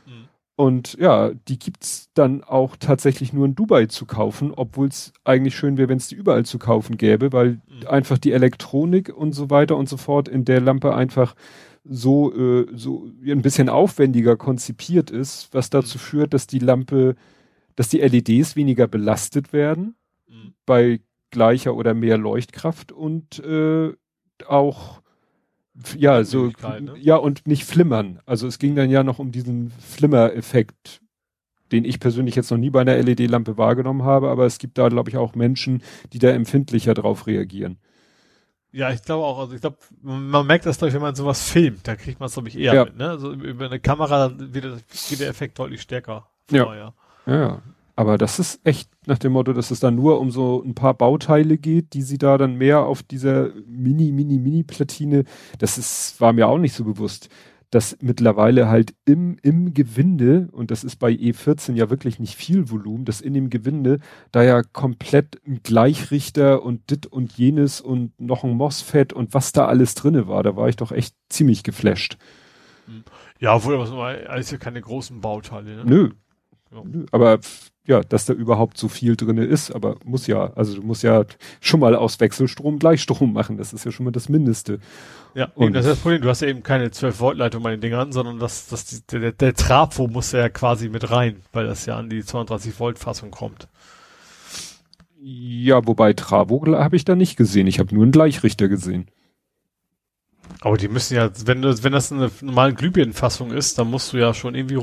Mhm. Und ja, die gibt's dann auch tatsächlich nur in Dubai zu kaufen, obwohl es eigentlich schön wäre, wenn es die überall zu kaufen gäbe, weil mhm. einfach die Elektronik und so weiter und so fort in der Lampe einfach so, äh, so ein bisschen aufwendiger konzipiert ist, was dazu mhm. führt, dass die Lampe dass die LEDs weniger belastet werden mhm. bei gleicher oder mehr Leuchtkraft und äh, auch ja so ne? ja und nicht flimmern. Also es ging dann ja noch um diesen Flimmer-Effekt, den ich persönlich jetzt noch nie bei einer LED-Lampe wahrgenommen habe, aber es gibt da glaube ich auch Menschen, die da empfindlicher drauf reagieren. Ja, ich glaube auch. Also ich glaube, man merkt das, wenn man sowas filmt, da kriegt man es glaube ich eher ja. mit. Ne? Also über eine Kamera wird der Effekt deutlich stärker. Vor, ja. Ja, aber das ist echt nach dem Motto, dass es dann nur um so ein paar Bauteile geht, die sie da dann mehr auf dieser Mini, Mini, Mini-Platine, das ist, war mir auch nicht so bewusst, dass mittlerweile halt im, im Gewinde, und das ist bei E14 ja wirklich nicht viel Volumen, dass in dem Gewinde da ja komplett ein Gleichrichter und dit und jenes und noch ein MOSFET und was da alles drinne war, da war ich doch echt ziemlich geflasht. Ja, obwohl das alles ja keine großen Bauteile, ne? Nö, aber ja, dass da überhaupt so viel drinne ist, aber muss ja, also du musst ja schon mal aus Wechselstrom Gleichstrom machen, das ist ja schon mal das Mindeste. Ja, und das ist das Problem, du hast ja eben keine 12 Volt Leitung bei den Dingern, sondern das, das, die, der, der Trafo muss ja quasi mit rein, weil das ja an die 32 Volt Fassung kommt. Ja, wobei Travo habe ich da nicht gesehen, ich habe nur einen Gleichrichter gesehen. Aber die müssen ja, wenn, wenn das eine normale Glühbirnenfassung ist, dann musst du ja schon irgendwie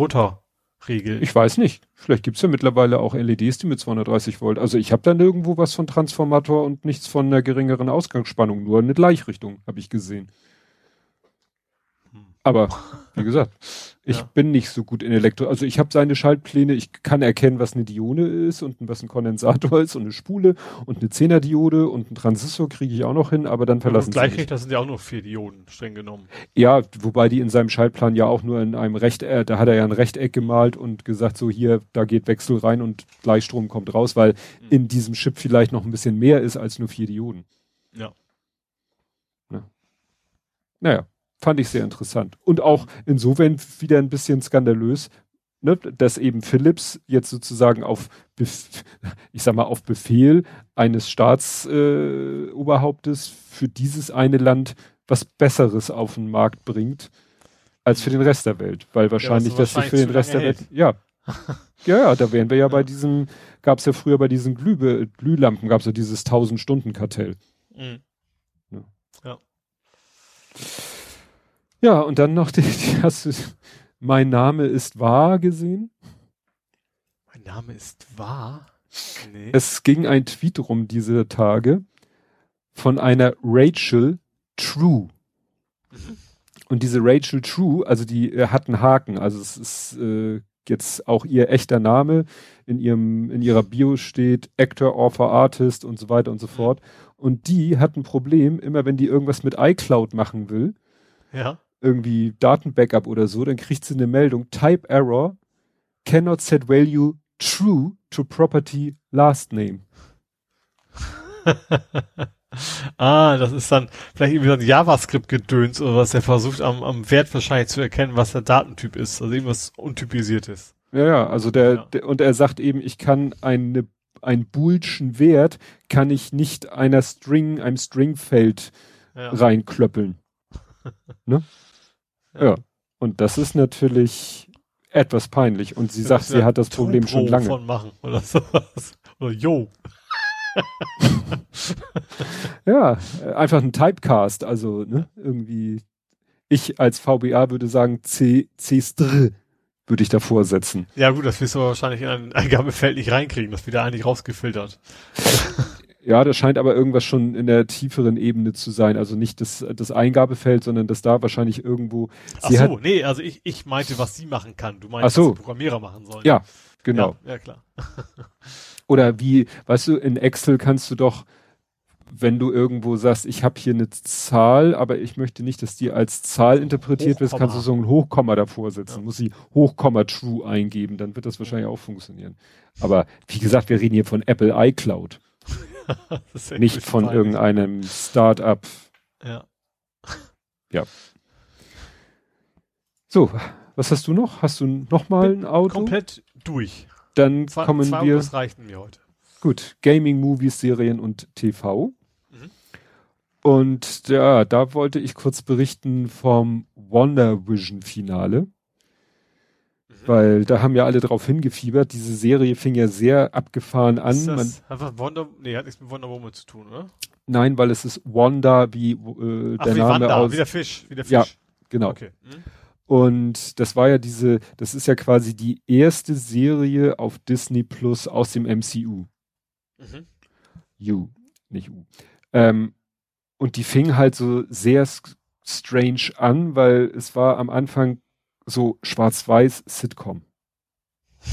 runterregeln. Ich weiß nicht. Vielleicht gibt's ja mittlerweile auch LEDs, die mit 230 Volt. Also ich habe da nirgendwo was von Transformator und nichts von einer geringeren Ausgangsspannung, nur eine Gleichrichtung, habe ich gesehen. Aber wie gesagt, ich ja. bin nicht so gut in Elektro. Also ich habe seine Schaltpläne, ich kann erkennen, was eine Diode ist und was ein Kondensator ist und eine Spule und eine Zehnerdiode und ein Transistor kriege ich auch noch hin, aber dann verlassen und gleich sie das sind ja auch nur vier Dioden, streng genommen. Ja, wobei die in seinem Schaltplan ja auch nur in einem Rechteck, äh, da hat er ja ein Rechteck gemalt und gesagt, so hier, da geht Wechsel rein und Gleichstrom kommt raus, weil mhm. in diesem Chip vielleicht noch ein bisschen mehr ist als nur vier Dioden. Ja. ja. Naja fand ich sehr interessant. Und auch insofern wieder ein bisschen skandalös, ne, dass eben Philips jetzt sozusagen auf, Bef ich sag mal, auf Befehl eines Staatsoberhauptes äh, für dieses eine Land was Besseres auf den Markt bringt als für den Rest der Welt. Weil wahrscheinlich, ja, dass sich für den Rest der Welt, ja. ja, ja, da wären wir ja, ja. bei diesem, gab es ja früher bei diesen Glüh Glühlampen, gab es ja dieses 1000-Stunden-Kartell. Mhm. Ja. ja. Ja, und dann noch die, die hast du, mein Name ist wahr gesehen. Mein Name ist wahr? Nee. Es ging ein Tweet rum diese Tage von einer Rachel True. Mhm. Und diese Rachel True, also die äh, hat einen Haken, also es ist äh, jetzt auch ihr echter Name. In ihrem, in ihrer Bio steht Actor, Author, Artist und so weiter und so mhm. fort. Und die hat ein Problem, immer wenn die irgendwas mit iCloud machen will. Ja irgendwie Datenbackup oder so, dann kriegt sie eine Meldung, Type Error, cannot set value true to property last name. ah, das ist dann vielleicht irgendwie so ein JavaScript-Gedöns oder was, der versucht am, am Wert wahrscheinlich zu erkennen, was der Datentyp ist, also irgendwas untypisiertes. Ja, ja, also der, ja. der und er sagt eben, ich kann eine, ein boolschen Wert kann ich nicht einer String, einem Stringfeld ja. reinklöppeln. ne? Ja. Und das ist natürlich etwas peinlich. Und sie sagt, sie hat das Problem schon lange. Von machen oder sowas. Oder yo. ja, einfach ein Typecast, also ne, irgendwie. Ich als VBA würde sagen C, C -str würde ich davor setzen. Ja gut, das wirst du wahrscheinlich in ein Eingabefeld nicht reinkriegen, das wird da eigentlich rausgefiltert. Ja, das scheint aber irgendwas schon in der tieferen Ebene zu sein. Also nicht das, das Eingabefeld, sondern dass da wahrscheinlich irgendwo. Ach so, hat, nee, also ich, ich meinte, was sie machen kann. Du meinst, so. was die Programmierer machen sollen. Ja, genau. Ja, ja klar. Oder wie, weißt du, in Excel kannst du doch, wenn du irgendwo sagst, ich habe hier eine Zahl, aber ich möchte nicht, dass die als Zahl interpretiert wird, kannst du so ein Hochkomma davor setzen. Ja. Muss sie Hochkomma True eingeben, dann wird das wahrscheinlich auch funktionieren. Aber wie gesagt, wir reden hier von Apple iCloud. Nicht von peinlich. irgendeinem Start-up. Ja. Ja. So, was hast du noch? Hast du noch mal ein Auto? Komplett durch. Dann zwei, kommen zwei wir. Das reichten mir heute. Gut, Gaming, Movies, Serien und TV. Mhm. Und ja, da wollte ich kurz berichten vom Wonder Vision Finale. Weil da haben ja alle drauf hingefiebert. Diese Serie fing ja sehr abgefahren an. Ist das Man, einfach Wonder, nee, hat nichts mit Wonder Woman zu tun, oder? Nein, weil es ist Wanda wie äh, Ach, der wie Name Wanda, aus. Wie der Fisch, wie der Fisch. Ja, genau. Okay. Hm? Und das war ja diese, das ist ja quasi die erste Serie auf Disney Plus aus dem MCU. Mhm. U, nicht U. Ähm, und die fing halt so sehr strange an, weil es war am Anfang so schwarz-weiß Sitcom.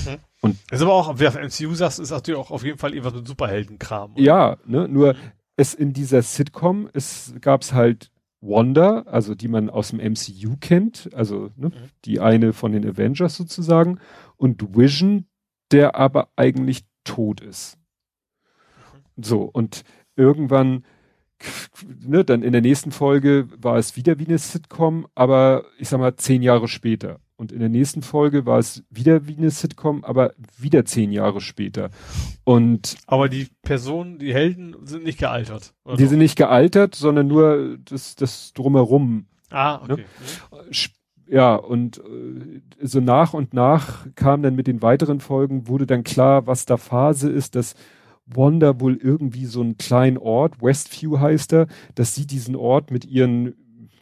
Mhm. Und das ist aber auch, wer auf MCU sagt, ist natürlich auch auf jeden Fall irgendwas mit Superheldenkram. Oder? Ja, ne, nur es in dieser Sitcom, es gab's halt Wanda, also die man aus dem MCU kennt, also ne, mhm. die eine von den Avengers sozusagen, und Vision, der aber eigentlich tot ist. Mhm. So, und irgendwann ne, dann in der nächsten Folge war es wieder wie eine Sitcom, aber ich sag mal zehn Jahre später. Und in der nächsten Folge war es wieder wie eine Sitcom, aber wieder zehn Jahre später. Und aber die Personen, die Helden sind nicht gealtert. Die doch? sind nicht gealtert, sondern nur das, das drumherum. Ah, okay. Ne? Ja, und äh, so nach und nach kam dann mit den weiteren Folgen, wurde dann klar, was da Phase ist, dass Wanda wohl irgendwie so einen kleinen Ort, Westview heißt er, dass sie diesen Ort mit ihren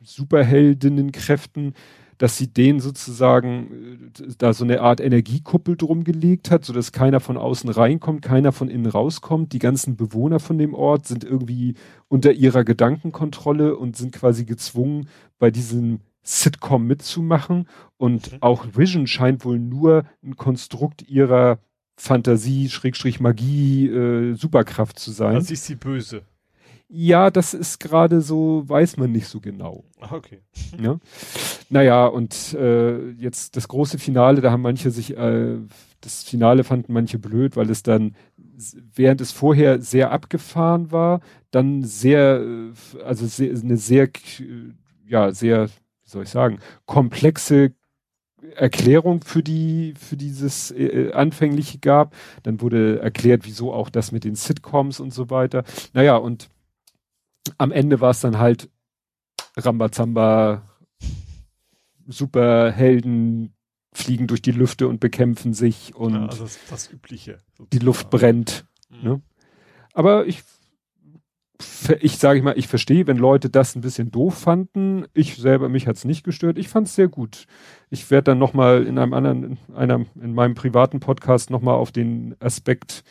Superheldinnenkräften, dass sie denen sozusagen äh, da so eine Art Energiekuppel drum gelegt hat, so dass keiner von außen reinkommt, keiner von innen rauskommt. Die ganzen Bewohner von dem Ort sind irgendwie unter ihrer Gedankenkontrolle und sind quasi gezwungen, bei diesem Sitcom mitzumachen. Und mhm. auch Vision scheint wohl nur ein Konstrukt ihrer Fantasie, Schrägstrich Magie, äh, Superkraft zu sein. Das ist sie böse. Ja, das ist gerade so, weiß man nicht so genau. Okay. Ja? Naja, und äh, jetzt das große Finale, da haben manche sich, äh, das Finale fanden manche blöd, weil es dann, während es vorher sehr abgefahren war, dann sehr, äh, also sehr, eine sehr, ja, sehr, wie soll ich sagen, komplexe Erklärung für die für dieses äh, anfängliche gab. Dann wurde erklärt, wieso auch das mit den Sitcoms und so weiter. Naja, und am Ende war es dann halt Rambazamba, Superhelden fliegen durch die Lüfte und bekämpfen sich und ja, also das, das Übliche. Sozusagen. Die Luft brennt. Mhm. Ne? Aber ich, ich sage ich mal, ich verstehe, wenn Leute das ein bisschen doof fanden. Ich selber, mich hat's nicht gestört. Ich fand's sehr gut. Ich werde dann nochmal in einem anderen, in einem, in meinem privaten Podcast nochmal auf den Aspekt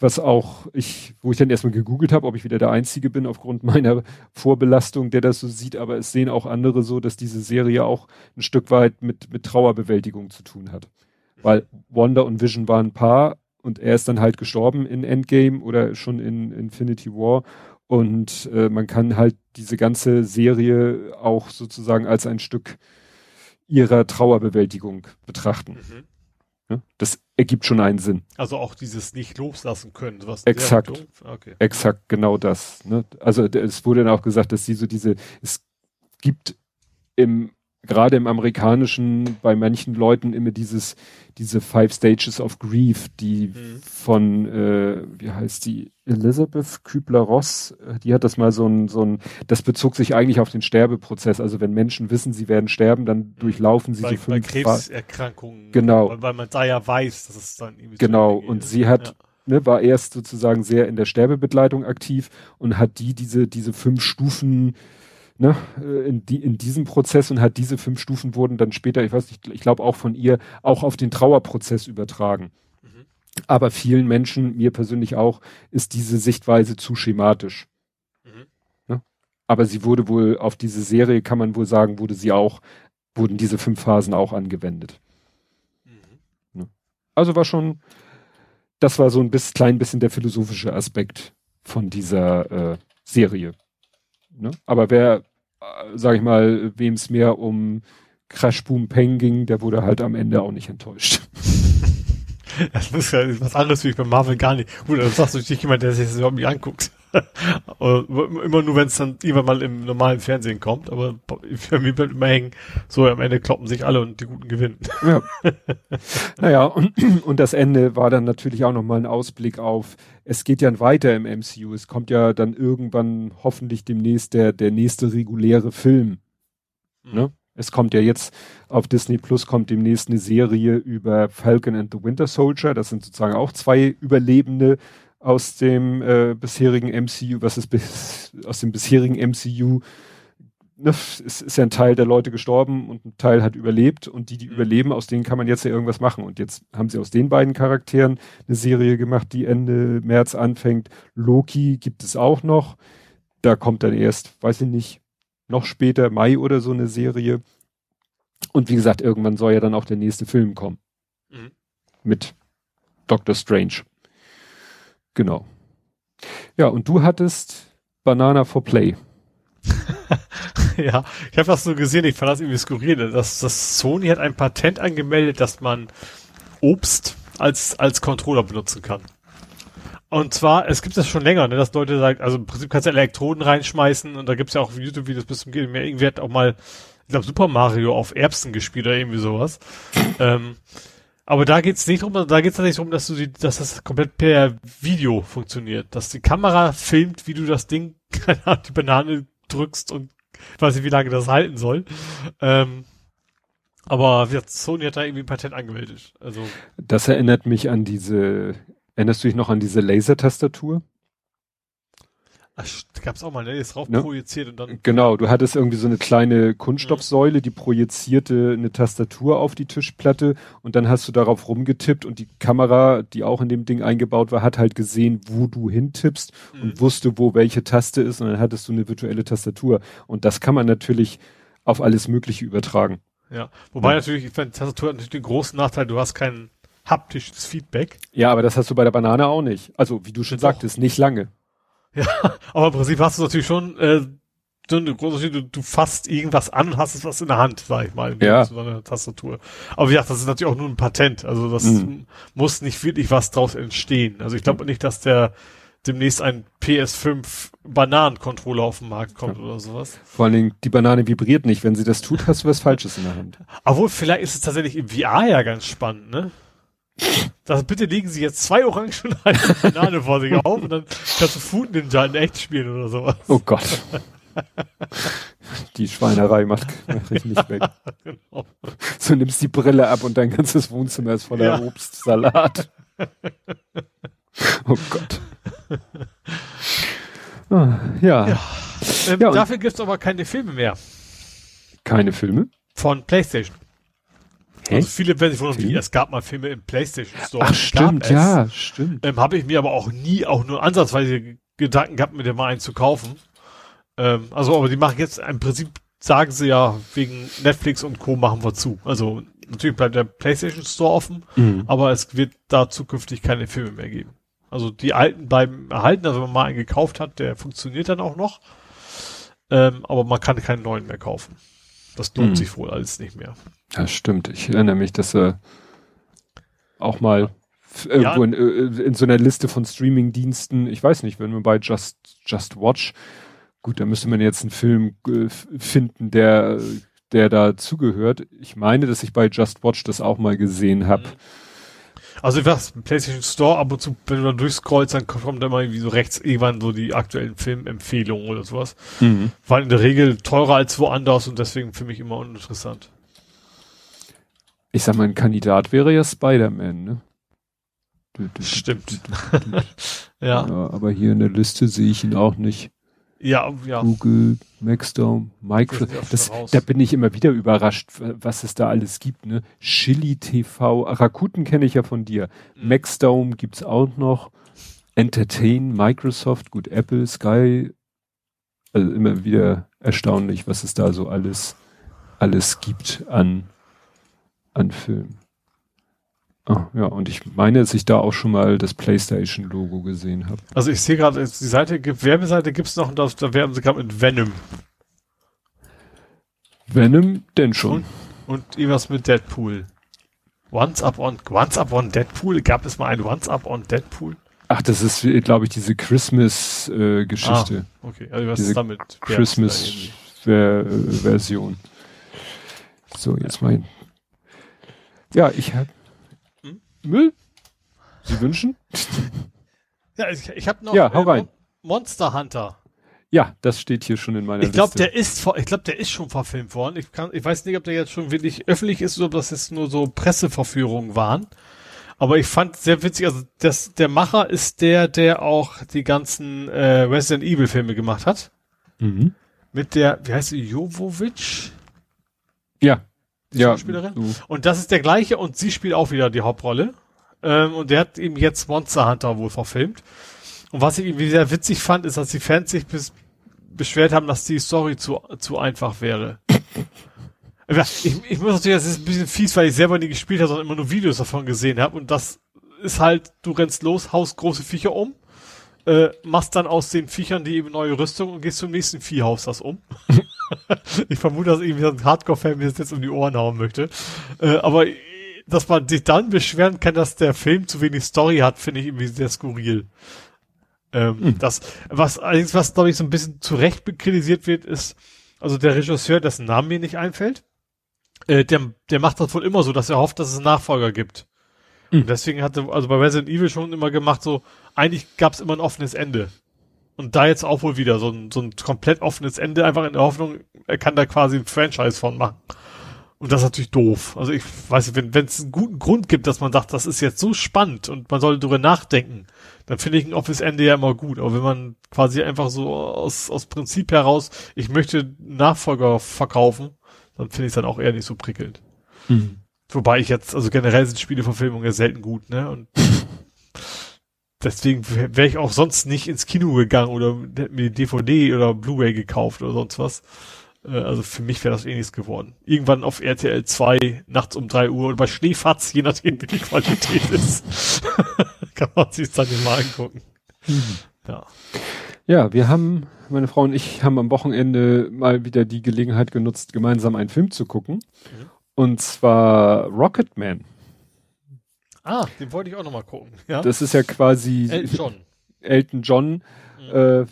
was auch ich, wo ich dann erstmal gegoogelt habe, ob ich wieder der Einzige bin aufgrund meiner Vorbelastung, der das so sieht, aber es sehen auch andere so, dass diese Serie auch ein Stück weit mit, mit Trauerbewältigung zu tun hat. Weil Wanda und Vision waren ein Paar und er ist dann halt gestorben in Endgame oder schon in Infinity War und äh, man kann halt diese ganze Serie auch sozusagen als ein Stück ihrer Trauerbewältigung betrachten. Mhm. Das ergibt schon einen Sinn. Also auch dieses nicht loslassen können. Was exakt. Okay. Exakt, genau das. Ne? Also es wurde dann auch gesagt, dass sie so diese, es gibt im gerade im amerikanischen bei manchen Leuten immer dieses diese Five Stages of Grief, die mhm. von äh, wie heißt die Elizabeth Kübler-Ross, äh, die hat das mal so ein so ein das bezog sich eigentlich auf den Sterbeprozess. Also wenn Menschen wissen, sie werden sterben, dann mhm. durchlaufen sie bei, so fünf bei Krebserkrankungen. Genau, weil, weil, man da ja weiß, dass es dann irgendwie genau und sie hat ja. Ne, war erst sozusagen sehr in der Sterbebegleitung aktiv und hat die diese diese fünf Stufen ne, äh, in, die, in diesem Prozess und hat diese fünf Stufen wurden dann später, ich weiß nicht, ich glaube auch von ihr, auch auf den Trauerprozess übertragen. Mhm. Aber vielen Menschen, mir persönlich auch, ist diese Sichtweise zu schematisch. Mhm. Ne? Aber sie wurde wohl auf diese Serie, kann man wohl sagen, wurde sie auch, wurden diese fünf Phasen auch angewendet. Mhm. Ne? Also war schon, das war so ein bisschen, klein bisschen der philosophische Aspekt von dieser äh, Serie. Ne? Aber wer sag ich mal, wem es mehr um Crash Boom Peng ging, der wurde halt am Ende auch nicht enttäuscht. Das ist ja was anderes wie bei Marvel gar nicht. Gut, das sagst du nicht jemand, der sich das überhaupt nicht anguckt. immer nur, wenn es dann irgendwann mal im normalen Fernsehen kommt, aber für mich bleibt immer hängen, so am Ende kloppen sich alle und die Guten gewinnen. Ja. naja, und, und das Ende war dann natürlich auch nochmal ein Ausblick auf, es geht ja weiter im MCU. Es kommt ja dann irgendwann hoffentlich demnächst der, der nächste reguläre Film. Mhm. Ne? Es kommt ja jetzt auf Disney Plus kommt demnächst eine Serie über Falcon and the Winter Soldier. Das sind sozusagen auch zwei Überlebende aus dem äh, bisherigen MCU, was ist bis, aus dem bisherigen MCU, ne, ist, ist ja ein Teil der Leute gestorben und ein Teil hat überlebt und die, die mhm. überleben, aus denen kann man jetzt ja irgendwas machen. Und jetzt haben sie aus den beiden Charakteren eine Serie gemacht, die Ende März anfängt. Loki gibt es auch noch. Da kommt dann erst, weiß ich nicht, noch später, Mai oder so eine Serie. Und wie gesagt, irgendwann soll ja dann auch der nächste Film kommen. Mhm. Mit Doctor Strange. Genau. Ja, und du hattest Banana for Play. ja, ich habe das so gesehen, ich fand das irgendwie skurril. dass das Sony hat ein Patent angemeldet, dass man Obst als, als Controller benutzen kann. Und zwar, es gibt das schon länger, ne, dass Leute sagen, also im Prinzip kannst du Elektroden reinschmeißen und da gibt's ja auch YouTube-Videos bis zum Gehen mehr. Irgendwie hat auch mal, ich glaube, Super Mario auf Erbsen gespielt oder irgendwie sowas. ähm, aber da geht's nicht drum, da geht's nicht drum, dass du die, dass das komplett per Video funktioniert, dass die Kamera filmt, wie du das Ding, die Banane drückst und weiß nicht, wie lange das halten soll. Ähm, aber Sony hat da irgendwie ein Patent angemeldet. Also das erinnert mich an diese. Erinnerst du dich noch an diese Lasertastatur? Ach, gab's auch mal, ne? Ist drauf Ne? projiziert und dann. Genau, du hattest irgendwie so eine kleine Kunststoffsäule, die projizierte eine Tastatur auf die Tischplatte und dann hast du darauf rumgetippt und die Kamera, die auch in dem Ding eingebaut war, hat halt gesehen, wo du hintippst Mhm. und wusste, wo welche Taste ist und dann hattest du eine virtuelle Tastatur. Und das kann man natürlich auf alles Mögliche übertragen. Ja. Wobei Ja. natürlich, ich meine, Tastatur hat natürlich den großen Nachteil, du hast kein haptisches Feedback. Ja, aber das hast du bei der Banane auch nicht. Also, wie du schon Doch. sagtest, nicht lange. Ja, aber im Prinzip hast du natürlich schon äh, so eine große du, du fasst irgendwas an und hast es was in der Hand, sag ich mal, Ja. so eine Tastatur. Aber wie gesagt, das ist natürlich auch nur ein Patent, also das Mhm. muss nicht wirklich was draus entstehen. Also ich glaube nicht, dass der demnächst ein PS5 Bananencontroller auf den Markt kommt oder sowas. Vor allen Dingen, die Banane vibriert nicht. Wenn sie das tut, hast du was Falsches in der Hand. Obwohl, vielleicht ist es tatsächlich im VR ja ganz spannend, ne? Das, bitte legen Sie jetzt zwei Orangen und eine Banane vor sich auf und dann kannst du Food Ninja in echt spielen oder sowas. Oh Gott. Die Schweinerei macht, mach ich nicht weg. Genau. So nimmst die Brille ab und dein ganzes Wohnzimmer ist voller Ja. Obst, Salat. Oh Gott. Ah, ja, Ja. Ähm, Ja, dafür gibt's aber keine Filme mehr keine Filme. von PlayStation. Also viele werden sich wundern, es gab mal Filme im PlayStation Store. Ach stimmt, es. ja, stimmt. Ähm, Habe ich mir aber auch nie, auch nur ansatzweise Gedanken gehabt, mir den mal einen zu kaufen. Ähm, also, aber die machen jetzt im Prinzip, sagen sie ja, wegen Netflix und Co. machen wir zu. Also natürlich bleibt der PlayStation Store offen, Mhm. aber es wird da zukünftig keine Filme mehr geben. Also die alten bleiben erhalten, also wenn man mal einen gekauft hat, der funktioniert dann auch noch. Ähm, aber man kann keinen neuen mehr kaufen. Das lohnt Mhm. sich wohl alles nicht mehr. Ja, stimmt. Ich erinnere mich, dass er auch mal f- irgendwo in, äh, in so einer Liste von Streaming-Diensten, ich weiß nicht, wenn man bei Just, Just Watch, gut, da müsste man jetzt einen Film äh, finden, der, der da zugehört. Ich meine, dass ich bei Just Watch das auch mal gesehen habe. Also im PlayStation Store ab und zu, wenn du da durchscrollst, dann kommt da immer irgendwie so rechts irgendwann so die aktuellen Filmempfehlungen oder sowas. Mhm. War in der Regel teurer als woanders und deswegen für mich immer uninteressant. Ich sag mal, ein Kandidat wäre ja Spider-Man, ne? Stimmt. Ja, Ja, aber hier in der Liste sehe ich ihn auch nicht. Ja, ja. Google, Maxdome, Microsoft. Das, da bin ich immer wieder überrascht, was es da alles gibt. Ne? Chili TV, Rakuten kenne ich ja von dir. Mhm. Maxdome gibt's auch noch. Entertain, Microsoft, gut, Apple, Sky. Also immer wieder erstaunlich, was es da so alles, alles gibt an, an Filmen. Ah, ja, und ich meine, dass ich da auch schon mal das PlayStation-Logo gesehen habe. Also ich sehe gerade, die Seite gibt, Werbeseite gibt's noch und da, da werben sie gerade mit Venom Venom, denn schon. Und? und irgendwas mit Deadpool. Once Up on, Once Up on Deadpool? Gab es mal ein Once Up on Deadpool? Ach, das ist, glaube ich, diese Christmas-Geschichte. Ah, okay, also was Diese ist damit? Christmas-Version. So, jetzt mein. Ja, ich hab. Müll? Sie wünschen? Ja, ich, ich habe noch Ja, hau rein. Monster Hunter. Ja, das steht hier schon in meiner Ich glaube, Liste. der ist, ich glaube, der ist schon verfilmt worden. Ich kann, ich weiß nicht, ob der jetzt schon wirklich öffentlich ist oder ob das jetzt nur so Presseverführungen waren. Aber ich fand sehr witzig, also das, der Macher ist der, der auch die ganzen äh, Resident Evil Filme gemacht hat. Mhm. Mit der, wie heißt sie, Jovovic? Ja. Die ja. Schauspielerin? So. Und das ist der gleiche und sie spielt auch wieder die Hauptrolle. Ähm, und der hat eben jetzt Monster Hunter wohl verfilmt. Und was ich irgendwie sehr witzig fand, ist, dass die Fans sich bis, beschwert haben, dass die Story zu, zu einfach wäre. Ich, ich muss natürlich, das ist ein bisschen fies, weil ich selber nie gespielt habe, sondern immer nur Videos davon gesehen habe. Und das ist halt, du rennst los, haust große Viecher um, äh, machst dann aus den Viechern die eben neue Rüstung und gehst zum nächsten Vieh, haust das um. ich vermute, dass irgendwie so ein Hardcore-Fan mir das jetzt um die Ohren hauen möchte. Äh, aber dass man sich dann beschweren kann, dass der Film zu wenig Story hat, finde ich irgendwie sehr skurril. Ähm, Das, was allerdings, was glaube ich so ein bisschen zu Recht kritisiert wird, ist, also der Regisseur, dessen Name mir nicht einfällt, äh, der, der macht das wohl immer so, dass er hofft, dass es einen Nachfolger gibt. Mhm. Und deswegen hatte, also bei Resident Evil schon immer gemacht, so, eigentlich gab es immer ein offenes Ende. Und da jetzt auch wohl wieder so ein, so ein komplett offenes Ende, einfach in der Hoffnung, er kann da quasi ein Franchise von machen. Und das ist natürlich doof. Also ich weiß nicht, wenn es einen guten Grund gibt, dass man sagt, das ist jetzt so spannend und man soll darüber nachdenken, dann finde ich ein Office-Ende ja immer gut. Aber wenn man quasi einfach so aus, aus Prinzip heraus, ich möchte Nachfolger verkaufen, dann finde ich es dann auch eher nicht so prickelnd. Mhm. Wobei ich jetzt, also generell sind Spieleverfilmungen ja selten gut, ne? Und deswegen wäre ich auch sonst nicht ins Kino gegangen oder hätte mir DVD oder Blu-ray gekauft oder sonst was. Äh, also für mich wäre das eh nichts geworden. Irgendwann auf RTL 2 nachts um drei Uhr oder bei Schneefatz, je nachdem wie die Qualität ist, kann man sich dann mal angucken. Mhm. Ja. Ja, wir haben, meine Frau und ich haben am Wochenende mal wieder die Gelegenheit genutzt, gemeinsam einen Film zu gucken. Mhm. Und zwar Rocketman. Ah, den wollte ich auch nochmal gucken. Ja? Das ist ja quasi Elton John. Elton John Mhm. Äh,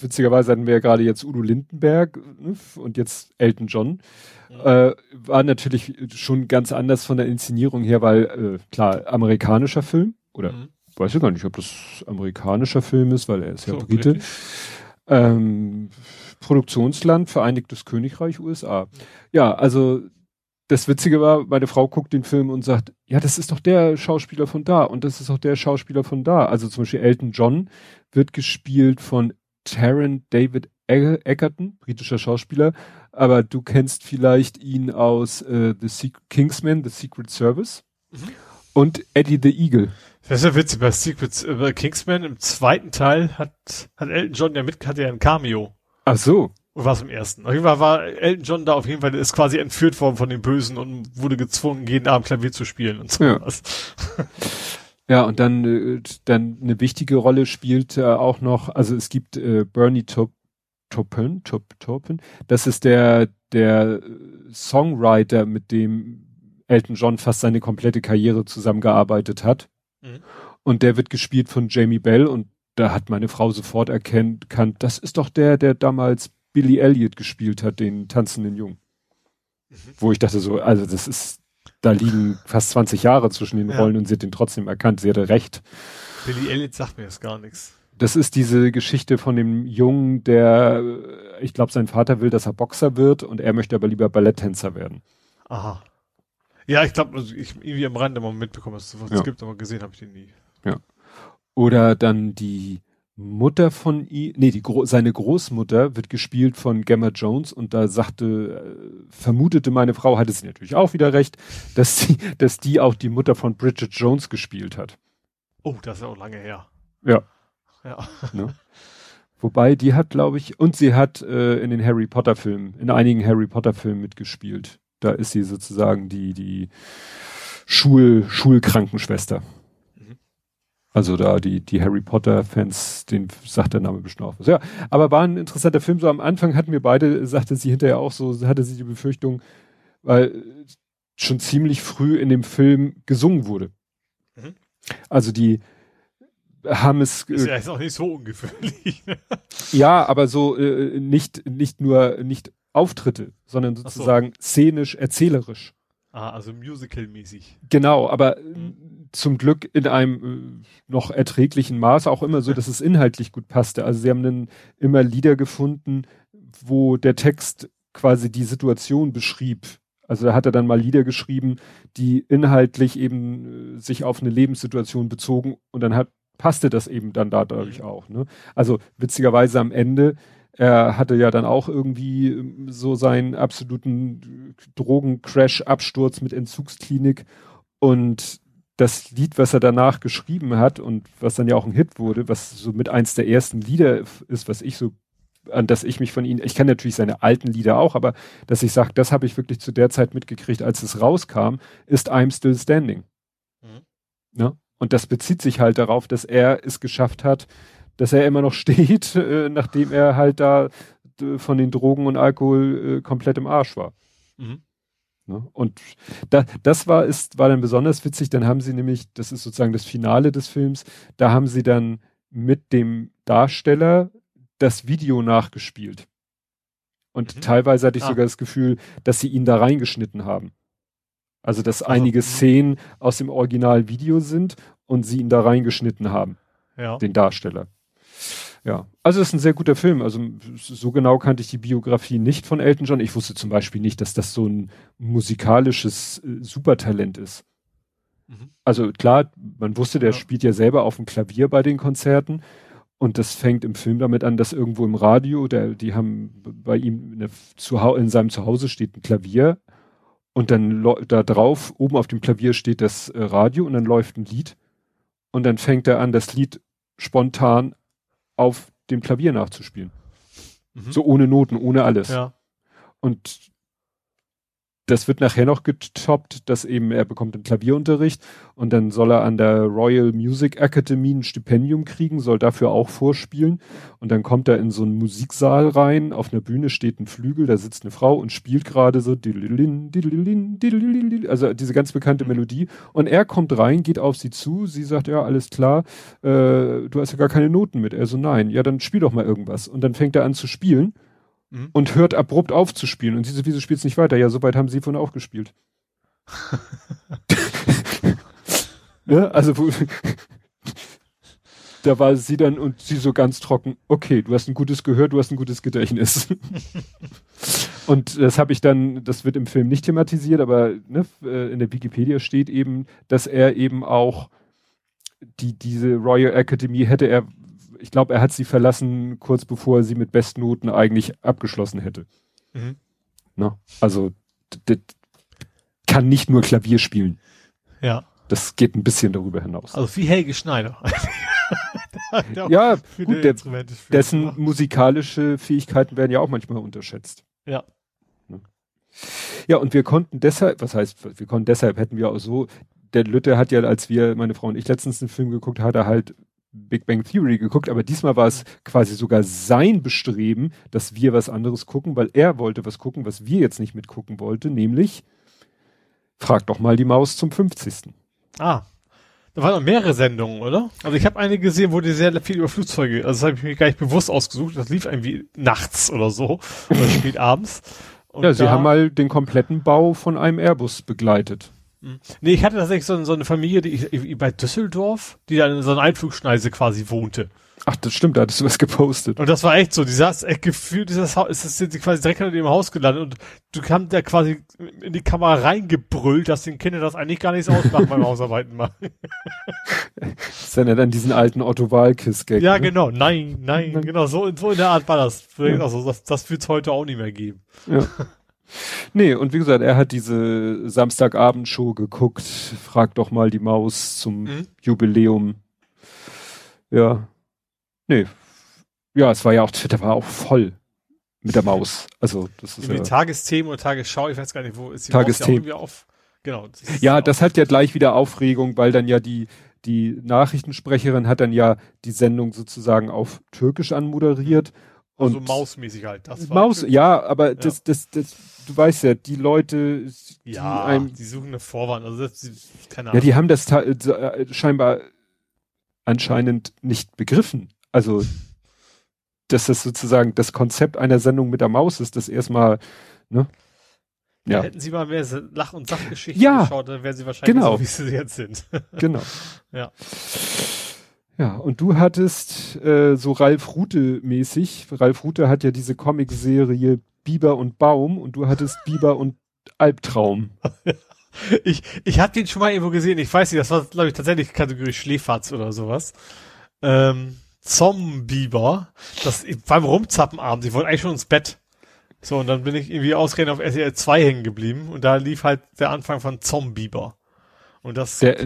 witzigerweise hatten wir ja gerade jetzt Udo Lindenberg ne, und jetzt Elton John. Mhm. Äh, war natürlich schon ganz anders von der Inszenierung her, weil äh, klar, amerikanischer Film oder mhm. weiß ich gar nicht, ob das amerikanischer Film ist, weil er ist ja so, Brite. Ähm, Produktionsland Vereinigtes Königreich USA. Ja, also das Witzige war, meine Frau guckt den Film und sagt, ja, das ist doch der Schauspieler von da und das ist auch der Schauspieler von da. Also zum Beispiel Elton John wird gespielt von Taron David Egerton, britischer Schauspieler, aber du kennst vielleicht ihn aus äh, The Secret, Kingsman, The Secret Service mhm. und Eddie the Eagle. Das ist ja witzig, bei Secret äh, Kingsman im zweiten Teil hat, hat Elton John ja mit, hat ja ein Cameo. Ach so. Oder war es im ersten? Auf jeden Fall war Elton John da auf jeden Fall, ist quasi entführt worden von den Bösen und wurde gezwungen, jeden Abend Klavier zu spielen und so ja. was. ja, und dann, äh, dann eine wichtige Rolle spielt äh, auch noch, also es gibt äh, Bernie Top, Toppen, Top, Toppen, das ist der, der Songwriter, mit dem Elton John fast seine komplette Karriere zusammengearbeitet hat. Mhm. Und der wird gespielt von Jamie Bell und da hat meine Frau sofort erkannt, das ist doch der, der damals Billy Elliot gespielt hat, den tanzenden Jungen. Mhm. Wo ich dachte so, also das ist, da liegen fast 20 Jahre zwischen den ja. Rollen und sie hat den trotzdem erkannt. Sie hatte recht. Billy Elliot sagt mir jetzt gar nichts. Das ist diese Geschichte von dem Jungen, der, ich glaube, sein Vater will, dass er Boxer wird und er möchte aber lieber Balletttänzer werden. Aha. Ja, ich glaube, also ich irgendwie am Rande mal mitbekommen, dass es sowas ja. gibt, aber gesehen habe ich den nie. Ja. Oder dann die Mutter von ihm, nee, die, seine Großmutter wird gespielt von Gemma Jones und da sagte, äh, vermutete meine Frau, hatte sie natürlich auch wieder recht, dass sie, dass die auch die Mutter von Bridget Jones gespielt hat. Oh, das ist auch lange her. Ja. Ja. Ne? Wobei, die hat, glaube ich, und sie hat äh, in den Harry Potter Filmen, in einigen Harry Potter Filmen mitgespielt. Da ist sie sozusagen die, die Schul, Schulkrankenschwester. Also da die, die Harry Potter Fans, den sagt der Name bestimmt auch was. Ja, aber war ein interessanter Film. So am Anfang hatten wir beide, sagte sie hinterher auch so, hatte sie die Befürchtung, weil schon ziemlich früh in dem Film gesungen wurde. Mhm. Also die haben es. Ist ja jetzt auch nicht so ungefährlich. ja, aber so äh, nicht, nicht nur, nicht Auftritte, sondern sozusagen so. szenisch, erzählerisch. Ah, also musical-mäßig. Genau, aber mhm. Zum Glück in einem äh, noch erträglichen Maß auch immer so, dass es inhaltlich gut passte. Also sie haben dann immer Lieder gefunden, wo der Text quasi die Situation beschrieb. Also da hat er dann mal Lieder geschrieben, die inhaltlich eben äh, sich auf eine Lebenssituation bezogen und dann hat passte das eben dann dadurch mhm. auch. Ne? Also witzigerweise am Ende er hatte ja dann auch irgendwie ähm, so seinen absoluten Drogencrash-Absturz mit Entzugsklinik und das Lied, was er danach geschrieben hat und was dann ja auch ein Hit wurde, was so mit eins der ersten Lieder ist, was ich so, an das ich mich von ihm, ich kenne natürlich seine alten Lieder auch, aber dass ich sage, das habe ich wirklich zu der Zeit mitgekriegt, als es rauskam, ist I'm Still Standing. Mhm. Ne? Und das bezieht sich halt darauf, dass er es geschafft hat, dass er immer noch steht, äh, nachdem er halt da äh, von den Drogen und Alkohol äh, komplett im Arsch war. Mhm. Ne? Und da, das war, ist, war dann besonders witzig, dann haben sie nämlich, das ist sozusagen das Finale des Films, da haben sie dann mit dem Darsteller das Video nachgespielt. Und mhm. teilweise hatte ich ah. sogar das Gefühl, dass sie ihn da reingeschnitten haben. Also, dass also, einige mhm. Szenen aus dem Originalvideo sind und sie ihn da reingeschnitten haben. Ja. Den Darsteller. Ja, also es ist ein sehr guter Film. Also so genau kannte ich die Biografie nicht von Elton John. Ich wusste zum Beispiel nicht, dass das so ein musikalisches äh, Supertalent ist. Mhm. Also klar, man wusste, der ja. spielt ja selber auf dem Klavier bei den Konzerten. Und das fängt im Film damit an, dass irgendwo im Radio, der, die haben bei ihm in, der, in seinem Zuhause steht ein Klavier und dann da drauf, oben auf dem Klavier steht das äh, Radio und dann läuft ein Lied und dann fängt er an, das Lied spontan auf dem Klavier nachzuspielen. Mhm. So ohne Noten, ohne alles. Ja. Und das wird nachher noch getoppt, dass eben er bekommt einen Klavierunterricht und dann soll er an der Royal Music Academy ein Stipendium kriegen, soll dafür auch vorspielen. Und dann kommt er in so einen Musiksaal rein, auf einer Bühne steht ein Flügel, da sitzt eine Frau und spielt gerade so also diese ganz bekannte Melodie. Und er kommt rein, geht auf sie zu, sie sagt, ja, alles klar, äh, du hast ja gar keine Noten mit. Er so, nein, ja, dann spiel doch mal irgendwas. Und dann fängt er an zu spielen mhm. und hört abrupt auf zu spielen. Und sie so, wieso spielt's nicht weiter? Ja, soweit haben sie von auch gespielt. ja, also wo, da war sie dann und sie so ganz trocken, okay, du hast ein gutes Gehör, du hast ein gutes Gedächtnis. und das habe ich dann, das wird im Film nicht thematisiert, aber ne, äh, in der Wikipedia steht eben, dass er eben auch die, diese Royal Academy hätte er ich glaube, er hat sie verlassen, kurz bevor er sie mit Bestnoten eigentlich abgeschlossen hätte. Mhm. Ne? Also, kann nicht nur Klavier spielen. Ja. Das geht ein bisschen darüber hinaus. Also wie Helge Schneider. ja, gut, der, dessen musikalische Fähigkeiten werden ja auch manchmal unterschätzt. Ja. Ja, und wir konnten deshalb, was heißt, wir konnten deshalb, hätten wir auch so, der Lütte hat ja, als wir, meine Frau und ich letztens einen Film geguckt, hat er halt Big Bang Theory geguckt, aber diesmal war es quasi sogar sein Bestreben, dass wir was anderes gucken, weil er wollte was gucken, was wir jetzt nicht mitgucken wollten, nämlich Frag doch mal die Maus zum 50. Ah. Da waren noch mehrere Sendungen, oder? Also ich habe eine gesehen, wo die sehr viel über Flugzeuge, also das habe ich mir gar nicht bewusst ausgesucht, das lief irgendwie nachts oder so, oder spät abends. Und ja, sie haben mal den kompletten Bau von einem Airbus begleitet. Nee, ich hatte tatsächlich so, so eine Familie, die ich, bei Düsseldorf, die da in so einer Einflugschneise quasi wohnte. Ach, das stimmt, da hattest du was gepostet. Und das war echt so, die saß echt gefühlt, dieses Haus, es sind sie quasi direkt hinter dem Haus gelandet und du kamst da quasi in die Kamera reingebrüllt, dass den Kindern das eigentlich gar nichts ausmacht beim Hausarbeiten machen. das ist ja dann diesen alten Otto Walkes-Gag. Ja, ne? genau, nein, nein, genau, so, so in der Art war das. Ja. Also, das, das wird's heute auch nicht mehr geben. Ja. Nee, und wie gesagt, er hat diese Samstagabendshow geguckt, frag doch mal die Maus zum mhm. Jubiläum. Ja. Nee. Ja, es war ja auch, Twitter war auch voll mit der Maus. Also, das ist Irgendwie ja, Tagesthemen oder Tagesschau, ich weiß gar nicht, wo ist die Tagesthemen. Ja auf. Genau. Das ja, das hat ja gleich wieder Aufregung, weil dann ja die, die Nachrichtensprecherin hat dann ja die Sendung sozusagen auf Türkisch anmoderiert und also mausmäßig halt. Das Maus, ja, aber ja. Das, das, das, du weißt ja, die Leute, die ja, einem, die suchen eine Vorwand, also das, keine Ahnung. Ja, die haben das äh, scheinbar anscheinend nicht begriffen. Also, dass das sozusagen das Konzept einer Sendung mit der Maus ist, das erstmal, ne? Ja. Hätten sie mal mehr Lach- und Sachgeschichten ja, geschaut, dann wären sie wahrscheinlich genau. so, wie sie jetzt sind. genau. Ja. Ja, und du hattest äh, so Ralf Rute mäßig. Ralf Rute hat ja diese Comicserie Biber und Baum und du hattest Biber und Albtraum. ich ich habe den schon mal irgendwo gesehen. Ich weiß nicht, das war glaube ich tatsächlich Kategorie Schläferz oder sowas. Ähm, Zombieber. Das beim Rumzappenabend. Ich wollte eigentlich schon ins Bett. So, und dann bin ich irgendwie ausgerechnet auf RTL 2 hängen geblieben und da lief halt der Anfang von Zombieber. Und das der,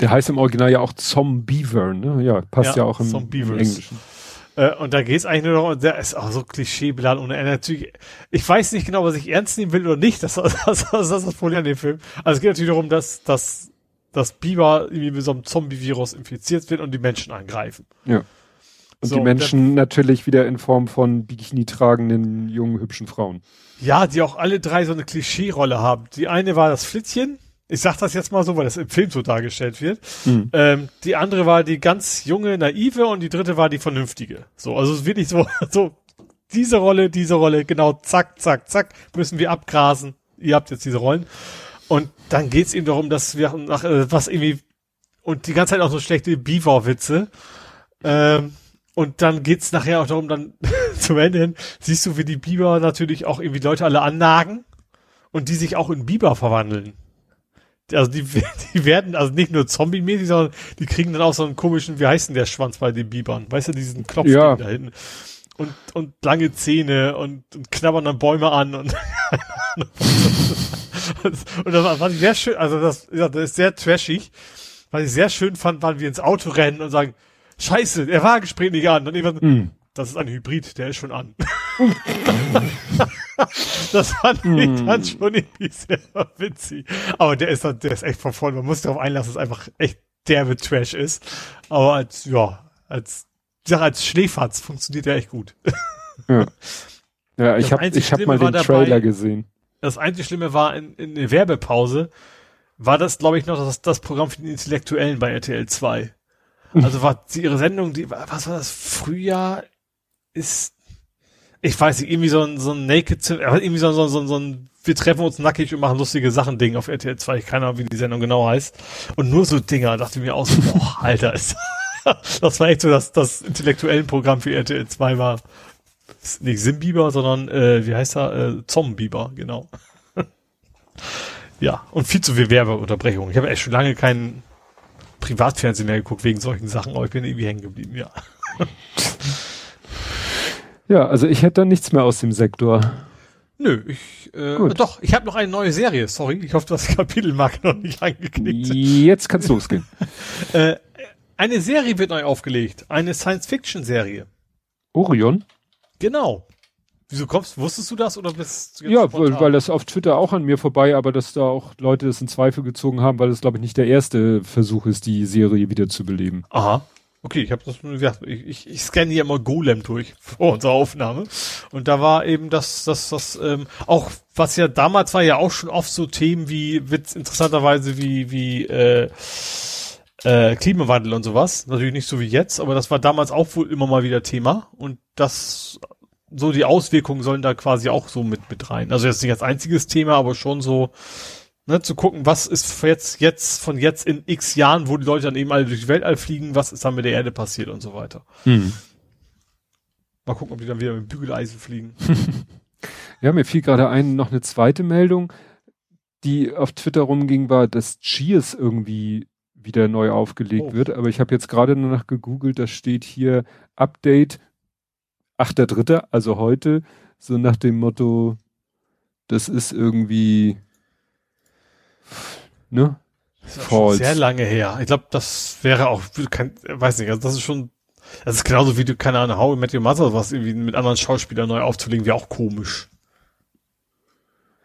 der heißt im Original ja auch Zombiever, ne? Ja, passt ja, ja auch im, im Englischen. Äh, und da geht's eigentlich nur noch, und der ist auch so klischeebeladen ohne Ende. Natürlich, ich weiß nicht genau, was ich ernst nehmen will oder nicht. Das, das, das, das ist das Problem an dem Film. Also es geht natürlich darum, dass, dass, dass Biber irgendwie mit so einem Zombie-Virus infiziert wird und die Menschen angreifen. Ja. Und so, die Menschen der, natürlich wieder in Form von Bikini tragenden, jungen, hübschen Frauen. Ja, die auch alle drei so eine Klischee-Rolle haben. Die eine war das Flittchen, ich sag das jetzt mal so, weil das im Film so dargestellt wird. Mhm. Ähm, die andere war die ganz junge, naive und die dritte war die vernünftige. So, also wirklich so, so diese Rolle, diese Rolle, genau, zack, zack, zack, müssen wir abgrasen. Ihr habt jetzt diese Rollen. Und dann geht's ihm darum, dass wir nach äh, was irgendwie und die ganze Zeit auch so schlechte Beaver-Witze. Ähm, und dann geht's nachher auch darum, dann zum Ende hin, siehst du, wie die Biber natürlich auch irgendwie Leute alle annagen und die sich auch in Biber verwandeln. Also die, die werden also nicht nur zombie-mäßig, sondern die kriegen dann auch so einen komischen, wie heißt denn der Schwanz bei den Bibern? Weißt du, diesen Knopf Ja. da hinten. Und, und lange Zähne und, und knabbern dann Bäume an und, und das war, sehr schön, also das, ja, das ist sehr trashig. Was ich sehr schön fand, waren wir ins Auto rennen und sagen, scheiße, der Wagen springt nicht an. Und irgendwann, Hm. Das ist ein Hybrid, der ist schon an. das fand ich dann schon irgendwie sehr witzig. Aber der ist, der ist echt von vorne. Man muss darauf einlassen, dass es einfach echt derbe Trash ist. Aber als, ja, als, ich sag, als Schläferz funktioniert der echt gut. Ja, ja ich habe ich hab mal den dabei- Trailer gesehen. Das einzige Schlimme war in, in der Werbepause, war das, glaube ich, noch das, das Programm für die Intellektuellen bei RTL 2. Also war sie ihre Sendung, die, was war das? Frühjahr ist, ich weiß nicht, irgendwie so ein, so ein Naked, irgendwie so, so, so, so ein, wir treffen uns nackig und machen lustige Sachen Ding auf RTL 2. Ich keine Ahnung, wie die Sendung genau heißt. Und nur so Dinger, dachte ich mir aus, boah, Alter, ist, das war echt so, dass das intellektuellen Programm für RTL 2 war. Ist Nicht Simbiber, sondern, äh, wie heißt er? Äh, Zombiber, genau. ja, und viel zu viel Werbeunterbrechung. Ich habe echt schon lange keinen Privatfernsehen mehr geguckt wegen solchen Sachen, aber ich bin irgendwie hängen geblieben, ja. Ja, also ich hätte da nichts mehr aus dem Sektor. Nö, ich, äh, Gut. doch, ich habe noch eine neue Serie, sorry. Ich hoffe, du hast Kapitelmarke noch nicht angeknickt. Jetzt kann's losgehen. Äh, eine Serie wird neu aufgelegt. Eine Science-Fiction-Serie. Orion? Genau. Wieso kommst, wusstest du das oder bist du jetzt Ja, weil, weil das auf Twitter auch an mir vorbei, aber dass da auch Leute das in Zweifel gezogen haben, weil es, glaube ich, nicht der erste Versuch ist, die Serie wieder zu beleben. Aha. Okay, ich habe das nur gesagt, ich, ich, ich scanne hier immer Golem durch vor unserer Aufnahme. Und da war eben das, das, das, ähm, auch, was ja damals war ja auch schon oft so Themen wie, Witz, interessanterweise wie, wie, äh, äh, Klimawandel und sowas. Natürlich nicht so wie jetzt, aber das war damals auch wohl immer mal wieder Thema. Und das, so die Auswirkungen sollen da quasi auch so mit, mit rein. Also jetzt nicht als einziges Thema, aber schon so, ne, zu gucken, was ist jetzt, jetzt, von jetzt in x Jahren, wo die Leute dann eben alle durch die Weltall fliegen, was ist dann mit der Erde passiert und so weiter. Hm. Mal gucken, ob die dann wieder mit Bügeleisen fliegen. Ja, mir fiel gerade ein, noch eine zweite Meldung, die auf Twitter rumging, war, dass Cheers irgendwie wieder neu aufgelegt Oh. wird. Aber ich habe jetzt gerade nur noch gegoogelt, da steht hier Update 8.3., also heute, so nach dem Motto, das ist irgendwie, ne? Das ist sehr lange her. Ich glaube, das wäre auch, kein, weiß nicht, also das ist schon, das ist genauso wie du, keine Ahnung, How I Met Your Mother, was irgendwie mit anderen Schauspielern neu aufzulegen, wäre auch komisch.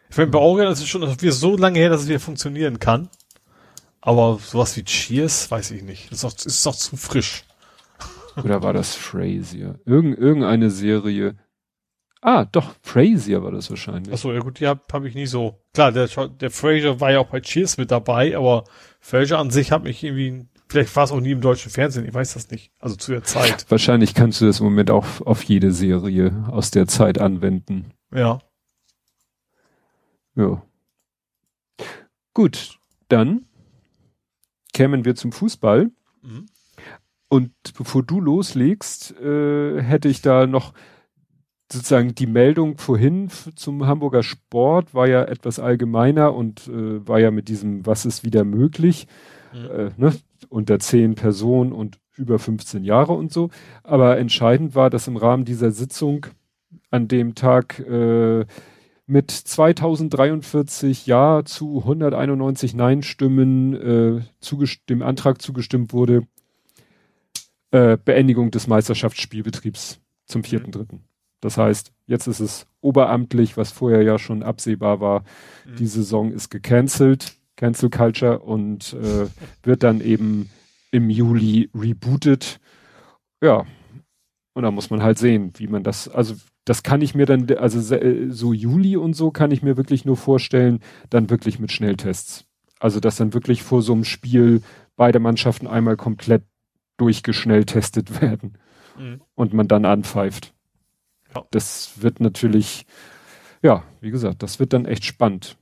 Ich meine, bei Orion ist es schon das ist wieder so lange her, dass es wieder funktionieren kann. Aber sowas wie Cheers, weiß ich nicht. Das ist noch, ist noch zu frisch. Oder war das Frasier? Irgend, irgendeine Serie. Ah, doch, Frasier war das wahrscheinlich. Achso, ja gut, die habe hab ich nie so. Klar, der, der Fraser war ja auch bei Cheers mit dabei, aber Fraser an sich hat mich irgendwie, vielleicht war es auch nie im deutschen Fernsehen, ich weiß das nicht. Also zu der Zeit. Wahrscheinlich kannst du das im Moment auch auf jede Serie aus der Zeit anwenden. Ja. Ja. Gut, dann kämen wir zum Fußball. Mhm. Und bevor du loslegst, äh, hätte ich da noch sozusagen die Meldung vorhin zum Hamburger Sport war ja etwas allgemeiner und äh, war ja mit diesem, was ist wieder möglich, Mhm. äh, ne, unter zehn Personen und über 15 Jahre und so. Aber entscheidend war, dass im Rahmen dieser Sitzung an dem Tag äh, mit 2043 Ja zu 191 Nein-Stimmen äh, dem Antrag zugestimmt wurde, äh, Beendigung des Meisterschaftsspielbetriebs zum vierten Dritten. Das heißt, jetzt ist es oberamtlich, was vorher ja schon absehbar war. Mhm. Die Saison ist gecancelt, Cancel Culture und äh, wird dann eben im Juli rebootet. Ja, und da muss man halt sehen, wie man das, also das kann ich mir dann, also äh, so Juli und so kann ich mir wirklich nur vorstellen, dann wirklich mit Schnelltests. Also dass dann wirklich vor so einem Spiel beide Mannschaften einmal komplett durchgeschnelltestet werden Mhm. und man dann anpfeift. Ja. Das wird natürlich, ja, wie gesagt, das wird dann echt spannend.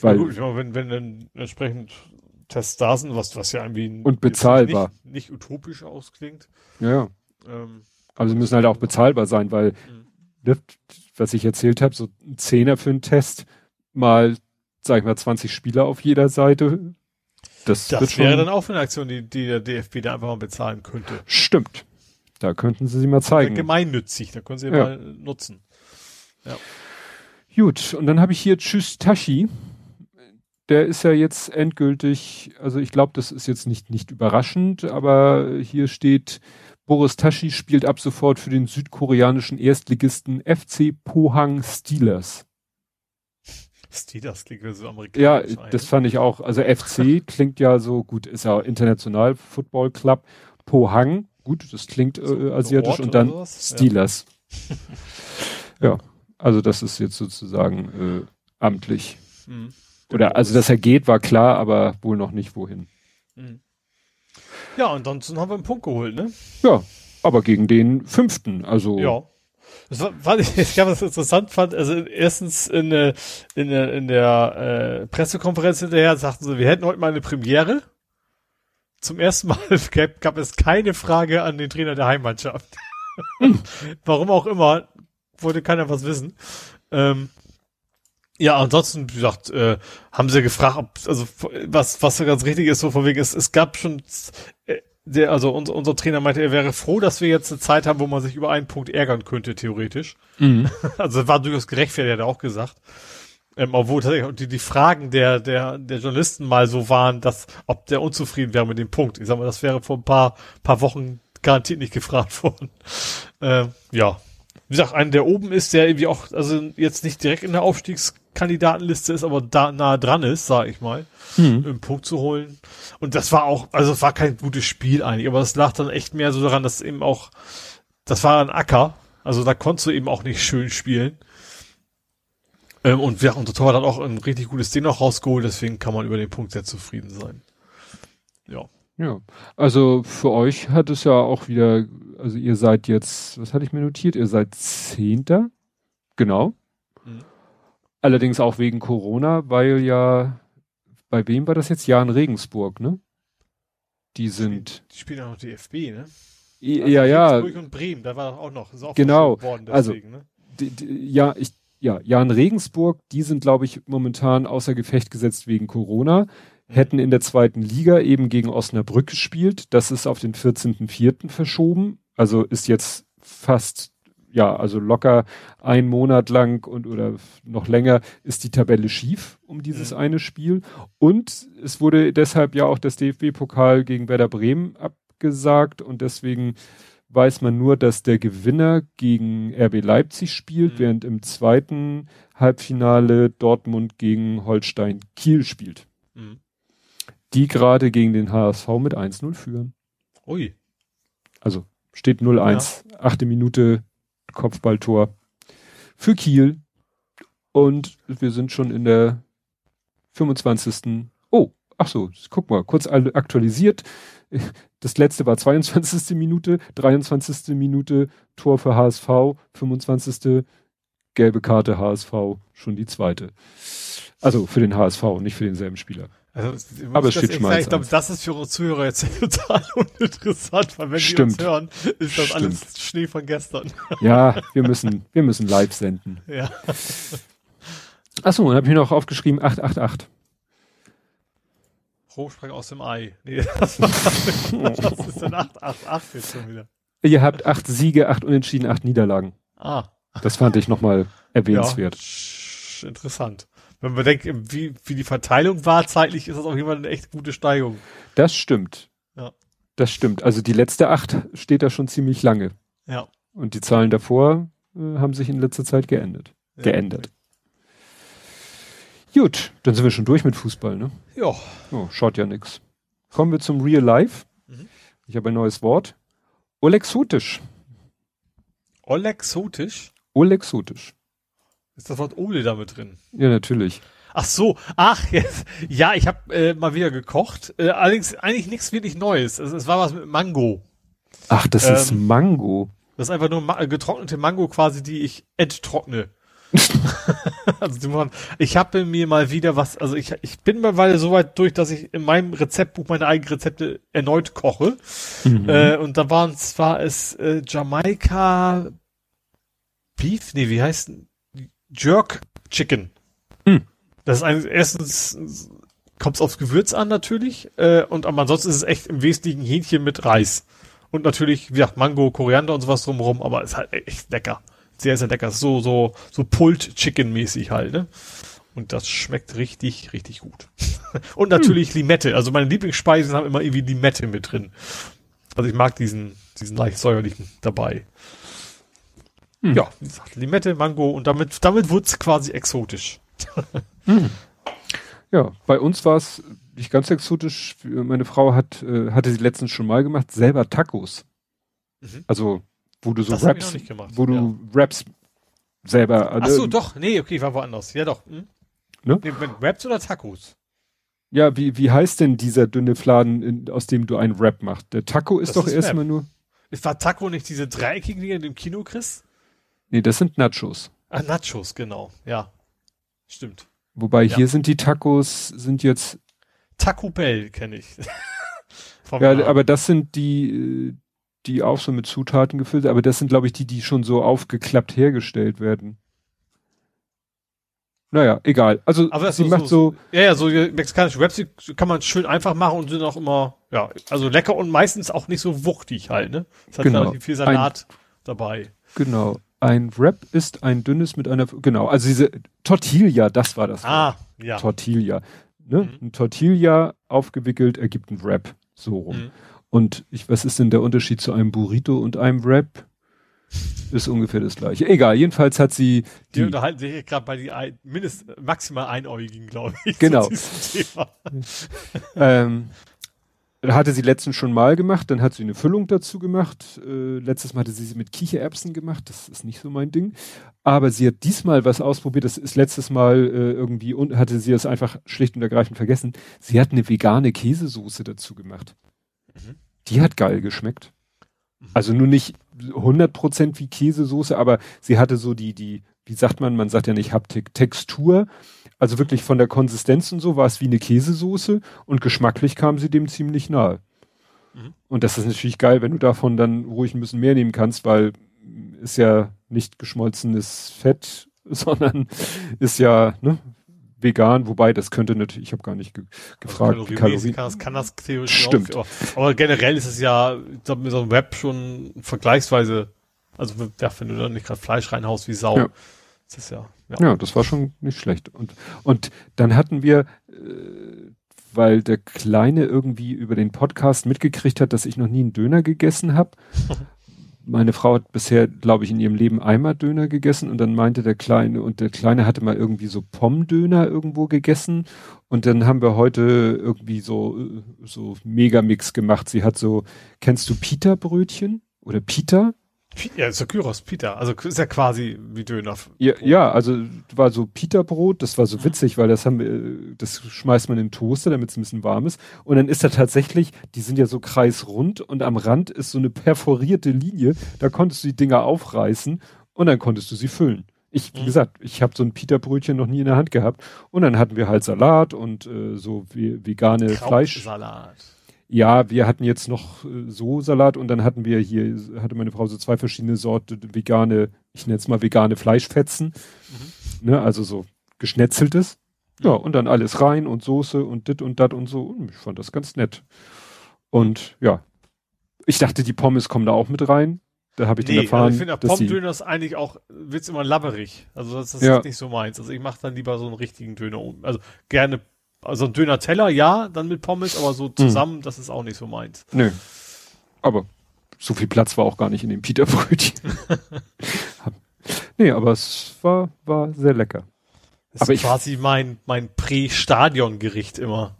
Weil, ja, gut, ich meine, wenn, wenn dann entsprechend Tests da sind, was, was ja irgendwie Und bezahlbar. Nicht, nicht utopisch ausklingt. ja, Ähm, Aber sie müssen halt auch bezahlbar sein, weil, mhm. was ich erzählt habe, so ein Zehner für einen Test, mal, sag ich mal, 20 Spieler auf jeder Seite. Das, das wäre dann auch eine Aktion, die, die der DFB da einfach mal bezahlen könnte. Stimmt. Da könnten sie sie mal zeigen. Gemeinnützig, da können sie ja. mal nutzen. Ja. Gut, und dann habe ich hier Tschüss Tashi. Der ist ja jetzt endgültig, also ich glaube, das ist jetzt nicht, nicht überraschend, aber hier steht, Boris Tashi spielt ab sofort für den südkoreanischen Erstligisten FC Pohang Steelers. Steelers klingt so amerikanisch. Ja, das fand ich auch. Also FC klingt ja so, gut, ist ja international Football Club. Pohang, gut, das klingt äh, so, asiatisch und dann Steelers. Ja. ja. Also das ist jetzt sozusagen äh, amtlich. Mhm. Oder also dass er geht, war klar, aber wohl noch nicht wohin. Mhm. Ja, ansonsten haben wir einen Punkt geholt, ne? Ja, aber gegen den fünften, also. Ja. Das war, fand ich, ich habe das interessant fand, also erstens in, in, in, in der äh, Pressekonferenz hinterher sagten sie, wir hätten heute mal eine Premiere. Zum ersten Mal gab, gab es keine Frage an den Trainer der Heimmannschaft. Hm. Warum auch immer, wollte keiner was wissen. Ähm, ja, ansonsten, wie gesagt, äh, haben sie gefragt, ob, also was, was ganz richtig ist, so von wegen, es, es gab schon, äh, der, also unser, unser Trainer meinte, er wäre froh, dass wir jetzt eine Zeit haben, wo man sich über einen Punkt ärgern könnte, theoretisch. Mhm. Also war durchaus gerechtfertigt, hat er auch gesagt. Ähm, obwohl tatsächlich die, die Fragen der, der, der Journalisten mal so waren, dass, ob der unzufrieden wäre mit dem Punkt. Ich sag mal, das wäre vor ein paar, paar Wochen garantiert nicht gefragt worden. Ähm, ja, wie gesagt, einer, der oben ist, der irgendwie auch, also jetzt nicht direkt in der Aufstiegskandidatenliste ist, aber da nah dran ist, sag ich mal, mhm. einen Punkt zu holen. Und das war auch, also es war kein gutes Spiel eigentlich, aber es lag dann echt mehr so daran, dass eben auch, das war ein Acker, also da konntest du eben auch nicht schön spielen. Ähm, und ja, unser Tor hat auch ein richtig gutes Ding noch rausgeholt, deswegen kann man über den Punkt sehr zufrieden sein. Ja. Ja, also für euch hat es ja auch wieder, also ihr seid jetzt, was hatte ich mir notiert? Ihr seid Zehnter, genau. Mhm. Allerdings auch wegen Corona, weil ja, bei wem war das jetzt? Jan Regensburg, ne? Die sind. Die spielen auch noch DFB, ne? I, also ja, ja. und Bremen, da war auch noch. Auch genau. Worden also, deswegen, also, ne? die, die, ja, ich, ja, Jan Regensburg, die sind, glaube ich, momentan außer Gefecht gesetzt wegen Corona hätten in der zweiten Liga eben gegen Osnabrück gespielt. Das ist auf den 14.04. verschoben. Also ist jetzt fast, ja, also locker ein Monat lang und oder noch länger ist die Tabelle schief um dieses mhm. eine Spiel. Und es wurde deshalb ja auch das DFB-Pokal gegen Werder Bremen abgesagt und deswegen weiß man nur, dass der Gewinner gegen RB Leipzig spielt, mhm. während im zweiten Halbfinale Dortmund gegen Holstein Kiel spielt. Mhm die gerade gegen den HSV mit 1-0 führen. Ui. Also steht 0-1, ja. achte Minute Kopfballtor für Kiel. Und wir sind schon in der 25. Oh, ach so, guck mal, kurz aktualisiert. Das letzte war 22. Minute, 23. Minute Tor für HSV, 25. gelbe Karte HSV, schon die zweite. Also für den HSV, nicht für denselben Spieler. Also, aber es steht schon mal. Ich glaube, das ist für unsere Zuhörer jetzt total uninteressant, weil wenn Stimmt. die uns hören, ist das Stimmt. alles Schnee von gestern. Ja, wir müssen, wir müssen live senden. Ja. Achso, dann habe ich noch aufgeschrieben 888. Hochsprung aus dem Ei. Nee, das, war, das ist dann 888 jetzt schon wieder. Ihr habt acht Siege, acht Unentschieden, acht Niederlagen. Ah. Das fand ich nochmal erwähnenswert. Ja, interessant wenn man denkt, wie, wie die Verteilung war zeitlich, ist das auf jeden Fall eine echt gute Steigung. Das stimmt. Ja. Das stimmt. Also die letzte acht steht da schon ziemlich lange. Ja. Und die Zahlen davor äh, haben sich in letzter Zeit geändert. Ja, geändert. Gut, dann sind wir schon durch mit Fußball, ne? Ja. Oh, schaut ja nix. Kommen wir zum Real Life. Mhm. Ich habe ein neues Wort. Olexotisch. Olexotisch? Olexotisch. Ist das Wort Ole damit drin? Ja, natürlich. Ach so, ach, jetzt, ja, ich habe äh, mal wieder gekocht. Äh, allerdings eigentlich nichts wirklich Neues. Also, es war was mit Mango. Ach, das ähm, ist Mango. Das ist einfach nur ma getrocknete Mango quasi, die ich enttrockne. also ich habe mir mal wieder was, also ich, ich bin mittlerweile so weit durch, dass ich in meinem Rezeptbuch meine eigenen Rezepte erneut koche. Mhm. Äh, und da waren zwar es äh, Jamaika Beef, nee, wie heißt Jerk Chicken. Mhm. Das ist ein, erstens kommt es aufs Gewürz an natürlich, äh, und aber ansonsten ist es echt im Wesentlichen Hähnchen mit Reis. Und natürlich, wie gesagt, Mango, Koriander und sowas drumherum, aber ist halt echt lecker sehr, sehr lecker. So, so, so Pulled Chicken mäßig halt, ne? Und das schmeckt richtig, richtig gut. und natürlich hm. Limette. Also meine Lieblingsspeisen haben immer irgendwie Limette mit drin. Also ich mag diesen, diesen leicht säuerlichen dabei. Hm. Ja, wie gesagt, Limette, Mango und damit, damit wurde es quasi exotisch. hm. Ja, bei uns war es nicht ganz exotisch. Meine Frau hat, äh, hatte sie letztens schon mal gemacht, selber Tacos. Mhm. Also wo du so das Raps, wo du ja. Raps selber. Ach so, doch, nee, okay, war woanders. Ja, doch. Hm? Ne? Nee, Raps oder Tacos? Ja, wie, wie heißt denn dieser dünne Fladen, in, aus dem du einen Rap machst? Der Taco ist das doch erstmal nur. Ist war Taco nicht diese dreieckigen Dinge, die im Kino Chris? Nee, das sind Nachos. Ah, Nachos, genau. Ja. Stimmt. Wobei ja. hier sind die Tacos, sind jetzt. Taco Bell kenne ich. ja, aber das sind die, äh, die auch so mit Zutaten gefüllt sind, aber das sind, glaube ich, die, die schon so aufgeklappt hergestellt werden. Naja, egal. Also aber sie so, macht so, so, Ja, ja, so mexikanische Wraps kann man schön einfach machen und sind auch immer, ja, also lecker und meistens auch nicht so wuchtig halt, ne? Es hat genau. viel Salat ein, dabei. Genau. Ein Wrap ist ein dünnes mit einer, genau, also diese Tortilla, das war das. Ah, Wort. ja. Tortilla. Ne? Mhm. Ein Tortilla aufgewickelt ergibt ein Wrap. So rum. Mhm. Und ich, was ist denn der Unterschied zu einem Burrito und einem Wrap? Ist ungefähr das gleiche. Egal, jedenfalls hat sie. Die, die unterhalten sich gerade bei die ein, mindest maximal Einäugigen, glaube ich. Genau. ähm, hatte sie letztens schon mal gemacht, dann hat sie eine Füllung dazu gemacht. Äh, letztes Mal hatte sie sie mit Kichererbsen gemacht, das ist nicht so mein Ding. Aber sie hat diesmal was ausprobiert, das ist letztes Mal äh, irgendwie und hatte sie es einfach schlicht und ergreifend vergessen. Sie hat eine vegane Käsesoße dazu gemacht. Die hat geil geschmeckt. Mhm. Also nur nicht 100% wie Käsesoße, aber sie hatte so die, die, wie sagt man, man sagt ja nicht Haptik, Textur. Also wirklich von der Konsistenz und so war es wie eine Käsesoße und geschmacklich kam sie dem ziemlich nahe. Mhm. Und das ist natürlich geil, wenn du davon dann ruhig ein bisschen mehr nehmen kannst, weil ist ja nicht geschmolzenes Fett, sondern ist ja, ne, vegan, wobei das könnte natürlich, ich habe gar nicht ge gefragt. Also Kalorien kann, das, kann das theoretisch Stimmt. Auch, aber, generell ist es ja mit so einem Web schon vergleichsweise, also ja, wenn du da nicht gerade Fleisch reinhaust wie Sau. Ja. Das ist ja, ja. ja, das war schon nicht schlecht. Und, und dann hatten wir, äh, weil der Kleine irgendwie über den Podcast mitgekriegt hat, dass ich noch nie einen Döner gegessen habe, meine Frau hat bisher, glaube ich, in ihrem Leben einmal Döner gegessen und dann meinte der Kleine, und der Kleine hatte mal irgendwie so Pommdöner irgendwo gegessen und dann haben wir heute irgendwie so, so Megamix gemacht. Sie hat so, kennst du Pita-Brötchen oder Pita? Ja, so Gyros, Pita. Also ist ja quasi wie Döner. Ja, ja, also war so Pita-Brot, das war so witzig, weil das haben wir, das schmeißt man in den Toaster, damit es ein bisschen warm ist. Und dann ist da tatsächlich, die sind ja so kreisrund und am Rand ist so eine perforierte Linie, da konntest du die Dinger aufreißen und dann konntest du sie füllen. Ich, wie mhm. gesagt, ich habe so ein Pita-Brötchen noch nie in der Hand gehabt. Und dann hatten wir halt Salat und äh, so wie, vegane Fleisch. Salat. Ja, wir hatten jetzt noch äh, so Salat und dann hatten wir hier, hatte meine Frau so zwei verschiedene Sorte vegane, ich nenne es mal vegane Fleischfetzen. Mhm. Ne, also so geschnetzeltes. Ja, und dann alles rein und Soße und dit und dat und so. Und ich fand das ganz nett. Und ja, ich dachte, die Pommes kommen da auch mit rein. Da habe ich nee, dann erfahren. Also ich finde, Pommdöner ist eigentlich auch, wird's immer labberig. Also das, das ja. ist nicht so meins. Also ich mache dann lieber so einen richtigen Döner. Also gerne also ein dünner Teller, ja, dann mit Pommes, aber so zusammen, hm. das ist auch nicht so meins. Nö. Aber so viel Platz war auch gar nicht in dem Peterbrötchen. nee, aber es war, war sehr lecker. Das aber ist quasi mein, mein Prä-Stadion-Gericht immer.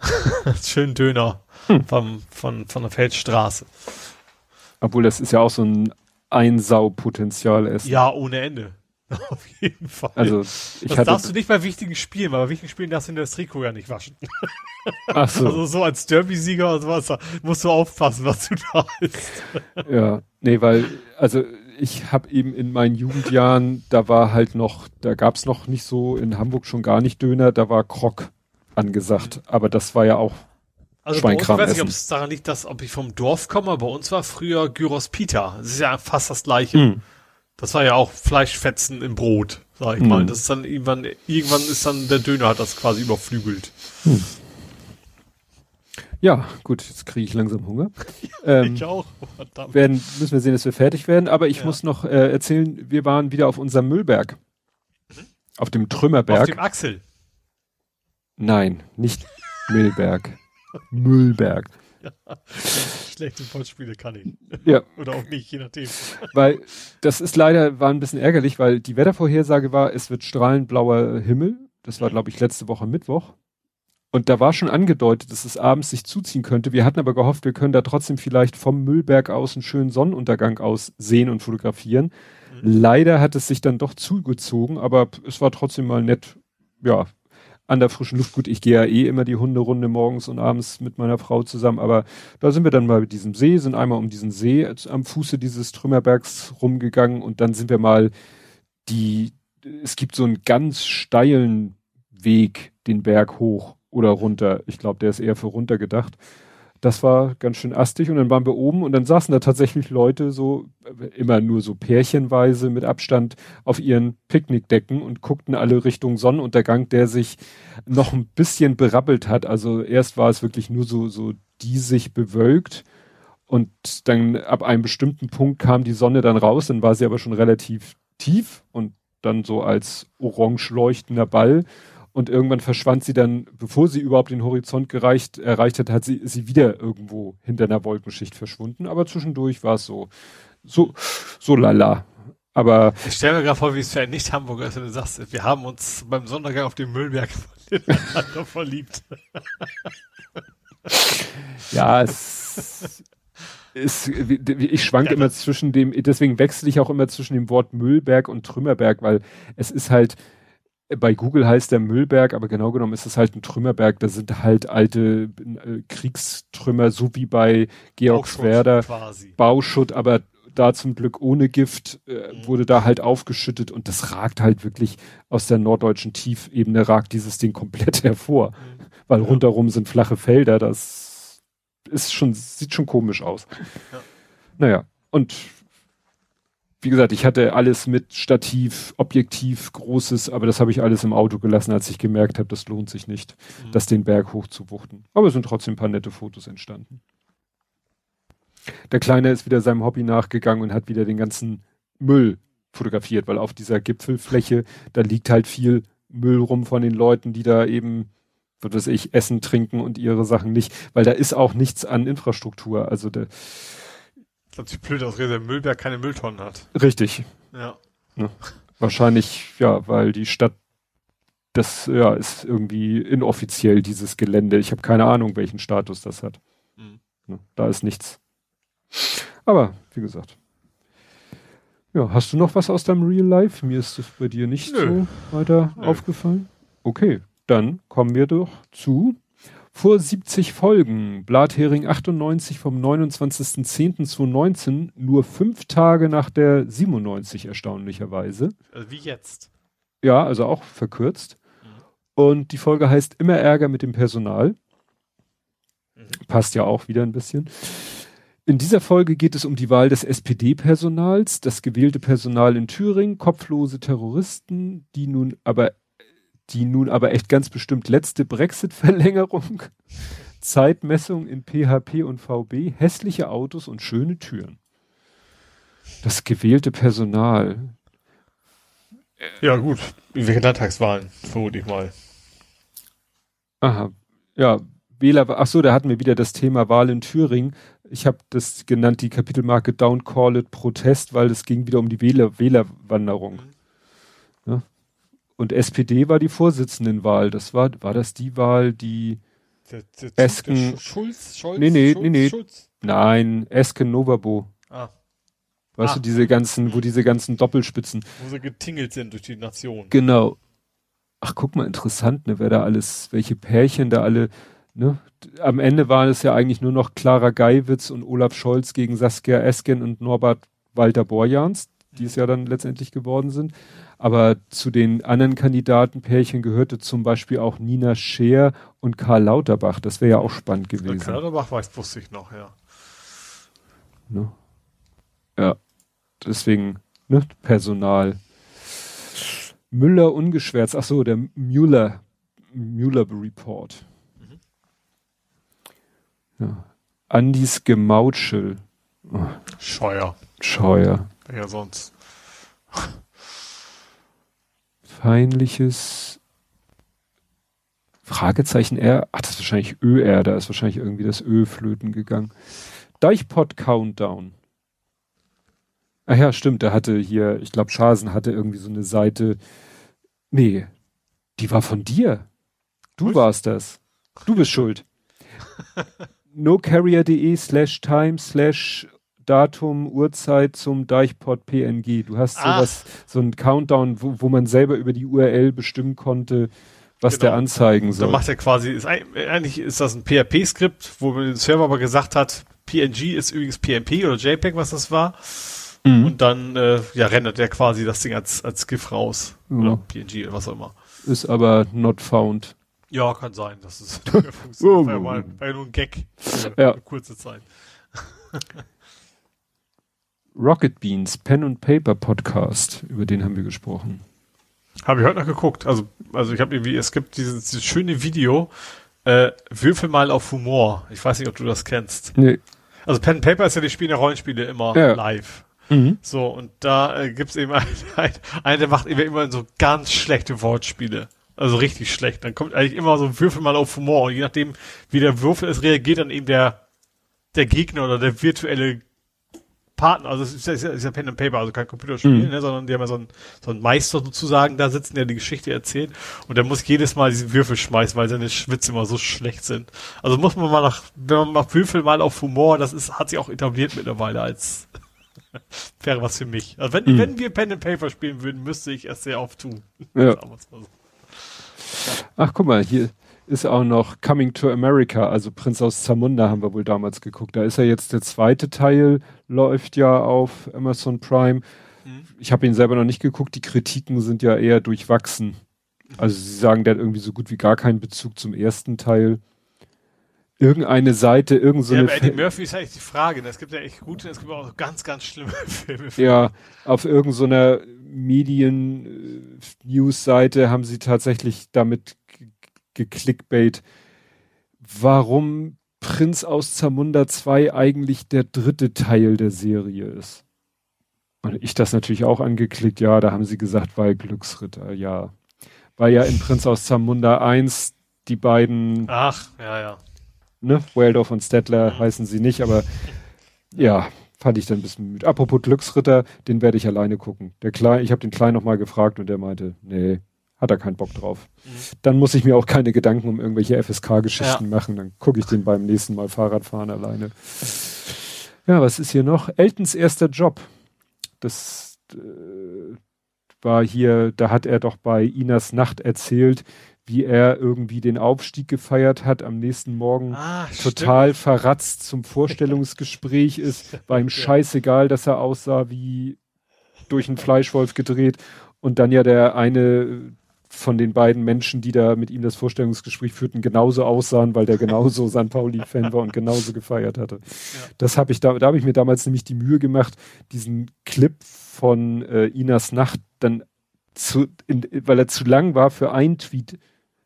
Schön Döner hm. vom, von, von der Feldstraße. Obwohl das ist ja auch so ein Einsaupotenzial essen. Ja, ohne Ende. Auf jeden Fall. Also, ich das darfst du nicht bei wichtigen Spielen, weil bei wichtigen Spielen darfst du das Trikot ja nicht waschen. Ach so. Also so als Derby-Sieger oder sowas, musst du aufpassen, was du da hast. Ja, nee, weil, also ich habe eben in meinen Jugendjahren, da war halt noch, da gab's noch nicht so in Hamburg schon gar nicht Döner, da war Krok angesagt. Mhm. Aber das war ja auch also bei uns, ich weiß nicht, ob es daran liegt, dass ob ich vom Dorf komme, bei uns war früher Gyros Pita. Das ist ja fast das gleiche. Mhm. Das war ja auch Fleischfetzen im Brot, sag ich mhm. mal. Das ist dann irgendwann, irgendwann ist dann der Döner hat das quasi überflügelt. Mhm. Ja, gut, jetzt kriege ich langsam Hunger. ähm, ich auch. Verdammt. Werden, müssen wir sehen, dass wir fertig werden. Aber ich ja. muss noch äh, erzählen, wir waren wieder auf unserem Müllberg. Mhm. Auf dem Trümmerberg. Auf dem Axel. Nein, nicht Müllberg. Müllberg. Ja, schlechte Wortspiele kann ich. Ja. Oder auch nicht, je nachdem. Weil das ist leider, war ein bisschen ärgerlich, weil die Wettervorhersage war, es wird strahlend blauer Himmel. Das war, mhm. glaube ich, letzte Woche Mittwoch. Und da war schon angedeutet, dass es abends sich zuziehen könnte. Wir hatten aber gehofft, wir können da trotzdem vielleicht vom Müllberg aus einen schönen Sonnenuntergang aus sehen und fotografieren. Mhm. Leider hat es sich dann doch zugezogen, aber es war trotzdem mal nett, ja, an der frischen Luft. Gut, ich gehe ja eh immer die Hunderunde morgens und abends mit meiner Frau zusammen, aber da sind wir dann mal mit diesem See, sind einmal um diesen See am Fuße dieses Trümmerbergs rumgegangen und dann sind wir mal die, es gibt so einen ganz steilen Weg den Berg hoch oder runter. Ich glaube, der ist eher für runter gedacht. Das war ganz schön astig und dann waren wir oben und dann saßen da tatsächlich Leute so immer nur so pärchenweise mit Abstand auf ihren Picknickdecken und guckten alle Richtung Sonnenuntergang, der sich noch ein bisschen berappelt hat. Also erst war es wirklich nur so so die sich bewölkt und dann ab einem bestimmten Punkt kam die Sonne dann raus, dann war sie aber schon relativ tief und dann so als orange leuchtender Ball und irgendwann verschwand sie dann, bevor sie überhaupt den Horizont gereicht, erreicht hat, hat sie, sie wieder irgendwo hinter einer Wolkenschicht verschwunden. Aber zwischendurch war es so, so, so lala. Aber. Ich stelle mir gerade vor, wie es für ein Nicht-Hamburger ist, wenn du sagst, wir haben uns beim Sondergang auf dem Müllberg verliebt. ja, es ist, ich schwank ja, immer zwischen dem, deswegen wechsle ich auch immer zwischen dem Wort Müllberg und Trümmerberg, weil es ist halt, bei Google heißt der Müllberg, aber genau genommen ist es halt ein Trümmerberg. Da sind halt alte äh, Kriegstrümmer, so wie bei Georgswerder. Bauschutt, Bauschutt, aber da zum Glück ohne Gift äh, mhm. wurde da halt aufgeschüttet und das ragt halt wirklich aus der norddeutschen Tiefebene ragt dieses Ding komplett hervor, mhm. weil ja. rundherum sind flache Felder. Das ist schon sieht schon komisch aus. Ja. Naja und wie gesagt, ich hatte alles mit Stativ, Objektiv, Großes, aber das habe ich alles im Auto gelassen, als ich gemerkt habe, das lohnt sich nicht, mhm. das den Berg hochzuwuchten. Aber es sind trotzdem ein paar nette Fotos entstanden. Der Kleine ist wieder seinem Hobby nachgegangen und hat wieder den ganzen Müll fotografiert, weil auf dieser Gipfelfläche, da liegt halt viel Müll rum von den Leuten, die da eben, was weiß ich, essen, trinken und ihre Sachen nicht, weil da ist auch nichts an Infrastruktur. Also der, ich glaube, die blöde Ausrede, der Müllberg keine Mülltonnen hat. Richtig. Ja. ja. Wahrscheinlich, ja, weil die Stadt, das ja, ist irgendwie inoffiziell, dieses Gelände. Ich habe keine Ahnung, welchen Status das hat. Mhm. Ja, da ist nichts. Aber, wie gesagt. Ja, hast du noch was aus deinem Real Life? Mir ist das bei dir nicht Nö. so weiter Nö. aufgefallen. Okay, dann kommen wir doch zu vor 70 Folgen, Blathering 98 vom 29.10.2019, nur fünf Tage nach der 97 erstaunlicherweise. Also wie jetzt. Ja, also auch verkürzt. Mhm. Und die Folge heißt Immer Ärger mit dem Personal. Mhm. Passt ja auch wieder ein bisschen. In dieser Folge geht es um die Wahl des SPD-Personals, das gewählte Personal in Thüringen, kopflose Terroristen, die nun aber die nun aber echt ganz bestimmt letzte Brexit-Verlängerung, Zeitmessung in PHP und VB, hässliche Autos und schöne Türen. Das gewählte Personal. Ja, gut. Welche Landtagswahlen, vermute ich mal. Aha. Ja, Wähler, ach so, da hatten wir wieder das Thema Wahl in Thüringen. Ich habe das genannt, die Kapitelmarke Don't Call It Protest, weil es ging wieder um die Wähler, Wählerwanderung. Mhm. Und SPD war die Vorsitzendenwahl. Das war, war das die Wahl, die der, der Esken. Schulz, Scholz, nee, nee, Schulz, nee, nee. Schulz? Nein, Esken Novabo. Ah. Weißt ah. du, diese ganzen, wo diese ganzen Doppelspitzen. Wo sie getingelt sind durch die Nation. Genau. Ach, guck mal, interessant, ne, wer da alles, welche Pärchen da alle, ne? Am Ende war es ja eigentlich nur noch Clara Geiwitz und Olaf Scholz gegen Saskia Esken und Norbert Walter Borjans, die es ja dann letztendlich geworden sind. Aber zu den anderen Kandidatenpärchen gehörte zum Beispiel auch Nina Scheer und Karl Lauterbach. Das wäre ja auch spannend gewesen. Karl Lauterbach weiß, wusste ich noch, ja. Ne? Ja, deswegen, ne, Personal. Müller ungeschwärzt, ach so, der Müller, Müller Report. Mhm. Ja. Andis Gemautschel. Oh. Scheuer. Scheuer. Ja, sonst. Peinliches Fragezeichen R. Ach, das ist wahrscheinlich ÖR, da ist wahrscheinlich irgendwie das Ö flöten gegangen. Deichpot Countdown. Ach ja, stimmt, der hatte hier, ich glaube, Schasen hatte irgendwie so eine Seite. Nee, die war von dir. Du Was? warst das. Du bist schuld. nocarrier.de slash time slash Datum, Uhrzeit zum Deichpot PNG. Du hast Ach. sowas, so ein Countdown, wo, wo man selber über die URL bestimmen konnte, was genau. der anzeigen soll. Da macht er quasi, ist, eigentlich ist das ein PHP-Skript, wo der Server aber gesagt hat, PNG ist übrigens PNP oder JPEG, was das war. Mhm. Und dann äh, ja, rendert der quasi das Ding als, als GIF raus. Ja. Oder PNG oder was auch immer. Ist aber not found. Ja, kann sein. Das ist funktioniert. war ja mal war ja nur ein Gag für ja. eine kurze Zeit. Rocket Beans Pen and Paper Podcast, über den haben wir gesprochen. Habe ich heute noch geguckt. Also, also ich habe irgendwie, es gibt dieses, dieses schöne Video, äh, Würfel mal auf Humor. Ich weiß nicht, ob du das kennst. Nee. Also Pen and Paper ist ja, die spielen ja Rollenspiele immer ja. live. Mhm. So, und da äh, gibt's eben einen, einen, der macht immer so ganz schlechte Wortspiele. Also richtig schlecht. Dann kommt eigentlich immer so ein Würfel mal auf Humor. Und je nachdem, wie der Würfel ist, reagiert dann eben der, der Gegner oder der virtuelle Partner, also es ist ja, ist ja, ist ja Pen and Paper, also kein Computerspiel, mhm. ne, sondern die haben ja so einen, so einen Meister sozusagen da sitzen, der die Geschichte erzählt und der muss jedes Mal diesen Würfel schmeißen, weil seine Schwitze immer so schlecht sind. Also muss man mal nach, wenn man mal Würfel mal auf Humor, das ist, hat sich auch etabliert mittlerweile als wäre was für mich. Also wenn, mhm. wenn wir Pen and Paper spielen würden, müsste ich es sehr oft tun. Ja. Ach, guck mal, hier ist auch noch Coming to America, also Prinz aus Zamunda haben wir wohl damals geguckt. Da ist ja jetzt der zweite Teil, läuft ja auf Amazon Prime. Mhm. Ich habe ihn selber noch nicht geguckt, die Kritiken sind ja eher durchwachsen. Also sie sagen, der hat irgendwie so gut wie gar keinen Bezug zum ersten Teil. Irgendeine Seite, irgend so ja, eine. Eddie Murphy ist eigentlich die Frage. Es gibt ja echt gute, es gibt auch ganz, ganz schlimme Filme. Ja, auf irgendeiner so Medien-News-Seite äh, haben sie tatsächlich damit geklickbait, warum Prinz aus Zamunda 2 eigentlich der dritte Teil der Serie ist. Und ich das natürlich auch angeklickt, ja, da haben sie gesagt, weil Glücksritter, ja. Weil ja in Prinz aus Zamunda 1 die beiden. Ach, ja, ja. Ne, Waldorf und Stettler mhm. heißen sie nicht, aber ja, fand ich dann ein bisschen müde. Apropos Glücksritter, den werde ich alleine gucken. Der Klein, ich habe den Kleinen nochmal gefragt und der meinte, nee, hat er keinen Bock drauf. Mhm. Dann muss ich mir auch keine Gedanken um irgendwelche FSK-Geschichten ja. machen. Dann gucke ich den beim nächsten Mal Fahrradfahren alleine. Ja, was ist hier noch? Eltons erster Job. Das äh, war hier, da hat er doch bei Inas Nacht erzählt, wie er irgendwie den Aufstieg gefeiert hat, am nächsten Morgen ah, total stimmt. verratzt zum Vorstellungsgespräch ist, war ihm scheißegal, dass er aussah wie durch einen Fleischwolf gedreht und dann ja der eine von den beiden Menschen, die da mit ihm das Vorstellungsgespräch führten, genauso aussahen, weil der genauso San Pauli-Fan war und genauso gefeiert hatte. Ja. Das habe ich da, da habe ich mir damals nämlich die Mühe gemacht, diesen Clip von äh, Inas Nacht dann zu, in, weil er zu lang war für ein Tweet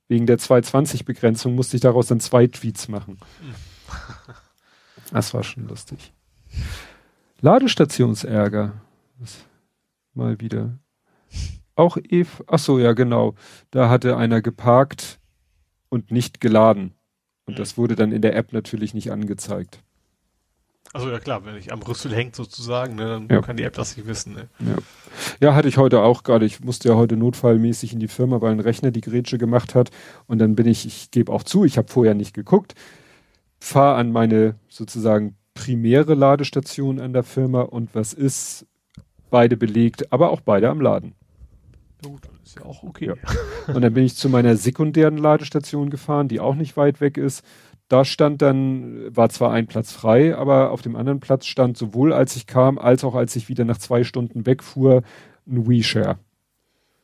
wegen der 220-Begrenzung, musste ich daraus dann zwei Tweets machen. Das war schon lustig. Ladestationsärger. Mal wieder. Auch Eve, ach so, ja, genau. Da hatte einer geparkt und nicht geladen. Und mhm. das wurde dann in der App natürlich nicht angezeigt. Also ja klar, wenn ich am Rüssel hängt sozusagen, ne, dann ja. kann die App das nicht wissen. Ne? Ja. ja, hatte ich heute auch gerade. Ich musste ja heute notfallmäßig in die Firma, weil ein Rechner die Grätsche gemacht hat. Und dann bin ich, ich gebe auch zu, ich habe vorher nicht geguckt, fahre an meine sozusagen primäre Ladestation an der Firma und was ist? Beide belegt, aber auch beide am Laden. Ja gut, dann ist ja auch okay. Ja. Und dann bin ich zu meiner sekundären Ladestation gefahren, die auch nicht weit weg ist. da stand dann, war zwar ein Platz frei, aber auf dem anderen Platz stand sowohl als ich kam, als auch als ich wieder nach zwei Stunden wegfuhr, ein WeShare.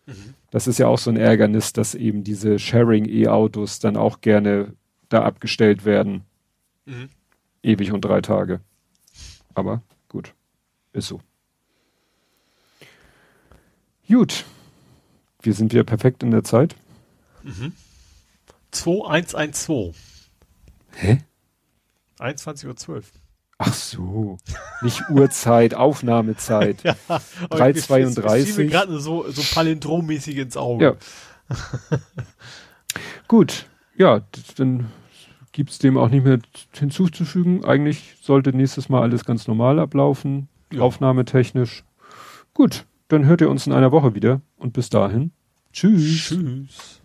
Mhm. Das ist ja auch so ein Ärgernis, dass eben diese Sharing-E-Autos dann auch gerne da abgestellt werden. Mhm. Ewig und drei Tage. Aber gut, ist so. Gut. Wir sind wieder perfekt in der Zeit. Mhm. 2112. Hä? 21.12 Uhr. Ach so. Nicht Uhrzeit, Aufnahmezeit. ja, 3,32. Das mir gerade so, so palindrommäßig ins Auge. Ja. Gut. Ja, dann gibt es dem auch nicht mehr hinzuzufügen. Eigentlich sollte nächstes Mal alles ganz normal ablaufen, ja. aufnahmetechnisch. Gut, dann hört ihr uns in einer Woche wieder und bis dahin. Tschüss. Tschüss.